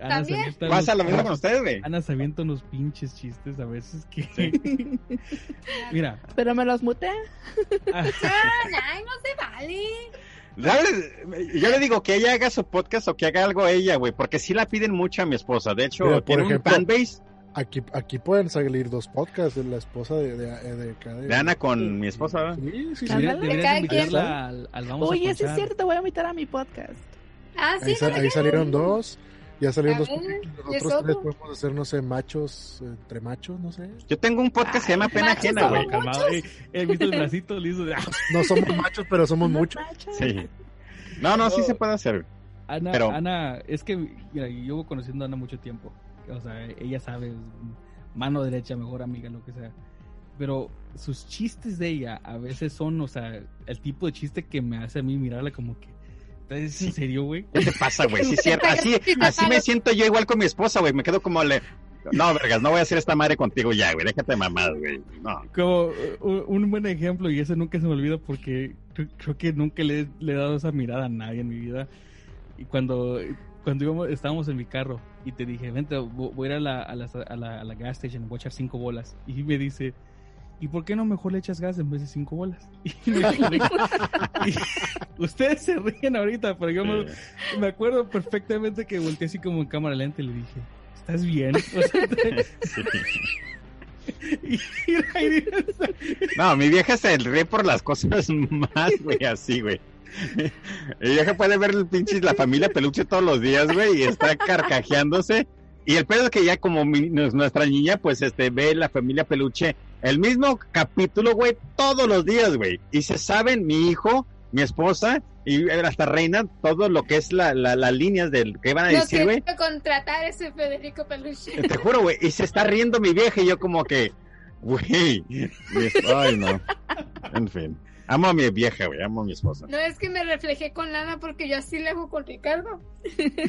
Ana se También. avienta Pasa lo mismo con ustedes, güey. Ana se avienta unos pinches chistes a veces que. *laughs* Mira, Pero me los mutea. ah, ay, no se vale. ¿Sabes? Yo le digo que ella haga su podcast o que haga algo ella, güey, porque sí la piden mucho a mi esposa. De hecho, Mira, por tiene ejemplo, un fanbase Aquí, aquí pueden salir dos podcasts de la esposa de, de, de, de de- de Ana con mi esposa, ¿verdad? Sí, sí, sí. invitarla al, al Vamos Oye, a sí es cierto, te voy a invitar a mi podcast. Ah, sí, Ahí, sal- ahí salieron dos. Ya salieron dos. ver, poquitos. ¿y es Nosotros tres podemos hacer, no sé, machos, entre machos, no sé. Yo tengo un podcast que se llama Pena machos Ajena, güey. Calmado, eh, He visto el bracito liso de. No somos machos, pero somos muchos. Sí. No, no, sí se puede hacer. Ana, Pero- Ana, es que, mira, yo llevo conociendo a Ana mucho tiempo. O sea, ella sabe, mano derecha, mejor amiga, lo que sea. Pero sus chistes de ella a veces son, o sea, el tipo de chiste que me hace a mí mirarla como que. ¿Estás en serio, güey? ¿Qué te pasa, güey? Sí, *laughs* es cierto. Así, así me siento yo igual con mi esposa, güey. Me quedo como le. No, vergas, no voy a hacer esta madre contigo ya, güey. Déjate mamar, güey. No. Como un buen ejemplo, y ese nunca se me olvida porque creo, creo que nunca le, le he dado esa mirada a nadie en mi vida. Y cuando, cuando íbamos, estábamos en mi carro y te dije, vente, vo- voy a ir a la, a la, a la, a la gas station, voy a echar cinco bolas. Y me dice, ¿y por qué no mejor le echas gas en vez de cinco bolas? *laughs* Y me quedé- *laughs* y ustedes se ríen ahorita, pero yo me, me acuerdo perfectamente que volteé así como en cámara lenta y le dije, ¿estás bien? *laughs* O sea, te- y- y- y- No, mi vieja se ríe por las cosas más, güey, así, güey. *laughs* Mi vieja puede ver el pinche la familia peluche todos los días, güey, y está carcajeándose. Y el pedo es que ya como mi- nuestra niña, pues, este, ve la familia peluche, el mismo capítulo, güey, todos los días, güey. Y se saben, mi hijo, mi esposa, y hasta Reina, todo lo que es la, la, las líneas del que van a Lo decir, que güey. contratar es ese Federico Peluche. Te juro, güey, y se está riendo mi vieja y yo como que, güey, ay, no. En fin, amo a mi vieja, güey, amo a mi esposa. No es que me reflejé con Lana porque yo así le hago con Ricardo.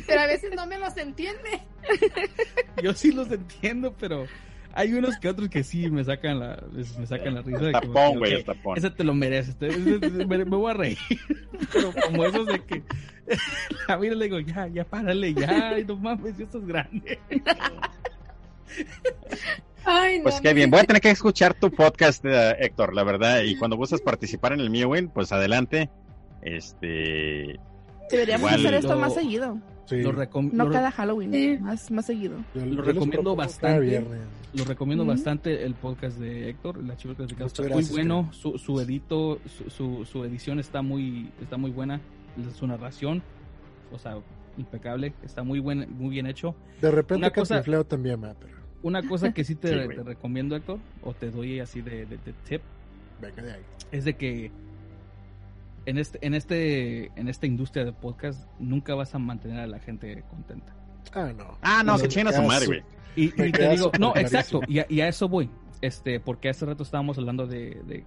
Pero a veces no me los entiende. Yo sí los entiendo, pero hay unos que otros que sí me sacan la, me sacan la risa. como Tapón, güey, el tapón. Ese te lo mereces. te- ese- ese- me, me voy a reír. Pero como esos de que *laughs* a mí le digo, ya, ya párale, ya, no mames, ya estás grande. Ay, no. Pues qué bien, voy a tener que escuchar tu podcast, eh, Héctor, la verdad, y cuando gustes participar en el mío, pues adelante. Este, Deberíamos Igual hacer esto lo- más seguido. Sí. Lo, recom- No lo- cada Halloween, más, más seguido. Yo- lo recomiendo bastante. Lo recomiendo bastante el podcast de Héctor, el archivo de Está muy bueno, su, su edito, su, su, su edición está muy, está muy buena, su narración, o sea, impecable, está muy buen, muy bien hecho. De repente Una cosa- también, va, pero Una cosa que sí te, Sí, güey. te recomiendo, Héctor, o te doy así de, de- de tip, venga de ahí. es de que en este, en este, en esta industria de podcast nunca vas a mantener a la gente contenta. Ah, no. ah, no, que chinga su madre, güey. Y, te digo, no, exacto, y a, y a eso voy, este, porque hace rato estábamos hablando de, de,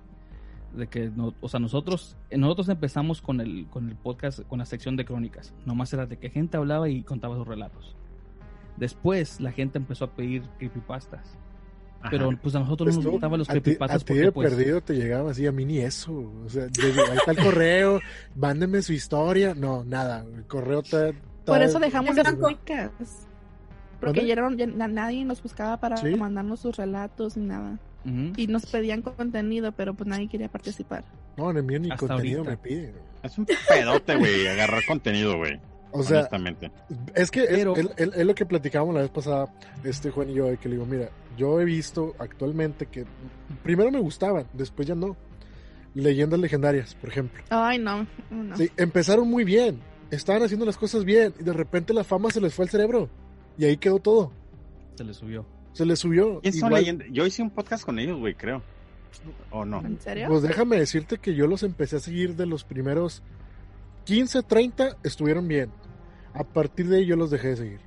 de que no, o sea, nosotros nosotros empezamos con el con el podcast con la sección de crónicas. Nomás era de que gente hablaba y contaba sus relatos. Después la gente empezó a pedir creepypastas. Pero pues a nosotros no nos gustaban los a ti, creepypastas a ti porque de pues perdido te llegaba así, a mí ni eso. O sea, desde- ahí está el correo, mándeme su historia. No, nada, el correo está... Por eso dejamos de hacer podcast. Porque ya, na- nadie nos buscaba para Sí. mandarnos sus relatos ni nada. Y nos pedían contenido, pero pues nadie quería participar. No, en el mío ni Hasta contenido ahorita. me piden. Es un pedote, güey, agarrar contenido, güey. O sea, honestamente. Es que es, es- es- es lo que platicábamos la vez pasada, este Juan y yo, que le digo, mira, yo he visto actualmente que primero me gustaban, después ya no. Leyendas legendarias, por ejemplo. Ay, no. no. Sí, empezaron muy bien, estaban haciendo las cosas bien, y de repente la fama se les fue al cerebro. Y ahí quedó todo. se le subió. Se les subió. Yo hice un podcast con ellos, güey, creo. ¿O no? ¿En serio? Pues déjame decirte que yo los empecé a seguir de los primeros 15, 30, estuvieron bien. A partir de ahí yo los dejé de seguir.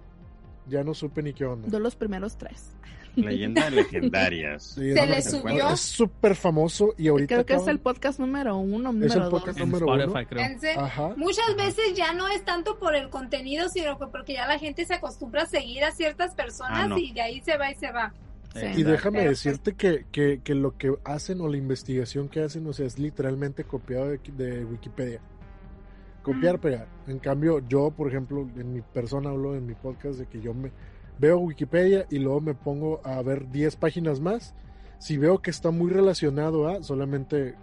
Ya no supe ni qué onda. De los primeros tres. Leyendas *laughs* legendarias. Sí, Se es- le es- subió. Es súper famoso y ahorita. Creo que es acaban- el podcast número uno, Es número el dos. podcast número uno. En serio, Ajá. Muchas veces ya no es tanto por el contenido, sino que porque ya la gente se acostumbra a seguir a ciertas personas Ah, no. y de ahí se va y se va. Y déjame Pero, decirte que, que, que lo que hacen o la investigación que hacen, o sea, es literalmente copiado de, de Wikipedia. Copiar, pegar. En cambio, yo, por ejemplo, en mi persona hablo en mi podcast de que yo me veo Wikipedia y luego me pongo a ver 10 páginas más. Si veo que está muy relacionado a, solamente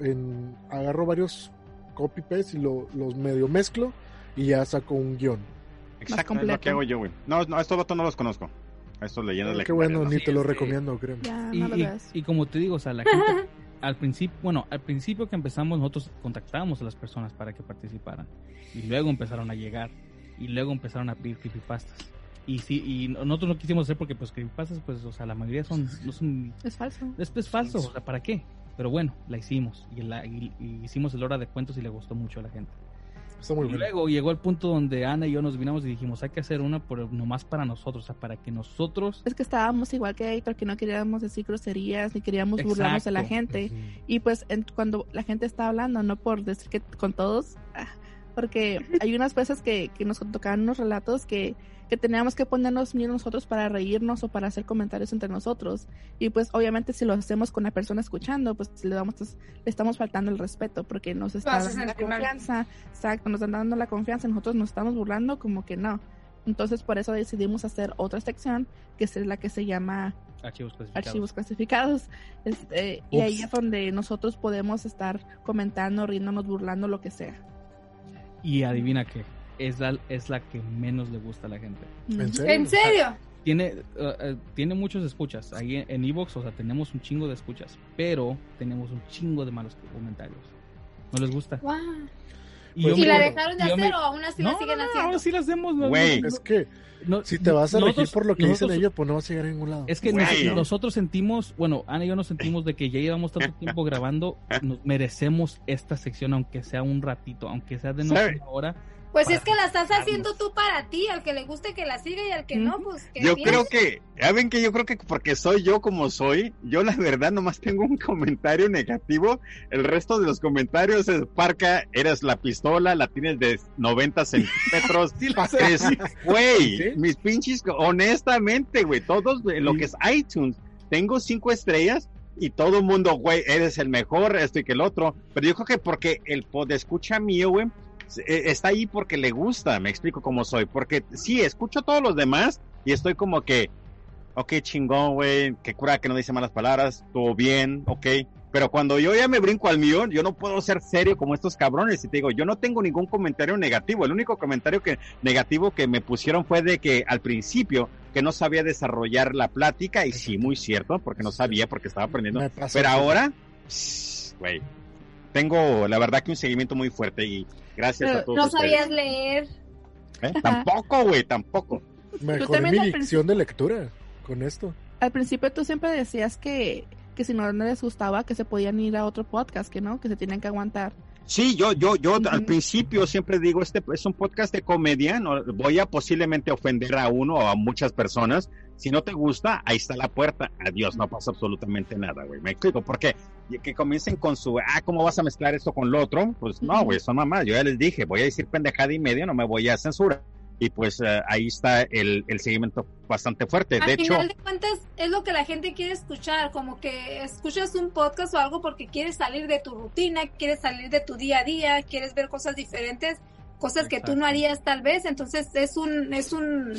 en- agarro varios copy paste y lo- los medio mezclo y ya saco un guion. Exacto, es lo que hago yo, güey. No, no, estos vatos no los conozco. Estos leyendas Qué bueno, ni te lo recomiendo, créeme. y, y- y como te digo, o sea, la *laughs* gente al principio, bueno, al principio que empezamos nosotros contactábamos a las personas para que participaran y luego empezaron a llegar y luego empezaron a pedir creepypastas. Y sí, y nosotros no quisimos hacer porque pues creepypastas pues, o sea, la mayoría son no son Es falso. es, es falso, o sea, ¿para qué? Pero bueno, la hicimos y, la, y, y hicimos el hora de cuentos y le gustó mucho a la gente. Está muy y bueno. luego llegó el punto donde Ana y yo nos vinamos y dijimos, hay que hacer una por, nomás para nosotros, o sea, para que nosotros Es que estábamos igual que Héctor, que no queríamos decir groserías ni queríamos burlarnos de la gente. Y pues en- cuando la gente está hablando, no por decir que con todos, ah, porque hay unas veces que, que nos tocaban unos relatos que, que teníamos que ponernos ni nosotros para reírnos o para hacer comentarios entre nosotros. Y pues obviamente si lo hacemos con la persona escuchando, pues le, damos, le estamos faltando el respeto porque nos está dando la mal. confianza. Exacto, nos están dando la confianza, nosotros nos estamos burlando como que no. Entonces por eso decidimos hacer otra sección que es la que se llama archivos clasificados. archivos clasificados. Este, y ahí es donde nosotros podemos estar comentando, riéndonos, burlando, lo que sea. Y adivina qué, es la, es la que menos le gusta a la gente. ¿En serio? ¿En serio? Tiene, uh, uh, tiene muchos escuchas. Ahí en- Evox, o sea, tenemos un chingo de escuchas, pero tenemos un chingo de malos comentarios. ¿No les gusta? Guau. Y ¿Y, yo me- la dejaron de yo hacer me- o aún así No, la siguen no, no, haciendo? ahora sí la hacemos. no, Güey. no, Es que no, si te vas a elegir por lo que dicen nosotros- ellos, pues no vas a llegar a ningún lado. Es que nos- nosotros sentimos, bueno, Ana y yo nos sentimos de que ya llevamos tanto tiempo grabando, nos merecemos esta sección, aunque sea un ratito, aunque sea de no ¿Sabe? Pues es que la estás haciendo tú para ti, al que le guste que la siga y al que no, pues que Yo bien. creo que, ¿saben que Yo creo que porque soy yo como soy, yo la verdad nomás tengo un comentario negativo. El resto de los comentarios es, Parca, eres la pistola, la tienes de 90 centímetros. *laughs* Güey, *laughs* mis pinches, honestamente, güey, todos, lo que es iTunes, tengo cinco estrellas y todo el mundo, güey, eres el mejor, esto y que el otro. Pero yo creo que porque el pod escucha mío, güey, está ahí porque le gusta, me explico cómo soy. Porque sí, escucho a todos los demás y estoy como que, ok, chingón, güey, que cura que no dice malas palabras, todo bien, ok. Pero cuando yo ya me brinco al mío, yo no puedo ser serio como estos cabrones. Y te digo, yo no tengo ningún comentario negativo. El único comentario que, negativo que me pusieron fue de que al principio que no sabía desarrollar la plática. Y sí, muy cierto, porque no sabía, porque estaba aprendiendo. Pero ahora, güey, tengo la verdad que un seguimiento muy fuerte y gracias a todos no ustedes. sabías leer. ¿Eh? Tampoco, güey, tampoco. Mejoré mi al dicción de lectura con esto. Al principio tú siempre decías que, que si no les gustaba, que se podían ir a otro podcast, que no, que se tenían que aguantar. Sí, yo, yo, yo al principio siempre digo, este es un podcast de comedia, no voy a posiblemente ofender a uno o a muchas personas. Si no te gusta, ahí está la puerta. Adiós, no pasa absolutamente nada, güey. Me explico, porque que comiencen con su, ah, ¿cómo vas a mezclar esto con lo otro? Pues no, güey, son mamás. Yo ya les dije, voy a decir pendejada y medio, no me voy a censurar. Y pues eh, ahí está el, el seguimiento bastante fuerte. Al de hecho, final de cuentas es lo que la gente quiere escuchar, como que escuchas un podcast o algo porque quieres salir de tu rutina, quieres salir de tu día a día, quieres ver cosas diferentes, cosas que tú no harías tal vez, entonces es un es un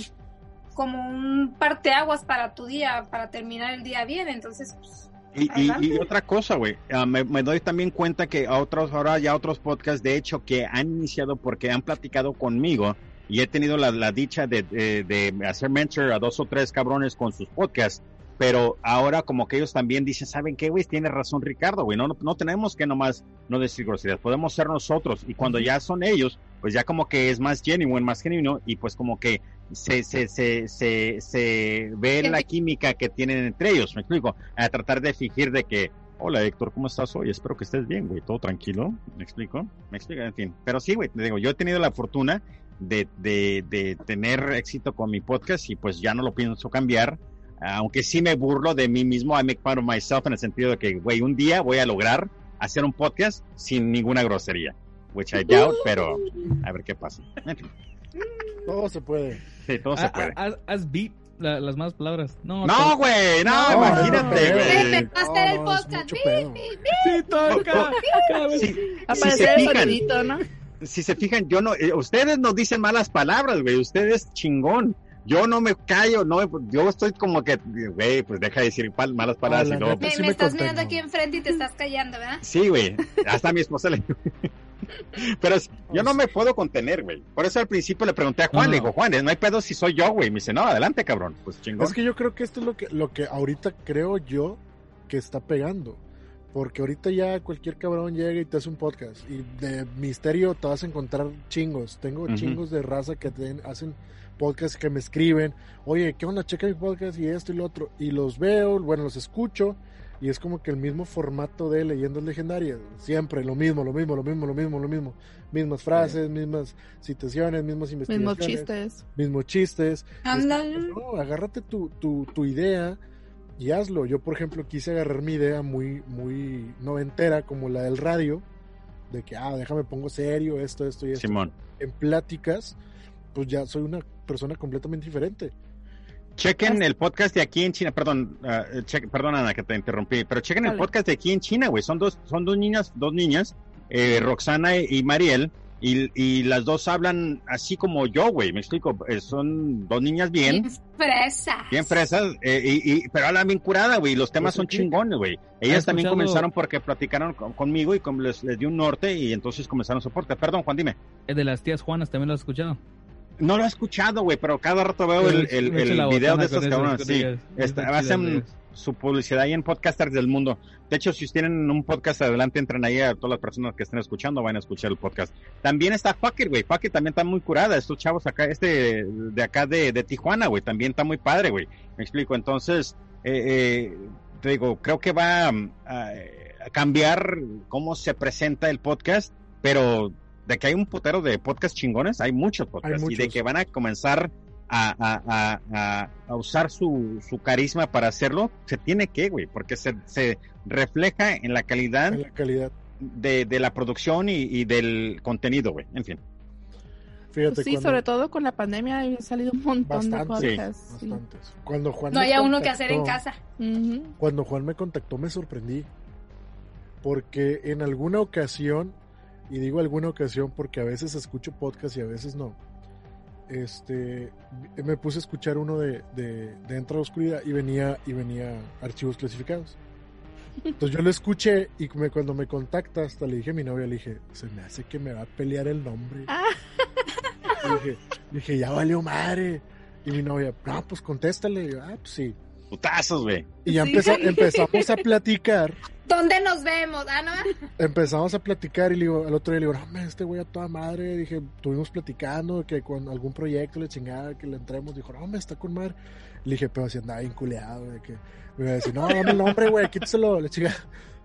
como un parteaguas para tu día, para terminar el día bien, entonces pues, Y, y- y otra cosa, güey, ah, me, me doy también cuenta que a otros, ahora ya otros podcasts, de hecho, que han iniciado porque han platicado conmigo y he tenido la, la dicha de, de- de hacer mentor a dos o tres cabrones con sus podcasts, pero ahora como que ellos también dicen, ¿saben qué, güey? Tiene razón Ricardo, güey, no, no, no tenemos que nomás no decir groserías, podemos ser nosotros y cuando ya son ellos, pues ya como que es más genuine, más genuino y pues como que se, se, se, se, se ve la química que tienen entre ellos, me explico, a tratar de fingir de que, hola Héctor, ¿cómo estás hoy? Espero que estés bien, güey, todo tranquilo, me explico, me explico, en fin, pero sí, güey, te digo, yo he tenido la fortuna de, de, de tener éxito con mi podcast y pues ya no lo pienso cambiar, aunque sí me burlo de mí mismo, I make fun of myself en el sentido de que, güey, un día voy a lograr hacer un podcast sin ninguna grosería, which I doubt, pero *laughs* a ver qué pasa. Todo se puede. sí, todo se Ah, puede. ah, Haz, haz beat la- las malas palabras. No, No, güey, no, No, imagínate, no, güey. A hacer el podcast. Sí, toca. Cada vez- Si, si Aparecer se el fijan, sonidito, ¿no? si se fijan, yo no, eh, ustedes no dicen malas palabras, güey, ustedes chingón. Yo no me callo, no, me- yo estoy como que, güey, pues deja de decir pal- malas palabras la y luego, neta, Me, sí me me estás contengo. mirando aquí enfrente y te estás callando, ¿verdad? Sí, güey. Hasta a mi esposa le. *laughs* Pero yo no me puedo contener, güey. Por eso al principio le pregunté a Juan, No, le digo, Juan, no hay pedo si soy yo, güey. Me dice, no, adelante, cabrón. Pues chingón. Es que yo creo que esto es lo que, lo que ahorita creo yo que está pegando. Porque ahorita ya cualquier cabrón llega y te hace un podcast. Y de misterio te vas a encontrar chingos. Tengo chingos de raza que te hacen podcasts que me escriben. Oye, ¿qué onda? Checa mi podcast y esto y lo otro. Y los veo, bueno, los escucho. Y es como que el mismo formato de leyendas legendarias. Siempre lo mismo, lo mismo, lo mismo, lo mismo, lo mismo. Mismas frases, mismas citaciones, mismas investigaciones. Mismos chistes. Mismos chistes. Este, no, agárrate tu, tu, tu idea y hazlo. Yo, por ejemplo, quise agarrar mi idea muy, muy noventera, como la del radio, de que, ah, déjame pongo serio, esto, esto y esto. Simón. En pláticas, pues ya soy una persona completamente diferente. Chequen el podcast de aquí en China, perdón, ah, cheque- perdón Ana que te interrumpí, pero chequen el podcast de aquí en China, güey. Son dos, son dos niñas, dos niñas, eh, Roxana y Mariel, y, y las dos hablan así como yo, güey. Me explico, eh, son dos niñas bien, Bien fresa. bien fresas, eh, y, y- pero hablan bien curada, güey. Los temas son chingones, güey. Ellas ¿Has también escuchado- comenzaron porque platicaron con- conmigo y como les, les di un norte y entonces comenzaron soporte. Perdón, Juan, dime. El de las tías Juanas también lo has escuchado. No lo he escuchado, güey, pero cada rato veo el, el, el video de estos cabrones. Sí. Este, hacen su publicidad ahí en Podcasters del Mundo. De hecho, si tienen un podcast adelante, entren ahí a todas las personas que estén escuchando, van a escuchar el podcast. También está Fucker, güey. Fucker también está muy curada. Estos chavos acá, este de acá de, de Tijuana, güey, también está muy padre, güey. Me explico. Entonces, eh, eh, te digo, creo que va a, a cambiar cómo se presenta el podcast, pero de que hay un putero de podcast chingones, hay muchos podcasts. Y de que van a comenzar a, a, a, a- a usar su, su carisma para hacerlo, se tiene que, güey, porque se, se refleja en la calidad En la calidad. de, de la producción y, y del contenido, güey. En fin. Fíjate, Pues sí, cuando- sobre todo con la pandemia han salido un montón de podcasts. sí. bastantes. Cuando Juan No me haya uno que hacer en casa. Cuando Juan me contactó me sorprendí. Porque en alguna ocasión, y digo alguna ocasión porque a veces escucho podcast y a veces no, este, me puse a escuchar uno de, de, de Entra a la Oscuridad y venía, y venía archivos clasificados. Entonces yo lo escuché y me- cuando me contacta, hasta le dije a mi novia, le dije, se me hace que me va a pelear el nombre. Y dije, dije, ya valió madre. Y mi novia, no, pues contéstale. Y yo, ah, pues sí. Putazos, güey. Y ya Sí. empezamos a platicar. *laughs* ¿Dónde nos vemos? Ah, no. *laughs* Empezamos a platicar y le digo, al otro día le digo, no, hombre, este güey a toda madre. Dije, estuvimos platicando que con algún proyecto le chingaba que le entremos. Dijo, no, me está con madre. Le dije, pero si andaba inculeado, de que me iba a decir, no, dame el nombre, güey, quítaselo, la chica.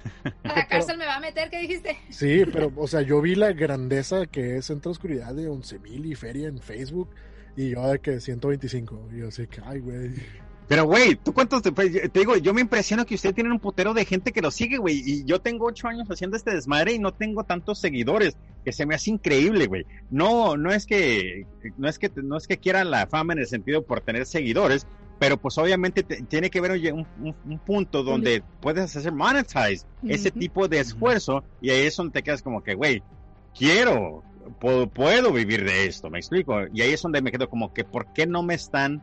*laughs* A la cárcel me va a meter, ¿qué dijiste? Sí, pero, o sea, yo vi la grandeza que es Centro Oscuridad de 11 mil y feria en Facebook. Y yo de que 125. Y yo así que, ay, güey. Pero, güey, ¿tú cuántos te, pues, te digo? Yo me impresiono que ustedes tienen un putero de gente que lo sigue, güey. Y yo tengo ocho años haciendo este desmadre y no tengo tantos seguidores, que se me hace increíble, güey. No, no es que, no es que, no es que quiera la fama en el sentido por tener seguidores, pero pues obviamente te- tiene que haber un, un- un punto donde puedes hacer monetize ese tipo de esfuerzo y ahí es donde te quedas como que, güey, quiero, puedo, puedo vivir de esto, me explico. Y ahí es donde me quedo como que, ¿por qué no me están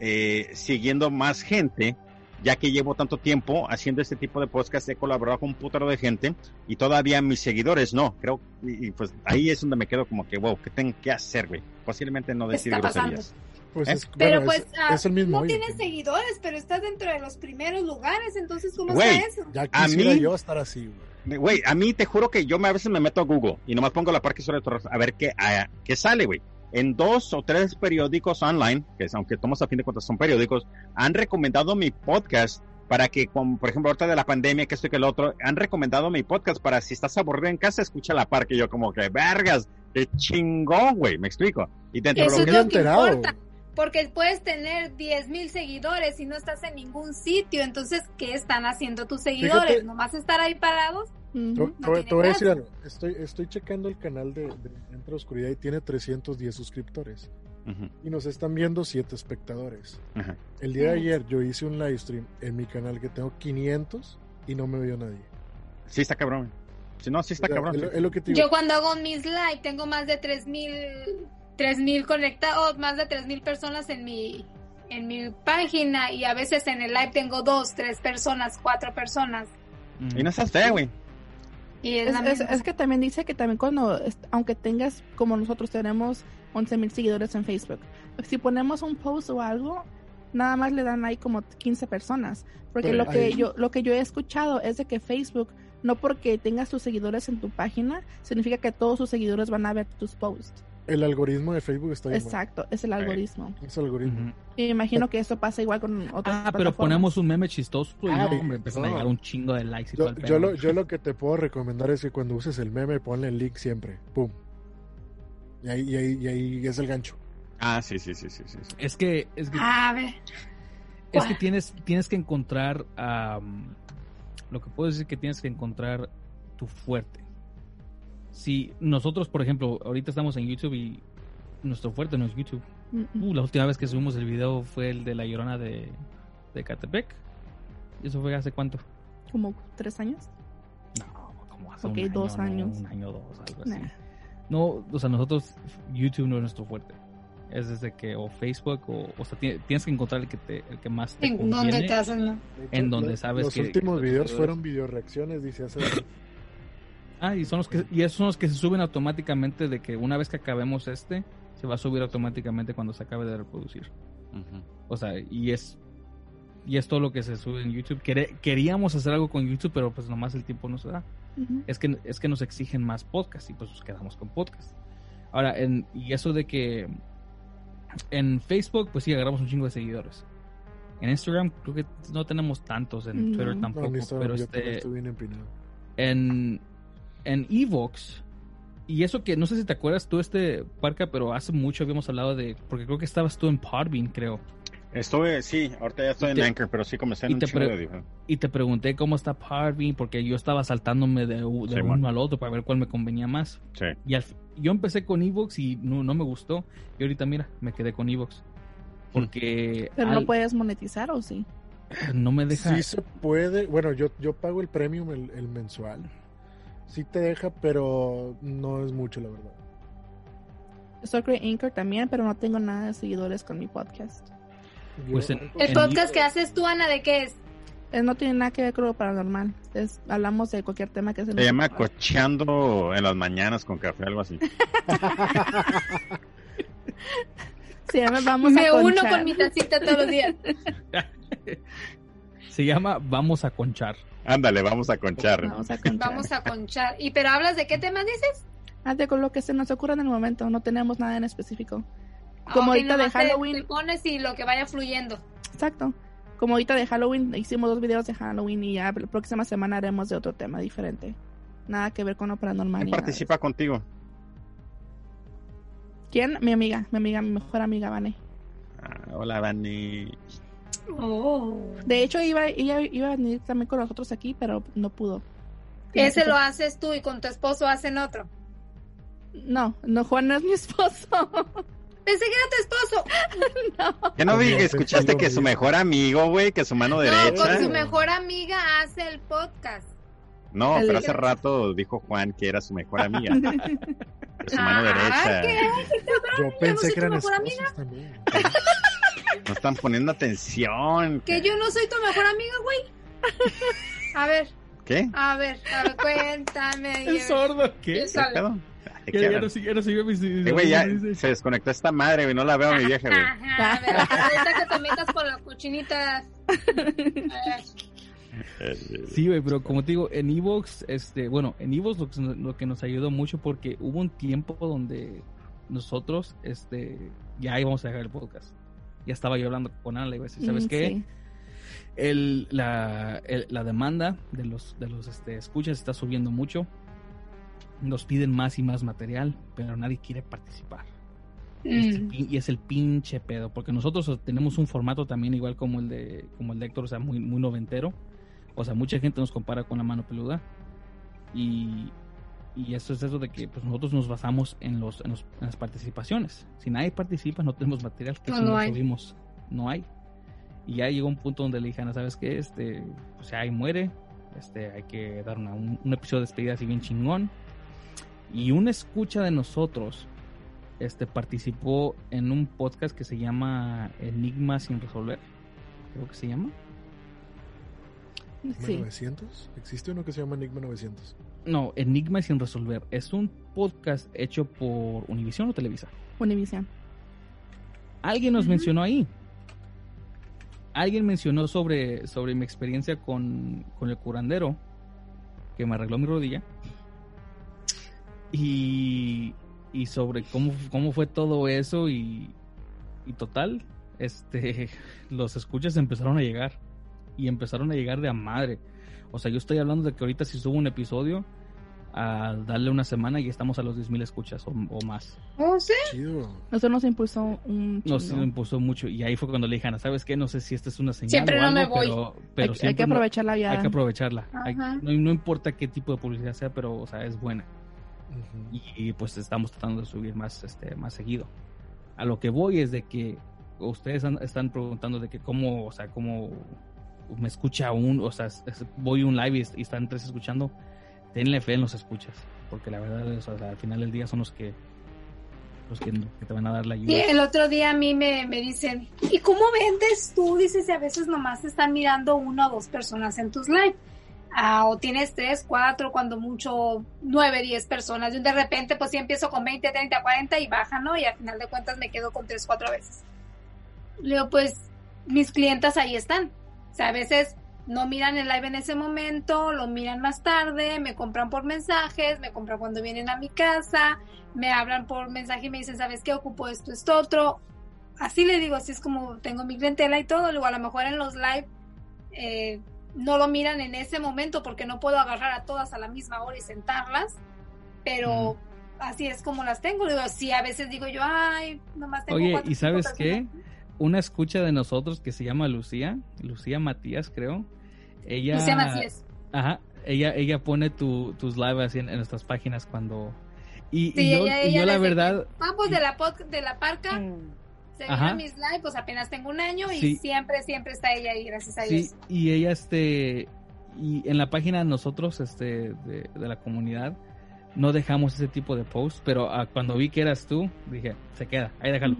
eh, siguiendo más gente? Ya que llevo tanto tiempo haciendo este tipo de podcast, he colaborado con un putero de gente y todavía mis seguidores no, creo, y, y, pues ahí es donde me quedo como que, wow, ¿qué tengo que hacer, güey? Posiblemente no ¿Qué decir groserías. Pues ¿Eh? es, Pero bueno, pues es, ah, es el mismo no tienes seguidores, pero estás dentro de los primeros lugares, entonces ¿cómo Güey, está eso? Ya a quisiera mí- yo estar así, güey. Güey, a mí te juro que yo me, a veces me meto a Google y nomás pongo la Parque de Torres a ver qué, a- qué sale, güey. En dos o tres periódicos online, que es- aunque tomamos a fin de cuentas son periódicos, han recomendado mi podcast para que, como, por ejemplo, ahorita de la pandemia, que esto y que el otro, han recomendado mi podcast para si estás aburrido en casa, escucha la Parque. Y yo como que, vergas, qué chingón, güey, me explico. Y dentro de lo es que- lo que importa. Porque puedes tener 10 mil seguidores y no estás en ningún sitio. Entonces, ¿qué están haciendo tus seguidores? Fíjate- ¿Nomás estar ahí parados? Te, No te- tiene te voy a decir algo. Estoy, estoy checando el canal de, de Entre la Oscuridad y tiene 310 suscriptores. Y nos están viendo 7 espectadores. El día de ayer yo hice un live stream en mi canal que tengo 500 y no me vio nadie. Sí está cabrón. Si no, sí está O sea, cabrón. es lo- sí. es lo que te digo. Yo cuando hago mis live tengo más de 3 mil 3000 conectados, más de 3000 personas en mi en mi página y a veces en el live tengo dos, tres personas, cuatro personas. Y no estás fea, güey. Y es, Es, es- que también dice que también cuando, aunque tengas, como nosotros tenemos 11 mil seguidores en Facebook, si ponemos un post o algo, nada más le dan ahí como 15 personas. Porque Pero lo que yo lo que yo he escuchado es de que Facebook, no porque tengas tus seguidores en tu página, significa que todos sus seguidores van a ver tus posts. El algoritmo de Facebook está bien. Exacto, es el algoritmo. Es el algoritmo. Imagino que eso pasa igual con otras Ah, pero ponemos un meme chistoso y Ah, no, hombre, empiezan a no. llegar un chingo de likes y todo Yo, el yo lo, yo lo que te puedo recomendar es que cuando uses el meme ponle el link siempre. Pum. Y ahí, y ahí, y ahí es el gancho. Ah, sí, sí, sí, sí, sí. Es que, es que, A ver. es que tienes, tienes que encontrar, am, lo que puedo decir que tienes que encontrar tu fuerte. Si nosotros, por ejemplo, ahorita estamos en YouTube y nuestro fuerte no es YouTube. Mm, Uh, la última vez que subimos el video fue el de la llorona de, de Catepec. ¿Y eso fue hace cuánto? Como tres años. Como hace Ok, un año, dos ¿no? años. Un año, dos, algo así. Nah. No, o sea, nosotros, YouTube no es nuestro fuerte. Es desde que, o Facebook, o, o sea, ti- tienes que encontrar el que, te, el que más te ¿En conviene. dónde te hacen? la- En donde Los- sabes Los que... últimos que- videos fueron video reacciones, dice hace. Ah, y son los que, y esos son los que se suben automáticamente de que una vez que acabemos este, se va a subir automáticamente cuando se acabe de reproducir. O sea, y es y es todo lo que se sube en YouTube. Quere- queríamos hacer algo con YouTube, pero pues nomás el tiempo no se da. Es que es que nos exigen más podcast y pues nos quedamos con podcast. Ahora, en, y eso de que en Facebook, pues sí, agarramos un chingo de seguidores. En Instagram creo que no tenemos tantos, en No. Twitter No, tampoco, Instagram, pero este estoy bien empinado. en en Evox y eso que no sé si te acuerdas tú este Parca, pero hace mucho habíamos hablado de porque creo que estabas tú en Podbean, creo. Estoy, sí, ahorita ya estoy en Te- Anchor, pero sí comencé en y un te, chingo pre- de y te pregunté cómo está Podbean porque yo estaba saltándome de, de Sí, uno man. al otro para ver cuál me convenía más. Sí. Y al yo empecé con Evox y no, no me gustó. Y ahorita, mira, me quedé con Evox. Porque Pero al- no puedes monetizar, ¿o sí? no me deja. Sí se puede. Bueno, yo, yo pago el premium, el, el mensual. Sí te deja, pero no es mucho, la verdad. Estoy con Anchor también, pero no tengo nada de seguidores con mi podcast. Pues en- El podcast que haces tú, Ana, ¿de qué es? Eh, no tiene nada que ver con lo paranormal. Es, hablamos de cualquier tema que se Se nos llama ocurra. cocheando en las mañanas con café, algo así. *laughs* Se llama Vamos Me a uno con mi tacita todos los días. *laughs* Se llama Vamos a conchar. Ándale, vamos a conchar. Vamos a conchar. Vamos a conchar. ¿Y pero hablas de qué tema dices? Ah, de con lo que se nos ocurra en el momento. No tenemos nada en específico. Como ahorita de te- Halloween. Te pones y lo que vaya fluyendo. Exacto. Como ahorita de Halloween, hicimos dos videos de Halloween y ya la próxima semana haremos de otro tema diferente. Nada que ver con lo paranormal. ¿Quién participa contigo? ¿Quién? Mi amiga, mi amiga, mi mejor amiga, Vane. Ah, hola, Vani. Oh. De hecho, iba, ella iba a venir también con nosotros aquí, pero no pudo. Ese lo haces tú y con tu esposo hacen otro. No, no, Juan no es mi esposo. *laughs* Pensé que era tu esposo. *laughs* no. ¿Qué no vi que escuchaste que su mejor amigo, güey, que su mano No, derecha? con su mejor amiga hace el podcast. No, pero hace rato dijo Juan que era su mejor amiga. *laughs* su mano Ah, derecha. ¿qué? Yo pensé soy que tu eran mejor esposos amiga? también. No están poniendo atención. Que yo no soy tu mejor amiga, güey. *laughs* A ver, ¿Qué? a ver, a ver, cuéntame. *laughs* ¿El sordo qué? ¿Qué sale? ¿Qué pedo? ¿De qué Ya, ya no sigue, ya no sigue mis- Eh, güey, ya se desconectó esta madre, güey. No la veo a mi vieja, güey. Ajá, a ver, ahorita que te metas con la cochinita. Sí, güey, pero como te digo, en Evox, este, bueno, en Evox lo, que nos- lo que nos ayudó mucho porque hubo un tiempo donde nosotros, este, ya íbamos a dejar el podcast. Ya estaba yo hablando con Ale, güey, ¿sabes Mm, qué? sí. El, la, el- la demanda de los, de los este, escuchas está subiendo mucho. Nos piden más y más material, pero nadie quiere participar. Este Mm. y es el pinche pedo, porque nosotros tenemos un formato también igual como el de como el de Héctor, o sea, muy, muy noventero. O sea, mucha gente nos compara con la mano peluda. Y, y eso es eso de que pues nosotros nos basamos en los, en los- en las participaciones. Si nadie participa, no tenemos material que No, si no hay. subimos, no hay. Y ya llegó un punto donde le dije, Ana, ¿sabes qué? Este, pues ahí muere. Este, hay que dar una- un, un episodio de despedida así bien chingón. Y una escucha de nosotros este, participó en un podcast que se llama Enigma sin resolver. Creo que se llama. ¿Enigma Sí. 900? ¿Existe uno que se llama Enigma 900? No, Enigma sin resolver. Es un podcast hecho por Univision o Televisa. Univision. Alguien nos mencionó ahí. Alguien mencionó sobre, sobre mi experiencia con, con el curandero que me arregló mi rodilla. Y, y sobre cómo, cómo fue todo eso y, y total, este, *laughs* los escuchas empezaron a llegar. Y empezaron a llegar de a madre. O sea, yo estoy hablando de que ahorita si subo un episodio, a darle una semana y estamos a los 10.000 escuchas o, o más. ¿Oh, sí? Eso nos impulsó un Nos chingo. impulsó mucho y ahí fue cuando le dije, Ana, ¿sabes qué? No sé si esta es una señal Siempre o no me voy. pero, pero Hay- que no- aprovechar la viada. Hay que aprovecharla. Hay- Ajá. no, no importa qué tipo de publicidad sea, pero o sea, es buena. y, pues estamos tratando de subir más este más seguido. A lo que voy es de que ustedes han- están preguntando de que cómo, o sea, cómo me escucha un, o sea, voy un live y, están tres escuchando, tenle fe en los escuchas, porque la verdad o sea, al final del día son los que los que, te van a dar la ayuda. Y el otro día a mí me, me dicen, ¿y cómo vendes tú? Dices, y a veces nomás te están mirando una o dos personas en tus live. Ah, o tienes tres, cuatro, cuando mucho, nueve, diez personas. Y de repente, pues sí empiezo con 20, 30, 40 y baja, ¿no? Y al final de cuentas me quedo con tres, cuatro veces. Le pues mis clientas ahí están. O sea, a veces no miran el live en ese momento, lo miran más tarde, me compran por mensajes, me compran cuando vienen a mi casa, me hablan por mensaje y me dicen, ¿sabes qué? Ocupo esto, esto, otro. Así le digo, así es como tengo mi clientela y todo. Luego a lo mejor en los live eh, no lo miran en ese momento porque no puedo agarrar a todas a la misma hora y sentarlas, pero así es como las tengo. Digo, sí, a veces digo yo, ay, nomás tengo Oye, cuatro, ¿y sabes personas". Una escucha de nosotros que se llama Lucía, Lucía Matías, creo. Ella Lucía Macías. Ajá, ella ella pone tu, tus lives así en, en nuestras páginas cuando y, y yo, ella- y ella yo la verdad que- Vamos de la, pod- de la parca. Se Ajá. mira mis live, pues apenas tengo un año y Sí. siempre, siempre está ella ahí, gracias a Sí, Dios. y ella, este, y en la página de nosotros, este, de, de la comunidad, no dejamos ese tipo de posts, pero ah, cuando vi que eras tú, dije, se queda, ahí déjalo.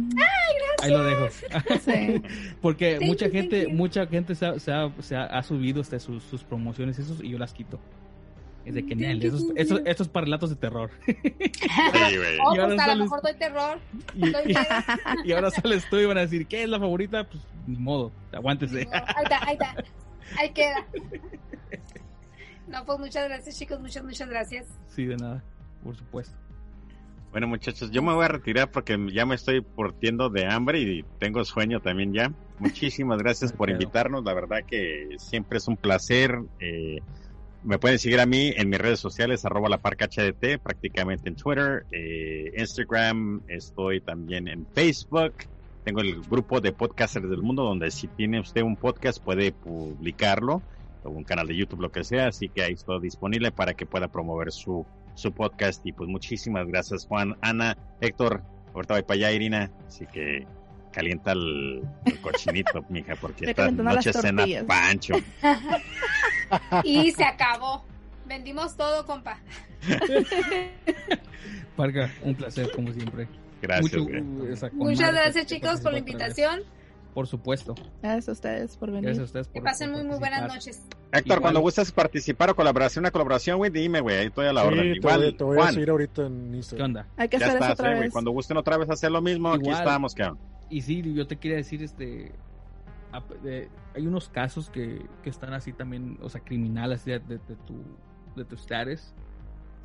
Ahí lo dejo. *laughs* Sí. Porque Thank mucha you, gente, mucha gente se ha, se ha- se ha- ha subido este, sus, sus promociones y esos, y yo las quito. Es de que, Nel, you, esos, esos, para relatos de terror. *laughs* Oh, Y ahora pues a lo mejor doy terror. *laughs* Y ahora sales tú y van a decir, ¿qué es la favorita? Pues ni modo, aguántese. Ahí está, ahí está. Ahí queda. No, pues muchas gracias, chicos. Muchas, muchas gracias. Sí, de nada, por supuesto. Bueno, muchachos, yo me voy a retirar porque ya me estoy portiendo de hambre y tengo sueño también ya. Muchísimas gracias *laughs* por invitarnos. La verdad que siempre es un placer. Eh, me pueden seguir a mí en mis redes sociales, arroba la parca HDT, prácticamente en Twitter, eh, Instagram, estoy también en Facebook. tengo el grupo de podcasters del mundo donde si tiene usted un podcast puede publicarlo o un canal de YouTube, lo que sea, así que ahí está disponible para que pueda promover su, su podcast y pues muchísimas gracias Juan, Ana, Héctor, ahorita voy para allá Irina, así que calienta el, el cochinito, *laughs* mija, porque esta noche cena pancho. *laughs* Y se acabó. Vendimos todo, compa. Parga, un placer como siempre. Gracias, Mucho, uh, Muchas gracias, chicos, por la invitación. Por supuesto. Gracias a ustedes por venir. Gracias a ustedes Que por pasen por muy, muy buenas noches. Héctor, Igual. cuando gustes participar o colaboración, una colaboración, güey, dime, güey, ahí estoy a la Sí, orden. te Igual, voy, te voy a seguir ahorita en ¿Qué Instagram. onda? Hay que ya hacer eso otra eh, vez. Cuando gusten otra vez hacer lo mismo, aquí Igual. estamos, cabrón. Y sí, yo te quería decir, este, hay unos casos que, que están así también, o sea, criminales de, de, de tu, de tus status,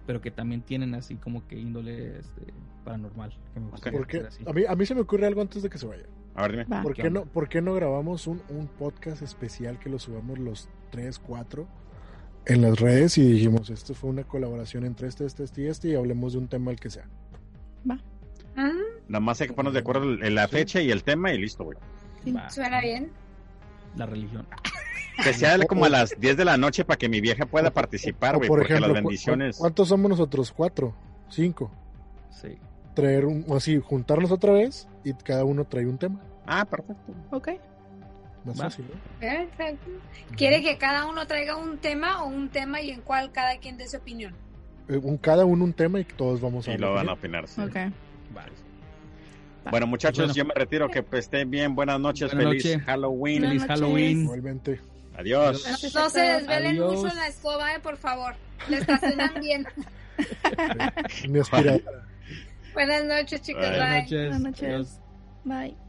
pero que también tienen así como que índole este, paranormal. Que me gustaría ¿Por qué? así. A mí, a mí se me ocurre algo antes de que se vaya. A ver, dime. Va. ¿Por ¿Qué qué, no, ¿Por qué no grabamos un, un podcast especial que lo subamos los 3, 4 en las redes y dijimos, esto fue una colaboración entre este, este, este y este y hablemos de un tema el que sea? Mm, Nada más hay que ponernos de acuerdo en la fecha y el tema y listo, güey. Va, Suena bien. la religión. Que sea *laughs* como a las 10 de la noche para que mi vieja pueda participar, güey, por porque ejemplo, las ¿cu- bendiciones... cu- ¿cuántos somos nosotros? ¿Cuatro? ¿Cinco? Sí. Traer un, o así, juntarnos otra vez y cada uno trae un tema. Ah, perfecto. Ok. Más Va. fácil, ¿no? Perfecto. ¿Quiere que cada uno traiga un tema o un tema y en cuál cada quien dé su opinión? Eh, un, cada uno un tema y todos vamos a Y lo van a opinar, sí. Ok. Va. Bueno, muchachos, Bueno. yo me retiro. Que pues, estén bien. Buenas noches. Buenas feliz noches. Halloween. Feliz Halloween. Igualmente. Adiós. Gracias, No se desvelen Adiós. mucho en la escoba, eh, por favor. Le estacionan *laughs* bien. Buenas noches, chicos. Buenas Bye. Buenas noches. Buenas noches. Bye.